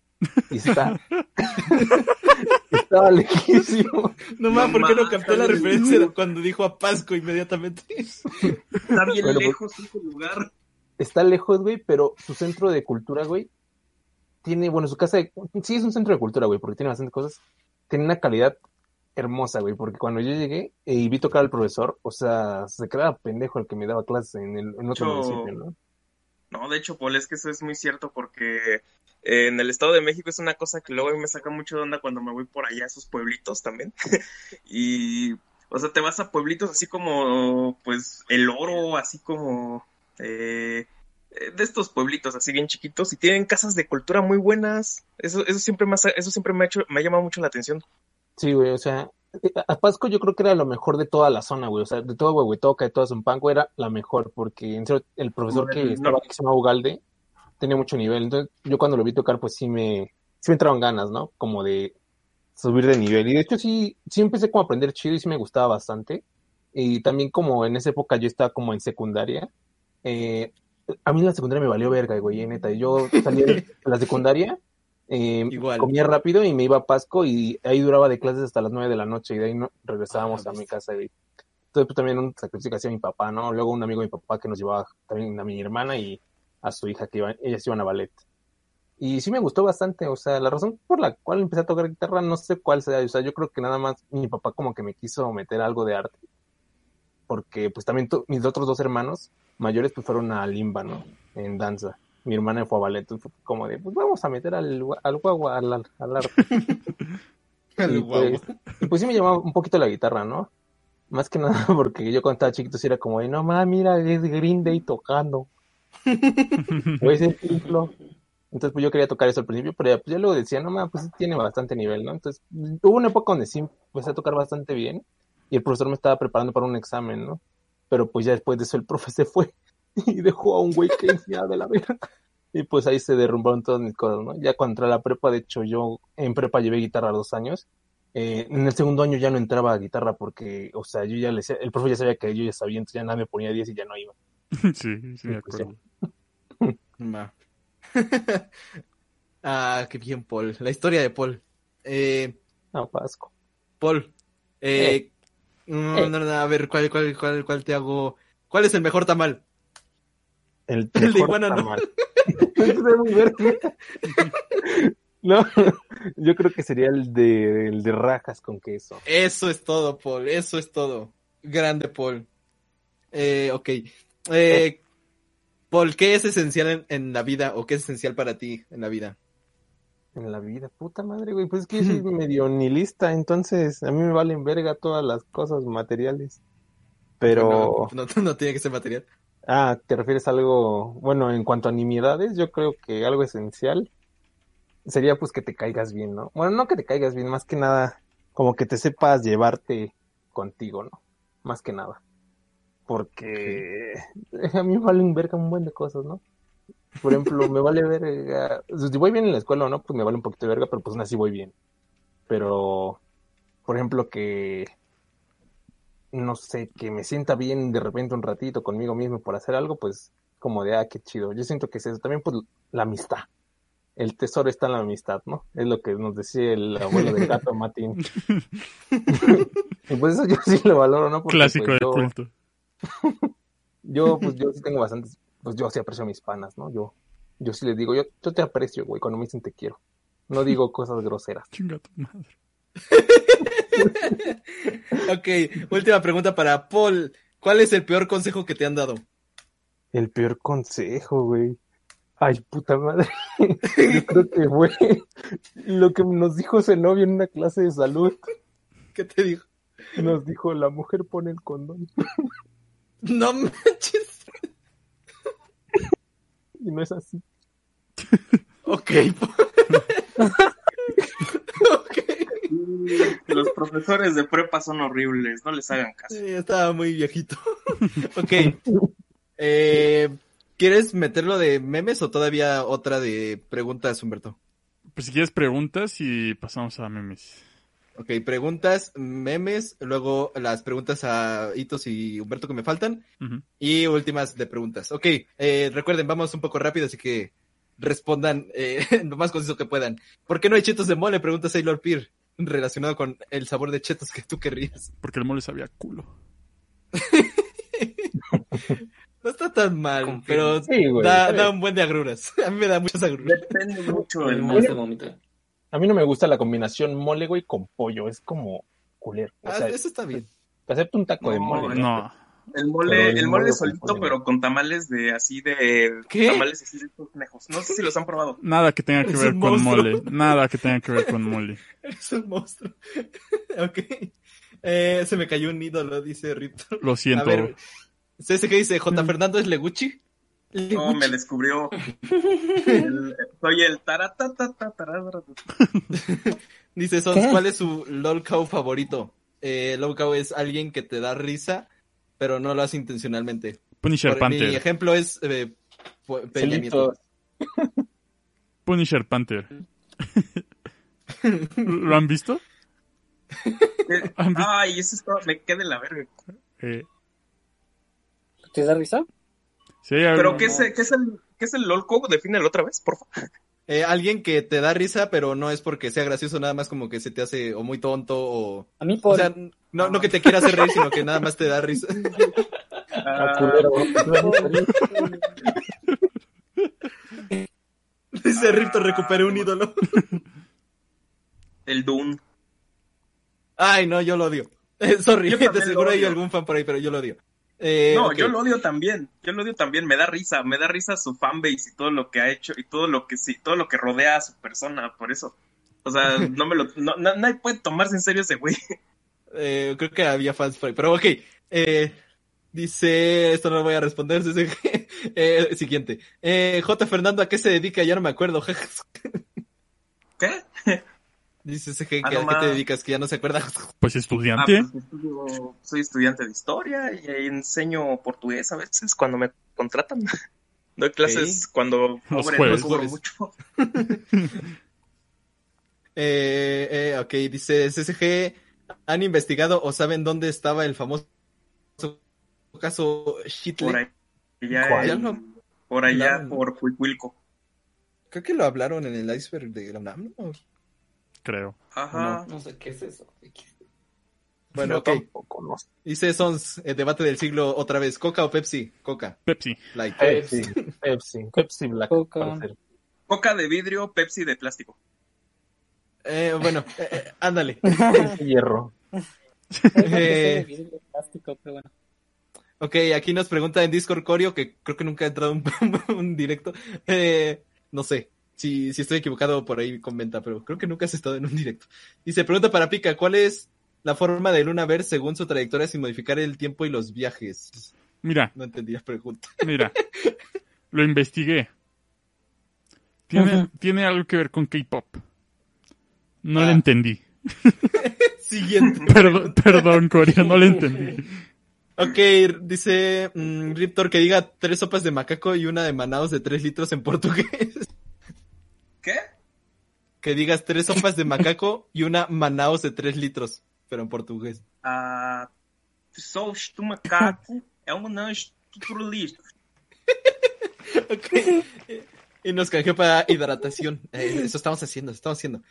Y está. Estaba lejísimo. No mames, ¿por qué no capté la referencia de cuando dijo a Pasco inmediatamente? Está bien Bueno, pues- lejos ese lugar. está lejos, güey, pero su centro de cultura, güey, tiene, bueno, su casa, de- sí es un centro de cultura, güey, porque tiene bastantes cosas, tiene una calidad hermosa, güey, porque cuando yo llegué eh, y vi tocar al profesor, o sea, se quedaba pendejo el que me daba clases en, el, en otro municipio, ¿no? No, de hecho, Paul, es que eso es muy cierto porque eh, en el Estado de México es una cosa que luego me saca mucho de onda cuando me voy por allá a esos pueblitos también. y, o sea, te vas a pueblitos así como, pues, El Oro, así como eh, de estos pueblitos así bien chiquitos y tienen casas de cultura muy buenas. Eso, eso siempre me ha, eso siempre me ha hecho, me ha llamado mucho la atención. Sí, güey, o sea, eh, a Pasco yo creo que era lo mejor de toda la zona, güey, o sea, de todo Huehuetoca y todo Zumpango era la mejor, porque en serio, el profesor que estaba aquí, que se llama Ugalde, tenía mucho nivel, entonces yo cuando lo vi tocar, pues sí me, sí me entraban ganas, ¿no? Como de subir de nivel, y de hecho sí, sí empecé como a aprender chido y sí me gustaba bastante, y también como en esa época yo estaba como en secundaria, eh, a mí la secundaria me valió verga, güey, neta, yo salí de la secundaria, eh, Igual. comía rápido y me iba a Pasco y ahí duraba de clases hasta las nueve de la noche y de ahí no, regresábamos Ah, a mi casa. Entonces pues, también un sacrificio que hacía mi papá, ¿no? Luego un amigo de mi papá que nos llevaba también a mi hermana y a su hija que iban, ellas iban a ballet. Y sí me gustó bastante, o sea, la razón por la cual empecé a tocar guitarra no sé cuál sea, o sea, yo creo que nada más mi papá como que me quiso meter algo de arte, porque pues también mis otros dos hermanos mayores pues fueron a Limba, ¿no? En danza. Mi hermana fue a ballet, entonces fue como de, pues vamos a meter al, al guagua, al, al- al arte. Y pues, y pues sí me llamaba un poquito la guitarra, ¿no? Más que nada porque yo cuando estaba chiquito sí era como de, no mames, mira, es Green Day tocando. O es el Pink Entonces pues yo quería tocar eso al principio, pero ya, pues, ya luego decía, no mames, pues tiene bastante nivel, ¿no? Entonces hubo una época donde sí empecé a tocar bastante bien y el profesor me estaba preparando para un examen, ¿no? Pero pues ya después de eso el profe se fue y dejó a un güey que enseñaba de la verga. Y pues ahí se derrumbaron todas mis cosas, ¿no? Ya cuando entré a la prepa, de hecho yo en prepa llevé guitarra dos años. Eh, en el segundo año ya no entraba a guitarra porque, o sea, yo ya le decía, el profe ya sabía que yo ya sabía, entonces ya nada me ponía 10 y ya no iba. sí, sí me Pues, acuerdo. Va. ah, qué bien, Paul. La historia de Paul. Eh, A Pasco. Paul. Eh, no, Eh. no, no, a ver, ¿cuál, cuál, cuál, cuál te hago? ¿Cuál es el mejor tamal? El, El de iguana no. No, yo creo que sería el de, el de rajas con queso. Eso es todo, Paul. Eso es todo. Grande, Paul. Eh, ok. Eh, Paul, ¿qué es esencial en, en la vida o qué es esencial para ti en la vida? En la vida, puta madre, güey. Pues es que yo soy medio nihilista, entonces a mí me valen verga todas las cosas materiales. Pero, No, no, no tiene que ser material. Ah, ¿te refieres a algo, bueno, en cuanto a nimiedades, yo creo que algo esencial sería pues que te caigas bien, ¿no? Bueno, no que te caigas bien, más que nada, como que te sepas llevarte contigo, ¿no? Más que nada. Porque a mí me valen verga un buen de cosas, ¿no? Por ejemplo, me vale verga, si voy bien en la escuela o no, pues me vale un poquito de verga, pero pues aún así voy bien. Pero, por ejemplo, que, no sé, que me sienta bien de repente un ratito conmigo mismo por hacer algo, pues como de, ah, qué chido. Yo siento que es eso. También, pues, la amistad. El tesoro está en la amistad, ¿no? Es lo que nos decía el abuelo del gato Matín. y pues eso yo sí lo valoro, ¿no? Porque, Clásico pues, de yo- culto. yo, pues, yo sí tengo bastantes, pues yo sí aprecio a mis panas, ¿no? Yo, yo sí les digo, yo, yo te aprecio, güey, cuando me dicen te quiero. No digo cosas groseras. Chinga tu madre. Ok, última pregunta para Paul. ¿Cuál es el peor consejo que te han dado? El peor consejo, güey. Ay, puta madre. Yo creo que fue lo que nos dijo ese novio en una clase de salud. ¿Qué te dijo? Nos dijo, la mujer pone el condón. No manches. Y no es así. Ok. Los profesores de prepa son horribles, no les hagan caso. Sí, estaba muy viejito. ok. Eh, ¿Quieres meterlo de memes o todavía otra de preguntas, Humberto? Pues si quieres preguntas y pasamos a memes. Ok, preguntas, memes, luego las preguntas a Hitos y Humberto que me faltan, y últimas de preguntas. Ok, eh, recuerden, vamos un poco rápido, así que respondan eh, lo más conciso que puedan. ¿Por qué no hay chetos de mole? Pregunta Sailor Peer, relacionado con el sabor de chetos que tú querrías. Porque el mole sabía culo. No está tan mal, pero Sí, güey. da, un buen de agruras. A mí me da muchas agruras. Depende mucho mood. hace vomitar. A mí no me gusta la combinación mole, güey, con pollo. Es como culero. O Ah, sea, eso está bien. te acepto un taco de No, mole. No. El mole, el el mole solito, pero con tamales de así de ¿Qué? tamales así de estos conejos. No sé si los han probado. Nada que tenga que Es ver con monstruo. mole. Nada que tenga que ver con mole. Eres un monstruo. ok. Eh, se me cayó un ídolo, dice Rito. Lo A siento. ver, ¿ese qué dice? ¿J. Fernando es Leguchi? No, me descubrió. El- soy el taratata Dice Sons, ¿cuál es su LOL cow favorito? Eh, LOL cow es alguien que te da risa, pero no lo hace intencionalmente. Punisher Por- mi Panther. ejemplo es eh, Peña Nieto. Punisher Panther. ¿Lo han visto? ¿Han visto? Ay, eso está, me queda en la verga. Eh, ¿Te da risa? sí, Pero ¿qué es, qué es el qué es el LOLCO? Defínelo otra vez, por favor. Eh, alguien que te da risa, pero no es porque sea gracioso, nada más como que se te hace o muy tonto o... A mí O por... sea, no, no que te quiera hacer reír, sino que nada más te da risa. Ah, Ah. Dice Rito, recuperé un ídolo. el Dune. Ay, no, yo lo odio. Eh, sorry, de seguro hay algún fan por ahí, pero yo lo odio. Eh, No, yo lo odio también. Yo lo odio también. Me da risa, me da risa su fanbase y todo lo que ha hecho y todo lo que sí, todo lo que rodea a su persona. Por eso, o sea, no me lo, no, na- nadie puede tomarse en serio ese güey. Eh, creo que había fans pero ok. Eh, dice, esto no lo voy a responder. dice, eh, siguiente. Eh, J. Fernando, ¿a qué se dedica? Ya no me acuerdo. ¿Qué? Dice CG, Ah, ¿que no ¿a qué te dedicas? Que ya no se acuerda. Pues Ah, estudiante. pues, estudio- soy estudiante de historia y enseño portugués a veces cuando me contratan. Doy clases cuando Los cobren, jueves. no cobro Jueves. mucho. Eh, eh, ok, dice CCG, ¿han investigado o saben dónde estaba el famoso caso Shitley? Por allá, por allá, Claro. por Cuicuilco. Creo que lo hablaron en el iceberg de la UNAM, ¿no? Creo. Ajá. No sé qué es eso. Bueno, Yo ok. tampoco, no sé. Dice Sons, eh, debate del siglo otra vez, ¿Coca o Pepsi? Coca, Pepsi. light. Pepsi, Pepsi, Pepsi Black. Coca. Coca de vidrio, Pepsi de plástico. Eh, bueno, eh, eh, ándale. Pepsi Hierro. Eh. vidrio, plástico, pero bueno. Ok, aquí nos pregunta en Discord Corio, que creo que nunca ha entrado un, un directo. Eh, no sé, si, si estoy equivocado por ahí comenta, pero creo que nunca has estado en un directo. Dice, pregunta para Pica, ¿cuál es la forma de Luna ver según su trayectoria sin modificar el tiempo y los viajes? Mira, No entendí la pregunta. mira. Lo investigué. Tiene, tiene algo que ver con K-pop. No Ah. le entendí. Siguiente. Perdón, perdón, Corea, no le entendí. Ok, dice mm, Riptor que diga tres sopas de macaco y una de manaos de tres litros en portugués. ¿Qué? Que digas tres sopas de macaco y una manaos de tres litros, pero en portugués. Ah, sou tu macaco, é um lanche turulista. Ok. Y nos canjeó para hidratación. Eh, eso estamos haciendo, eso estamos haciendo.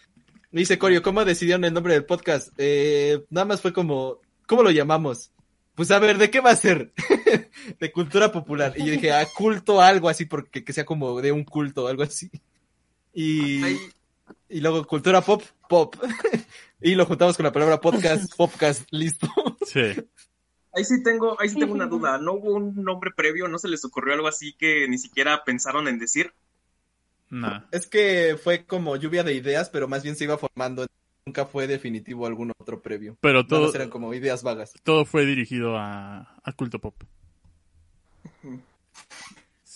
Dice Corio, ¿cómo decidieron el nombre del podcast? Eh, nada más fue como, ¿cómo lo llamamos? Pues a ver, ¿de qué va a ser? de cultura popular. Y yo dije, ah, culto algo así, porque que sea como de un culto, algo así. Y, Ay, y luego cultura pop, pop. y lo juntamos con la palabra podcast, podcast, listo. Sí. ahí sí tengo, ahí sí tengo una duda. ¿No hubo un nombre previo? ¿No se les ocurrió algo así que ni siquiera pensaron en decir? Nah. Es que fue como lluvia de ideas, pero más bien se iba formando. Nunca fue definitivo algún otro previo. Pero todo, eran como ideas vagas. todo fue dirigido a, a culto pop.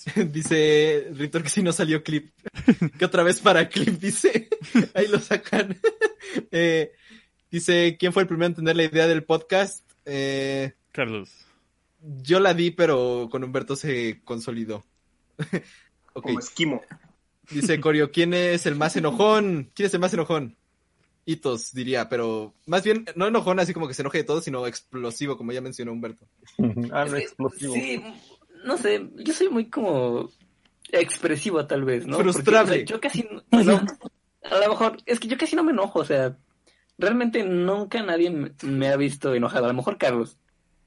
dice Ritor que si no salió clip. que otra vez para clip, dice. Ahí lo sacan. Eh, dice, ¿quién fue el primero en tener la idea del podcast? Eh, Carlos. yo la di, pero con Humberto se consolidó. Como esquimo. Dice Corio, ¿quién es el más enojón? ¿Quién es el más enojón? Hitos, diría, pero más bien, no enojón así como que se enoje de todo, sino explosivo, como ya mencionó Humberto. Ah, no, explosivo. Sí, no sé, yo soy muy como expresivo tal vez, ¿no? Porque, Frustrable. o sea, yo casi, no- a lo mejor, es que yo casi no me enojo, o sea, realmente nunca nadie me, me ha visto enojado, a lo mejor Carlos,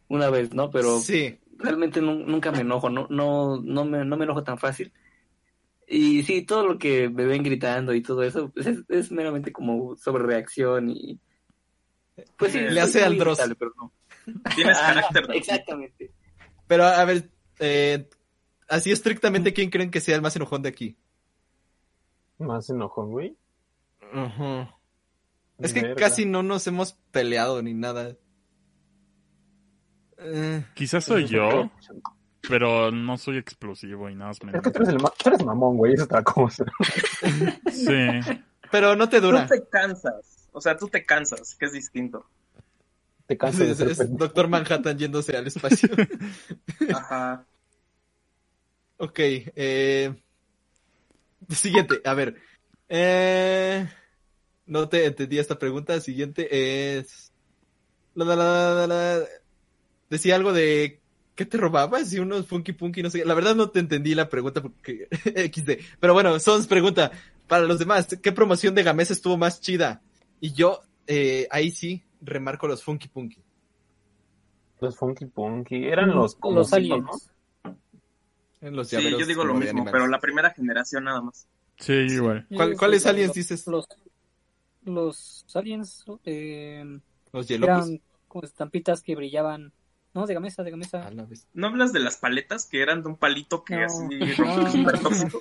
una vez, ¿no? Pero Sí, realmente nu- nunca me enojo, no, no, no me, no me enojo tan fácil. Y sí, todo lo que me ven gritando y todo eso, pues es, es meramente como sobre reacción y pues sí, Le hace al Dross. no. Tienes Ah, carácter. Exactamente. Pero a ver, eh, así estrictamente, ¿quién creen que sea el más enojón de aquí? Más enojón, güey. Ajá. Es que Verga. casi no nos hemos peleado ni nada. Eh, Quizás soy yo, pero no soy explosivo y nada más me Es que tú eres, el ma- tú eres mamón, güey, es otra cosa. Sí. pero no te Tú dura. te cansas. O sea, tú te cansas, que es distinto. Te cansas de Es, ser es pendejo. Doctor Manhattan yéndose al espacio. Ajá. ok, eh... Siguiente, a ver. Eh... No te entendí esta pregunta. Siguiente es... La, la, la, la, la- Decía algo de... ¿Qué te robabas? Y unos funky punky, no sé qué. La verdad no te entendí la pregunta porque... XD. Pero bueno, Sons pregunta. Para los demás, ¿qué promoción de Gamesa estuvo más chida? Y yo, eh, ahí sí, remarco los funky punky. Los funky punky. Eran los como los aliens. ¿no? En los Sí, yo digo lo mismo, animales. pero la primera generación nada más. Sí, igual. ¿Cuál- Sí, ¿Cuáles sí, aliens los- dices? Los, los aliens eh, Los yelocos. eran como estampitas que brillaban. No, de gamesa, de gamesa. A la vez. ¿No hablas de las paletas que eran de un palito que No. así No. súper tóxico?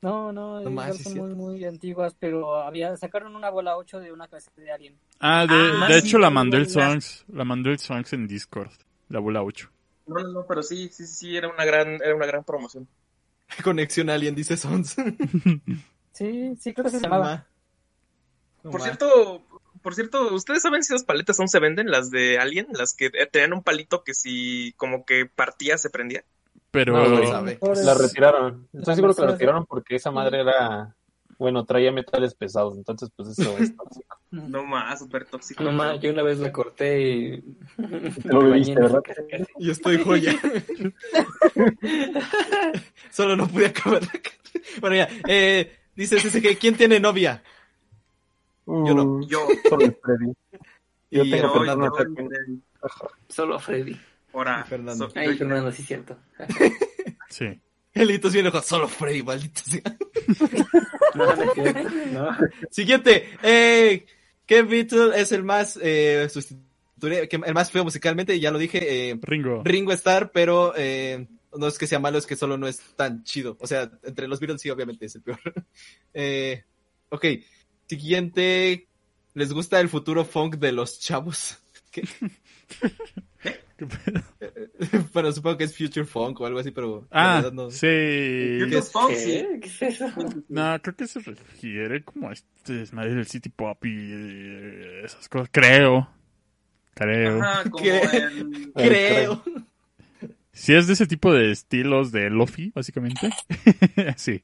No, no, No más, son muy, muy antiguas, pero había sacaron una bola 8 de una cabeza de alien. Ah, de, Ah, de sí, hecho la mandó el songs, la mandó el songs en Discord, la bola 8. No, no, no, pero sí, sí, sí, era una gran, era una gran promoción. Conexión Alien, dice Sons. Sí, sí, creo que se llamaba. No Por cierto, por cierto, ¿ustedes saben si las paletas aún se venden, las de Alien? Las que eh, tenían un palito que si como que partía se prendía. Pero No, no La retiraron. Estoy seguro que la retiraron porque esa madre era. Bueno, traía metales pesados, entonces pues eso es tóxico. No más, súper tóxico. No más, yo una vez la corté y... lo bañé, ¿verdad? casi, casi. Y estoy joya. Solo no pude acabar la cara. Bueno, ya. Eh, dice CCG, ¿quién tiene novia? Yo no. Uh, Yo, Solo el Freddy. Yo Y tengo yo, Fernando yo, Terpin. Solo Freddy. Ahora, Fernando. so- Ay, yo- Fernando, sí cierto. sí. Bien enojado. Solo Freddy, maldito sea. No. Siguiente. Eh, ¿Qué Beatle es el más eh, el más feo musicalmente? Ya lo dije. Eh, Ringo. Ringo Starr, pero eh, no es que sea malo, es que solo no es tan chido. O sea, entre los Beatles sí, obviamente es el peor. eh, ok, siguiente. ¿Les gusta el futuro funk de los chavos? ¿Qué? ¿Qué pedo? bueno, supongo que es Future Funk o algo así, pero Ah, no. sí. Es? Fox, sí. ¿Qué? ¿Qué es eso? No, creo que se refiere como a este desmadre del City Pop y eh, esas cosas. Creo. Creo. Ajá, el... Creo. Si es de ese tipo de estilos de Lofi, básicamente. sí.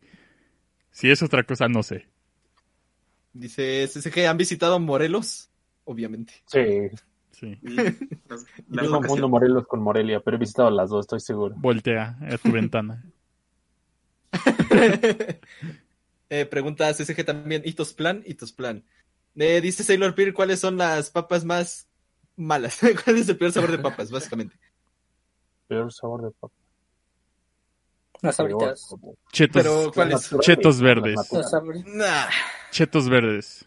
Si es otra cosa, no sé. Dice CCG, ¿han visitado Morelos? Obviamente. Sí. Sí. y las- Yo confundo. Morelos con Morelia, pero he visitado las dos, estoy seguro. Voltea a tu ventana. Eh, pregunta CCG también, Hitos Plan, Hitos Plan. Eh, dice Sailor Peer, ¿cuáles son las papas más malas? ¿Cuál es el peor sabor de papas, básicamente? Peor sabor de papa. Las sabritas. Chetos, Pero, ¿cuáles? Chetos verdes. las. Nah. Chetos verdes.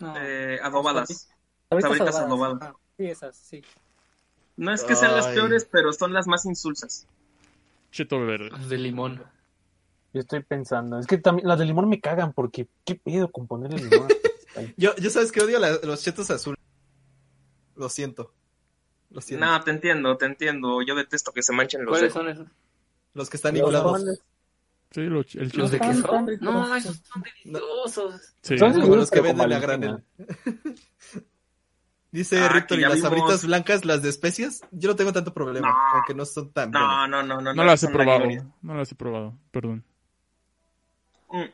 No. Eh, adobadas. Sabritas sabritas adobadas. adobadas. Ah, sí, esas, sí. No es que sean las Ay. peores, pero son las más insulsas. Cheto verde. Los de limón. Yo estoy pensando, es que también las de limón me cagan porque qué pedo con ponerle limón. Yo, yo sabes que odio la- los chetos azul. Lo siento. Lo siento. No, te entiendo, te entiendo. Yo detesto que se manchen los ¿Cuáles dedos. son esos? Los que están inflados. Sí, lo- el cheto. ¿Los de queso? No, esos son deliciosos. Sí. Son Como los que venden a granel. Ah, Dice que Rictor, ¿y las vimos. sabritas blancas, las de especias? Yo no tengo tanto problema, No. aunque no son tan No, buenas. no, no, no. No las he probado. No las he probado. Perdón. Mm.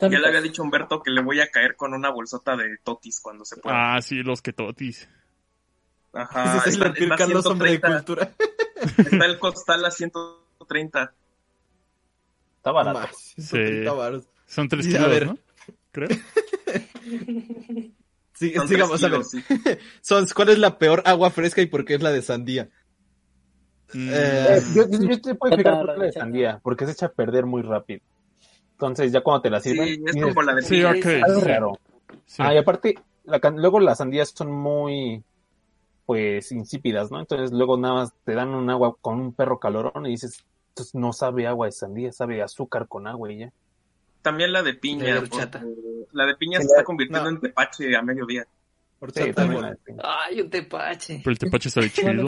Ya le había dicho a Humberto que le voy a caer con una bolsota de totis cuando se pueda. Ah, sí, los ketotis. Ajá. Dice Sailor está- Peer, está Carlos, hombre de 130. cultura. Está el costal a 130. Está barato. Más, Sí. 130 varos. Son tres Y a kilos, ver. ¿no? Creo. Sí, Son sigamos tres a ver. kilos, sí. Sons, ¿cuál es la peor agua fresca y por qué es la de sandía? Mm, Eh, yo, yo, yo te puedo explicar por qué la de sandía, porque se echa a perder muy rápido. Entonces, ya cuando te la sirven, Sí, es como la de Sí, piña. ok. "Algo raro. sí. Ah, y aparte, la luego las sandías son muy, pues, insípidas, ¿no? Entonces, luego nada más te dan un agua con un perro calorón y dices, entonces no sabe agua de sandía, sabe azúcar con agua y ya. También la de piña. De. La de piña se la- está convirtiendo no. en tepache a mediodía. Horchata, Sí, bueno. la. Ay, un tepache. Pero el tepache sabe chido.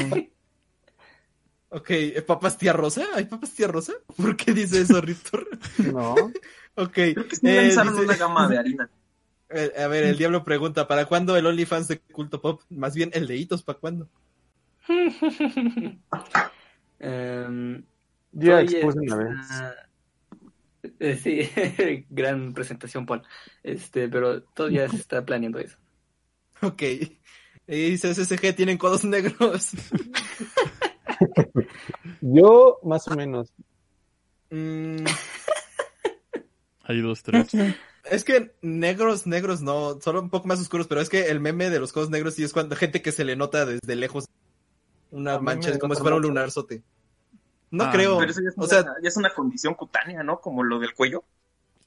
Ok, ¿eh, ¿papas tía Rosa? ¿Hay papas tía Rosa? ¿Por qué dice eso, Rictor? No, ok. Creo que sí eh, lanzaron dice- una gama de harina. Eh, a ver, el diablo pregunta, ¿para cuándo el OnlyFans de Culto Pop? Más bien el de Hitos, ¿para cuándo? Em, ya Oye, expuse una vez. Ah, eh, sí, gran presentación, Paul. Este, pero todavía se está planeando eso. Ok. Y dice SSG, tienen codos negros. Yo, más o menos. Mm, Hay dos, tres. es que negros, negros no, solo un poco más oscuros, pero es que el meme de los codos negros sí es cuando gente que se le nota desde lejos una A mí mancha, como si fuera un mucho. lunarzote. No Ah, creo. Pero eso ya es, O una, sea, ya es una condición cutánea, ¿no? Como lo del cuello.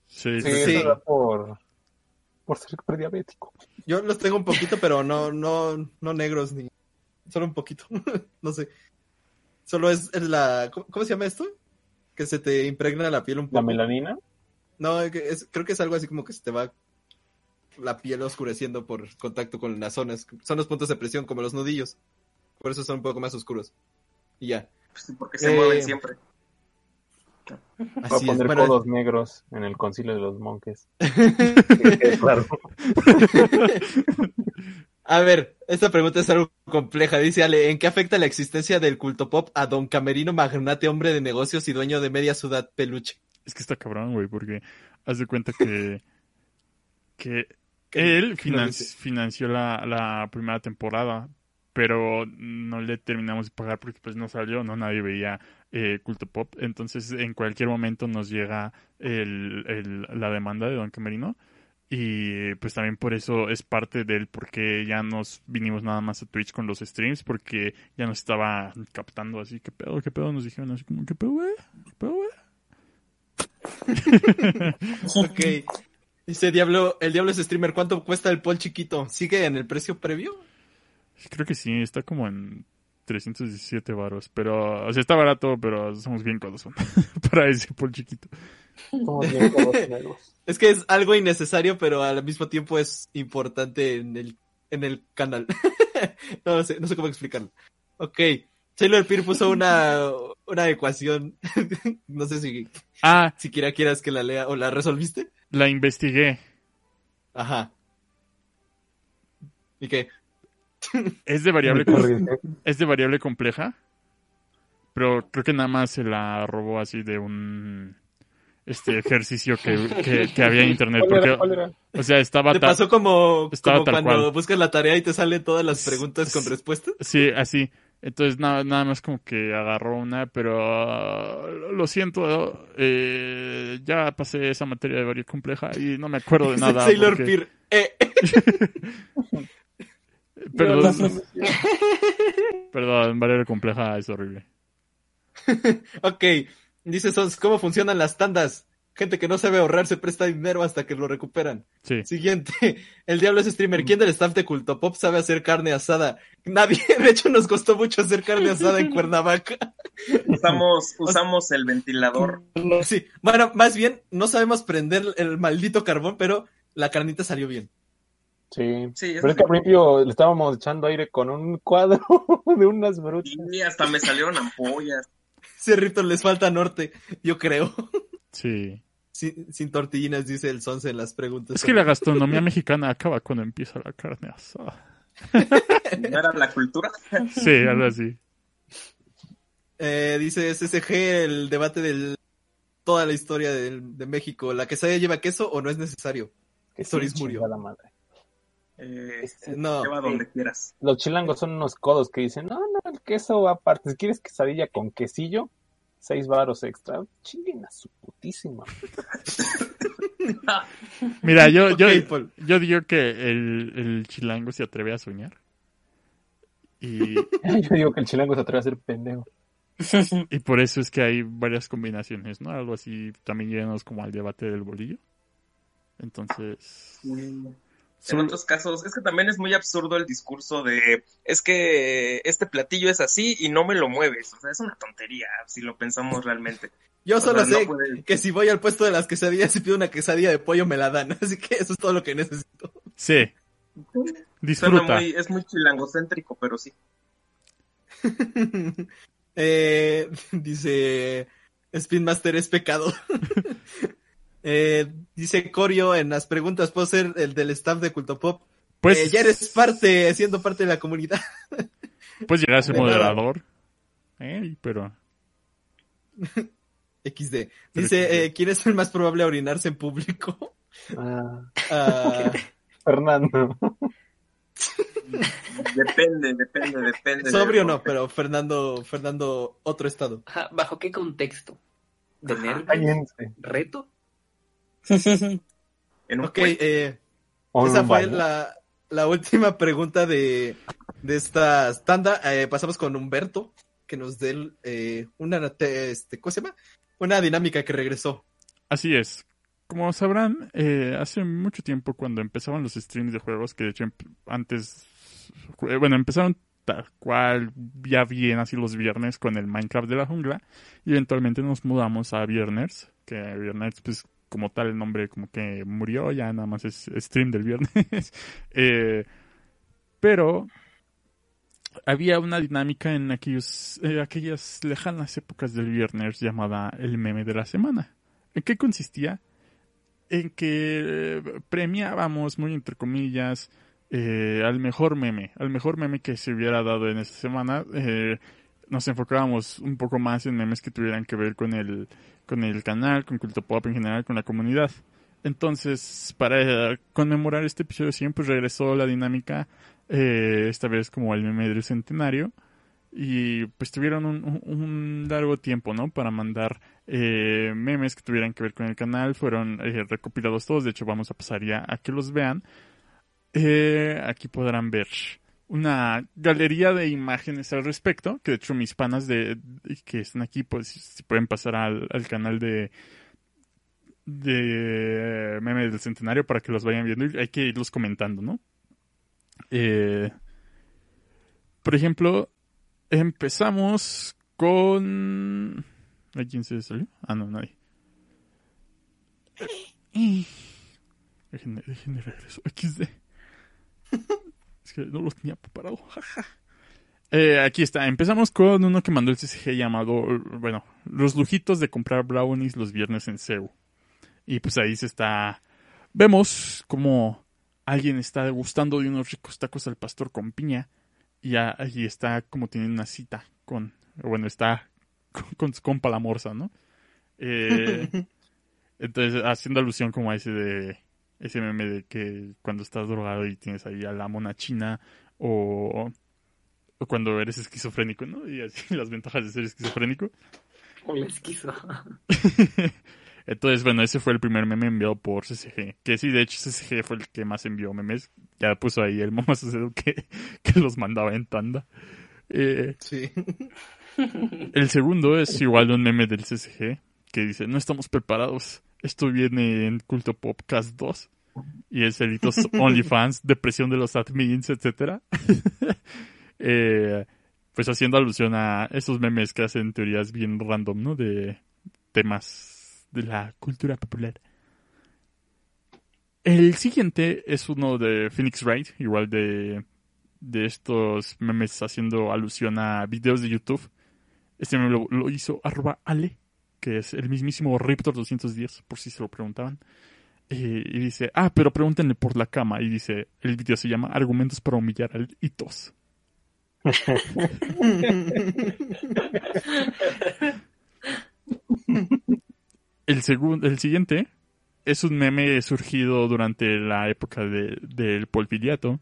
Sí, Sí, sí, eso por, por ser prediabético. yo los tengo un poquito, pero no, no, no negros ni. Solo un poquito. no sé. Solo es, es la. ¿cómo, cómo se llama esto? Que se te impregna la piel un poco. La melanina. No, que es- creo que es algo así como que se te va la piel oscureciendo por contacto con las zonas. Son los puntos de presión, como los nudillos. Por eso son un poco más oscuros. Y ya. Pues porque se Eh, mueven siempre. Voy a Así es. poner Bueno, codos negros en el concilio de los monjes. Claro. a ver, esta pregunta es algo compleja. Dice Ale, ¿en qué afecta la existencia del culto pop a don Camerino, magnate, hombre de negocios y dueño de media ciudad peluche? Es que está cabrón, güey, porque haz de cuenta que, que él financió la, la primera temporada, pero no le terminamos de pagar porque pues no salió, no nadie veía eh, Culto Pop. Entonces en cualquier momento nos llega el, el- la demanda de Don Camerino. Y pues también por eso es parte del por qué ya nos vinimos nada más a Twitch con los streams, porque ya nos estaba captando así, ¿qué pedo? ¿Qué pedo? Nos dijeron así como, ¿qué pedo, güey? ¿Qué pedo, güey? Ok. Dice Diablo, el Diablo es streamer, ¿cuánto cuesta el pol chiquito? ¿Sigue en el precio previo? Creo que sí, está como en 317 varos, pero, o sea, está barato, pero somos bien codos para ese por chiquito. Bien. Es que es algo innecesario, pero al mismo tiempo es importante en el, en el canal. no, sé, no sé cómo explicarlo. Ok. Sailor Peer puso una, una ecuación. no sé si Ah, siquiera quieras que la lea o la resolviste. la investigué. Ajá. ¿Y qué? Es de variable, es de variable compleja, pero creo que nada más se la robó así de un este ejercicio que, que, que había en internet, ¿Cuál era? porque, ¿Cuál era? o sea, estaba Te pasó como, estaba como tal cuando cual. buscas la tarea y te salen todas las preguntas con respuestas. Sí, así. Entonces nada, nada más como que agarró una, pero lo siento, eh, ya pasé esa materia de variable compleja y no me acuerdo de nada. Sailor porque- Peer. Eh, Perdón. Perdón, variable compleja es horrible. ok. Dice Sons, ¿cómo funcionan las tandas? Gente que no sabe ahorrar se presta dinero hasta que lo recuperan. Sí. Siguiente. El diablo es streamer. ¿Quién del staff de Culto Pop sabe hacer carne asada? Nadie. De hecho, nos costó mucho hacer carne asada en Cuernavaca. Usamos, usamos el ventilador. Sí. Bueno, más bien, no sabemos prender el maldito carbón, pero la carnita salió bien. Sí. Pero es que al principio le estábamos echando aire con un cuadro de unas brutas. Y hasta me salieron ampollas. Sí, Rito, les falta norte, yo creo. Sí. Sin, sin tortillinas, dice el Sonce en las preguntas. Es que la gastronomía mexicana acaba cuando empieza la carne asada. ¿No era la cultura? Sí, algo así. Eh, dice SSG el debate de toda la historia del- de, México. ¿La quesadilla lleva queso o no es necesario? Que Soris sí, murió. chingada madre. Eh, No. lleva donde quieras. Los chilangos son unos codos que dicen, no, no, el queso va aparte. Si quieres quesadilla con quesillo, seis varos extra. Chinguen a su putísima. Mira, yo, yo, digo que el, el chilango se atreve a soñar. Y Yo digo que el chilango se atreve a ser pendejo. Y por eso es que hay varias combinaciones, ¿no? Algo así también llenos como al debate del bolillo. Entonces... En otros casos, es que también es muy absurdo el discurso de, es que este platillo es así y no me lo mueves. O sea, es una tontería si lo pensamos realmente. Yo O solo sea, no sé puede- que si voy al puesto de las quesadillas y pido una quesadilla de pollo me la dan, así que eso es todo lo que necesito. Sí. Suena Disfruta. muy, es muy chilangocéntrico, pero sí. Eh, dice Spin Master es pecado. Eh, dice Corio en las preguntas, ¿puedo ser el del staff de Culto Pop? Pues- Eh, ya eres parte, siendo parte de la comunidad. Puedes llegar a ser moderador. Eh, pero... XD. Dice, eh, ¿quién es el más probable a orinarse en público? Ah, Fernando. Depende, depende, depende. sobrio no, pero Fernando, Fernando, otro estado. Ajá, ¿Bajo qué contexto? ¿De Ajá. nervios? Cállense. ¿Reto? En un Ok, eh, esa fue la, la última pregunta de, de esta tanda. Eh, pasamos con Humberto, que nos dé eh, una, te- este, ¿cómo se llama? Una dinámica que regresó. Así es. Como sabrán, eh, hace mucho tiempo cuando empezaban los streams de juegos, que de hecho antes, bueno, empezaron tal cual, ya bien así los viernes con el Minecraft de la jungla, y eventualmente nos mudamos a Viernes, que Viernes, pues como tal el nombre como que murió, ya nada más es stream del viernes. Eh, pero había una dinámica en aquellos, eh, aquellas lejanas épocas del viernes llamada el meme de la semana. ¿En qué consistía? En que eh, premiábamos, muy entre comillas, al mejor meme, al mejor meme que se hubiera dado en esa semana. Nos enfocábamos un poco más en memes que tuvieran que ver con el, con el canal, con Culto Pop en general, con la comunidad. Entonces, para eh, conmemorar este episodio 100, pues regresó la dinámica, eh, esta vez como el meme del centenario. Y pues tuvieron un, un- largo tiempo, ¿no? Para mandar eh, memes que tuvieran que ver con el canal. Fueron eh, recopilados todos. De hecho, vamos a pasar ya a que los vean. Eh, aquí podrán ver una galería de imágenes al respecto. Que de hecho mis panas de, que están aquí, pues si pueden pasar al, al canal de de memes del centenario para que los vayan viendo y hay que irlos comentando, ¿no? Eh, por ejemplo, empezamos con... ¿Hay quién se salió? Ah, no, nadie. Déjenme, déjenme regreso. XD. Es que no los tenía preparado. Eh, aquí está. Empezamos con uno que mandó el CCG llamado, bueno, los lujitos de comprar brownies los viernes en CEU. Y pues ahí se está... Vemos como alguien está degustando de unos ricos tacos al pastor con piña. Y ahí está como teniendo una cita con... Bueno, está con, con su compa la morsa, ¿no? Eh, entonces, haciendo alusión como a ese de... Ese meme de que cuando estás drogado y tienes ahí a la mona china o, o cuando eres esquizofrénico, ¿no? Y así las ventajas de ser esquizofrénico. O la esquizo. Entonces, bueno, ese fue el primer meme enviado por CCG. Que sí, de hecho, CCG fue el que más envió memes. Ya puso ahí el mamá sucedió que, que los mandaba en tanda. Eh, Sí. el segundo es igual un meme del CCG que dice, no estamos preparados. Esto viene en Culto Popcast 2. Y es Elitos OnlyFans, depresión de los admins, etcétera. Eh, pues haciendo alusión a esos memes que hacen teorías bien random, ¿no? De temas de la cultura popular. El siguiente es uno de Phoenix Wright, igual de, de estos memes haciendo alusión a videos de YouTube. Este meme lo, lo hizo arroba Ale, que es el mismísimo Riptor 210, por si se lo preguntaban. Eh, y dice, ah, pero pregúntenle por la cama. Y dice, el video se llama Argumentos para humillar al Itos. El, segundo, el siguiente es un meme surgido durante la época de- del polviliato,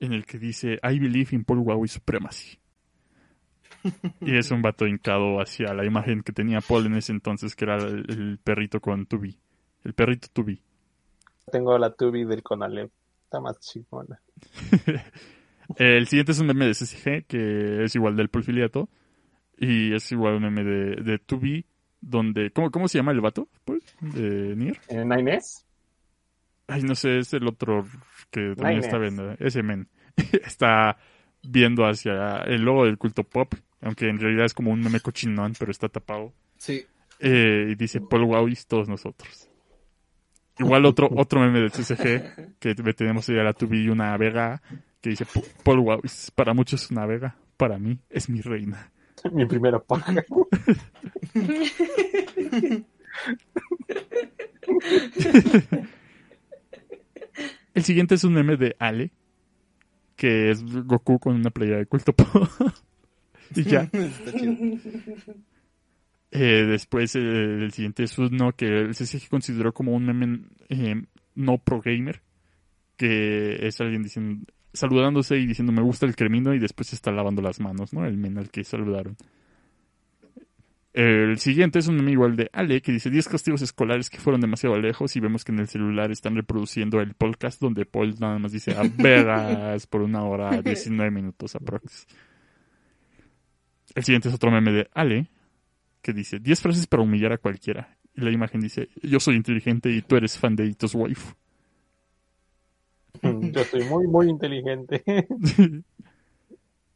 en el que dice, I believe in Paul Huawei supremacy. Y es un vato hincado hacia la imagen que tenía Paul en ese entonces, que era el, el perrito con Tubi. El perrito Tubi. Tengo la tubi del Conalep. Está más chingona. El siguiente es un meme de CCG, que es igual del polfiliato. Y es igual un meme de, de 2B, donde... ¿cómo, ¿Cómo se llama el vato? Pues, de Nier. ¿En Nines? Ay, no sé, es el otro que también Nines. está viendo. Ese men. está viendo hacia el logo del culto pop, aunque en realidad es como un meme cochinón, pero está tapado. Sí. Eh, y dice Paul Wowis, todos nosotros. Igual otro, otro meme del CCG, que tenemos ahí a la tubi y una vega, que dice "Pa- Paul Wowis, para muchos es una vega, para mí es mi reina. Mi primera paja. El siguiente es un meme de Ale, que es Goku con una playa de culto. y ya. Está chido. Eh, después eh, el siguiente es uno que el CCG consideró como un meme eh, no pro gamer, que es alguien diciendo, saludándose y diciendo me gusta el cremino y después se está lavando las manos, ¿no? El men al que saludaron. El siguiente es un meme igual de Ale que dice 10 castigos escolares que fueron demasiado lejos y vemos que en el celular están reproduciendo el podcast donde Paul nada más dice a veras por una hora 19 minutos aprox. El siguiente es otro meme de Ale que dice 10 frases para humillar a cualquiera. Y la imagen dice yo soy inteligente y tú eres fan de Itos Wife. Yo soy muy, muy inteligente.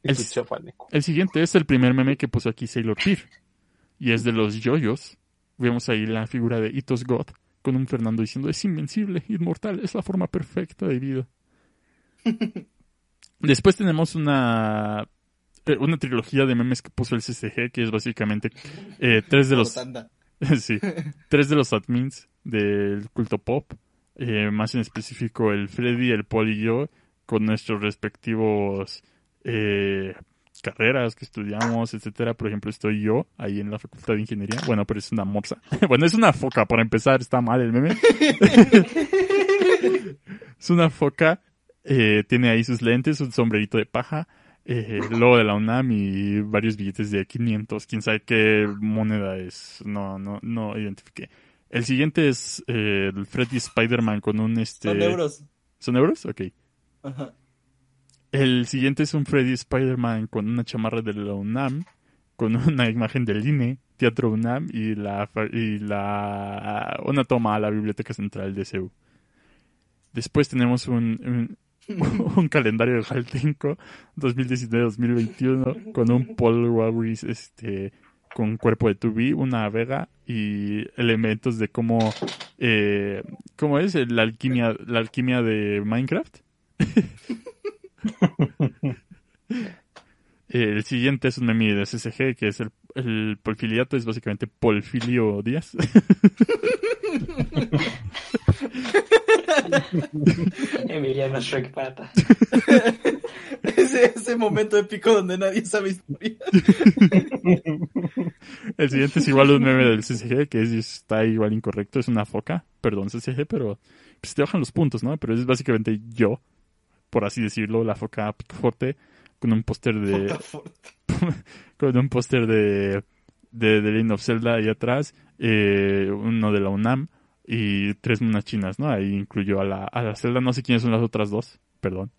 El-. El siguiente es el primer meme que puso aquí Sailor Peer. Y es de los yoyos. Vemos ahí la figura de Itos God con un Fernando diciendo es invencible, inmortal, es la forma perfecta de vida. Después tenemos una una trilogía de memes que puso el CCG, que es básicamente eh, tres de los sí, tres de los admins del culto pop, eh, más en específico el Freddy, el Paul y yo, con nuestros respectivos eh, carreras que estudiamos, etcétera. Por ejemplo, estoy yo ahí en la Facultad de Ingeniería. Bueno, pero es una morsa. bueno, es una foca, para empezar, está mal el meme. es una foca, eh, tiene ahí sus lentes, un sombrerito de paja, eh, el logo de la UNAM y varios billetes de 500. Quién sabe qué moneda es. No, no, no identifiqué. El siguiente es eh, el Freddy Spider-Man con un este. Son euros. ¿Son euros? Ok. Ajá. El siguiente es un Freddy Spider-Man con una chamarra de la UNAM, con una imagen del INE, Teatro UNAM y la y la una toma a la Biblioteca Central de CEU. Después tenemos un, un, un calendario de Jaltinco 2019-2021 con un Paul Wawris este con cuerpo de 2B, una vega y elementos de cómo eh, cómo es la alquimia la alquimia de Minecraft. El siguiente es un meme de CSG, que es el, el polfiliato, es básicamente Polfilio Díaz. Emiliano Shrek Pata. Ese, ese momento épico donde nadie sabe historia. El siguiente es igual un meme del CSG, que es, está igual incorrecto, es una foca, perdón CSG, pero pues te bajan los puntos, ¿no? Pero es básicamente yo, por así decirlo, la foca fuerte, con un póster de... con un póster de, de The Legend of Zelda ahí atrás, eh, uno de la UNAM y tres monas chinas, ¿no? Ahí incluyó a la, a la Zelda, no sé quiénes son las otras dos, perdón.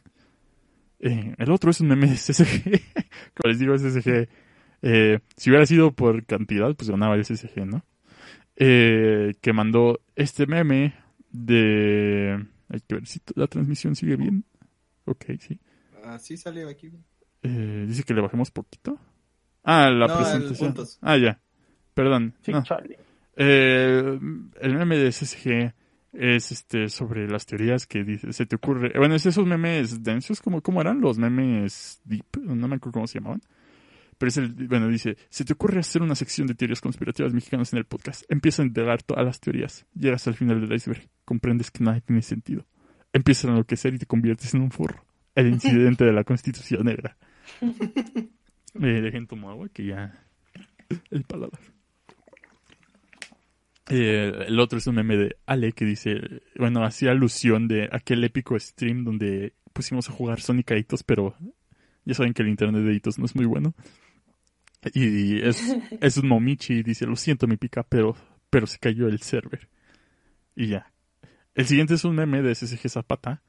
Eh, el otro es un meme de CSG, como les digo, CSG. Eh, si hubiera sido por cantidad, pues ganaba el CSG, ¿no? Eh, que mandó este meme de... Hay que ver si la transmisión sigue bien. Ok, sí. Así salió aquí. Eh, dice que le bajemos poquito. Ah, la No, presentación. Ah, ya. Perdón. Sí, no. chale. Eh, el meme de CSG es este sobre las teorías que dice, se te ocurre. Bueno, es esos memes densos, como cómo eran los memes deep, no me acuerdo cómo se llamaban. Pero es el, bueno, dice, se te ocurre hacer una sección de teorías conspirativas mexicanas en el podcast. Empieza a integrar todas las teorías. Llegas al final del iceberg. Comprendes que nada tiene sentido. Empiezas a enloquecer y te conviertes en un forro. El incidente de la Constitución Negra. Eh, dejen tomar agua que ya... El paladar. Eh, el otro es un meme de Ale que dice, bueno, hacía alusión de aquel épico stream donde pusimos a jugar Sonic a Hitos, pero ya saben que el internet de Hitos no es muy bueno. Y es, es un momichi y dice, lo siento mi pica, pero, pero se cayó el server. Y ya. El siguiente es un meme de SSG Zapata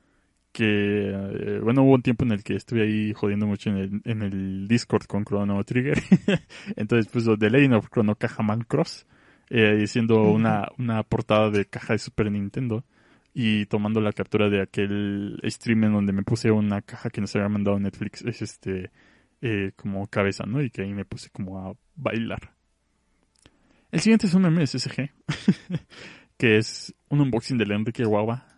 que, eh, bueno, hubo un tiempo en el que estuve ahí jodiendo mucho en el, en el Discord con Chrono Trigger. Entonces puso The Legend of Chrono Cajaman Cross, eh, siendo una, una portada de caja de Super Nintendo y tomando la captura de aquel stream en donde me puse una caja que nos había mandado Netflix, es este, eh, como cabeza, ¿no? Y que ahí me puse como a bailar. El siguiente es un MSSG, que es un unboxing del Enrique Guagua,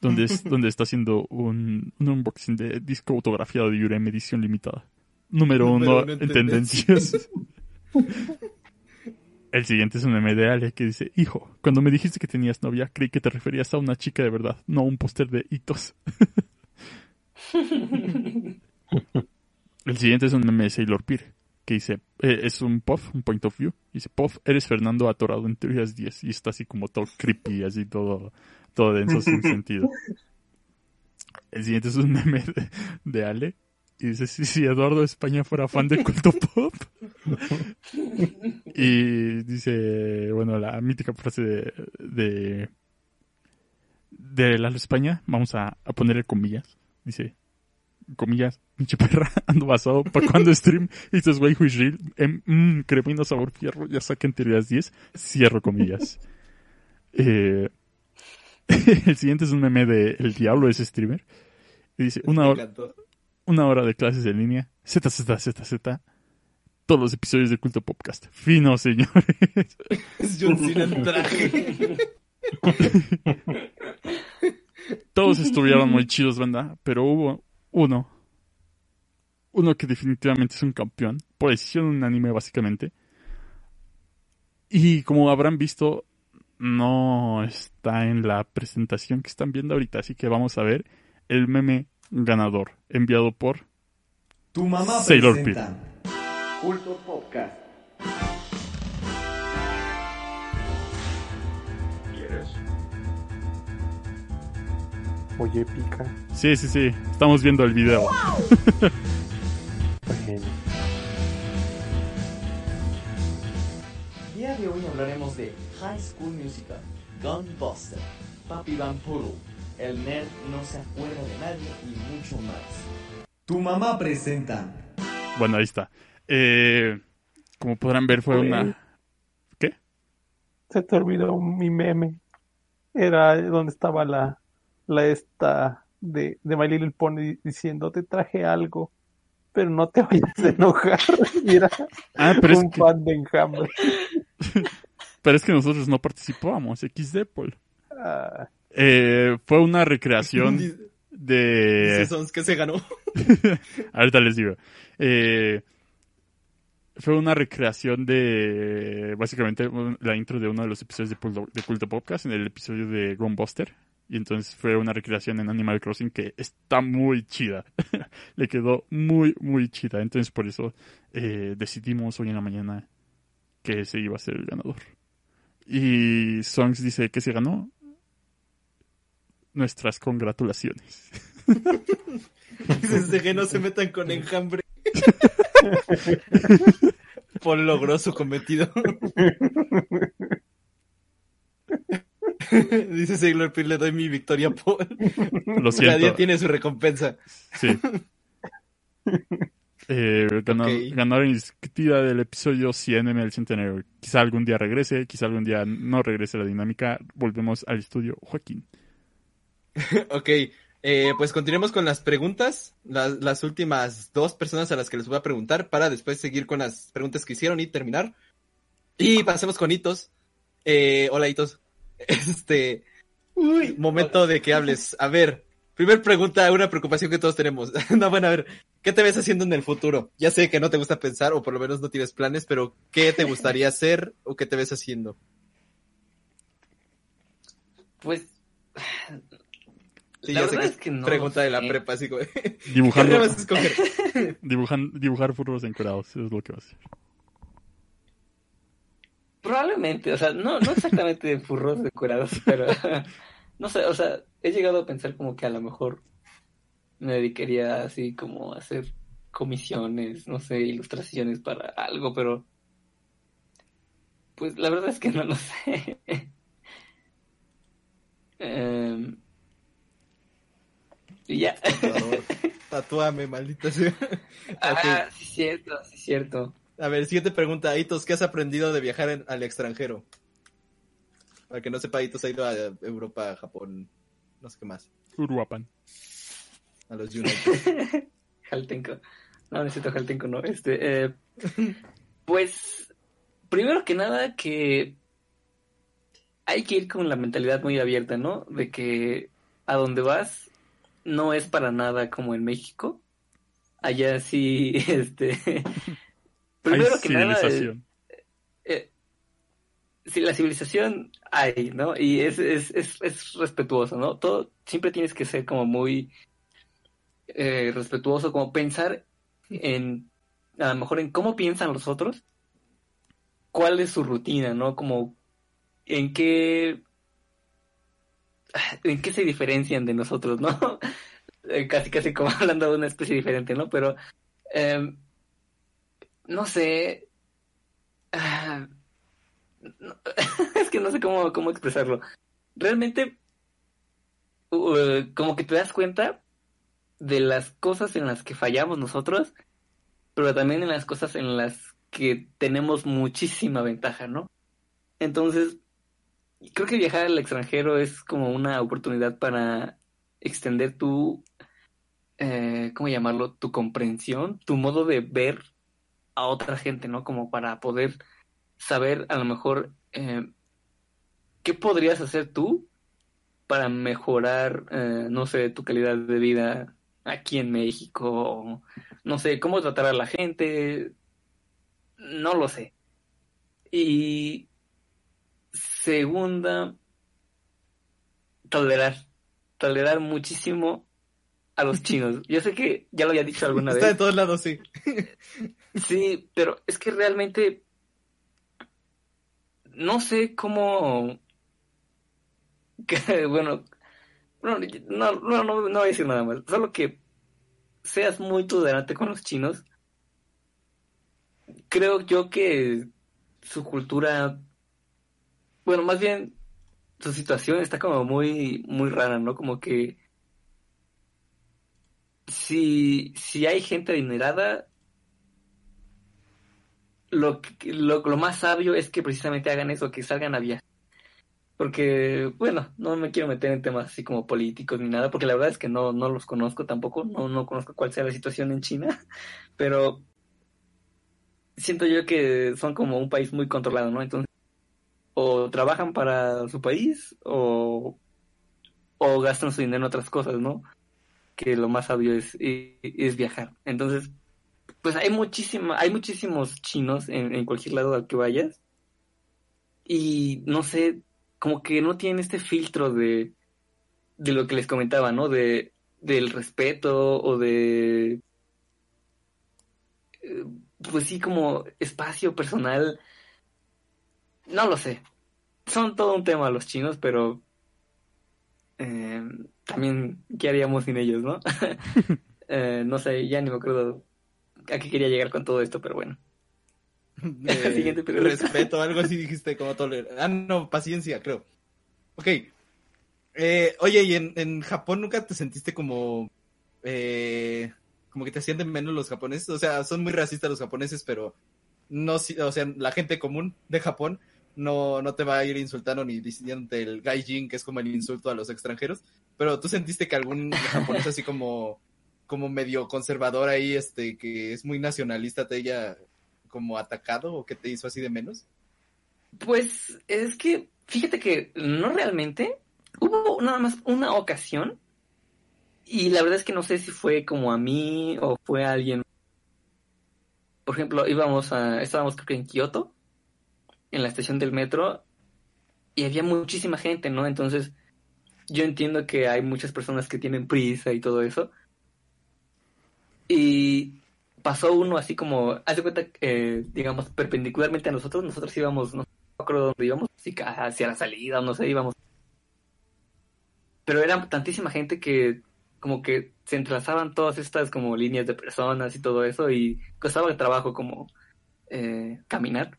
donde, es, donde está haciendo un, un unboxing de disco autografiado de Yurem edición limitada. Número, Número uno uno en en tendencias. El siguiente es un meme de Ale que dice, hijo, cuando me dijiste que tenías novia, creí que te referías a una chica de verdad, no a un póster de hitos. El siguiente es un meme de Sailor Peer, que dice, eh, es un POF, un point of view. Dice, POF, eres Fernando atorado en teorías 10. Y está así como todo creepy, así todo, todo denso sin sentido. El siguiente es un meme de, de Ale. Y dice, si, si Eduardo de España fuera fan de culto pop. y dice, bueno, la mítica frase de, de, de Lalo España, vamos a, a ponerle comillas. Dice, comillas, pinche perra, ando basado, ¿para cuando stream? Y dices, güey, real? Em, mm, cremino sabor fierro, ya saquen teorías 10, cierro comillas. Eh, el siguiente es un meme de El Diablo es streamer. Y dice, una hora, una hora de clases en línea, Z, Z, Z, Z, todos los episodios de Culto Podcast. Fino, señores. Es John Cena en traje. Todos estuvieron muy chidos, banda, pero hubo uno. Uno que definitivamente es un campeón, por decisión unánime básicamente. Y como habrán visto, no está en la presentación que están viendo ahorita, así que vamos a ver el meme ganador, enviado por Tu mamá Sailor Culto Podcast. Oye, pica. Sí, sí, sí, estamos viendo el video. Bueno, Día de hoy hablaremos de High School Musical, Gunbuster, Papi Van Poodle, El Nerd no se acuerda de nadie y mucho más. Tu mamá presenta. Bueno, ahí está. Eh, como podrán ver, fue Oye. una... ¿Qué? se te olvidó mi meme. Era donde estaba la, la esta de, de My Little Pony diciendo, te traje algo, pero no te vayas a enojar. Y era Ah, pero es un que, fan de Enjambre. pero es que nosotros no participábamos, XD, Paul. Ah, Eh, fue una recreación de... Sons que se ganó. Ahorita les digo. Eh, fue una recreación de básicamente la intro de uno de los episodios de, Puldo- de Culto Podcast, en el episodio de Gunbuster. Y entonces fue una recreación en Animal Crossing que está muy chida. Le quedó muy, muy chida. Entonces por eso eh, decidimos hoy en la mañana que ese iba a ser el ganador. Y Songs dice que se ganó. Nuestras congratulaciones. Dice que no se metan con enjambre. Paul logró su cometido. Dice Sailor Peer, le doy mi victoria a Paul. Lo Cada siento. día tiene su recompensa. Sí. Eh, ganó, Ok. ganó la indiscutida del episodio 100 en el centenario. Quizá algún día regrese, quizá algún día no regrese la dinámica. Volvemos al estudio Joaquín. Ok, eh, pues continuemos con las preguntas. Las, las últimas dos personas a las que les voy a preguntar para después seguir con las preguntas que hicieron y terminar. Y pasemos con Hitos. Eh, hola Hitos. Este, momento de que hables. A ver, primer pregunta, una preocupación que todos tenemos. no, bueno, a ver, ¿qué te ves haciendo en el futuro? Ya sé que no te gusta pensar o por lo menos no tienes planes, pero ¿qué te gustaría hacer o qué te ves haciendo? Pues. Sí, la ya sé verdad que es que no. pregunta de la sé. prepa, así como, ¿qué Dibujando, vas a escoger? dibujan, dibujar furros encuerados, eso es lo que va a hacer. Probablemente, o sea, no, no exactamente furros decorados, pero no sé, o sea, he llegado a pensar como que a lo mejor me dedicaría así como a hacer comisiones, no sé, ilustraciones para algo, pero pues la verdad es que no lo sé. Em, Y ya. Tatuador. Tatúame, maldita sea. Ah, Ok. sí, cierto, sí, es cierto. A ver, siguiente pregunta. Aitos, ¿qué has aprendido de viajar en- al extranjero? Para que no sepa, Aitos ha ido a Europa, Japón, no sé qué más. Uruapan. A los United. Jaltenco. No, necesito Jaltenco, no. Este, eh, pues, primero que nada, que hay que ir con la mentalidad muy abierta, ¿no? De que a donde vas no es para nada como en México. Allá sí, este. Primero Hay que nada. eh, civilización. eh, sí, la civilización hay, ¿no? Y es, es, es, es respetuoso, ¿no? Todo, siempre tienes que ser como muy eh, respetuoso, como pensar en, a lo mejor en cómo piensan los otros, cuál es su rutina, ¿no? Como en qué, en qué se diferencian de nosotros, ¿no? Casi, casi como hablando de una especie diferente, ¿no? Pero, em, no sé, es que no sé cómo, cómo expresarlo. Realmente, como que te das cuenta de las cosas en las que fallamos nosotros, pero también en las cosas en las que tenemos muchísima ventaja, ¿no? Entonces, creo que viajar al extranjero es como una oportunidad para extender tu, eh, ¿cómo llamarlo? Tu comprensión, tu modo de ver a otra gente, ¿no? Como para poder saber a lo mejor eh, qué podrías hacer tú para mejorar, eh, no sé, tu calidad de vida aquí en México, o, no sé, cómo tratar a la gente, no lo sé. Y segunda, tolerar, tolerar muchísimo a los chinos. Yo sé que ya lo había dicho alguna Está vez. de todos lados, sí. Sí, pero es que realmente no sé cómo que, bueno, no, no, no, no, no voy a decir nada más, solo que seas muy tolerante con los chinos. Creo yo que su cultura, bueno, más bien su situación está como muy, muy rara, ¿no? Como que si, si hay gente adinerada, lo, lo, lo más sabio es que precisamente hagan eso, que salgan a viajar. Porque, bueno, no me quiero meter en temas así como políticos ni nada, porque la verdad es que no, no los conozco tampoco, no, no conozco cuál sea la situación en China, pero siento yo que son como un país muy controlado, ¿no? Entonces, o trabajan para su país o, o gastan su dinero en otras cosas, ¿no? Que lo más sabio es, es viajar. Entonces, pues hay muchísima, hay muchísimos chinos en, en cualquier lado al que vayas. Y no sé, como que no tienen este filtro de, de lo que les comentaba, ¿no? De, del respeto o de, eh, pues sí, como espacio personal. No lo sé. Son todo un tema los chinos, pero eh, también, ¿qué haríamos sin ellos, no? Eh, no sé, ya ni me acuerdo a qué quería llegar con todo esto, pero bueno. Eh, Siguiente pregunta. respeto, algo así dijiste como tolerar. Ah, no, paciencia, creo. Ok. Eh, oye, ¿y en, en Japón nunca te sentiste como... eh, como que te sienten menos los japoneses? O sea, son muy racistas los japoneses, pero no, o sea, la gente común de Japón no, no te va a ir insultando ni diciéndote el gaijin, que es como el insulto a los extranjeros. Pero tú sentiste que algún japonés así como, como medio conservador ahí, este, que es muy nacionalista, te haya como atacado o que te hizo así de menos? Pues es que, fíjate que no realmente. Hubo nada más una ocasión. Y la verdad es que no sé si fue como a mí o fue a alguien. Por ejemplo, íbamos a. Estábamos creo que en Kioto. En la estación del metro. Y había muchísima gente, ¿no? Entonces. Yo entiendo que hay muchas personas que tienen prisa y todo eso. Y pasó uno así como, haz de cuenta, eh, digamos, perpendicularmente a nosotros, nosotros íbamos, no acuerdo dónde íbamos, hacia la salida, no sé, íbamos. Pero era tantísima gente que como que se entrelazaban todas estas como líneas de personas y todo eso y costaba trabajo como eh, caminar.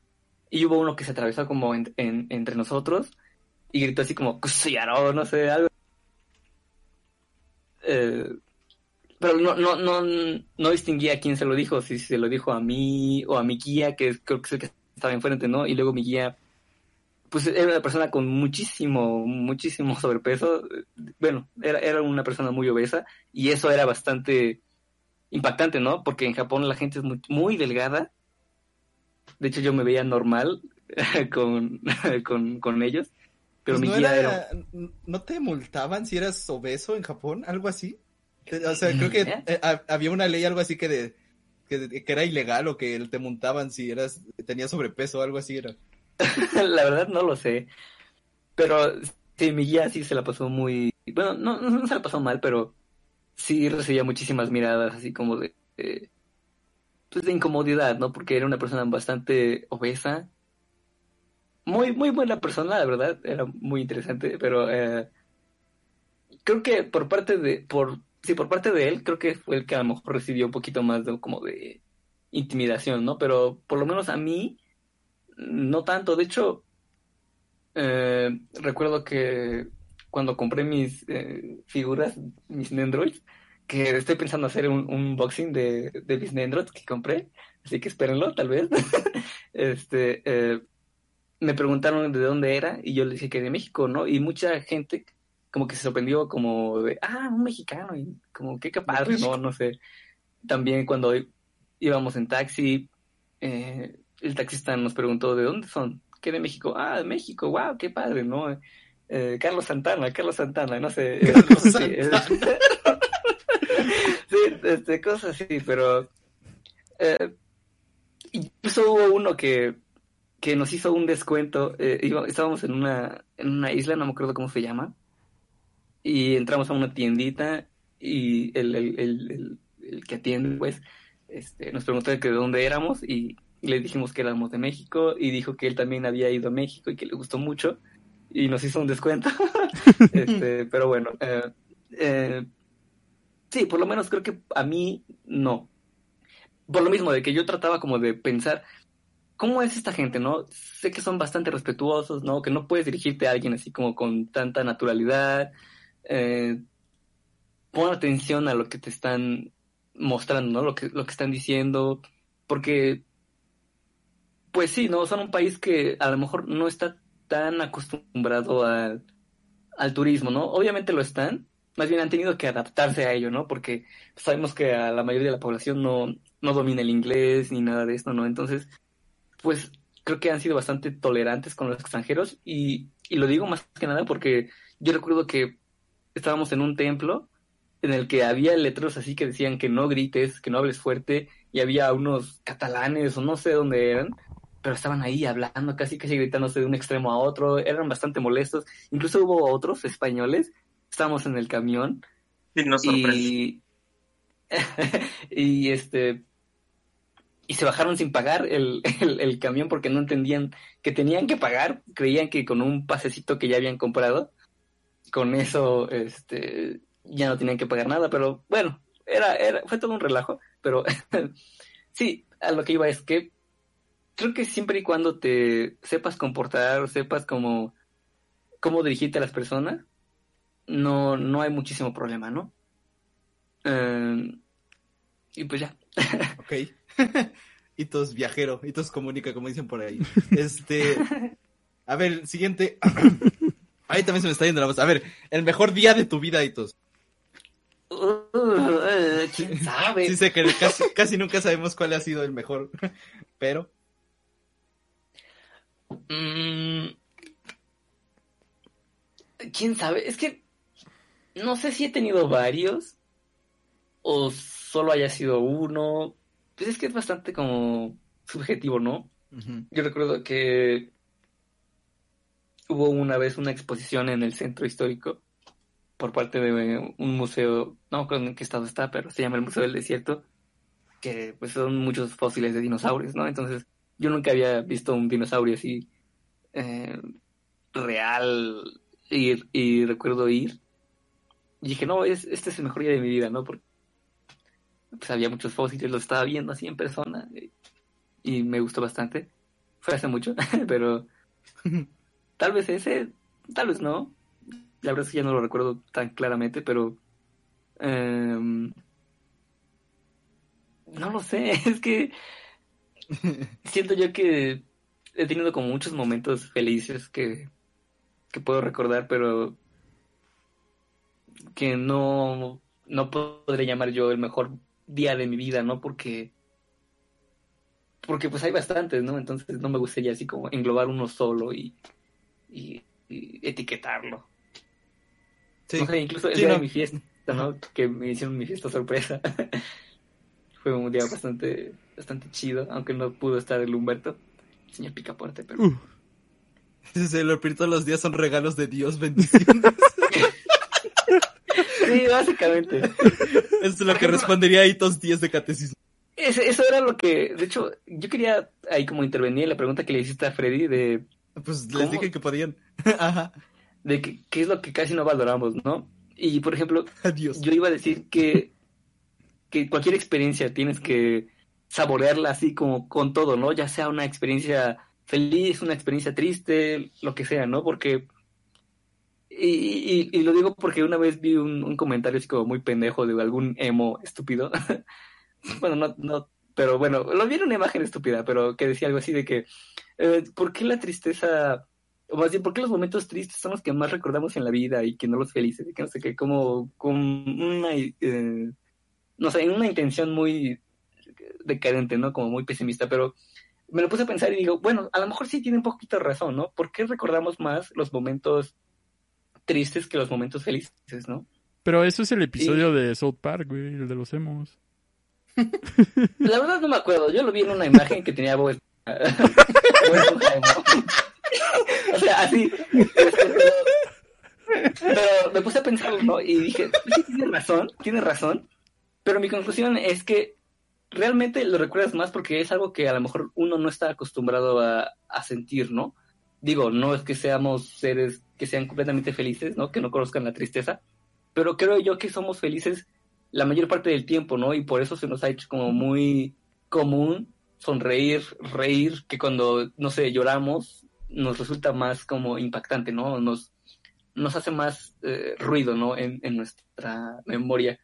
Y hubo uno que se atravesó como en- en- entre nosotros y gritó así como, "Kusuyaro", no sé, algo. eh, pero no, no, no, no distinguía a quién se lo dijo, si se lo dijo a mí o a mi guía, que creo que es el que estaba enfrente, ¿no? Y luego mi guía, pues era una persona con muchísimo, muchísimo sobrepeso. Bueno, era, era una persona muy obesa y eso era bastante impactante, ¿no? Porque en Japón la gente es muy, muy delgada. De hecho, yo me veía normal con, con, con ellos. Pero Pues mi no, guía era- era... ¿No te multaban si eras obeso en Japón? ¿Algo así? O sea, creo que ¿Eh? eh, ha- había una ley, algo así que de que, que era ilegal o que te multaban si eras tenías sobrepeso, algo así era. la verdad no lo sé. Pero sí, mi guía sí se la pasó muy... Bueno, no, no se la pasó mal, pero sí recibía muchísimas miradas así como de... de- pues de incomodidad, ¿no? Porque era una persona bastante obesa. Muy, muy buena persona, la verdad. Era muy interesante, pero... eh, creo que por parte de... por Sí, por parte de él, creo que fue el que a lo mejor recibió un poquito más de como de intimidación, ¿no? Pero por lo menos a mí no tanto, de hecho, eh, recuerdo que cuando compré mis eh, figuras, mis Nendroids, que estoy pensando hacer un, un unboxing de, de mis Nendroids que compré, así que espérenlo, tal vez. este, eh, me preguntaron de dónde era y yo les dije que de México, ¿no? Y mucha gente como que se sorprendió como de, ah, un mexicano, y como qué padre, ¿no? No sé. También cuando íbamos en taxi, eh, el taxista nos preguntó de dónde son, ¿qué de México? Ah, de México, wow, qué padre, ¿no? Eh, Carlos Santana, Carlos Santana, no sé. eh, sí, sí, este, cosas así, pero eh, incluso hubo uno que, que nos hizo un descuento, eh, iba- estábamos en una, en una isla, no me acuerdo cómo se llama, y entramos a una tiendita y el, el, el, el- el que atiende, pues, este, nos preguntó de dónde éramos y le dijimos que éramos de México y dijo que él también había ido a México y que le gustó mucho y nos hizo un descuento. este, pero bueno, eh, eh, sí, por lo menos creo que a mí no. Por lo mismo de que yo trataba como de pensar, ¿cómo es esta gente, no? Sé que son bastante respetuosos, ¿no? Que no puedes dirigirte a alguien así como con tanta naturalidad. Eh, pon atención a lo que te están mostrando, ¿no? Lo que, lo que están diciendo, porque, pues sí, ¿no? Son un país que a lo mejor no está tan acostumbrado al, al turismo, ¿no? Obviamente lo están, más bien han tenido que adaptarse a ello, ¿no? Porque sabemos que a la mayoría de la población no, no domina el inglés ni nada de esto, ¿no? Entonces, pues creo que han sido bastante tolerantes con los extranjeros y, y lo digo más que nada porque yo recuerdo que estábamos en un templo en el que había letreros así que decían que no grites, que no hables fuerte, y había unos catalanes o no sé dónde eran, pero estaban ahí hablando, casi casi gritándose de un extremo a otro, eran bastante molestos, incluso hubo otros españoles, estábamos en el camión, nos y, y este y se bajaron sin pagar el, el, camión porque no entendían que tenían que pagar, creían que con un pasecito que ya habían comprado, con eso este ya no tenían que pagar nada, pero bueno, era, era, fue todo un relajo, pero sí, a lo que iba es que creo que siempre y cuando te sepas comportar, sepas cómo, cómo dirigirte a las personas, no, no hay muchísimo problema, ¿no? Eh, y pues ya. Ok. Hitos viajero, Hitos comunica, como dicen por ahí. Este. A ver, siguiente. Ahí también se me está yendo la voz. A ver, el mejor día de tu vida, Hitos. Uh, ¿Quién sabe? Sí sé que casi, casi nunca sabemos cuál ha sido el mejor, pero... Mm, ¿Quién sabe? Es que no sé si he tenido varios o solo haya sido uno. Pues es que es bastante como subjetivo, ¿no? Yo recuerdo que hubo una vez una exposición en el centro histórico por parte de un museo, no acuerdo en qué estado está, pero se llama el Museo del Desierto, que pues son muchos fósiles de dinosaurios, ¿no? Entonces yo nunca había visto un dinosaurio así eh, real y, y recuerdo ir y dije, no, es, este es el mejor día de mi vida, ¿no? Porque pues, había muchos fósiles, los estaba viendo así en persona y, y me gustó bastante. Fue hace mucho, pero tal vez ese, tal vez no. La verdad es que ya no lo recuerdo tan claramente, pero Em, no lo sé, es que siento yo que he tenido como muchos momentos felices que, que puedo recordar, pero que no, no podré llamar yo el mejor día de mi vida, ¿no? Porque porque pues hay bastantes, ¿no? Entonces no me gustaría así como englobar uno solo y, y, y etiquetarlo. Sí. No sé, incluso el Sí, día no. de mi fiesta, ¿no? Que me hicieron mi fiesta sorpresa. Fue un día bastante, bastante chido, aunque no pudo estar el Humberto, el señor Picaporte, pero... Uh, Se lo todos los días son regalos de Dios, bendiciones. Básicamente. Es lo que respondería ahí todos 10 de catecismo. Eso era lo que, de hecho, yo quería ahí como intervenir en la pregunta que le hiciste a Freddy de, Pues les dije que podían. Ajá. de que- qué es lo que casi no valoramos, ¿no? Y, por ejemplo, Adiós. yo iba a decir que, que cualquier experiencia tienes que saborearla así como con todo, ¿no? Ya sea una experiencia feliz, una experiencia triste, lo que sea, ¿no? Porque... Y, y- y lo digo porque una vez vi un, comentario así como muy pendejo de algún emo estúpido. bueno, no, no, pero bueno, lo vi en una imagen estúpida, pero que decía algo así de que, eh, ¿por qué la tristeza, o más bien, por qué los momentos tristes son los que más recordamos en la vida y que no los felices? Que no sé qué, como con una, eh, no sé, en una intención muy decadente, ¿no? Como muy pesimista, pero me lo puse a pensar y digo, bueno, a lo mejor sí tiene un poquito de razón, ¿no? ¿Por qué recordamos más los momentos tristes que los momentos felices, ¿no? pero eso es el episodio de South Park, güey, el de los emos. La verdad no me acuerdo, yo lo vi en una imagen que tenía Bob emo. O sea, así. Pero me puse a pensar, ¿no? Y dije, sí, tiene razón, tiene razón. Pero mi conclusión es que realmente lo recuerdas más porque es algo que a lo mejor uno no está acostumbrado a, a sentir, ¿no? Digo, no es que seamos seres que sean completamente felices, ¿no? Que no conozcan la tristeza. Pero creo yo que somos felices la mayor parte del tiempo, ¿no? Y por eso se nos ha hecho como muy común sonreír, reír, que cuando, no sé, lloramos, nos resulta más como impactante, ¿no? Nos, nos hace más eh, ruido, ¿no? En, en nuestra memoria.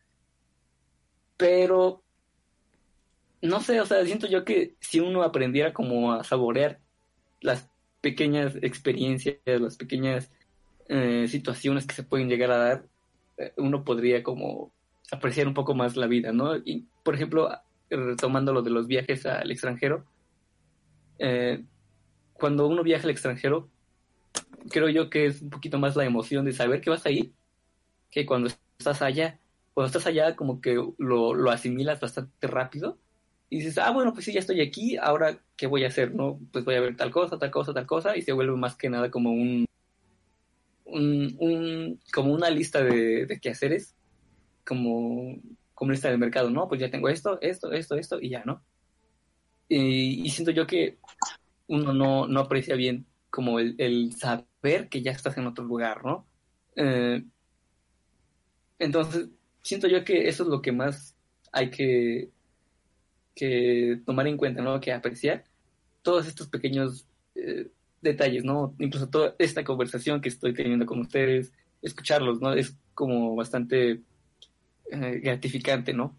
Pero, no sé, o sea, siento yo que si uno aprendiera como a saborear las pequeñas experiencias, las pequeñas eh, situaciones que se pueden llegar a dar, eh, uno podría como apreciar un poco más la vida, ¿no? Y, por ejemplo, retomando lo de los viajes al extranjero, eh, cuando uno viaja al extranjero, creo yo que es un poquito más la emoción de saber que vas a ir que cuando estás allá. Cuando estás allá, como que lo, lo asimilas bastante rápido y dices, ah, bueno, pues sí, ya estoy aquí, ahora, ¿qué voy a hacer? no Pues voy a ver tal cosa, tal cosa, tal cosa, y se vuelve más que nada como un, un, un como una lista de, de quehaceres, como, como lista del mercado, ¿no? Pues ya tengo esto, esto, esto, esto, y ya, ¿no? Y, y siento yo que uno no, no aprecia bien como el, el saber que ya estás en otro lugar, ¿no? Eh, entonces, siento yo que eso es lo que más hay que, que tomar en cuenta, ¿no? Que apreciar todos estos pequeños eh, detalles, ¿no? Incluso toda esta conversación que estoy teniendo con ustedes, escucharlos, ¿no? Es como bastante eh, gratificante, ¿no?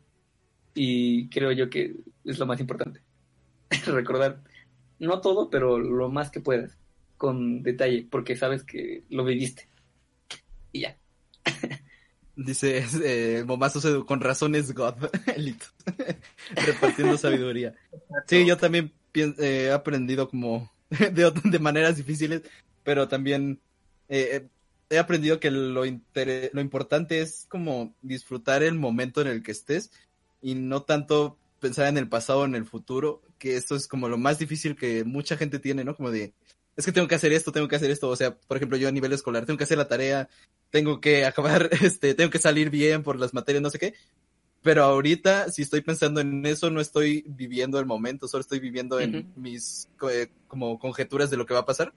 Y creo yo que es lo más importante. Recordar, no todo, pero lo más que puedas, con detalle, porque sabes que lo viviste. Y ya. Dice eh, Momazo se- con razón es God. Repartiendo sabiduría. Sí, yo también eh, he aprendido como de, de maneras difíciles, pero también eh, he aprendido que lo, lo importante es como disfrutar el momento en el que estés y no tanto pensar en el pasado o en el futuro, que esto es como lo más difícil que mucha gente tiene, ¿no? Como de, es que tengo que hacer esto, tengo que hacer esto, o sea, por ejemplo, yo a nivel escolar, tengo que hacer la tarea, tengo que acabar, este, tengo que salir bien por las materias, no sé qué. Pero ahorita, si estoy pensando en eso, no estoy viviendo el momento, solo estoy viviendo en mis eh, como conjeturas de lo que va a pasar.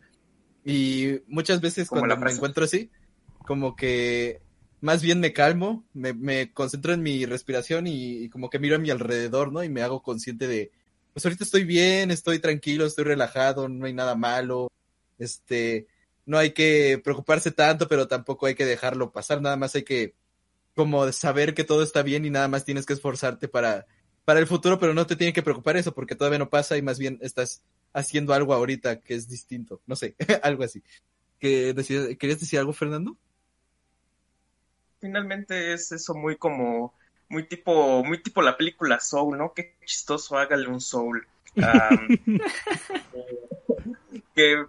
Y muchas veces Como cuando me encuentro así, como que más bien me calmo, me, me concentro en mi respiración y, y como que miro a mi alrededor, ¿no? Y me hago consciente de, pues ahorita estoy bien, estoy tranquilo, estoy relajado, no hay nada malo, este, no hay que preocuparse tanto, pero tampoco hay que dejarlo pasar, nada más hay que, como saber que todo está bien y nada más tienes que esforzarte para, para el futuro, pero no te tiene que preocupar eso porque todavía no pasa y más bien estás haciendo algo ahorita que es distinto. No sé, algo así. ¿Qué decías- ¿Querías decir algo, Fernando? Finalmente es eso muy como, muy tipo, muy tipo la película Soul, ¿no? Qué chistoso, hágale un Soul. Que,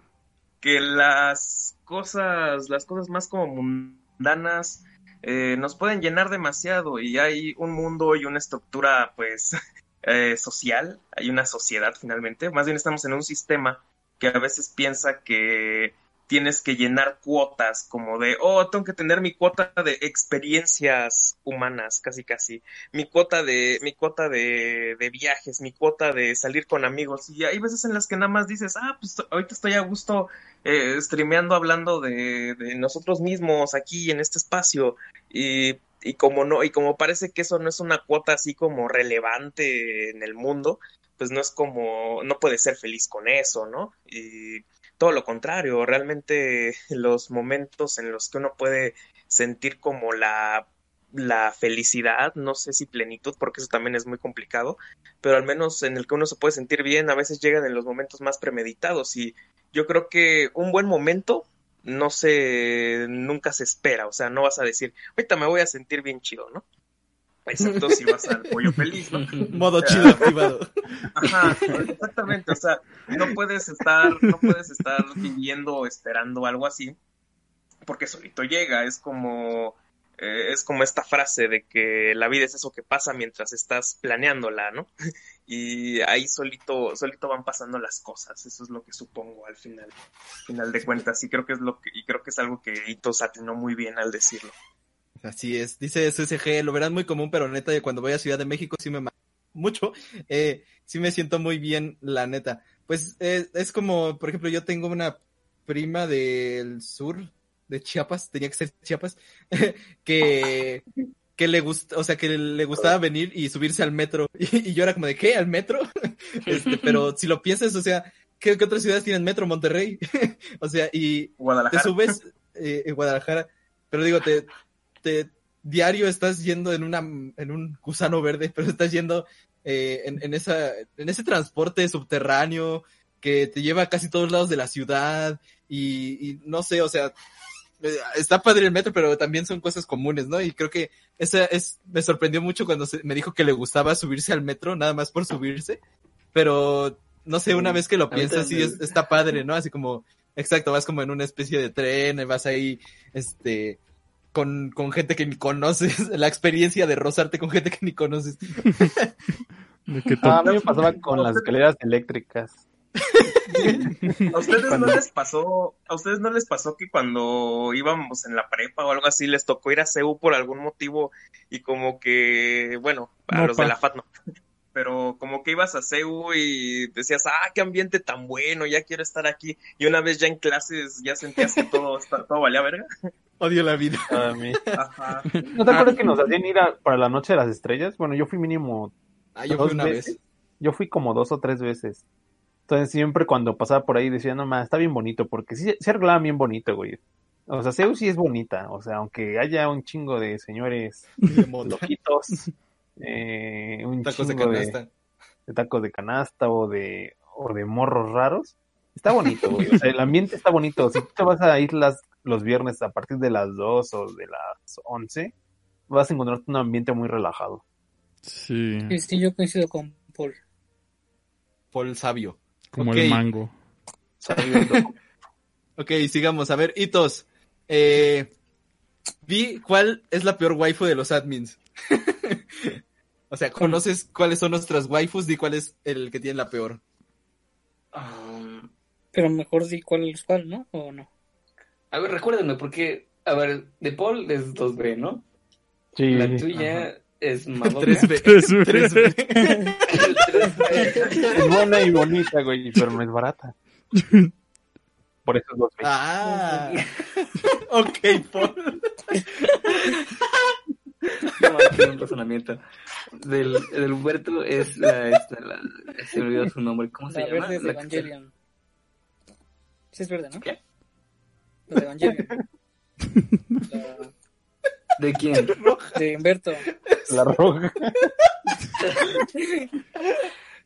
que las cosas, las cosas más como mundanas eh, nos pueden llenar demasiado y hay un mundo y una estructura pues eh, social, hay una sociedad finalmente, más bien estamos en un sistema que a veces piensa que tienes que llenar cuotas como de, oh, tengo que tener mi cuota de experiencias humanas, casi casi, mi cuota de, mi cuota de, viajes, mi cuota de salir con amigos, y hay veces en las que nada más dices, ah, pues ahorita estoy a gusto eh, streameando hablando de, de nosotros mismos aquí en este espacio, y, y como no, y como parece que eso no es una cuota así como relevante en el mundo, pues no es como, no puedes ser feliz con eso, ¿no? Y todo lo contrario, realmente los momentos en los que uno puede sentir como la, la felicidad, no sé si plenitud, porque eso también es muy complicado, pero al menos en el que uno se puede sentir bien, a veces llegan en los momentos más premeditados y yo creo que un buen momento no se, nunca se espera, o sea, no vas a decir, ahorita me voy a sentir bien chido, ¿no? Excepto si vas al pollo feliz, ¿no? Modo chido activado. Ajá, exactamente, o sea, no puedes estar, no puedes estar viviendo o esperando algo así, porque solito llega, es como, eh, es como esta frase de que la vida es eso que pasa mientras estás planeándola, ¿no? Y ahí solito, solito van pasando las cosas, eso es lo que supongo al final, final de cuentas, y creo que es lo que, y creo que es algo que Itos atinó muy bien al decirlo. Así es, dice SSG, lo verán muy común, pero neta, cuando voy a Ciudad de México sí me mucho, eh, sí me siento muy bien, la neta. Pues eh, es como, por ejemplo, yo tengo una prima del sur, de Chiapas, tenía que ser Chiapas, que, que le gusta, o sea, que le gustaba venir y subirse al metro, y, y yo era como de, ¿qué? ¿Al metro? Este, pero si lo piensas, o sea, ¿qué, qué otras ciudades tienen metro? Monterrey, o sea, y te subes eh, en Guadalajara, pero digo, te, te diario estás yendo en una en un gusano verde, pero estás yendo eh, en, en esa en ese transporte subterráneo que te lleva a casi todos lados de la ciudad y, y no sé, o sea, eh, está padre el metro, pero también son cosas comunes, ¿no? Y creo que esa es me sorprendió mucho cuando se- me dijo que le gustaba subirse al metro nada más por subirse, pero no sé, una vez que lo piensas sí es- está padre, ¿no? Así como Exacto, vas como en una especie de tren, vas ahí, este, con, con gente que ni conoces, la experiencia de rozarte con gente que ni conoces. ¿De qué Ah, a mí me pasaba con las escaleras eléctricas. ¿A ustedes no les pasó, a ustedes no les pasó que cuando íbamos en la prepa o algo así les tocó ir a CEU por algún motivo y como que, bueno, a No, los pa. de la FAT no, pero como que ibas a CEU y decías, ah, qué ambiente tan bueno, ya quiero estar aquí y una vez ya en clases ya sentías que todo, está- todo valía verga? Odio la vida. A mí. Ajá. ¿No te acuerdas que nos hacían ir a- para la noche de las estrellas? Bueno, yo fui mínimo Ah, yo dos fui una veces. vez. Yo fui como dos o tres veces. Entonces siempre cuando pasaba por ahí decía, no más, está bien bonito, porque sí se arreglaba bien bonito, güey. O sea, Zeus sí es bonita, o sea, aunque haya un chingo de señores loquitos, eh, un Tacos de chingo de, canasta. de tacos de canasta o de, o de morros raros, está bonito, güey. O sea, el ambiente está bonito. Si tú te vas a ir las, los viernes a partir de las 2 o de las 11, vas a encontrarte un ambiente muy relajado. Sí, Sí, yo coincido con Paul. Paul Sabio. como el mango. Ok, sigamos. A ver, Hitos. Eh, vi cuál es la peor waifu de los admins. o sea, ¿conoces cuáles son nuestras waifus? Di cuál es el que tiene la peor. Um, Pero mejor di cuál es cuál, ¿no? ¿O no? a ver, recuérdenme, porque, a ver, de Paul es 2B, ¿no? Sí. La tuya es Madonna. 3B. Tres B. 3B. Es buena y bonita, güey, pero no es barata. Por eso es dos veces. Ah. ok, Paul. No, tiene un razonamiento. Del, del Humberto es la, esta, la, se me olvidó su nombre, ¿cómo se La llama? verde Evangelion. Sí es verde, ¿no? ¿Qué? La de Evangelion. La... ¿De quién? De Humberto. La roja.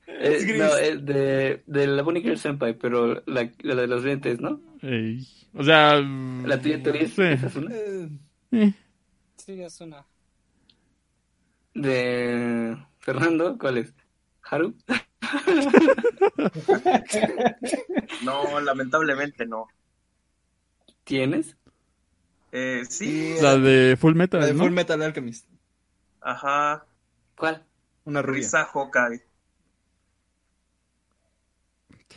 Eh, Es gris. no, es de, de la Bonnie Girl Senpai, pero la, la de los lentes, ¿no? Ey. O sea. La tuya teoría es, sí. esa es una. Eh, Eh, Sí, es una. De Fernando, ¿cuál es? ¿Haru? No, lamentablemente no. ¿Tienes? Eh, sí, La de Full Metal. La de ¿no? Full Metal Alchemist. ajá. ¿Cuál? Una rubia. Risa Hawkeye.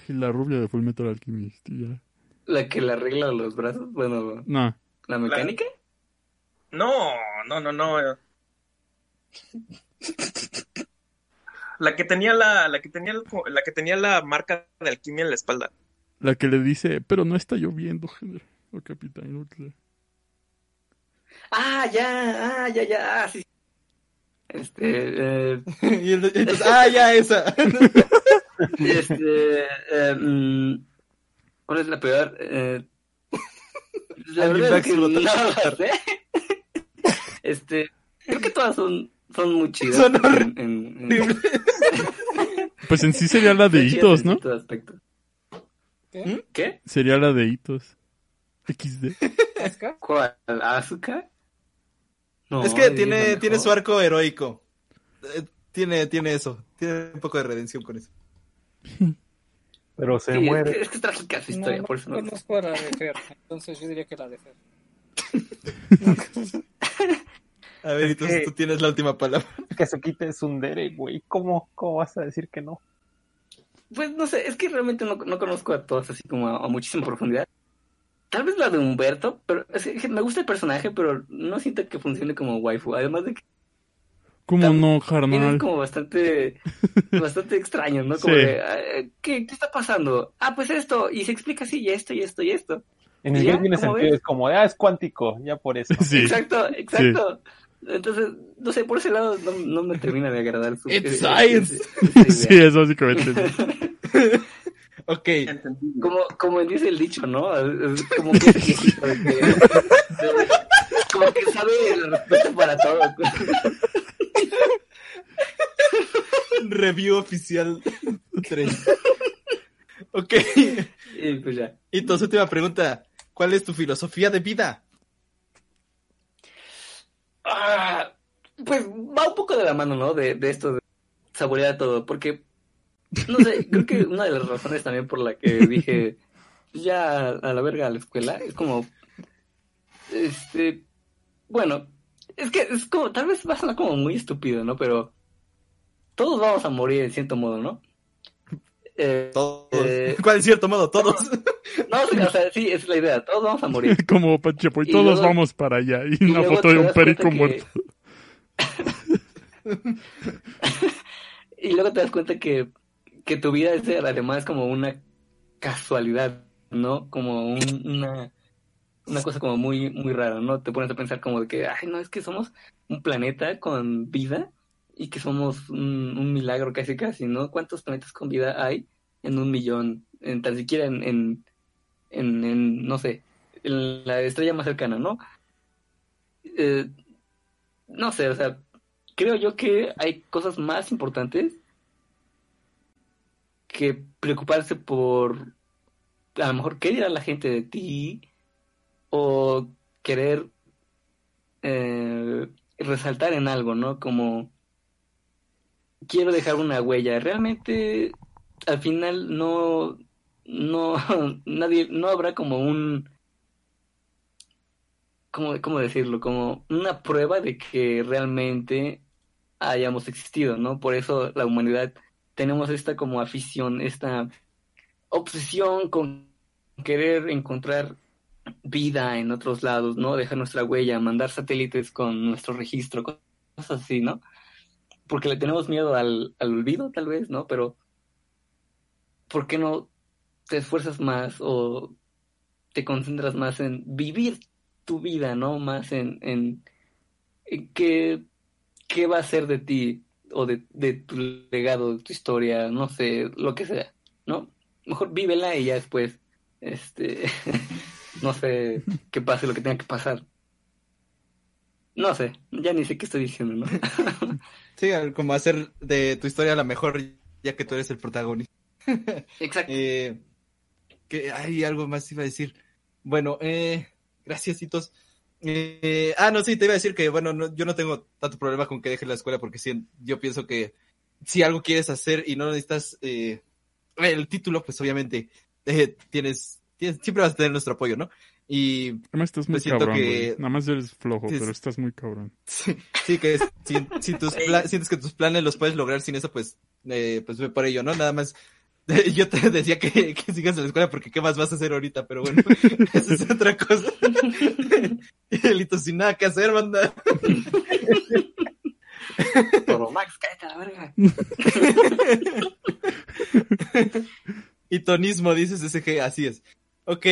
La rubia de Full Metal Alchemist. ya. ¿La que le arregla los brazos? Bueno, No. ¿la mecánica? No, no, no, no. La que tenía la, la que tenía el- la que tenía la marca de alquimia en la espalda. La que le dice, pero no está lloviendo, general. O capitán. Ultra. Ah, ya, ah, ya, ya, ah, sí. Este, eh, y entonces, ah, ya, esa. este, eh, mm, ¿cuál es la peor? Eh, la verdad es que no sé. Este, creo que todas son, son muy chidas. Son en- en- en- Pues en sí sería la de Hitos, ¿no? todo aspecto. ¿Qué? ¿Qué? Sería la de Hitos. XD. ¿Asuka? ¿Cuál? ¿Azuka? No, es que tiene, es tiene su arco heroico. Eh, tiene, tiene eso. Tiene un poco de redención con eso. Pero se Sí, es muere. que, es que es trágica su historia, no, por eso no no. conozco a la de Fer, entonces yo diría que la de Fer. A ver, entonces que- tú tienes la última palabra. Que se quite Sundere, güey. ¿Cómo, ¿Cómo vas a decir que no? Pues no sé, es que realmente no, no conozco a todas así como a, a muchísima profundidad. Tal vez la de Humberto, pero es que me gusta el personaje, pero no siento que funcione como waifu. Además de que ¿Cómo no, es carnal? como bastante, bastante extraño, ¿no? Como Sí. de, "Ah, ¿qué, ¿qué está pasando? Ah, pues esto, y se explica así, y esto, y esto, y esto. En ¿Y inglés tiene ¿Cómo sentido. ves? Es como, ah, es cuántico. Ya por eso. Sí. Exacto, exacto. Entonces, no sé, por ese lado no, no me termina de agradar su... It's science. Sí, es básicamente. Ok. Como, como dice el dicho, ¿no? Es como que de que, de- como que sabe el respeto para todo. Review oficial 3. ok. Y pues ya. Y tu última pregunta. ¿Cuál es tu filosofía de vida? Ah, pues va un poco de la mano, ¿no? De, de esto de saborear todo, porque, no sé, creo que una de las razones también por la que dije, ya a la verga a la escuela, es como, este, bueno, es que es como, tal vez va a sonar como muy estúpido, ¿no? Pero todos vamos a morir en cierto modo, ¿no? Eh, Todos. Eh, ¿Cuál en cierto modo? Todos. no, sí, o sea, sí, es la idea, todos vamos a morir. Como Pachepo, y Y todos luego- vamos para allá. Y y una foto de un perico que- muerto. y luego te das cuenta que, que tu vida es además como una casualidad, ¿no? Como un- una, una cosa como muy, muy rara, ¿no? Te pones a pensar como de que, ay, no, es que somos un planeta con vida y que somos un, un milagro casi casi, ¿no? ¿Cuántos planetas con vida hay en un millón? En, tan siquiera en, en, en, en, no sé, en la estrella más cercana, ¿no? Eh, no sé, o sea, creo yo que hay cosas más importantes que preocuparse por a lo mejor qué dirá la gente de ti o querer eh, resaltar en algo, ¿no? Como quiero dejar una huella. Realmente al final no no nadie no habrá como un ¿cómo, cómo decirlo? Como una prueba de que realmente hayamos existido, ¿no? Por eso la humanidad tenemos esta como afición, esta obsesión con querer encontrar vida en otros lados, ¿no? Dejar nuestra huella, mandar satélites con nuestro registro, cosas así, ¿no? Porque le tenemos miedo al, al olvido, tal vez, ¿no? Pero, ¿por qué no te esfuerzas más o te concentras más en vivir tu vida, ¿no? Más en, en, qué, qué va a ser de ti o de, de tu legado, de tu historia, no sé, lo que sea, ¿no? Mejor vívela y ya después, este, no sé, que pase lo que tenga que pasar. No sé, ya ni sé qué estoy diciendo, ¿no? Sí, como hacer de tu historia la mejor, ya que tú eres el protagonista. Exacto. Eh, que hay algo más iba a decir. Bueno, eh, gracias, Hitos. Eh, ah, no, sí, te iba a decir que, bueno, no- yo no tengo tanto problema con que dejes la escuela porque sí, yo pienso que si algo quieres hacer y no necesitas eh, el título, pues obviamente eh, tienes, tienes, siempre vas a tener nuestro apoyo, ¿no? Y Además estás muy pues siento cabrón, que-. Nada más eres flojo, Sí, pero estás muy cabrón. Sí, sí, que si, si tus pla- sientes que tus planes los puedes lograr sin eso, pues, eh, pues ve por ello, ¿no? Nada más. Yo te decía que, que sigas en la escuela porque qué más vas a hacer ahorita, pero bueno, esa es otra cosa. Y Elito sin nada que hacer, banda. Pero Max, cállate a la verga. Hitonismo, dices SG, así es. Ok,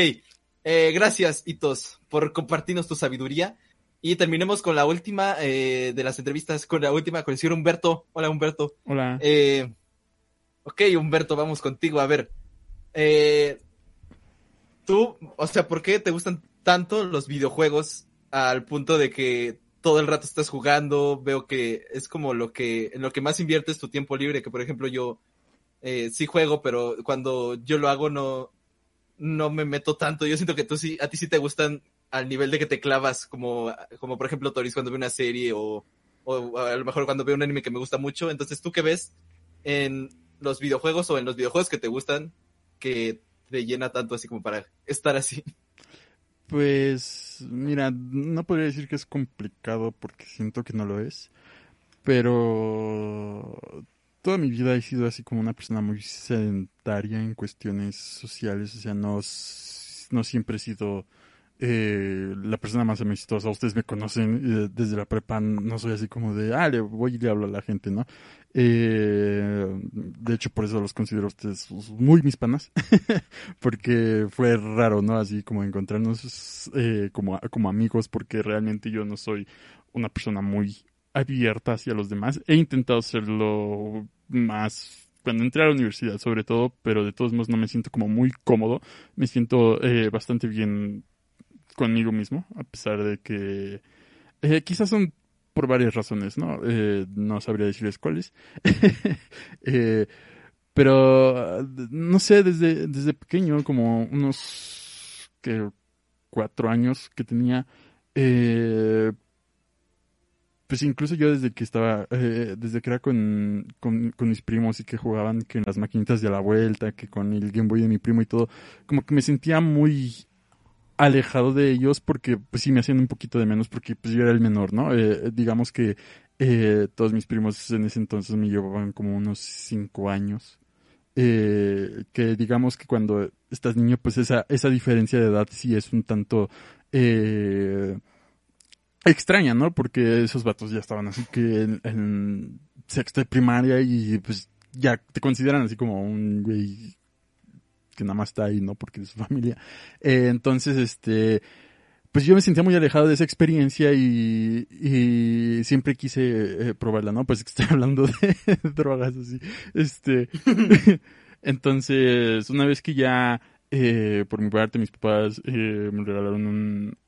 eh, gracias, Hitos, por compartirnos tu sabiduría. Y terminemos con la última eh, de las entrevistas, con la última con el señor Humberto. Hola, Humberto. Hola. Eh, ok, Humberto, vamos contigo. A ver, eh, tú, o sea, ¿por qué te gustan tanto los videojuegos al punto de que todo el rato estás jugando? Veo que es como lo que, en lo que más inviertes tu tiempo libre, que por ejemplo yo eh, sí juego, pero cuando yo lo hago no, no me meto tanto. Yo siento que tú sí, a ti sí te gustan al nivel de que te clavas, como, como por ejemplo Toris cuando ve una serie o, o a lo mejor cuando veo un anime que me gusta mucho. Entonces, ¿tú qué ves en los videojuegos o en los videojuegos que te gustan que te llena tanto así como para estar así? Pues, mira, no podría decir que es complicado porque siento que no lo es, pero toda mi vida he sido así como una persona muy sedentaria en cuestiones sociales, o sea, no, no siempre he sido eh, la persona más amistosa. Ustedes me conocen eh, desde la prepa, no soy así como de, ah, le voy y le hablo a la gente, ¿no? Eh, de hecho, por eso los considero ustedes muy mis panas, porque fue raro, ¿no? Así como encontrarnos eh, como, como amigos, porque realmente yo no soy una persona muy abierta hacia los demás. He intentado hacerlo más cuando entré a la universidad, sobre todo, pero de todos modos no me siento como muy cómodo. Me siento eh, bastante bien conmigo mismo, a pesar de que eh, quizás son por varias razones, ¿no? Eh, no sabría decirles cuáles. Eh, pero, no sé, desde, desde pequeño, como unos cuatro años que tenía, eh, pues incluso yo desde que estaba, eh, desde que era con, con, mis primos y que jugaban que en las maquinitas de la vuelta, que con el Game Boy de mi primo y todo, como que me sentía muy alejado de ellos porque pues sí me hacían un poquito de menos porque pues yo era el menor, ¿no? Eh, digamos que eh, todos mis primos en ese entonces me llevaban como unos cinco años. Eh, que digamos que cuando estás niño pues esa, esa diferencia de edad sí es un tanto eh, extraña, ¿no? Porque esos vatos ya estaban así que en, en sexto de primaria y pues ya te consideran así como un güey que nada más está ahí, ¿no? Porque es su familia. Eh, entonces, este, pues yo me sentía muy alejado de esa experiencia y, y siempre quise eh, probarla, ¿no? Pues estoy hablando de drogas así. Este, entonces, una vez que ya, eh, por mi parte, mis papás eh, me regalaron un,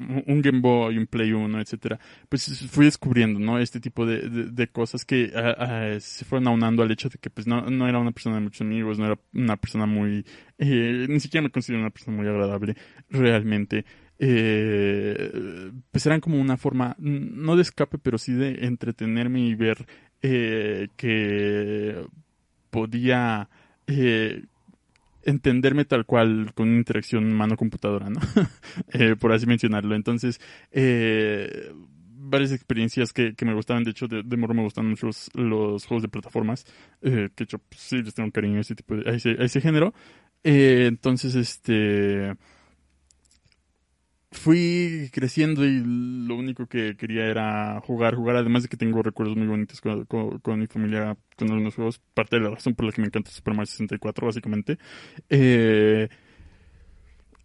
un Game Boy, un Play 1, etcétera, pues fui descubriendo, ¿no? Este tipo de, de, cosas que ah, ah, se fueron aunando al hecho de que pues no, no era una persona de muchos amigos, no era una persona muy, eh, ni siquiera me considero una persona muy agradable, realmente. Eh, pues eran como una forma, no de escape, pero sí de entretenerme y ver eh, que podía eh, entenderme tal cual con interacción mano-computadora, ¿no? eh, por así mencionarlo. Entonces, eh, varias experiencias que, que me gustaban, de hecho, de, de morro me gustan mucho los, juegos de plataformas, eh, que hecho, pues, sí, les tengo cariño a ese tipo de, a ese, a ese género. Eh, entonces, este fui creciendo y lo único que quería era jugar, jugar, además de que tengo recuerdos muy bonitos con, con, mi familia, con algunos juegos, parte de la razón por la que me encanta Super Mario 64, básicamente. Eh,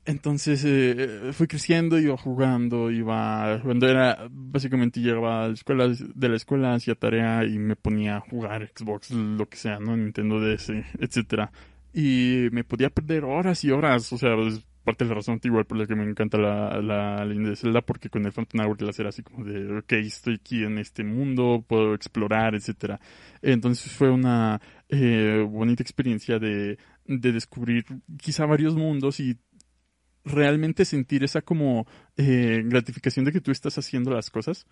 entonces eh, fui creciendo, iba jugando, iba, cuando era, básicamente llegaba a la escuela, de la escuela hacía tarea y me ponía a jugar Xbox, lo que sea, ¿no? Nintendo DS, etcétera. Y me podía perder horas y horas, o sea, pues, parte de la razón igual por la que me encanta la, la línea de Zelda, porque con el Phantom Hourglass era así como de, ok, estoy aquí en este mundo, puedo explorar, etcétera. Entonces fue una eh, bonita experiencia de, de descubrir quizá varios mundos y realmente sentir esa como eh, gratificación de que tú estás haciendo las cosas,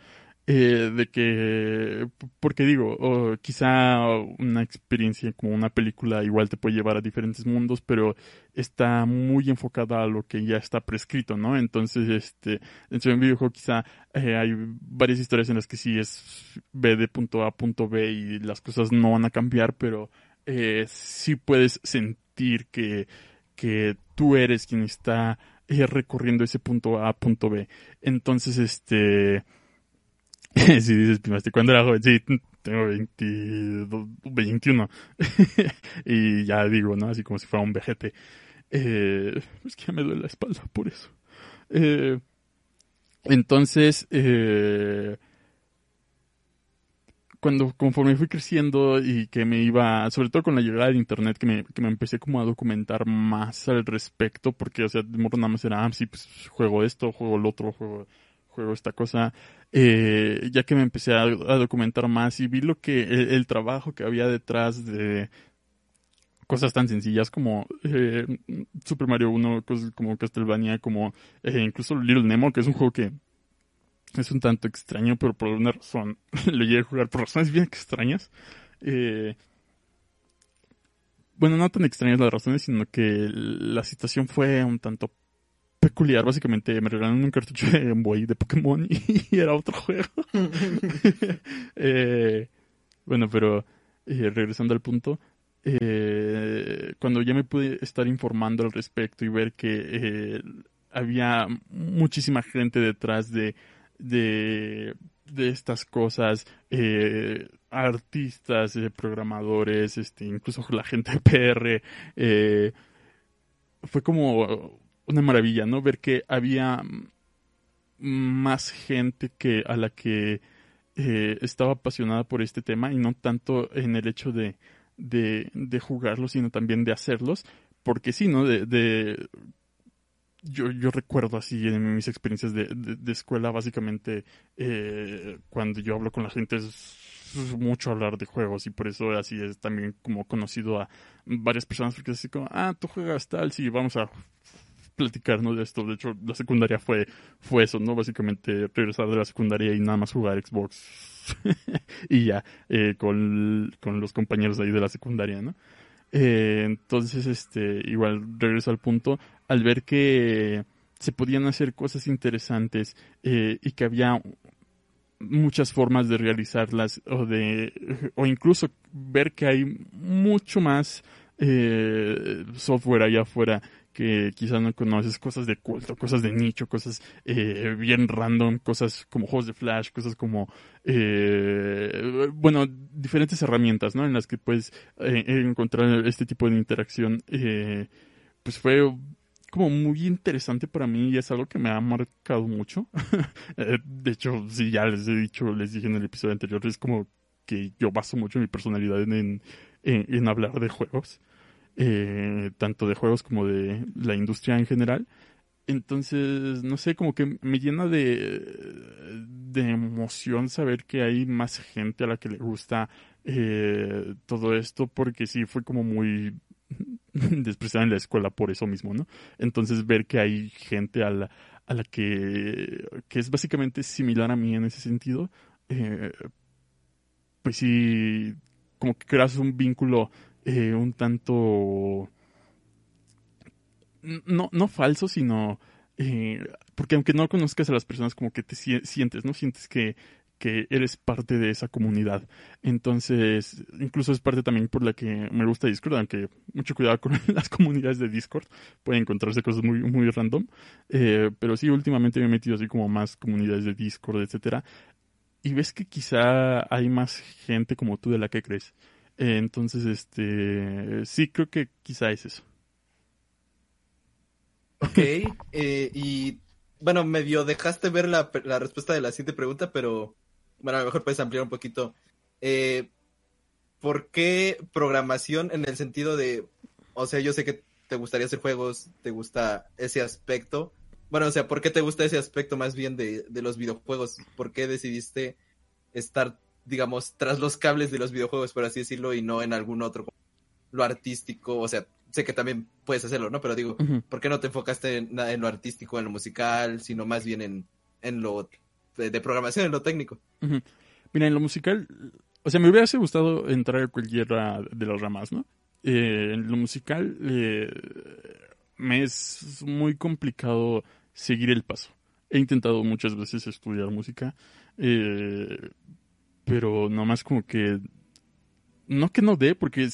eh, de que, porque digo, quizá una experiencia como una película igual te puede llevar a diferentes mundos, pero está muy enfocada a lo que ya está prescrito, ¿no? Entonces, este, en un videojuego quizá eh, hay varias historias en las que sí es B de punto A a punto B y las cosas no van a cambiar, pero eh, sí puedes sentir que, que tú eres quien está eh, recorriendo ese punto A a punto B. Entonces, este, si dices, primaste, cuando era joven? Sí, tengo 22, 21. y ya digo, ¿no? Así como si fuera un vejete. Eh, es que ya me duele la espalda por eso. Eh, entonces, eh, cuando conforme fui creciendo y que me iba, sobre todo con la llegada del internet, que me, que me empecé como a documentar más al respecto, porque, o sea, de nada más era, ah, sí, pues juego esto, juego lo otro, juego, juego esta cosa, eh, ya que me empecé a, documentar más y vi lo que, el, trabajo que había detrás de cosas tan sencillas como eh, Super Mario 1, cosas como Castlevania, como eh, incluso Little Nemo, que es un juego que es un tanto extraño, pero por alguna razón lo llegué a jugar por razones bien extrañas. Bueno, no tan extrañas las razones, sino que la situación fue un tanto peculiar. Básicamente me regalaron un cartucho de Boy de Pokémon y, era otro juego. eh, bueno, pero eh, regresando al punto, eh, cuando ya me pude estar informando al respecto y ver que había muchísima gente detrás de de, de estas cosas, artistas, programadores, este, incluso la gente de PR, fue como una maravilla, ¿no? Ver que había más gente que a la que eh, estaba apasionada por este tema y no tanto en el hecho de, de, de jugarlos, sino también de hacerlos, porque sí, ¿no? De, de yo, recuerdo así en mis experiencias de, de, de escuela, básicamente, eh, cuando yo hablo con la gente es mucho hablar de juegos y por eso así es también como conocido a varias personas porque es así como, ah, tú juegas tal, sí, vamos a platicarnos de esto. De hecho, la secundaria fue, fue eso, ¿no? Básicamente regresar de la secundaria y nada más jugar Xbox y ya, eh, con, con los compañeros ahí de la secundaria, ¿no? Eh, entonces, este, igual regreso al punto, al ver que se podían hacer cosas interesantes eh, y que había muchas formas de realizarlas o de o incluso ver que hay mucho más eh, software allá afuera que quizás no conoces, cosas de culto, cosas de nicho, cosas eh, bien random, cosas como juegos de flash, cosas como, eh, bueno, diferentes herramientas, ¿no? En las que puedes eh, encontrar este tipo de interacción, eh, pues fue como muy interesante para mí y es algo que me ha marcado mucho. Eh, de hecho, sí, ya les he dicho, les dije en el episodio anterior, es como que yo baso mucho mi personalidad en, en, en hablar de juegos eh, tanto de juegos como de la industria en general. Entonces, no sé, como que me llena de, de emoción saber que hay más gente a la que le gusta eh, todo esto, porque sí fue como muy despreciada en la escuela por eso mismo, ¿no? Entonces, ver que hay gente a la, a la que, que es básicamente similar a mí en ese sentido, eh, pues sí, como que creas un vínculo eh, un tanto no, no falso, sino eh, porque aunque no conozcas a las personas como que te sientes, ¿no? Sientes que, que eres parte de esa comunidad. Entonces, incluso es parte también por la que me gusta Discord, aunque mucho cuidado con las comunidades de Discord, pueden encontrarse cosas muy, muy random. Eh, pero sí, últimamente me he metido así como más comunidades de Discord, etcétera. Y ves que quizá hay más gente como tú de la que crees. Eh, entonces, este, sí creo que quizá es eso. Ok, eh, y bueno, medio dejaste ver la, la, respuesta de la siguiente pregunta, pero bueno, a lo mejor puedes ampliar un poquito. Eh, ¿Por qué programación en el sentido de, o sea, yo sé que ¿Te gustaría hacer juegos? ¿Te gusta ese aspecto? Bueno, o sea, ¿por qué te gusta ese aspecto más bien de, de los videojuegos? ¿Por qué decidiste estar, digamos, tras los cables de los videojuegos, por así decirlo, y no en algún otro, lo artístico? O sea, sé que también puedes hacerlo, ¿no? Pero digo. ¿por qué no te enfocaste en, en lo artístico, en lo musical, sino más bien en, en lo de, de programación, en lo técnico? Mira, en lo musical, o sea, me hubiese gustado entrar a cualquiera de las ramas, ¿no? Eh, en lo musical, eh, me es muy complicado seguir el paso. He intentado muchas veces estudiar música, eh, pero nomás como que, no que no dé, porque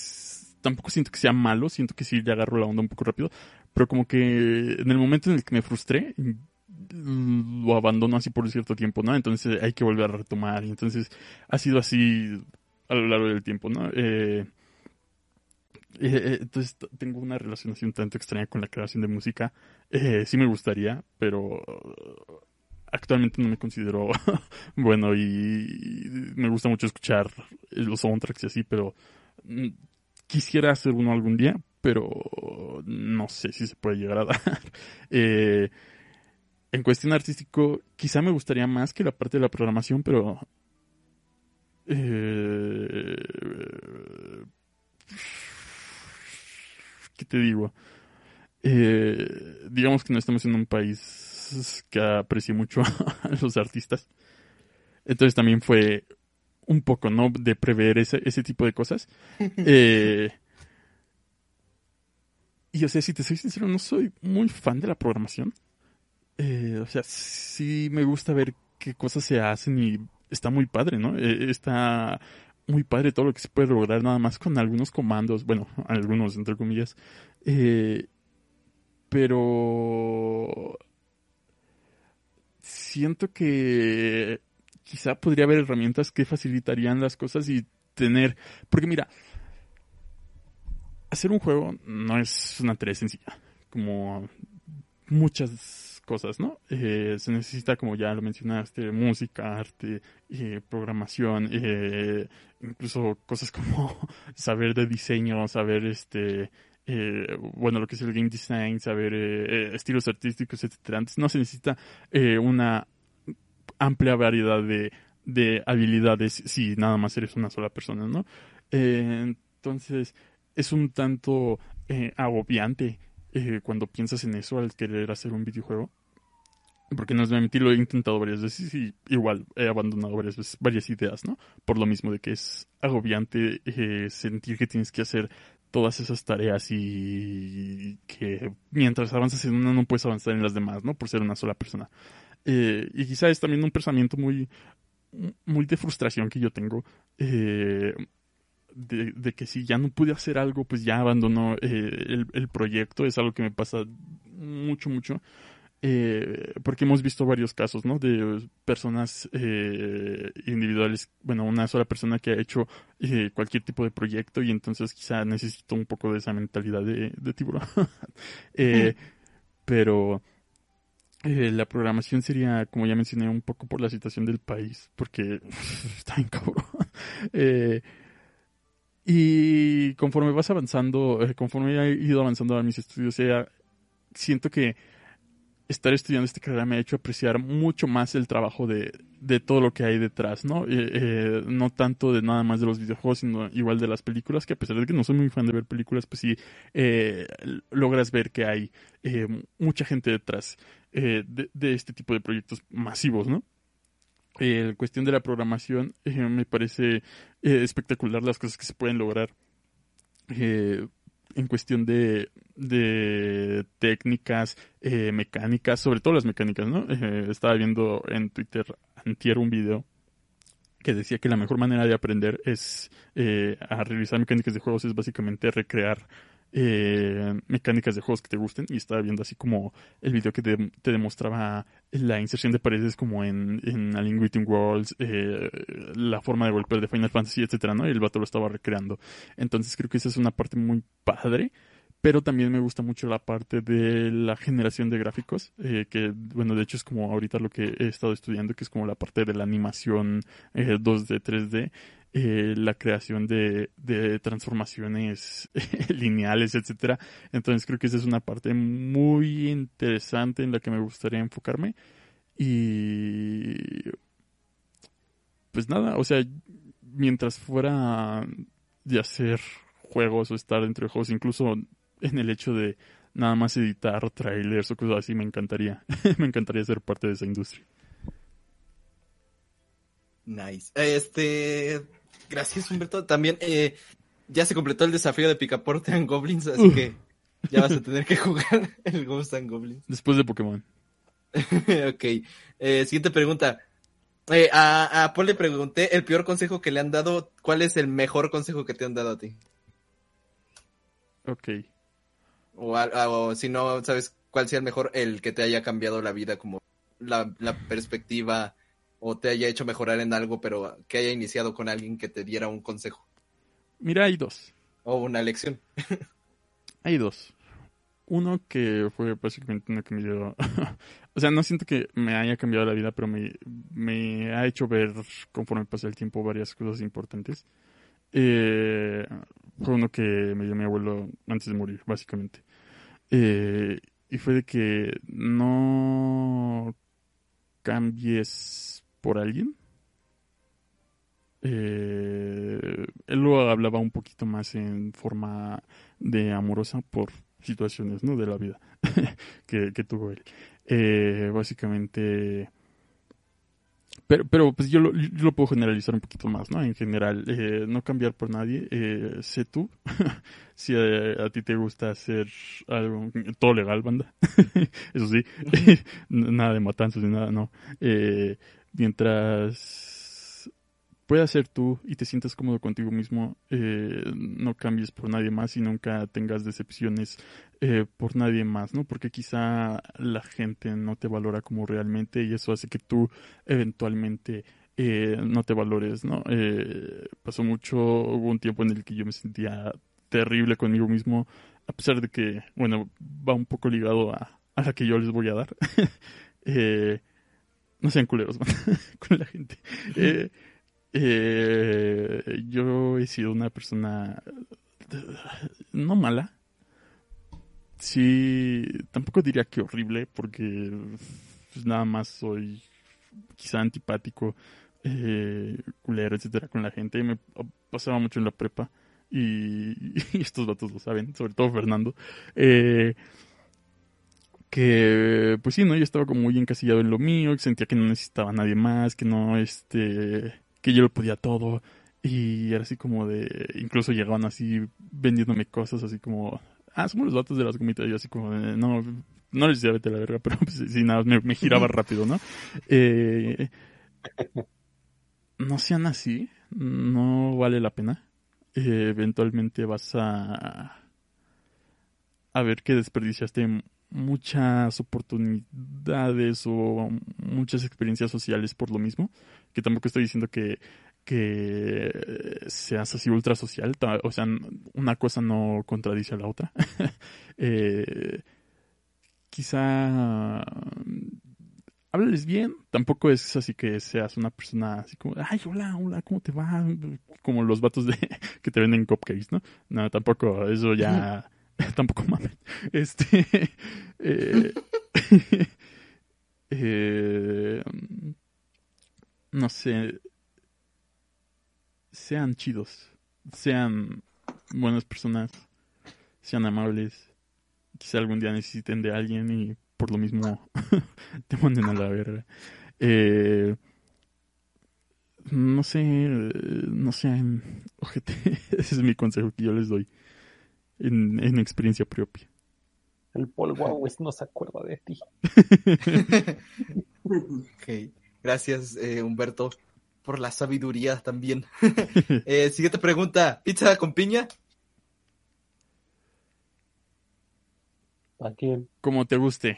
tampoco siento que sea malo, siento que sí le agarro la onda un poco rápido, pero como que en el momento en el que me frustré, lo abandono así por un cierto tiempo, ¿no? Entonces hay que volver a retomar. Y entonces ha sido así a lo largo del tiempo, ¿no? Eh, eh, eh, entonces tengo una relación así un tanto extraña con la creación de música. Eh, sí me gustaría, pero actualmente no me considero bueno y, me gusta mucho escuchar los soundtracks y así, pero mm, quisiera hacer uno algún día, pero no sé si se puede llegar a dar. Eh, en cuestión artístico, quizá me gustaría más que la parte de la programación, pero... eh, ¿Qué te digo? Eh, digamos que no estamos en un país que aprecie mucho a los artistas. Entonces también fue un poco, ¿no? De prever ese, ese tipo de cosas. Eh, y o sea, si te soy sincero, no soy muy fan de la programación. Eh, o sea, sí me gusta ver qué cosas se hacen y está muy padre, ¿no? Eh, está muy padre todo lo que se puede lograr nada más con algunos comandos, bueno, algunos entre comillas. Pero siento que quizá podría haber herramientas que facilitarían las cosas y tener, porque mira, hacer un juego no es una tarea sencilla, como muchas cosas, ¿no? Eh, se necesita, como ya lo mencionaste, música, arte, eh, programación, eh, incluso cosas como saber de diseño, saber este, eh, bueno, lo que es el game design, saber eh, eh, estilos artísticos, etcétera. Antes no se necesita una amplia variedad de, de habilidades si nada más eres una sola persona, ¿no? Entonces, es un tanto agobiante cuando piensas en eso al querer hacer un videojuego. Porque no es mentir, lo he intentado varias veces y igual he abandonado varias veces varias ideas, ¿no? Por lo mismo de que es agobiante sentir que tienes que hacer todas esas tareas y que mientras avanzas en una no puedes avanzar en las demás, ¿no? Por ser una sola persona. Eh, y quizá es también un pensamiento muy, muy de frustración que yo tengo. Eh, de, que si ya no pude hacer algo, pues ya abandono eh, el, el, proyecto. Es algo que me pasa mucho, mucho. Eh, porque hemos visto varios casos, ¿no? De personas eh, individuales, bueno, una sola persona que ha hecho eh, cualquier tipo de proyecto y entonces quizá necesito un poco de esa mentalidad de, de tiburón. Eh, pero la programación sería, como ya mencioné, un poco por la situación del país, porque está bien cabrón. Y conforme vas avanzando, conforme he ido avanzando a mis estudios, siento que estar estudiando esta carrera me ha hecho apreciar mucho más el trabajo de, de todo lo que hay detrás, ¿no? Eh, eh, no tanto de nada más de los videojuegos, sino igual de las películas, que a pesar de que no soy muy fan de ver películas, pues sí eh, logras ver que hay mucha gente detrás de, de, este tipo de proyectos masivos, ¿no? En cuestión de la programación, me parece espectacular las cosas que se pueden lograr. En cuestión de, de técnicas, eh, mecánicas, sobre todo las mecánicas, ¿no? Eh, estaba viendo en Twitter antier un video que decía que la mejor manera de aprender es eh, a realizar mecánicas de juegos es básicamente recrear eh, mecánicas de juegos que te gusten y estaba viendo así como el video que te, demostraba la inserción de paredes como en, en Alien Waiting Worlds, eh, la forma de golpear de Final Fantasy, etcétera, ¿no? Y el vato lo estaba recreando. Entonces creo que esa es una parte muy padre. Pero también me gusta mucho la parte de la generación de gráficos, eh, que bueno, de hecho es como ahorita lo que he estado estudiando, que es como la parte de la animación 2D, 3D. Eh, la creación de, de transformaciones lineales, etcétera. Entonces creo que esa es una parte muy interesante en la que me gustaría enfocarme. Y pues nada, o sea, mientras fuera de hacer juegos o estar dentro de juegos, incluso en el hecho de nada más editar trailers o cosas así, me encantaría. me encantaría ser parte de esa industria. Nice. Este, gracias Humberto. También eh, ya se completó el desafío de Picaporte en Goblins, así que ya vas a tener que jugar el Ghost and Goblins. Después de Pokémon. ok. Eh, siguiente pregunta. Eh, a, a Paul le pregunté el peor consejo que le han dado. ¿Cuál es el mejor consejo que te han dado a ti? Ok. O, a- o si no, ¿sabes cuál sea el mejor? El que te haya cambiado la vida, como la, la perspectiva, o te haya hecho mejorar en algo, pero que haya iniciado con alguien que te diera un consejo Mira, hay dos. o una lección. Hay dos. Uno que fue básicamente uno que me dio... o sea, no siento que me haya cambiado la vida, pero me, me ha hecho ver, conforme pasa el tiempo, varias cosas importantes. Eh, fue uno que me dio mi abuelo antes de morir, básicamente. Eh, y fue de que no cambies por alguien. Eh, él lo hablaba un poquito más en forma de amorosa por situaciones ¿no? de la vida que, que tuvo él. Eh, básicamente, pero, pero pues yo lo, puedo generalizar un poquito más, ¿no? En general, eh, no cambiar por nadie, sé tú. si a, a ti te gusta hacer algo, todo legal, banda. Eso sí, nada de matanzas ni nada, no. Eh, mientras puedas ser tú y te sientas cómodo contigo mismo, eh, no cambies por nadie más y nunca tengas decepciones eh, por nadie más, ¿no? Porque quizá la gente no te valora como realmente y eso hace que tú eventualmente eh, no te valores, ¿no? Eh, pasó mucho, hubo un tiempo en el que yo me sentía terrible conmigo mismo, a pesar de que, bueno, va un poco ligado a, a la que yo les voy a dar. eh, no sean culeros con la gente. Eh, eh, yo he sido una persona no mala. Sí, tampoco diría que horrible, porque pues, nada más soy quizá antipático, eh, culero, etcétera, con la gente. Me pasaba mucho en la prepa y, y estos datos lo saben, sobre todo Fernando. Eh, que pues sí, ¿no? Yo estaba como muy encasillado en lo mío, que sentía que no necesitaba a nadie más, que no, este, que yo lo podía todo. Y era así como de, incluso llegaban así vendiéndome cosas así como, ah, somos los datos de las gomitas. Yo así como, de, no, no les vete la verga, pero pues sí, nada, me, me giraba rápido, ¿no? Eh, no sean así, no vale la pena. Eh, eventualmente vas a, a ver que desperdiciaste muchas oportunidades o muchas experiencias sociales por lo mismo, que tampoco estoy diciendo que, que seas así ultra social, o sea, una cosa no contradice a la otra. eh, quizá háblales bien, tampoco es así que seas una persona así como, ay, hola, hola, ¿cómo te va? Como los vatos de que te venden cupcakes, ¿no? No, tampoco, eso ya... tampoco mames. Este. Eh, eh, no sé. Sean chidos. Sean buenas personas. Sean amables. Quizá algún día necesiten de alguien y por lo mismo te manden a la verga. Eh, no sé. No sean. Ojete. Ese es mi consejo que yo les doy en, en experiencia propia. El Paul Wowes no se acuerda de ti. ok, gracias eh, Humberto por la sabiduría también. eh, siguiente pregunta, ¿pizza con piña? ¿A quién? Como te guste.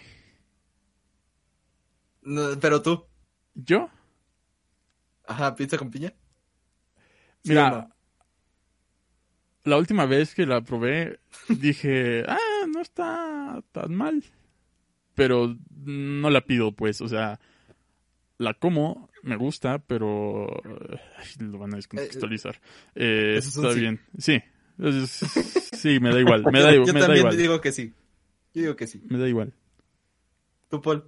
No, pero tú. ¿Yo? Ajá, pizza con piña. ¿Sí Mira? La última vez que la probé, dije, ah, no está tan mal. Pero no la pido, pues, o sea, la como, me gusta, pero ay, lo van a descontextualizar. Eh, un está sí. bien. Sí. Sí, me da igual. Me da, Yo me da también igual. digo que sí. Yo digo que sí. Me da igual. ¿Tú, Paul?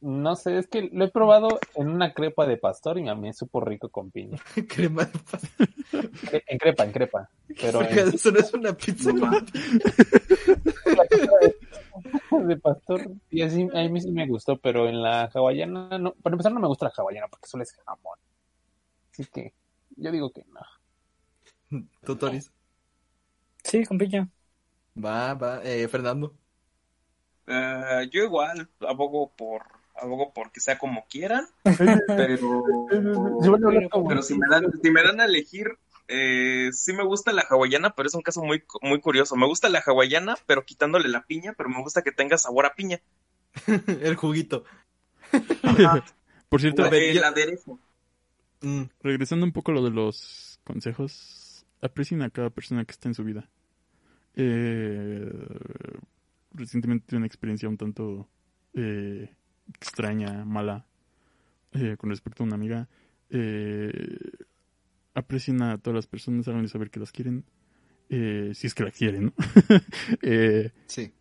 No sé, es que lo he probado en una crepa de pastor y a mí me supo rico con piña. Crema de pastor. En crepa, en crepa. Pero en- Eso no es una pizza. No mames. de pastor, y así, a mí sí me gustó, pero en la hawaiana, no, para empezar no me gusta la hawaiana porque solo es jamón. Así que yo digo que no. ¿Tú, Toris? Sí, con piña. Va, va. Eh, Fernando. Eh, yo igual abogo por abogo por que sea como quieran, pero Pero- si me dan si me dan a elegir eh, sí me gusta la hawaiana, pero es un caso muy muy curioso. Me gusta la hawaiana, pero quitándole la piña, pero me gusta que tenga sabor a piña. El juguito. Ajá. Por cierto, A ver, El yo- aderezo. Mm, regresando un poco a lo de los consejos, aprecien a cada persona que está en su vida. Eh, recientemente tuve una experiencia un tanto eh, extraña, mala, eh, con respecto a una amiga. Eh, aprecien a todas las personas, háganles saber que las quieren, eh, si es que la quieren, ¿no? Eh, sí.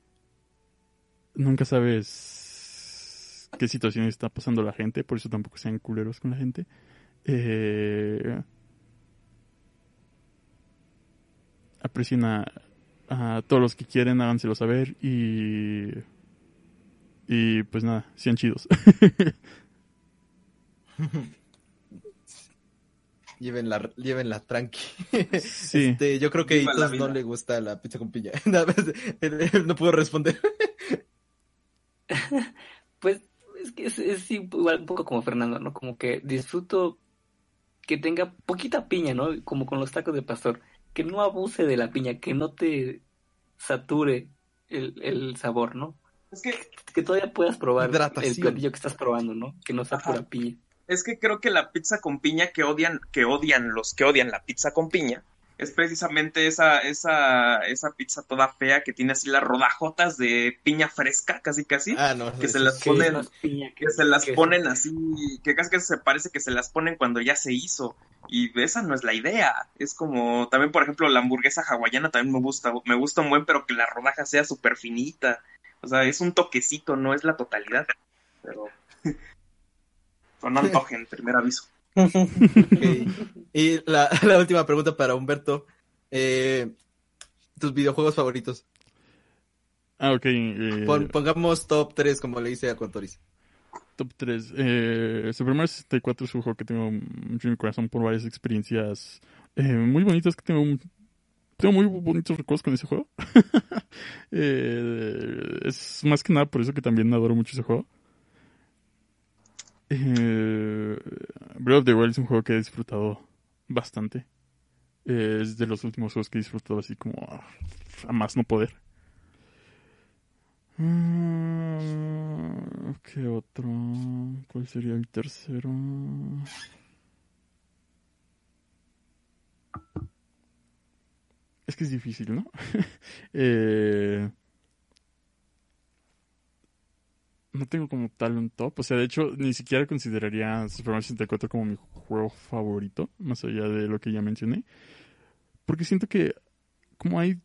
nunca sabes qué situación está pasando la gente, por eso tampoco sean culeros con la gente. Eh, aprecien a, a todos los que quieren, háganselo saber y. Y pues nada, sean chidos. Llévenla, llévenla tranqui. Sí. Este, yo creo que a la Itos no le gusta la pizza con piña. Nada más, él- él no puedo responder. Pues es que es, es igual un poco como Fernando, ¿no? Como que disfruto que tenga poquita piña, ¿no? Como con los tacos de pastor. Que no abuse de la piña, que no sature el, el sabor, ¿no? Es que Que todavía puedas probar el platillo que estás probando, ¿no? Que no sea Ajá. pura piña. es que creo que la pizza con piña que odian, que odian los que odian la pizza con piña, es precisamente esa, esa, esa pizza toda fea que tiene así las rodajotas de piña fresca, casi casi, Ah, no. que se las. Que ponen, piña que, que se las que ponen así, que casi casi se parece que se las ponen cuando ya se hizo. Y esa no es la idea. Es como, también por ejemplo, la hamburguesa hawaiana también me gusta, me gusta un buen, pero que la rodaja sea súper finita. O sea, es un toquecito, no es la totalidad. Pero, pero no antojen, primer aviso. Y la, la última pregunta para Humberto. Eh, tus videojuegos favoritos. Ah, ok. eh, Pon- pongamos top 3 como le hice a Contoris. Top 3. Eh, Super Mario 64 es un juego que tengo mucho en mi corazón por varias experiencias eh, muy bonitas que tengo. un- tengo muy bonitos recuerdos con ese juego. Eh, es más que nada por eso que también adoro mucho ese juego. Eh, Breath of the Wild es un juego que he disfrutado bastante. Eh, es de los últimos juegos que he disfrutado así como ah, a más no poder. Mm, ¿Qué otro? ¿Cuál sería el tercero? Es que es difícil, ¿no? eh, no tengo como tal un top. O sea, de hecho, ni siquiera consideraría Super Mario 64 como mi juego favorito, más allá de lo que ya mencioné. Porque siento que como hay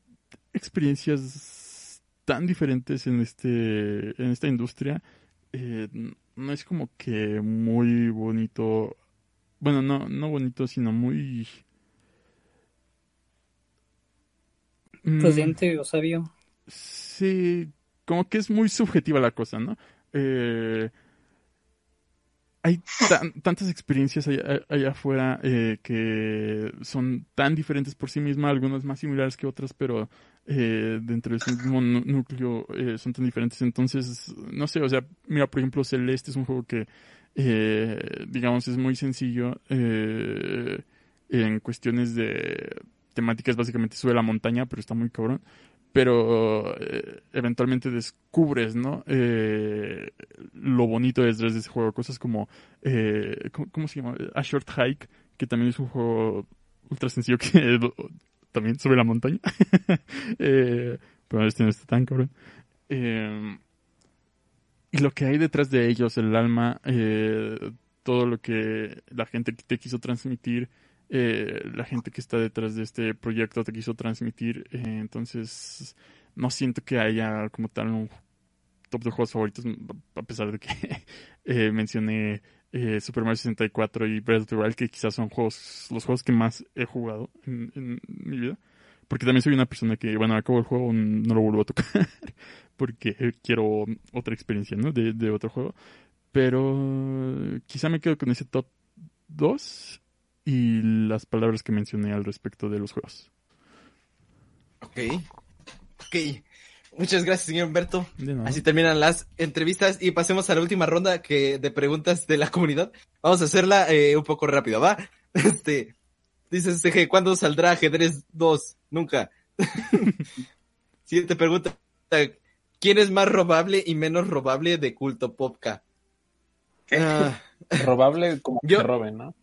experiencias tan diferentes en este en esta industria, eh, no es como que muy bonito. Bueno, no, no bonito, sino muy... Mm, Prudente o sabio. Sí, como que es muy subjetiva la cosa, ¿no? Eh, hay tan- tantas experiencias allá, afuera eh, que son tan diferentes por sí mismas, algunas más similares que otras, pero eh, dentro de su mismo núcleo eh, son tan diferentes. Entonces, no sé, o sea, mira, por ejemplo, Celeste es un juego que, digamos, es muy sencillo en cuestiones de temáticas, básicamente sube la montaña, pero está muy cabrón pero eh, eventualmente descubres, ¿no? Eh, lo bonito detrás de ese juego, cosas como, eh, ¿cómo, se llama? A Short Hike, que también es un juego ultra sencillo que también sube la montaña, eh, pero este no está tan cabrón. Y lo que hay detrás de ellos, el alma, todo lo que la gente te quiso transmitir, eh, la gente que está detrás de este proyecto te quiso transmitir. eh, entonces, no siento que haya como tal un top de juegos favoritos, a pesar de que eh, mencioné Super Mario 64 y Breath of the Wild, que quizás son juegos, los juegos que más he jugado en, en mi vida. Porque también soy una persona que, bueno, acabo el juego, no lo vuelvo a tocar. porque quiero otra experiencia, ¿no? De, de otro juego. Pero quizá me quedo con ese top 2 y las palabras que mencioné al respecto de los juegos. Ok. Ok. Muchas gracias, señor Humberto. Así terminan las entrevistas y pasemos a la última ronda que de preguntas de la comunidad. Vamos a hacerla eh, un poco rápido, ¿va? Este, dice CG, ¿cuándo saldrá ajedrez 2? Nunca. Siguiente pregunta. ¿Quién es más robable y menos robable de Culto Popca? Ah, Robable como que Yo- te roben, ¿no?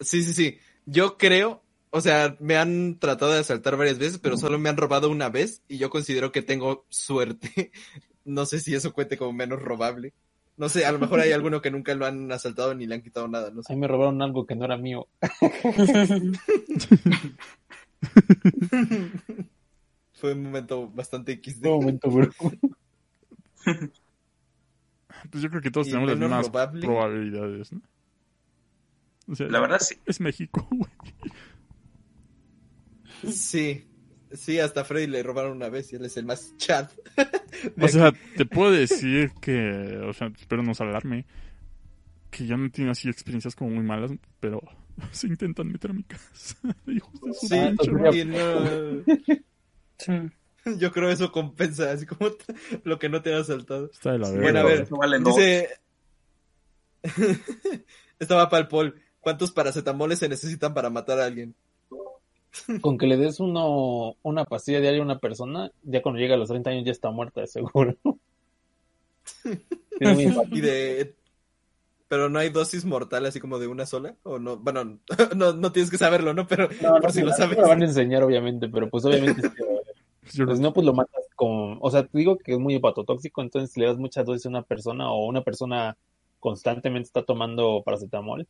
Sí, sí, sí. Yo creo, o sea, me han tratado de asaltar varias veces, pero solo me han robado una vez y yo considero que tengo suerte. No sé si eso cuente como menos robable. No sé, a lo mejor hay alguno que nunca lo han asaltado ni le han quitado nada, no A sé. mí me robaron algo que no era mío. Fue un momento bastante XD. Un momento, bro. Pues yo creo que todos Y tenemos las mismas probabilidades, ¿no? O sea, La verdad, sí. Es México, güey. Sí, sí, hasta a Freddy le robaron una vez y él es el más chat. O sea, te puedo decir que, o sea, espero no salarme, que yo no he tenido así experiencias como muy malas, pero se intentan meter a mi casa. Hijos de su Sí, pinche yo creo eso compensa, así como lo que no te ha asaltado. Está de la verga. Bueno, a ver, dos. dice... Estaba para el Paul. ¿Cuántos paracetamoles se necesitan para matar a alguien? Con que le des uno, una pastilla diaria a una persona, ya cuando llega a los 30 años ya está muerta, de seguro. Y de... Pero no hay dosis mortal así como de una sola, o no, bueno, no, no tienes que saberlo, ¿no? Pero No, no, por si lo no sabes. me van a enseñar, obviamente, pero pues obviamente, sí, Yo pues no, pues lo matas con, o sea, te digo que es muy hepatotóxico, entonces si le das muchas dosis a una persona o una persona constantemente está tomando paracetamol,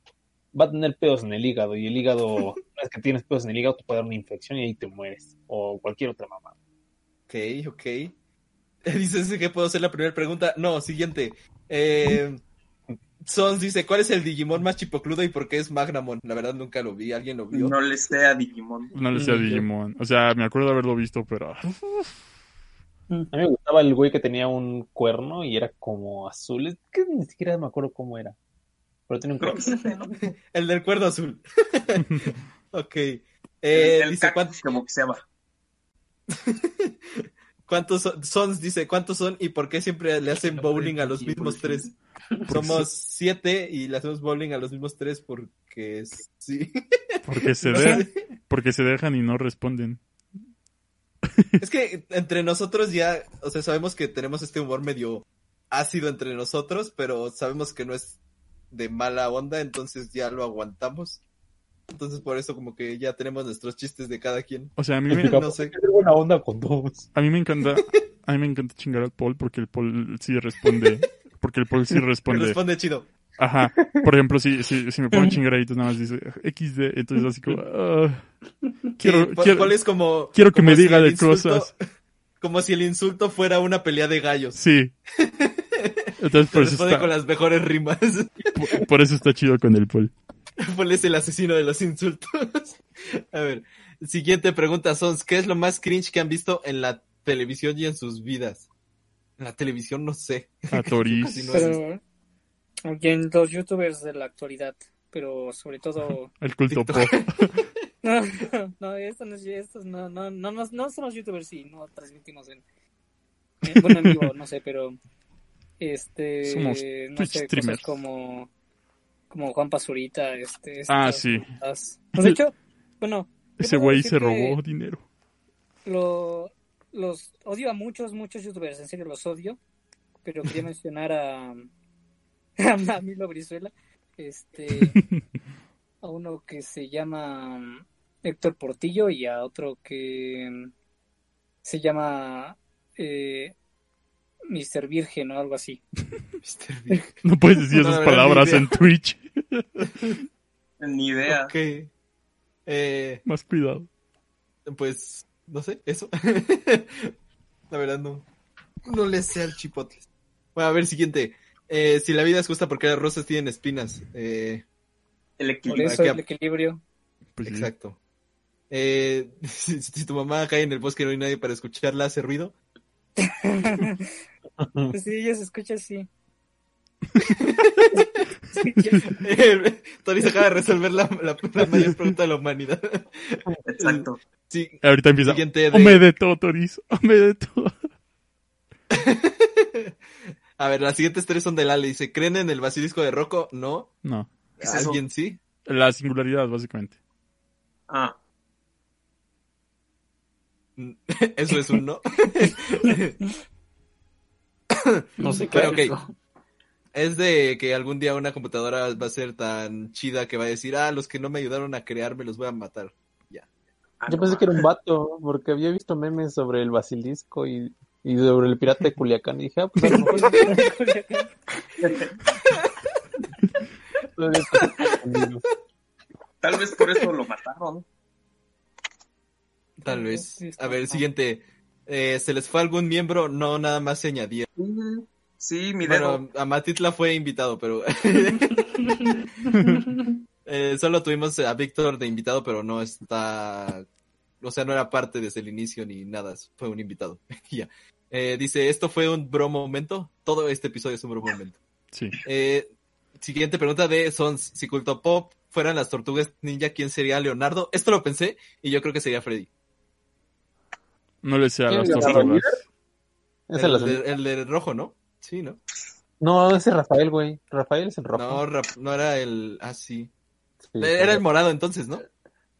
va a tener pedos en el hígado y el hígado, una vez que tienes pedos en el hígado, te puede dar una infección y ahí te mueres, o cualquier otra mamá. Ok, ok. Dices que puedo hacer la primera pregunta. No, siguiente. Eh, Sons dice, ¿cuál es el Digimon más chipocludo y por qué es Magnamon? La verdad nunca lo vi, ¿alguien lo vio? No le sé a Digimon. no le sé a Digimon. O sea, me acuerdo de haberlo visto, pero... A mí me gustaba el güey que tenía un cuerno y era como azul, es que ni siquiera me acuerdo cómo era, pero tenía un ¿no? El del cuerno azul. ok. Eh, el el dice, cactus, como que se llama. ¿cuán- ¿cuántos son? Sons dice, ¿cuántos son y por qué siempre le hacen bowling a los mismos tres? Somos siete y le hacemos bowling a los mismos tres porque sí. Porque se, de- porque se dejan y no responden. Es que entre nosotros ya, o sea, sabemos que tenemos este humor medio ácido entre nosotros, pero sabemos que no es de mala onda, entonces ya lo aguantamos. Entonces por eso como que ya tenemos nuestros chistes de cada quien. O sea, a mí me, No sé. Buena onda con todos. a mí me encanta, a mí me encanta chingar al Paul porque el Paul sí responde, porque el Paul sí responde. Responde chido. Ajá. Por ejemplo, si, si, si me pongo a chingar ahí, entonces nada más dice XD, entonces así como, ah, quiero, Sí, quiero, Paul es como... quiero que como me si diga de insulto- cosas. Como si el insulto fuera una pelea de gallos. Sí. Entonces por eso, responde está, con las mejores rimas. por, por eso está chido con el Paul. Paul es el asesino de los insultos. A ver, siguiente pregunta, Sons. ¿Qué es lo más cringe que han visto en la televisión y en sus vidas? En la televisión no sé. A Toris. No. Pero y en los youtubers de la actualidad, pero sobre todo El culto TikTok. pop. no, no, estos no, estos no, no, no, no, no somos youtubers sí, no transmitimos en, en- bueno en vivo, no sé, pero este Somos no Twitch sé, streamers. cosas como como Juan Pazurita, este, Ah, estas sí. Pues, de hecho, bueno, Ese güey se robó dinero. lo, los odio a muchos, muchos youtubers, en serio los odio, pero quería mencionar a, a Milo Brizuela, este, a uno que se llama Héctor Portillo y a otro que se llama eh, Mr. Virgen o algo así. No puedes decir No, esas palabras en Twitch. Ni idea. Ok. Eh, Más cuidado. pues, no sé, eso. la verdad no. No le sé al chipotle. Bueno, a ver, siguiente. Eh, si la vida es justa porque las rosas tienen espinas. Eh, El Por equilibrio. eso Aquí- el equilibrio. Pues sí. exacto. Eh, si, si tu mamá cae en el bosque y no hay nadie para escucharla, hace ruido. Pues sí, ya se escucha así. Eh, Tony se acaba de resolver la, la- la mayor pregunta de la humanidad. Exacto. Sí, Ahorita empieza. siguiente de- Ome de todo, Toris. Ome de todo. A ver, las siguientes tres son de Lale. Dice, ¿creen en el basilisco de Rocco? No. No. ¿Qué es eso? ¿Alguien sí? La singularidad, básicamente. Ah, Eso es un no. No sé qué Pero, es ok. eso. Es de que algún día una computadora va a ser tan chida que va a decir, ah, los que no me ayudaron a crear me los voy a matar. ah, Yo no, pensé que era un vato, porque había visto memes sobre el basilisco y, y sobre el pirata de Culiacán. Y dije, ah, pues a lo mejor. Tal vez por eso lo mataron. Tal vez. A ver, siguiente. Eh, ¿Se les fue algún miembro? No, nada más se añadía. Sí, mi dedo. Bueno, a Matitla fue invitado, pero... Eh, solo tuvimos a Víctor de invitado, pero no está... O sea, no era parte desde el inicio ni nada, fue un invitado. ya. Eh, dice, ¿esto fue un bro momento? Todo este episodio es un bro momento. Sí. Eh, siguiente pregunta de Sons. Si Culto Pop fueran las tortugas ninja, ¿quién sería Leonardo? Esto lo pensé y yo creo que sería Freddy. No le sé a ¿Quién las tortugas. Ese El, lo de, sé. el de rojo, ¿no? Sí, ¿no? No, ese es Rafael, güey. Rafael es el rojo. No, Rap- no era el... Ah, sí. Sí, Era el morado entonces, ¿no?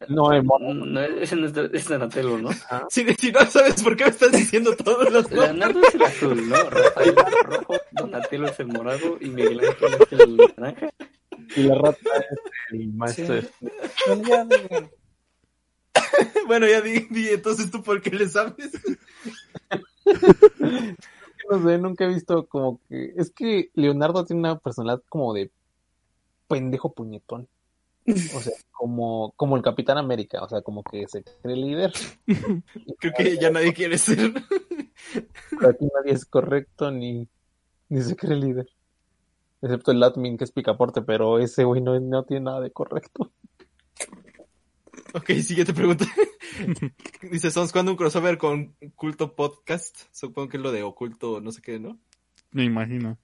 No, el mono. No, ese no es, es Donatello, ¿no? Si, si no sabes por qué me estás diciendo todos los. Leonardo es el azul, ¿no? Rafael es el rojo, Donatello es el morado y Miguel Ángel es el naranja. Y la rata es el maestro. Sí. Bueno, ya, di, di, entonces tú por qué le sabes. No sé, nunca he visto como que... Es que Leonardo tiene una personalidad como de pendejo puñetón. O sea, como, como el Capitán América, o sea, como que se cree líder. Creo que ya nadie quiere ser. Pero aquí nadie es correcto ni, ni se cree líder. Excepto el admin que es picaporte, pero ese güey no, no tiene nada de correcto. Ok, siguiente pregunta. Dice, ¿Sons cuándo un crossover con Culto Podcast? Supongo que es lo de oculto, no sé qué, ¿no? Me imagino.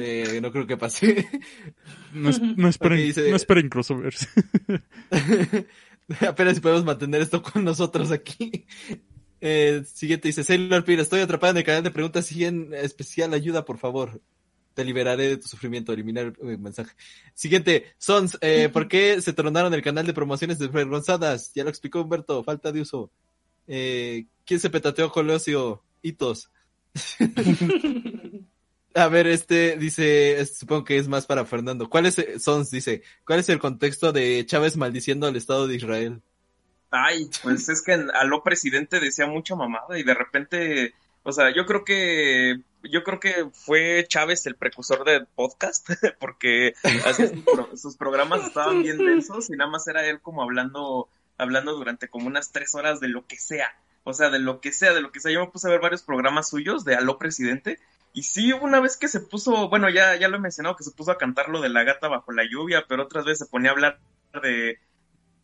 Eh, no creo que pase. No, es- no esperen, Ok, dice- no esperen crossovers. Apenas si podemos mantener esto con nosotros aquí. Eh, siguiente dice, Sailor Pira, estoy atrapada en el canal de preguntas y en especial ayuda, por favor. Te liberaré de tu sufrimiento, eliminar el mensaje. Siguiente, Sons, eh, ¿por qué se tronaron el canal de promociones desvergonzadas? Ya lo explicó Humberto, falta de uso. Eh, ¿Quién se petateó Colosio? Hitos. A ver, este dice, es- supongo que es más para Fernando. ¿Cuál es, eh, Sons dice, cuál es el contexto de Chávez maldiciendo al Estado de Israel? Ay, pues es que a lo presidente decía mucha mamada y de repente, o sea, yo creo que yo creo que fue Chávez el precursor del podcast porque sus, pro- sus programas estaban bien densos y nada más era él como hablando hablando durante como unas tres horas de lo que sea, o sea, de lo que sea, de lo que sea. Yo me puse a ver varios programas suyos de Aló Presidente y sí, una vez que se puso, bueno, ya ya lo he mencionado que se puso a cantar lo de la gata bajo la lluvia, pero otras veces se ponía a hablar de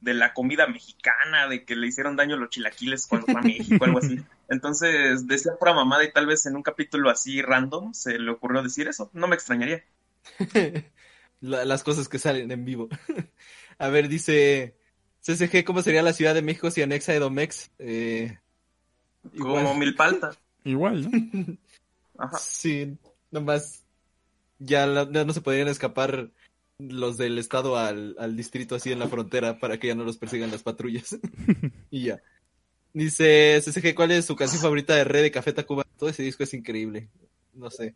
de la comida mexicana, de que le hicieron daño los chilaquiles cuando fue a México, algo así. Entonces, decía pura mamada y tal vez en un capítulo así random se le ocurrió decir eso. No me extrañaría. La- las cosas que salen en vivo. A ver, dice CCG, ¿cómo sería la Ciudad de México si anexa Edomex? Eh, igual. Como Milpalta. Igual, ¿no? Ajá. Sí, nomás ya, la- ya no se podrían escapar los del estado al, al distrito así en la frontera para que ya no los persigan las patrullas. y ya. Dice CCG, ¿cuál es su canción favorita de Red de Café Tacuba? Todo ese disco es increíble. No sé.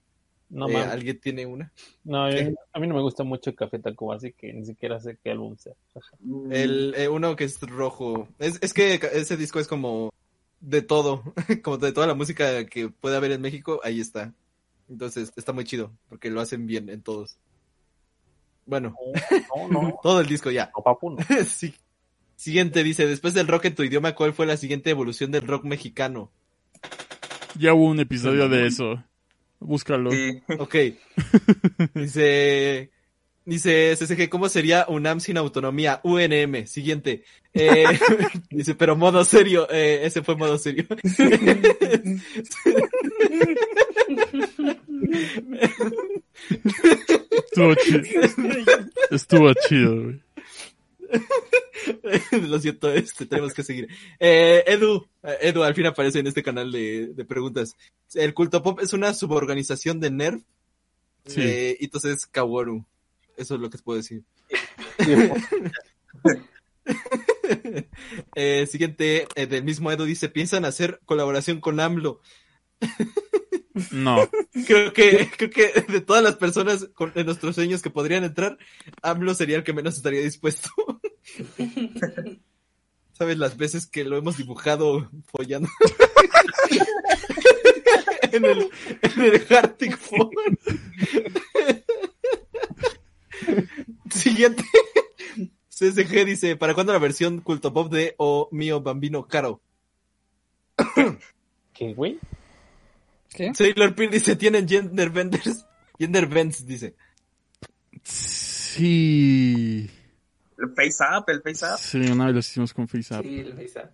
No Eh. ¿Alguien tiene una? No, yo- a mí no me gusta mucho Café Tacuba, así que ni siquiera sé qué álbum sea. El eh, uno que es rojo. Es, es que ese disco es como de todo, como de toda la música que puede haber en México, ahí está. Entonces, está muy chido, porque lo hacen bien en todos. Bueno, No, no, todo el disco ya. no, papu, no. Sí. Siguiente dice, después del rock en tu idioma, ¿cuál fue la siguiente evolución del rock mexicano? Ya hubo un episodio de eso. Búscalo. Sí. Ok. Dice, dice CCG, ¿cómo sería UNAM sin autonomía? UNM. Siguiente. Eh, dice, pero modo serio. Eh, ese fue modo serio. Estuvo chido. Estuvo chido, güey. Lo siento, este, tenemos que seguir. Eh, Edu, eh, Edu al fin aparece en este canal de, de preguntas. El culto pop es una suborganización de NERV. Sí. Eh, y entonces Kaworu. Eso es lo que te puedo decir. Eh, siguiente, del mismo Edu dice, piensan hacer colaboración con AMLO. No. Creo que, creo que de todas las personas con, de nuestros sueños que podrían entrar, AMLO sería el que menos estaría dispuesto. ¿Sabes las veces que lo hemos dibujado follando? en el, en el Arctic Phone. Siguiente. CSG dice, ¿para cuándo la versión culto pop de O Mío Bambino Caro? ¿Qué, güey? ¿Qué? Sailor Peel dice, tienen gender benders. Gender bends, dice. Sí. El face up, el face up. Sí, una vez lo hicimos con FaceApp. Sí, el FaceApp.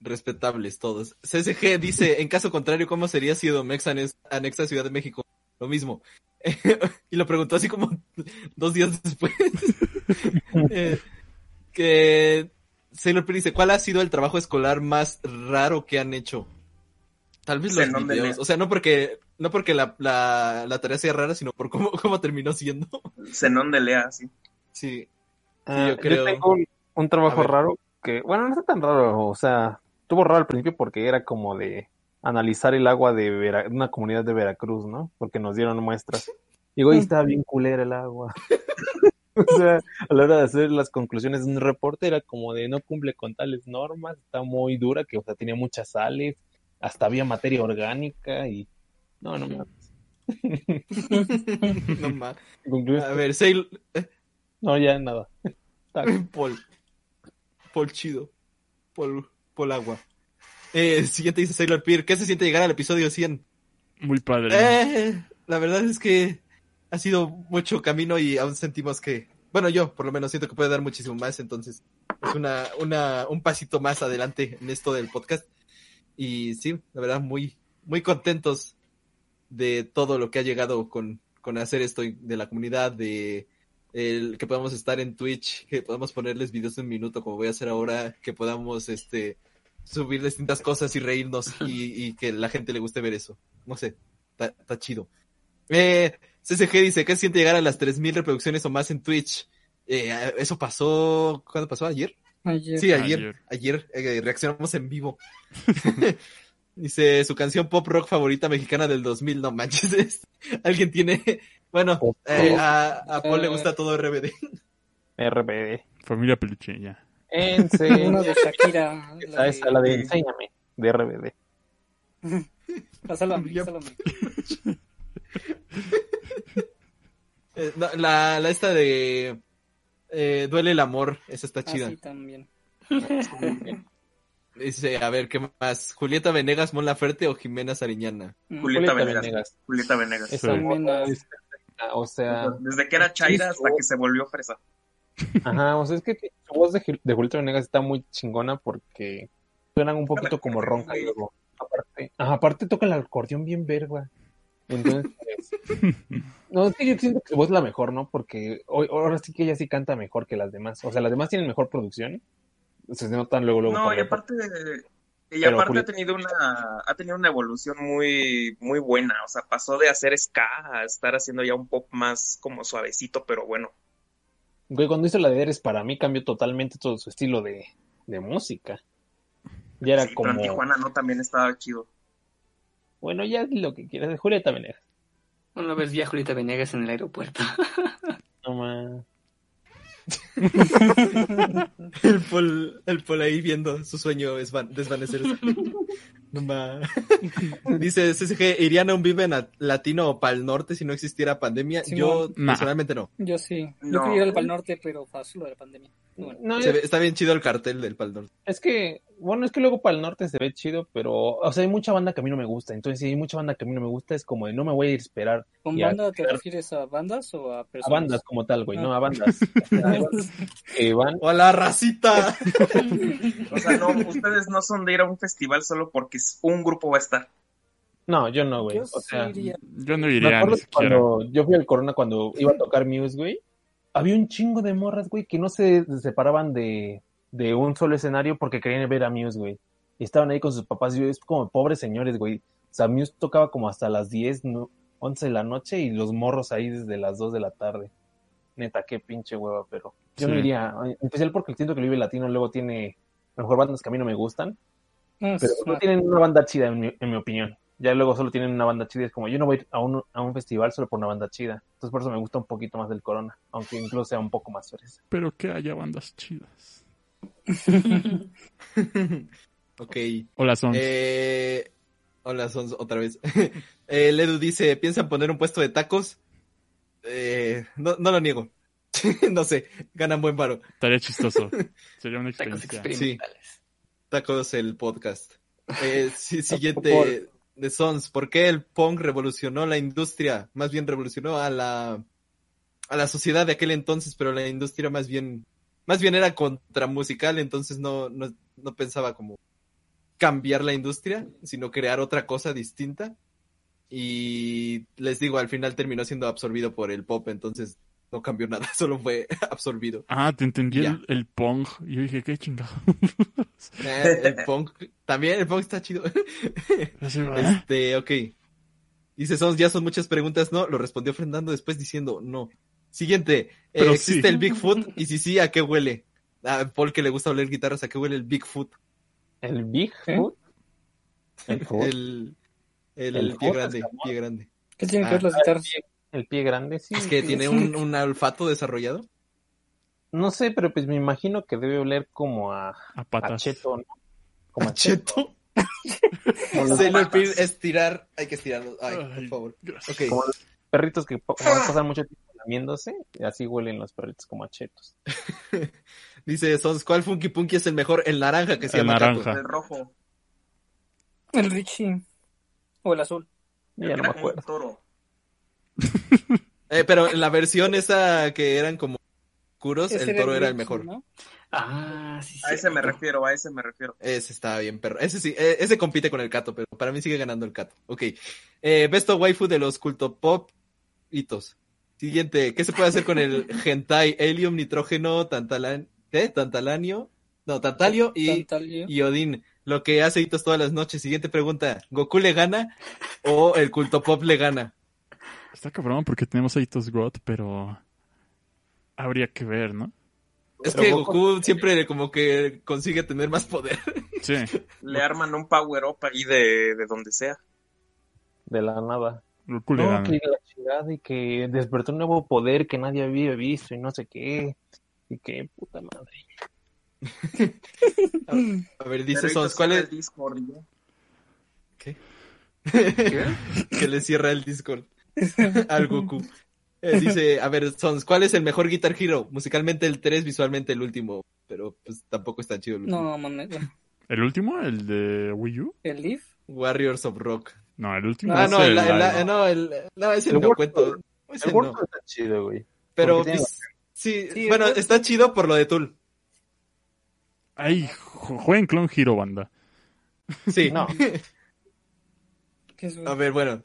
Respetables todos. CSG dice, en caso contrario, ¿cómo sería si Domex anex- anexa Ciudad de México? Lo mismo. y lo preguntó así como dos días después. Eh, que Sailor Peel dice, ¿cuál ha sido el trabajo escolar más raro que han hecho? Tal vez los videos. O sea, no porque, no porque la, la, la tarea sea rara, sino por cómo, cómo terminó siendo. Zenón de Lea, sí. Sí. Ah, yo creo- tengo un, trabajo raro que, bueno, no está tan raro, o sea, estuvo raro al principio porque era como de analizar el agua de Vera- una comunidad de Veracruz, ¿no? Porque nos dieron muestras. Y güey, estaba bien culera el agua. o sea, a la hora de hacer las conclusiones de un reporte era como de no cumple con tales normas, está muy dura, que o sea, tenía muchas sales, hasta había materia orgánica y no, no mames. no más. Concluyo- A ver, Sailor, No, ya nada. Paul. Paul chido. Paul, Paul agua. Eh, siguiente dice Sailor Peer. ¿Qué se siente llegar al episodio 100? Muy padre. Eh, la verdad es que ha sido mucho camino y aún sentimos que, bueno, yo por lo menos siento que puede dar muchísimo más, entonces es una, una, un pasito más adelante en esto del podcast. Y sí, la verdad, muy, muy contentos de todo lo que ha llegado con, con hacer esto de la comunidad, de el que podamos estar en Twitch, que podamos ponerles videos de un minuto como voy a hacer ahora, que podamos este subir distintas cosas y reírnos y, y que la gente le guste ver eso. No sé, está, chido. Eh, CCG dice, ¿qué siente llegar a las 3.000 reproducciones o más en Twitch? Eh, eso pasó, ¿cuándo pasó? ¿Ayer? Ayer. Sí, ayer, ayer, eh, reaccionamos en vivo. Dice, su canción pop rock favorita mexicana del 2000, no manches, es- alguien tiene, bueno, eh, a, a Paul le gusta todo RBD. RBD. Familia Peluche, ya. Una de Shakira. Esa es la de Enséñame, de RBD. Pásalo a mí, pásalo a mí. Eh, no, la, la esta de eh, Duele el amor, esa está chida. Así también. Dice, a ver, ¿qué más? ¿Julieta Venegas, Mon Laferte o Jimena Sariñana? Julieta Julieta Venegas. Venegas. Julieta Venegas. Esa Sí. o sea, Desde que era Chaira hasta que se volvió fresa. ajá, o sea, es que su voz de, Gil- de Julieta Venegas está muy chingona porque suenan un poquito como ronca luego. Aparte, ajá, aparte toca el acordeón bien verga. Entonces, no, es que yo siento que su voz es la mejor, ¿no? Porque hoy, ahora sí que ella sí canta mejor que las demás. O sea, las demás tienen mejor producción. Se notan luego, luego. No, y aparte, y Pero aparte ha tenido una, ha tenido una evolución muy, muy buena. O sea, pasó de hacer ska a estar haciendo ya un pop más como suavecito, pero bueno. Güey, cuando hizo la de Eres para mí cambió totalmente todo su estilo de, de música. Ya era Sí, como, pero en Tijuana no también estaba chido. Bueno, ya lo que quieras. Julieta Venegas. Una vez vi a Julieta Venegas en el aeropuerto. No más. el Paul, el Paul ahí viendo su sueño desvan- desvanecerse. No ma. Dice CCG, ¿irían a un Vive Latino o Pal Norte si no existiera pandemia? Sí, Yo no. personalmente no. Yo sí. Yo No. quería ir al Pal Norte, pero pasó lo de la pandemia. Bueno. No, Se ve- está bien chido el cartel del Pal Norte. Es que, bueno, es que luego para el norte se ve chido, pero, o sea, hay mucha banda que a mí no me gusta. Entonces, si hay mucha banda que a mí no me gusta, es como de no me voy a ir a esperar ¿Con a, banda te refieres a bandas o a a personas? bandas como tal, güey, Ah. no a bandas. O que van. ¡Hola, racita! O sea, no, ustedes no son de ir a un festival solo porque un grupo va a estar. No, yo no, güey. Yo O sea, sí iría. Yo no me iría acuerdo ni cuando yo fui al Corona cuando iba a tocar Muse, güey, había un chingo de morras, güey, que no se separaban de, de un solo escenario porque querían ver a Muse, güey. Y estaban ahí con sus papás, y yo, es como pobres señores, güey. O sea, Muse tocaba como hasta las 10, no, 11 de la noche y los morros ahí desde las 2 de la tarde. Neta, qué pinche hueva, pero yo no Sí. iría, en especial porque siento que el Vive Latino luego tiene mejor bandas que a mí no me gustan, No, pero no tienen una banda chida, en mi, en mi opinión. Ya luego solo tienen una banda chida. Es como yo no voy a ir a un, a un festival solo por una banda chida. Entonces por eso me gusta un poquito más del Corona. Aunque incluso sea un poco más fresa. Pero que haya bandas chidas. ok. Hola, Sons. Eh, hola, Sons, otra vez. eh, Ledu dice, ¿piensan poner un puesto de tacos? Eh, no, no lo niego. no sé, ganan buen paro. Estaría chistoso. Sería una Tacos experiencia. experimentales. Tacos el podcast. Eh, sí, Por siguiente de Sons. ¿Por qué el punk revolucionó la industria? Más bien revolucionó a la a la sociedad de aquel entonces, pero la industria más bien más bien era contramusical, entonces no, no, no pensaba como cambiar la industria, sino crear otra cosa distinta. Y les digo, al final terminó siendo absorbido por el pop, entonces no cambió nada, solo fue absorbido. Ah, te entendí el, el Pong. Y yo dije, qué chingado. Eh, el punk, también el punk está chido. Este, ok. Dice, son, ya son muchas preguntas, ¿no? Lo respondió Fernando después diciendo, no. Siguiente, eh, Pero ¿existe sí. el Bigfoot? Y si sí, ¿a qué huele? A Paul que le gusta oler guitarras, ¿a qué huele el Bigfoot? ¿El Bigfoot? ¿El Foot? El, el, ¿El pie foot, grande, pie grande. ¿Qué tienen que Ah, ver las guitarras? ¿El pie grande? Sí. Es que tiene un, un olfato desarrollado. No sé, pero pues me imagino que debe oler como a, A a patas. cheto, ¿no? Como a Cheto. Como Sailor Pin, estirar, hay que estirarlo. Ay, por favor. gracias. Ok. Como los perritos que pa- pasan mucho tiempo lamiéndose, y así huelen los perritos como a chetos. Dice Sons, ¿cuál Funky Punky es el mejor? El naranja que se El llama Caco. naranja. El rojo. El Richie. O el azul. Ya no me acuerdo. toro. Eh, pero en la versión esa que eran como oscuros, el toro era el mejor. ¿no? Ah, sí, A ese me refiero, a ese me refiero. Ese está bien, perro. Ese sí, eh, ese compite con el Cato, pero para mí sigue ganando el Cato. Ok. Eh, Besto waifu de los culto pop hitos. Siguiente, ¿qué se puede hacer con el hentai, helium, nitrógeno, tantalan, ¿qué? tantalanio? No, tantalio y, Tantalio. y Odín. Lo que hace hitos todas las noches. Siguiente pregunta, ¿Goku le gana o el culto pop le gana? Está cabrón porque tenemos a Itos God, pero habría que ver, ¿no? Es Pero que Goku- Goku siempre como que consigue tener más poder. Sí. Le arman un power up ahí de, de donde sea. De la nada. No, que la chingada y que despertó un nuevo poder que nadie había visto y no sé qué. Y qué puta madre. A ver, dice Pero Sons, ¿cuál es? el Discord, ¿no? que le cierra el Discord al Goku. Eh, dice, a ver, Sons, ¿cuál es el mejor Guitar Hero? Musicalmente el 3, visualmente el último. Pero pues tampoco está chido el último. No, mames. ¿El último? ¿El de Wii U? El Leaf. Warriors of Rock. No, el último Ah, es no, el, el el- no, el, no, ese El no World cuento. Ese El no. World está chido, güey. Pero pues, sí, bueno, está chido por lo de Tool. Ay, ju- jueguen Clone Hero, banda. Sí. No. A ver, bueno.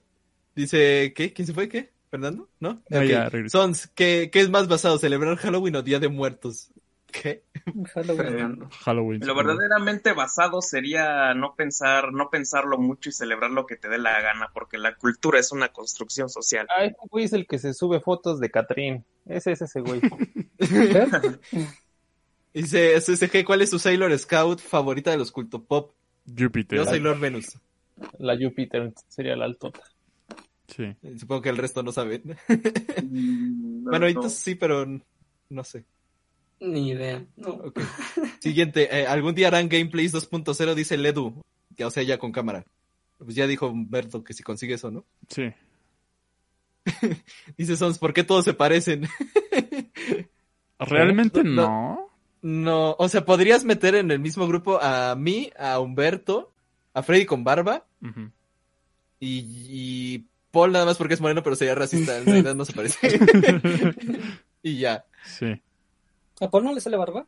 Dice, ¿qué? ¿Quién se fue? ¿Qué? ¿Fernando? ¿No? No, Ok. ya. Sons, ¿qué, ¿qué es más basado? ¿Celebrar Halloween o Día de Muertos? ¿Qué? Halloween. Lo verdaderamente basado sería no pensar, no pensarlo mucho y celebrar lo que te dé la gana, porque la cultura es una construcción social. Ah, ese güey es el que se sube fotos de Catrín. Ese es ese güey. Dice SSG, ¿cuál es su Sailor Scout favorita de los culto pop? Júpiter. Yo Sailor Venus. La Júpiter sería la altota. Sí. Supongo que el resto no saben. Mm, bueno, no. ahorita sí, pero no sé. Ni idea. No. Siguiente, eh, algún día harán gameplays 2.0, dice Ledu, que o sea ya con cámara. Pues ya dijo Humberto que si consigue eso, ¿no? Sí. Dice Sons, ¿por qué todos se parecen? Realmente No, no. No, o sea, podrías meter en el mismo grupo a mí, a Humberto, a Freddy con barba Ujú. y, y Paul nada más porque es moreno, pero sería racista, en realidad no se parece. y ya. Sí. ¿A Paul no le sale barba?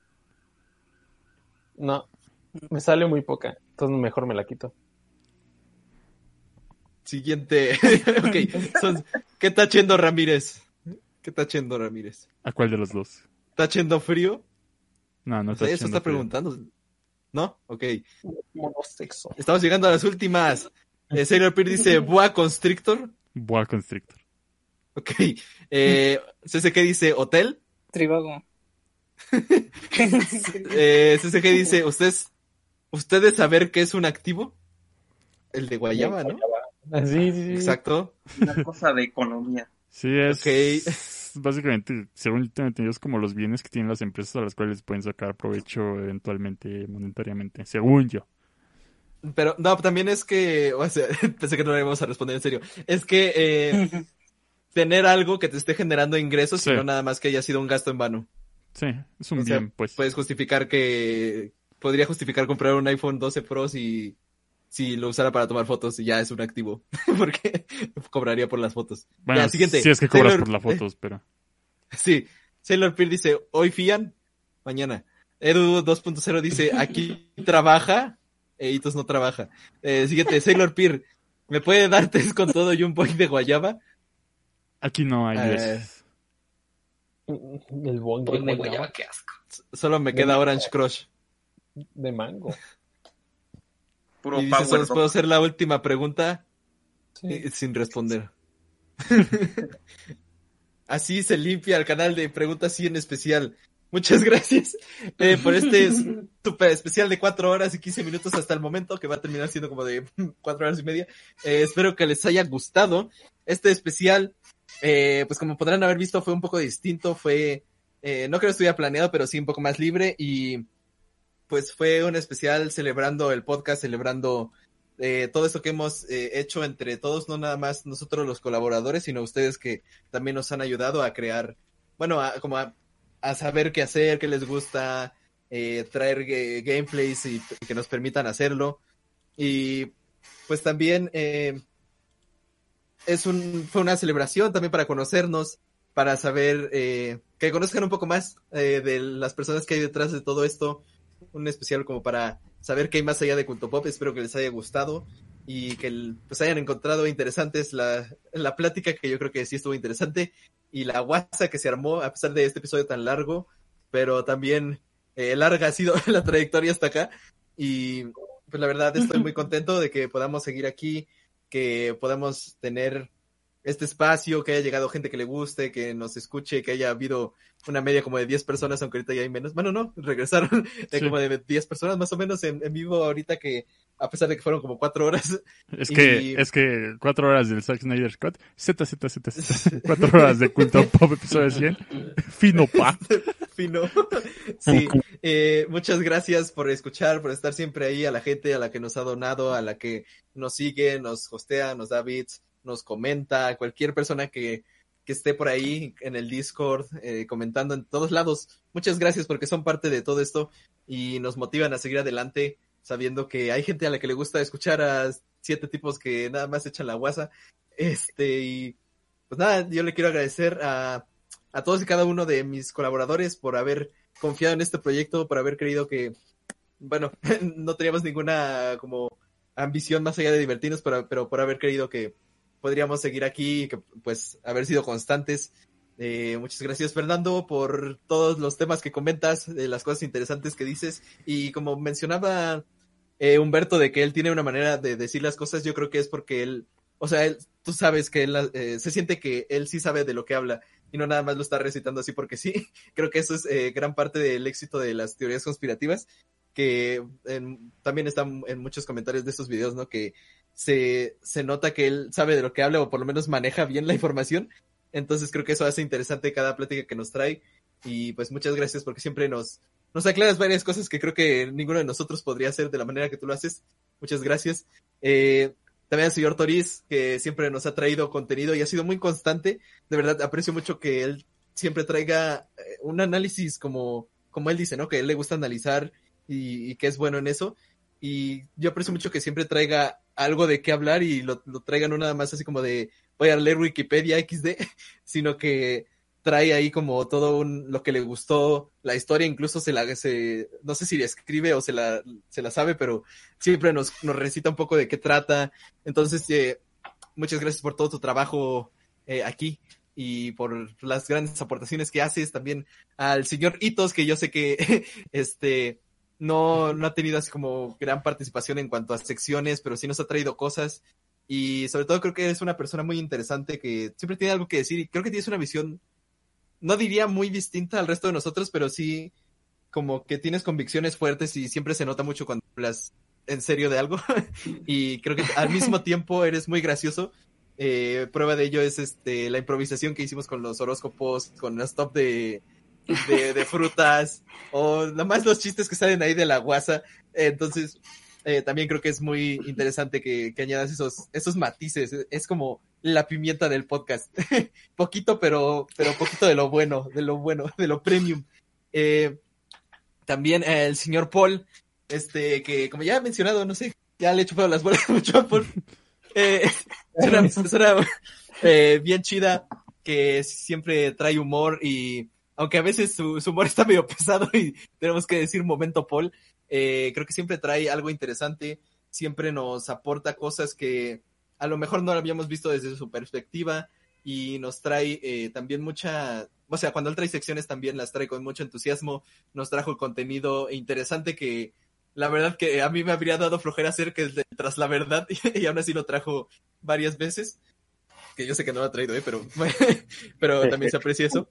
No, me sale muy poca, entonces mejor me la quito. Siguiente. ok, ¿qué está haciendo Ramírez? ¿Qué está haciendo Ramírez? ¿A cuál de los dos? ¿Está haciendo frío? No, no O está sea, eso haciendo está frío. preguntando. ¿No? Ok. Monosexo. Estamos llegando a las últimas. Eh, Sailor Peer dice Boa Constrictor. Boa Constrictor. Ok. Eh, CCK dice Hotel. Tribago. Eh, CCG dice, ¿ustedes, ¿ustedes saber qué es un activo? El de Guayaba, ¿no? Ah, Sí, sí, sí. Exacto. Una cosa de economía. Sí, es. Ok. Básicamente, según tengo entendido, es como los bienes que tienen las empresas a las cuales pueden sacar provecho eventualmente monetariamente. Según yo. Pero no, también es que, o sea, pensé que no le íbamos a responder en serio. Es que eh, tener algo que te esté generando ingresos Sí. y no nada más que haya sido un gasto en vano. Sí, es un O sea, bien, pues. Puedes justificar que, podría justificar comprar un iPhone 12 Pro si, si lo usara para tomar fotos y ya es un activo. Porque cobraría por las fotos. Bueno, ya, siguiente. si es que cobras Sailor- por las fotos, pero. Sí, Sailor Peer dice, hoy fían, mañana. Edu 2.0 dice, aquí trabaja, Eitos no trabaja. Eh, siguiente, Sailor Peer, ¿me puede dar test con todo y un boy de guayaba? Aquí no hay Eh. El boing de, de guayaba, guayaba, qué asco. Solo me queda Orange Crush. de mango. Puro Y dice, power. "Sons, ¿puedo hacer la última pregunta? Sí. Sin responder. Así se limpia el canal de Preguntas sí en especial. Muchas gracias eh, por este super especial de cuatro horas y 15 minutos hasta el momento, que va a terminar siendo como de cuatro horas y media. Eh, espero que les haya gustado. Este especial, eh, pues como podrán haber visto, fue un poco distinto. Fue, eh, no creo que estuviera planeado, pero sí un poco más libre. Y pues fue un especial celebrando el podcast, celebrando eh, todo esto que hemos eh, hecho entre todos, no nada más nosotros los colaboradores, sino ustedes que también nos han ayudado a crear, bueno, a, como a, a saber qué hacer, qué les gusta, eh, traer gameplays y, que nos permitan hacerlo. Y pues también eh, es un, fue una celebración también para conocernos, para saber, eh, que conozcan un poco más eh, de las personas que hay detrás de todo esto, un especial como para saber qué hay más allá de Culto Pop. Espero que les haya gustado y que pues hayan encontrado interesantes la, la plática, que yo creo que sí estuvo interesante, y la guasa que se armó a pesar de este episodio tan largo, pero también eh, larga ha sido la trayectoria hasta acá. Y pues la verdad estoy muy contento de que podamos seguir aquí, que podamos tener este espacio, que haya llegado gente que le guste, que nos escuche, que haya habido una media como de 10 personas, aunque ahorita ya hay menos. Bueno, no, regresaron de Sí. como de 10 personas más o menos en, en vivo ahorita que, a pesar de que fueron como 4 horas. Es y- que, es que cuatro horas del Zack Snyder Cut, Z, Z, Z, Z, cuatro horas de Culto Pop episodio 100, fino pa. fino. Sí, eh, muchas gracias por escuchar, por estar siempre ahí, a la gente, a la que nos ha donado, a la que nos sigue, nos hostea, nos da bits, nos comenta, cualquier persona que, que esté por ahí en el Discord, eh, comentando en todos lados. Muchas gracias porque son parte de todo esto y nos motivan a seguir adelante sabiendo que hay gente a la que le gusta escuchar a siete tipos que nada más echan la guasa. Este, y pues nada, yo le quiero agradecer a, a todos y cada uno de mis colaboradores por haber confiado en este proyecto, por haber creído que, bueno, no teníamos ninguna como ambición más allá de divertirnos, pero, pero por haber creído que podríamos seguir aquí y que pues haber sido constantes. Eh, muchas gracias Fernando por todos los temas que comentas, de las cosas interesantes que dices y como mencionaba eh, Humberto de que él tiene una manera de decir las cosas, yo creo que es porque él, o sea, él, tú sabes que él eh, se siente que él sí sabe de lo que habla y no nada más lo está recitando así porque sí. Creo que eso es eh, gran parte del éxito de las teorías conspirativas, que también están en muchos comentarios de estos videos, ¿no? Que se, se nota que él sabe de lo que habla o por lo menos maneja bien la información. Entonces creo que eso hace interesante cada plática que nos trae Y pues muchas gracias porque siempre nos, nos aclaras varias cosas que creo que ninguno de nosotros podría hacer de la manera que tú lo haces. Muchas gracias. Eh, también al señor Toriz, que siempre nos ha traído contenido y ha sido muy constante. De verdad, aprecio mucho que él siempre traiga eh, un análisis como, como él dice, ¿no? Que él le gusta analizar y, y que es bueno en eso. Y yo aprecio mucho que siempre traiga algo de qué hablar y lo, lo traiga no nada más así como de voy a leer Wikipedia XD, sino que trae ahí como todo un, lo que le gustó, la historia incluso se la, se, no sé si escribe o se la, se la sabe, pero siempre nos, nos recita un poco de qué trata. Entonces, eh, muchas gracias por todo tu trabajo eh, aquí y por las grandes aportaciones que haces también al señor Hitos, que yo sé que este no, no ha tenido así como gran participación en cuanto a secciones, pero sí nos ha traído cosas. Y sobre todo creo que es una persona muy interesante que siempre tiene algo que decir y creo que tienes una visión, no diría muy distinta al resto de nosotros, pero sí como que tienes convicciones fuertes y siempre se nota mucho cuando hablas en serio de algo. y creo que al mismo tiempo eres muy gracioso. Eh, prueba de ello es este la improvisación que hicimos con los horóscopos, con las top de, de, de frutas, o nada más los chistes que salen ahí de la guasa. Entonces, eh, también creo que es muy interesante que, que añadas esos, esos matices. Es como la pimienta del podcast. poquito, pero, pero poquito de lo bueno, de lo bueno, de lo premium. Eh, también el señor Paul, este, que como ya he mencionado, no sé, ya le he chupado las bolas mucho a Paul. Eh, es una persona eh, bien chida que siempre trae humor y aunque a veces su, su, humor está medio pesado y tenemos que decir momento Paul, eh, creo que siempre trae algo interesante, siempre nos aporta cosas que a lo mejor no habíamos visto desde su perspectiva y nos trae eh, también mucha, o sea, cuando él trae secciones también las trae con mucho entusiasmo, nos trajo contenido interesante que la verdad que a mí me habría dado flojera hacer que tras la verdad y, y aún así lo trajo varias veces, que yo sé que no lo ha traído, ¿eh? pero, pero también se aprecia eso.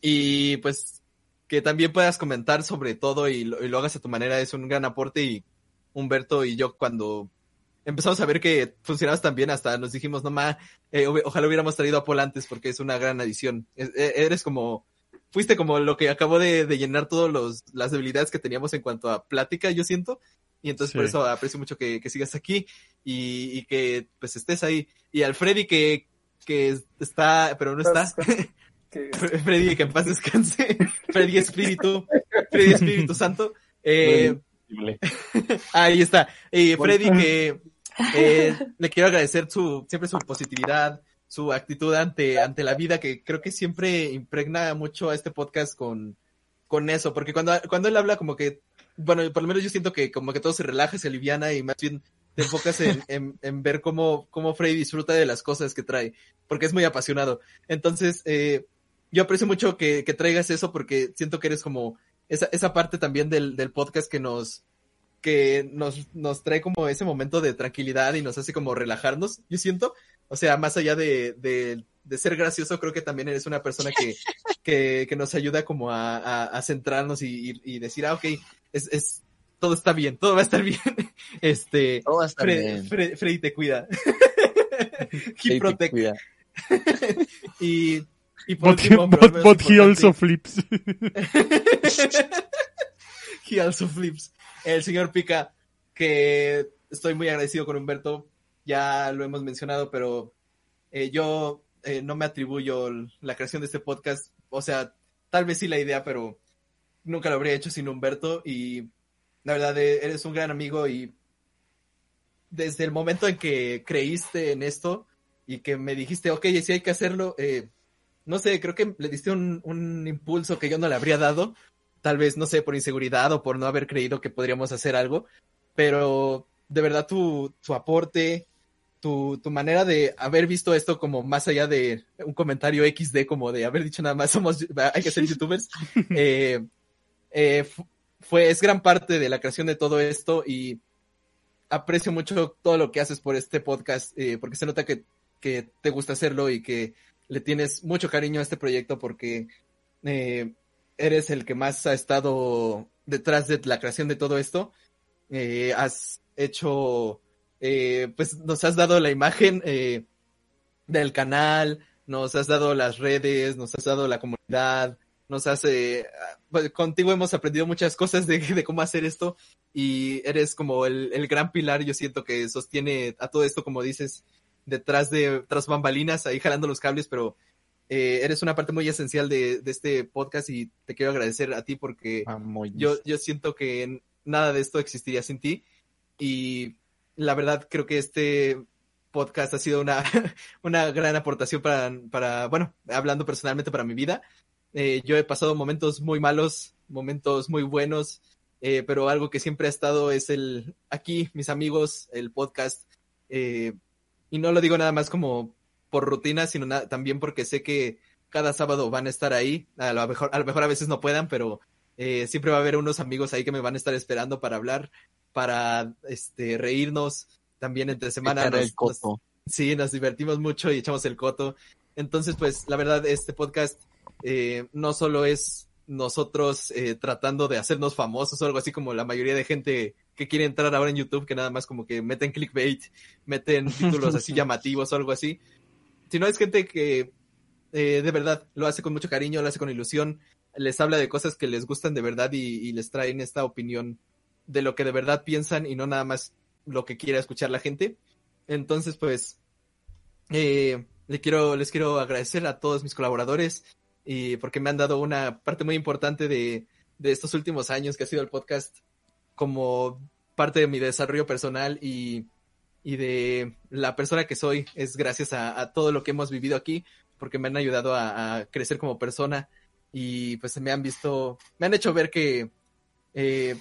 Y pues que también puedas comentar sobre todo y lo, y lo, hagas a tu manera es un gran aporte y Humberto y yo cuando empezamos a ver que funcionabas tan bien hasta nos dijimos, no ma, eh, ojalá hubiéramos traído a Paul antes porque es una gran adición. Es, eres como, fuiste como lo que acabó de, de llenar todas las debilidades que teníamos en cuanto a plática, yo siento. Y entonces sí. por eso aprecio mucho que, que sigas aquí y, y, que pues estés ahí. Y al Freddy que, que está, pero no está. Freddy, que en paz descanse. Freddy Espíritu, Freddy Espíritu Santo. Eh, ahí está. Y Freddy, que eh, le quiero agradecer su, siempre su positividad, su actitud ante, ante la vida, que creo que siempre impregna mucho a este podcast con, con eso, porque cuando, cuando él habla como que, bueno, por lo menos yo siento que como que todo se relaja, se aliviana y más bien te enfocas en, en, en ver cómo, cómo Freddy disfruta de las cosas que trae, porque es muy apasionado. Entonces, eh, yo aprecio mucho que, que, traigas eso porque siento que eres como esa, esa parte también del, del podcast que nos, que nos, nos trae como ese momento de tranquilidad y nos hace como relajarnos, yo siento. O sea, más allá de, de, de ser gracioso, creo que también eres una persona que, que, que nos ayuda como a, a, a centrarnos y, y, y, decir, ah, ok, es, es, todo está bien, todo va a estar bien. Este, todo va a estar bien. Fred, Freddy te cuida. He protect. Cuida. y, y por but, último, but, he also flips. he also flips. El señor Pica, que estoy muy agradecido con Humberto, ya lo hemos mencionado, pero eh, yo eh, no me atribuyo la creación de este podcast. O sea, tal vez sí la idea, pero nunca lo habría hecho sin Humberto. Y la verdad, eh, eres un gran amigo y desde el momento en que creíste en esto y que me dijiste, ok, si hay que hacerlo, eh, no sé, creo que le diste un, un, impulso que yo no le habría dado, tal vez, no sé, por inseguridad o por no haber creído que podríamos hacer algo, pero de verdad tu, tu aporte, tu, tu manera de haber visto esto como más allá de un comentario XD, como de haber dicho nada más, somos, hay que ser youtubers, eh, eh, fue, es gran parte de la creación de todo esto y aprecio mucho todo lo que haces por este podcast, eh, porque se nota que, que te gusta hacerlo y que le tienes mucho cariño a este proyecto porque eh, eres el que más ha estado detrás de la creación de todo esto. Eh, has hecho, eh, pues nos has dado la imagen del canal, nos has dado las redes, nos has dado la comunidad, nos hace, pues, contigo hemos aprendido muchas cosas de, cómo hacer esto y eres como el, gran pilar, yo siento que sostiene a todo esto, como dices, detrás de, tras bambalinas, ahí jalando los cables, pero eh, eres una parte muy esencial de, de, este podcast y te quiero agradecer a ti porque yo, yo siento que nada de esto existiría sin ti y la verdad creo que este podcast ha sido una, una gran aportación para, para, bueno, hablando personalmente para mi vida. Eh, yo he pasado momentos muy malos, momentos muy buenos, eh, pero algo que siempre ha estado es el, aquí, mis amigos, el podcast. Eh, y no lo digo nada más como por rutina, sino también porque sé que cada sábado van a estar ahí. A lo mejor a, lo mejor a veces no puedan, pero eh, siempre va a haber unos amigos ahí que me van a estar esperando para hablar, para este, reírnos. También entre semana. Nos, el coto. Nos, sí, nos divertimos mucho y echamos el coto. Entonces, pues, la verdad, este podcast eh, no solo es nosotros eh, tratando de hacernos famosos o algo así como la mayoría de gente que quiere entrar ahora en YouTube, que nada más como que meten clickbait, meten títulos así llamativos o algo así, sino es gente que eh, de verdad lo hace con mucho cariño, lo hace con ilusión, les habla de cosas que les gustan de verdad y, y les traen esta opinión de lo que de verdad piensan y no nada más lo que quiera escuchar la gente. Entonces, pues, eh, le quiero, les quiero agradecer a todos mis colaboradores y porque me han dado una parte muy importante de, de estos últimos años que ha sido el podcast como parte de mi desarrollo personal y, y de la persona que soy es gracias a, todo lo que hemos vivido aquí porque me han ayudado a, a, crecer como persona y pues me han visto, me han hecho ver que eh,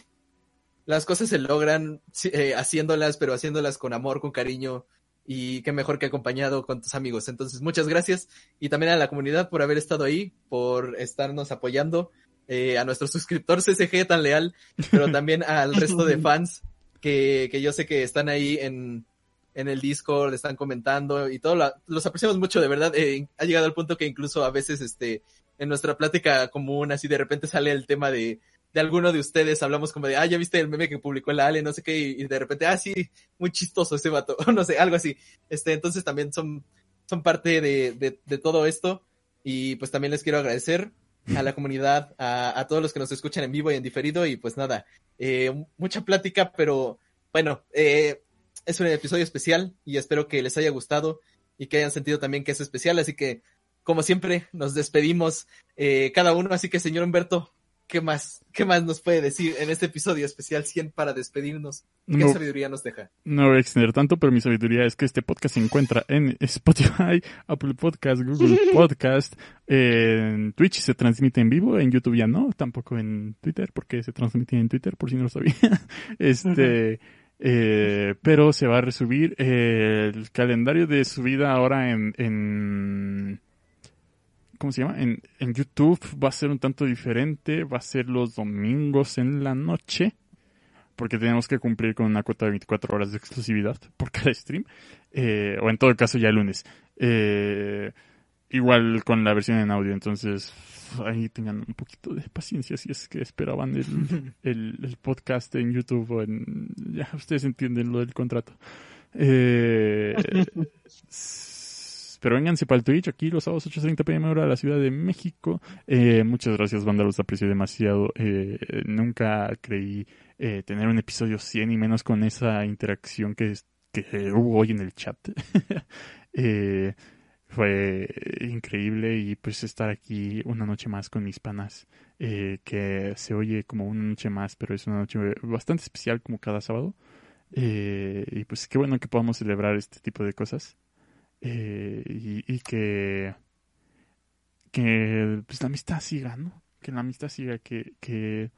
las cosas se logran eh, haciéndolas, pero haciéndolas con amor, con cariño y qué mejor que acompañado con tus amigos. Entonces, muchas gracias y también a la comunidad por haber estado ahí, por estarnos apoyando, eh, a nuestro suscriptor CCG tan leal, pero también al resto de fans que, que yo sé que están ahí en, en el Discord, están comentando y todo, la, los apreciamos mucho, de verdad. Eh, ha llegado al punto que incluso a veces, este, en nuestra plática común, así de repente sale el tema de, de alguno de ustedes, hablamos como de, ah, ya viste el meme que publicó la Ale, no sé qué, y, y de repente, ah, sí, muy chistoso ese vato, no sé, algo así. Este, entonces también son, son parte de, de, de todo esto y pues también les quiero agradecer a la comunidad, a, a, todos los que nos escuchan en vivo y en diferido y pues nada, eh, mucha plática, pero bueno, eh, es un episodio especial y espero que les haya gustado y que hayan sentido también que es especial, así que como siempre nos despedimos eh, cada uno, así que señor Humberto, ¿qué más? ¿Qué más nos puede decir en este episodio especial 100 para despedirnos? ¿Qué no, sabiduría nos deja? No voy a extender tanto, pero mi sabiduría es que este podcast se encuentra en Spotify, Apple Podcast, Google Podcast, en Twitch se transmite en vivo, en YouTube ya no, tampoco en Twitter, porque se transmite en Twitter, por si no lo sabía. Este, eh, pero se va a resubir el calendario de subida ahora en, en ¿cómo se llama? En, en YouTube va a ser un tanto diferente, va a ser los domingos en la noche, porque tenemos que cumplir con una cuota de 24 horas de exclusividad por cada stream, eh, o en todo caso ya el lunes. Eh, igual con la versión en audio, entonces ahí tengan un poquito de paciencia si es que esperaban el, el, el podcast en YouTube o en... Ya ustedes entienden lo del contrato. Eh, pero vénganse para el Twitch aquí los sábados 8.30 pm hora de la Ciudad de México. Eh, muchas gracias, banda, los aprecio demasiado. Eh, nunca creí eh, tener un episodio 100 y menos con esa interacción que, que hubo hoy en el chat. fue increíble y pues estar aquí una noche más con mis panas, que se oye como una noche más, pero es una noche bastante especial como cada sábado. Y pues qué bueno que podamos celebrar este tipo de cosas. Eh, y, que, que pues la amistad siga, ¿no? Que la amistad siga, que, que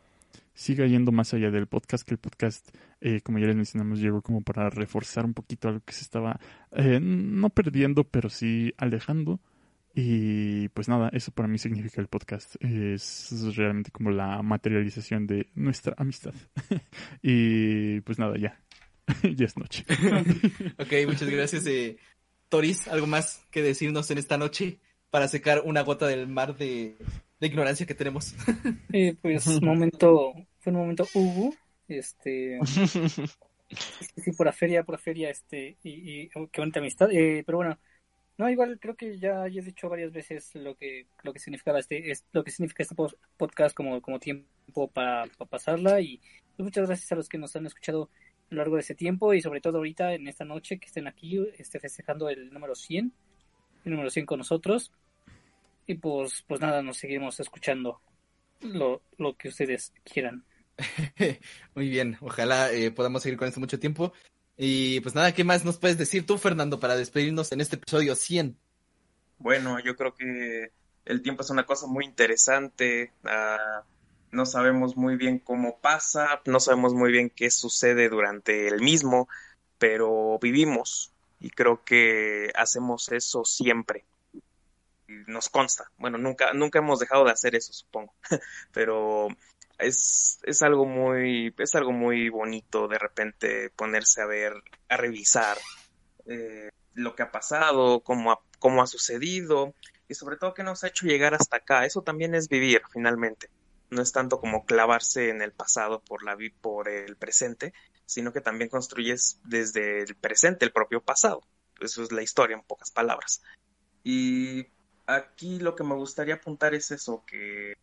siga yendo más allá del podcast, que el podcast, eh, como ya les mencionamos, llegó como para reforzar un poquito algo que se estaba eh, no perdiendo, pero sí alejando. Y pues nada, eso para mí significa el podcast. Es realmente como la materialización de nuestra amistad. y pues nada, ya. ya es noche. ok, muchas gracias. Eh, Toris, ¿algo más que decirnos en esta noche para secar una gota del mar de, de ignorancia que tenemos? Eh, pues momento, fue un momento Hugo, este, sí, por la feria, por la feria, este, y, y oh, qué bonita amistad, eh, pero bueno, No, igual creo que ya he dicho varias veces lo que lo que significaba este es lo que significa este podcast como como tiempo para, para pasarla y pues, muchas gracias a los que nos han escuchado a lo largo de ese tiempo y sobre todo ahorita en esta noche que estén aquí este festejando el número 100, el número 100 con nosotros. Y pues pues nada, nos seguimos escuchando lo lo que ustedes quieran. Muy bien, ojalá eh, podamos seguir con esto mucho tiempo. Y pues nada, ¿qué más nos puedes decir tú, Fernando, para despedirnos en este episodio 100? Bueno, yo creo que el tiempo es una cosa muy interesante. ah, no sabemos muy bien cómo pasa, no sabemos muy bien qué sucede durante el mismo, pero vivimos y creo que hacemos eso siempre. Nos consta. Bueno, nunca, nunca hemos dejado de hacer eso, supongo. pero es, es algo muy, es algo muy bonito de repente ponerse a ver, a revisar eh, lo que ha pasado, cómo ha, cómo ha sucedido y sobre todo qué nos ha hecho llegar hasta acá. Eso también es vivir, finalmente. No es tanto como clavarse en el pasado por la por el presente, sino que también construyes desde el presente el propio pasado. Eso es la historia en pocas palabras. Y aquí lo que me gustaría apuntar es eso, que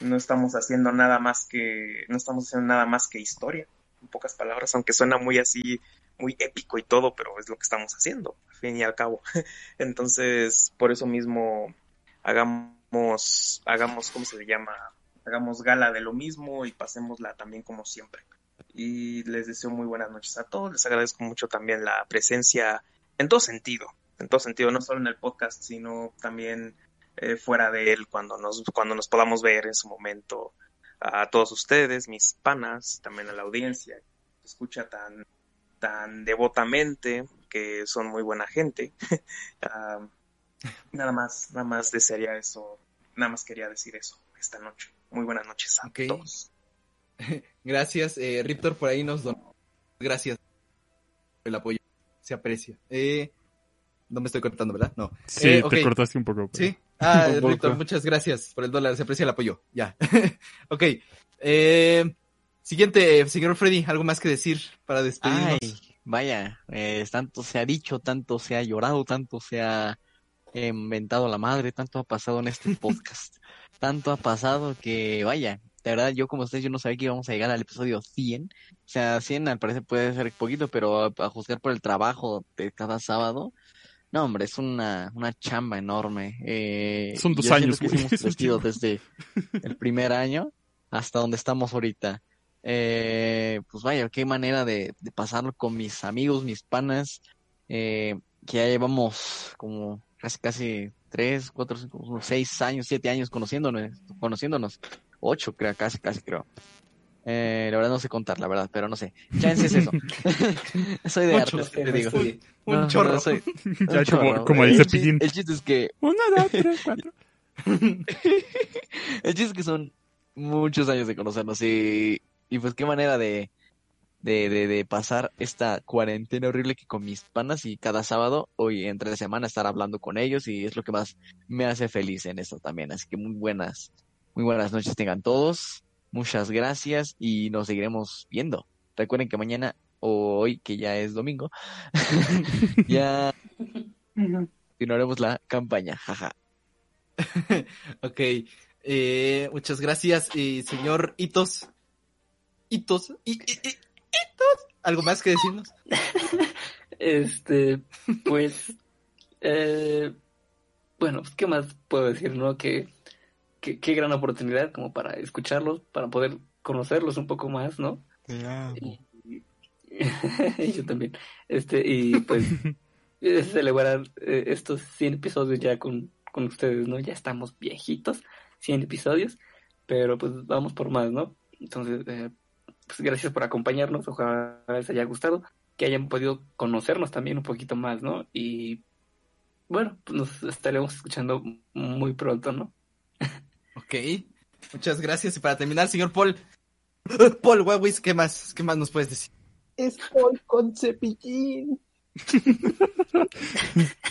no estamos haciendo nada más que, no estamos haciendo nada más que historia, en pocas palabras, aunque suena muy así, muy épico y todo, pero es lo que estamos haciendo, al fin y al cabo. Entonces, por eso mismo, hagamos, hagamos, ¿cómo se le llama? Hagamos gala de lo mismo y pasémosla también como siempre. Y les deseo muy buenas noches a todos, les agradezco mucho también la presencia en todo sentido, en todo sentido, no solo en el podcast, sino también eh, fuera de él cuando nos, cuando nos podamos ver en su momento. A todos ustedes, mis panas, también a la audiencia, que escucha tan, tan devotamente, que son muy buena gente. Ah, nada más, nada más desearía eso, nada más quería decir eso esta noche. Muy buenas noches a todos. Gracias, eh, Riptor por ahí nos donó. Gracias por el apoyo, se aprecia. Eh, no me estoy cortando, ¿verdad? No. Sí, Eh, te cortaste un poco. pero- Sí. Ah, poco. Riptor, muchas gracias por el dólar, se aprecia el apoyo. Ya. ok. Eh, siguiente, señor Freddy, ¿algo más que decir para despedirnos? Ay, vaya, eh, tanto se ha dicho, tanto se ha llorado, tanto se ha inventado la madre, tanto ha pasado en este podcast. tanto ha pasado que, vaya, de verdad, yo como ustedes, yo no sabía que íbamos a llegar al episodio 100. O sea, 100 al parecer puede ser poquito, pero a, a juzgar por el trabajo de cada sábado, no, hombre, es una, una chamba enorme. Eh, Son dos años, que crecido chingo. desde el primer año hasta donde estamos ahorita. Eh, pues vaya, qué manera de, de pasarlo con mis amigos, mis panas, eh, que ya llevamos como casi, casi tres, cuatro, cinco, seis años, siete años conociéndonos, conociéndonos, ocho creo, casi, casi creo. Eh, la verdad no sé contar, la verdad, pero no sé. Chance es eso. soy de Mucho, artes, te digo. sí. Un No, chorro. soy- Ya un como- chorro. como el, dice Pillín. el chiste es que Uno, dos, tres, cuatro. el chiste es que son muchos años de conocernos y, y pues qué manera de, de, de, de pasar esta cuarentena horrible que con mis panas y cada sábado, hoy entre semana estar hablando con ellos y es lo que más me hace feliz en esto también. Así que muy buenas, muy buenas noches tengan todos. Muchas gracias y nos seguiremos viendo. Recuerden que mañana o hoy, que ya es domingo, ya continuaremos la campaña. Jaja. Ok. Eh, muchas gracias, eh, señor Hitos. Hitos. I- I- I- Hitos. ¿Algo más que decirnos? Este, pues, eh, bueno, pues, ¿qué más puedo decir, no? Que, que- qué gran oportunidad como para escucharlos, para poder conocerlos un poco más, ¿no? Y, y yo también. Este, y pues, eh, celebrar eh, estos 100 episodios ya con, con ustedes, ¿no? Ya estamos viejitos, 100 episodios, pero pues vamos por más, ¿no? Entonces, eh, pues gracias por acompañarnos, ojalá les haya gustado, que hayan podido conocernos también un poquito más, ¿no? Y bueno, pues nos estaremos escuchando muy pronto, ¿no? Ok. Muchas gracias. Y para terminar, señor Paul. Paul Wawis, ¿qué más? ¿Qué más nos puedes decir? Es Paul con cepillín.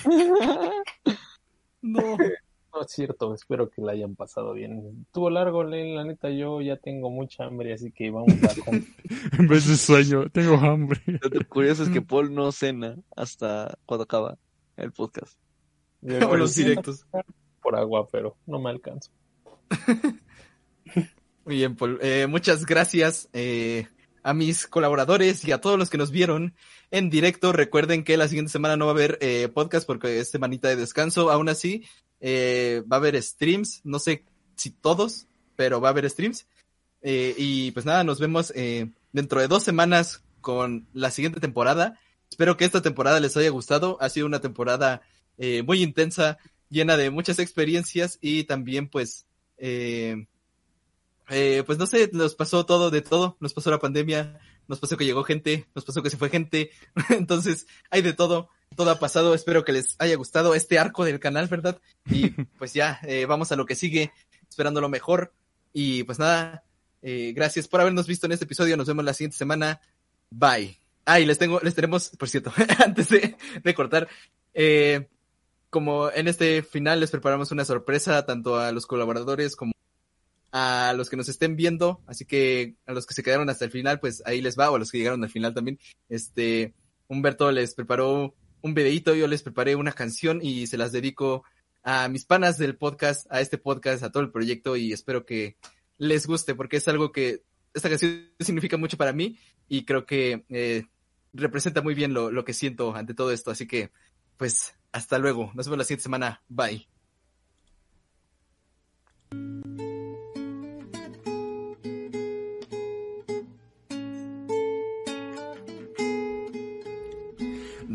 No. No es cierto, espero que la hayan pasado bien. Estuvo largo, Len, la neta, yo ya tengo mucha hambre, así que vamos a comer. En vez de sueño, tengo hambre. Lo curioso es que Paul no cena hasta cuando acaba el podcast. O los directos. Por agua, pero no me alcanzo. Muy bien, Paul. Eh, muchas gracias eh, a mis colaboradores y a todos los que nos vieron en directo. Recuerden que la siguiente semana no va a haber eh, podcast porque es semanita de descanso. Aún así, eh, va a haber streams. No sé si todos, pero va a haber streams. Eh, y pues nada, nos vemos eh, dentro de dos semanas con la siguiente temporada. Espero que esta temporada les haya gustado. Ha sido una temporada eh, muy intensa, llena de muchas experiencias y también pues... Eh, eh, pues no sé, nos pasó todo de todo, nos pasó la pandemia, nos pasó que llegó gente, nos pasó que se fue gente, entonces hay de todo, todo ha pasado, espero que les haya gustado este arco del canal, ¿verdad? Y pues ya, eh, vamos a lo que sigue, esperando lo mejor, y pues nada, eh, gracias por habernos visto en este episodio, nos vemos la siguiente semana, bye. Ah, y les tengo, les tenemos, por cierto, antes de, de cortar, eh, como en este final les preparamos una sorpresa tanto a los colaboradores como a los que nos estén viendo, así que a los que se quedaron hasta el final, pues ahí les va, o a los que llegaron al final también. Este, Humberto les preparó un videito, yo les preparé una canción y se las dedico a mis panas del podcast, a este podcast, a todo el proyecto y espero que les guste porque es algo que esta canción significa mucho para mí y creo que eh, representa muy bien lo, lo que siento ante todo esto, así que pues hasta luego, nos vemos la siguiente semana, bye.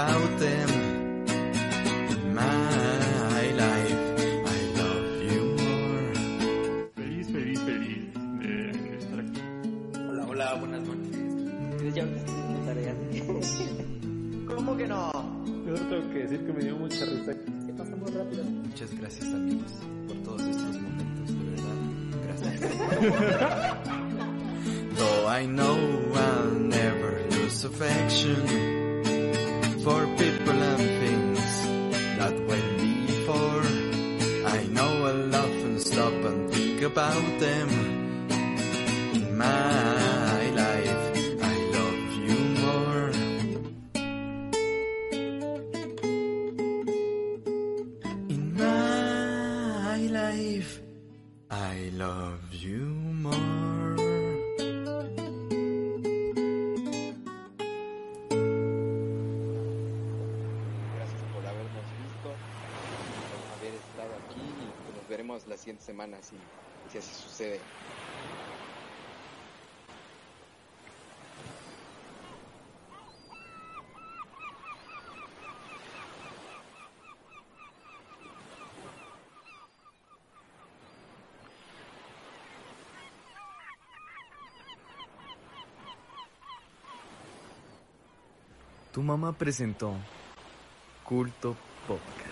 about them. In my life, I love you more. Feliz, feliz, feliz de estar aquí. Hola, hola, buenas noches. ¿Ya mi tarea? ¿Cómo que no? Yo tengo que decir que me dio mucha risa. Que pasa muy rápido. Muchas gracias amigos por todos estos momentos, de verdad. Gracias. Though I know I'll never lose affection about them. In my life, I love you more. In my life, I love you more. La siguiente semana si, si así sucede. Tu mamá presentó Culto Podcast.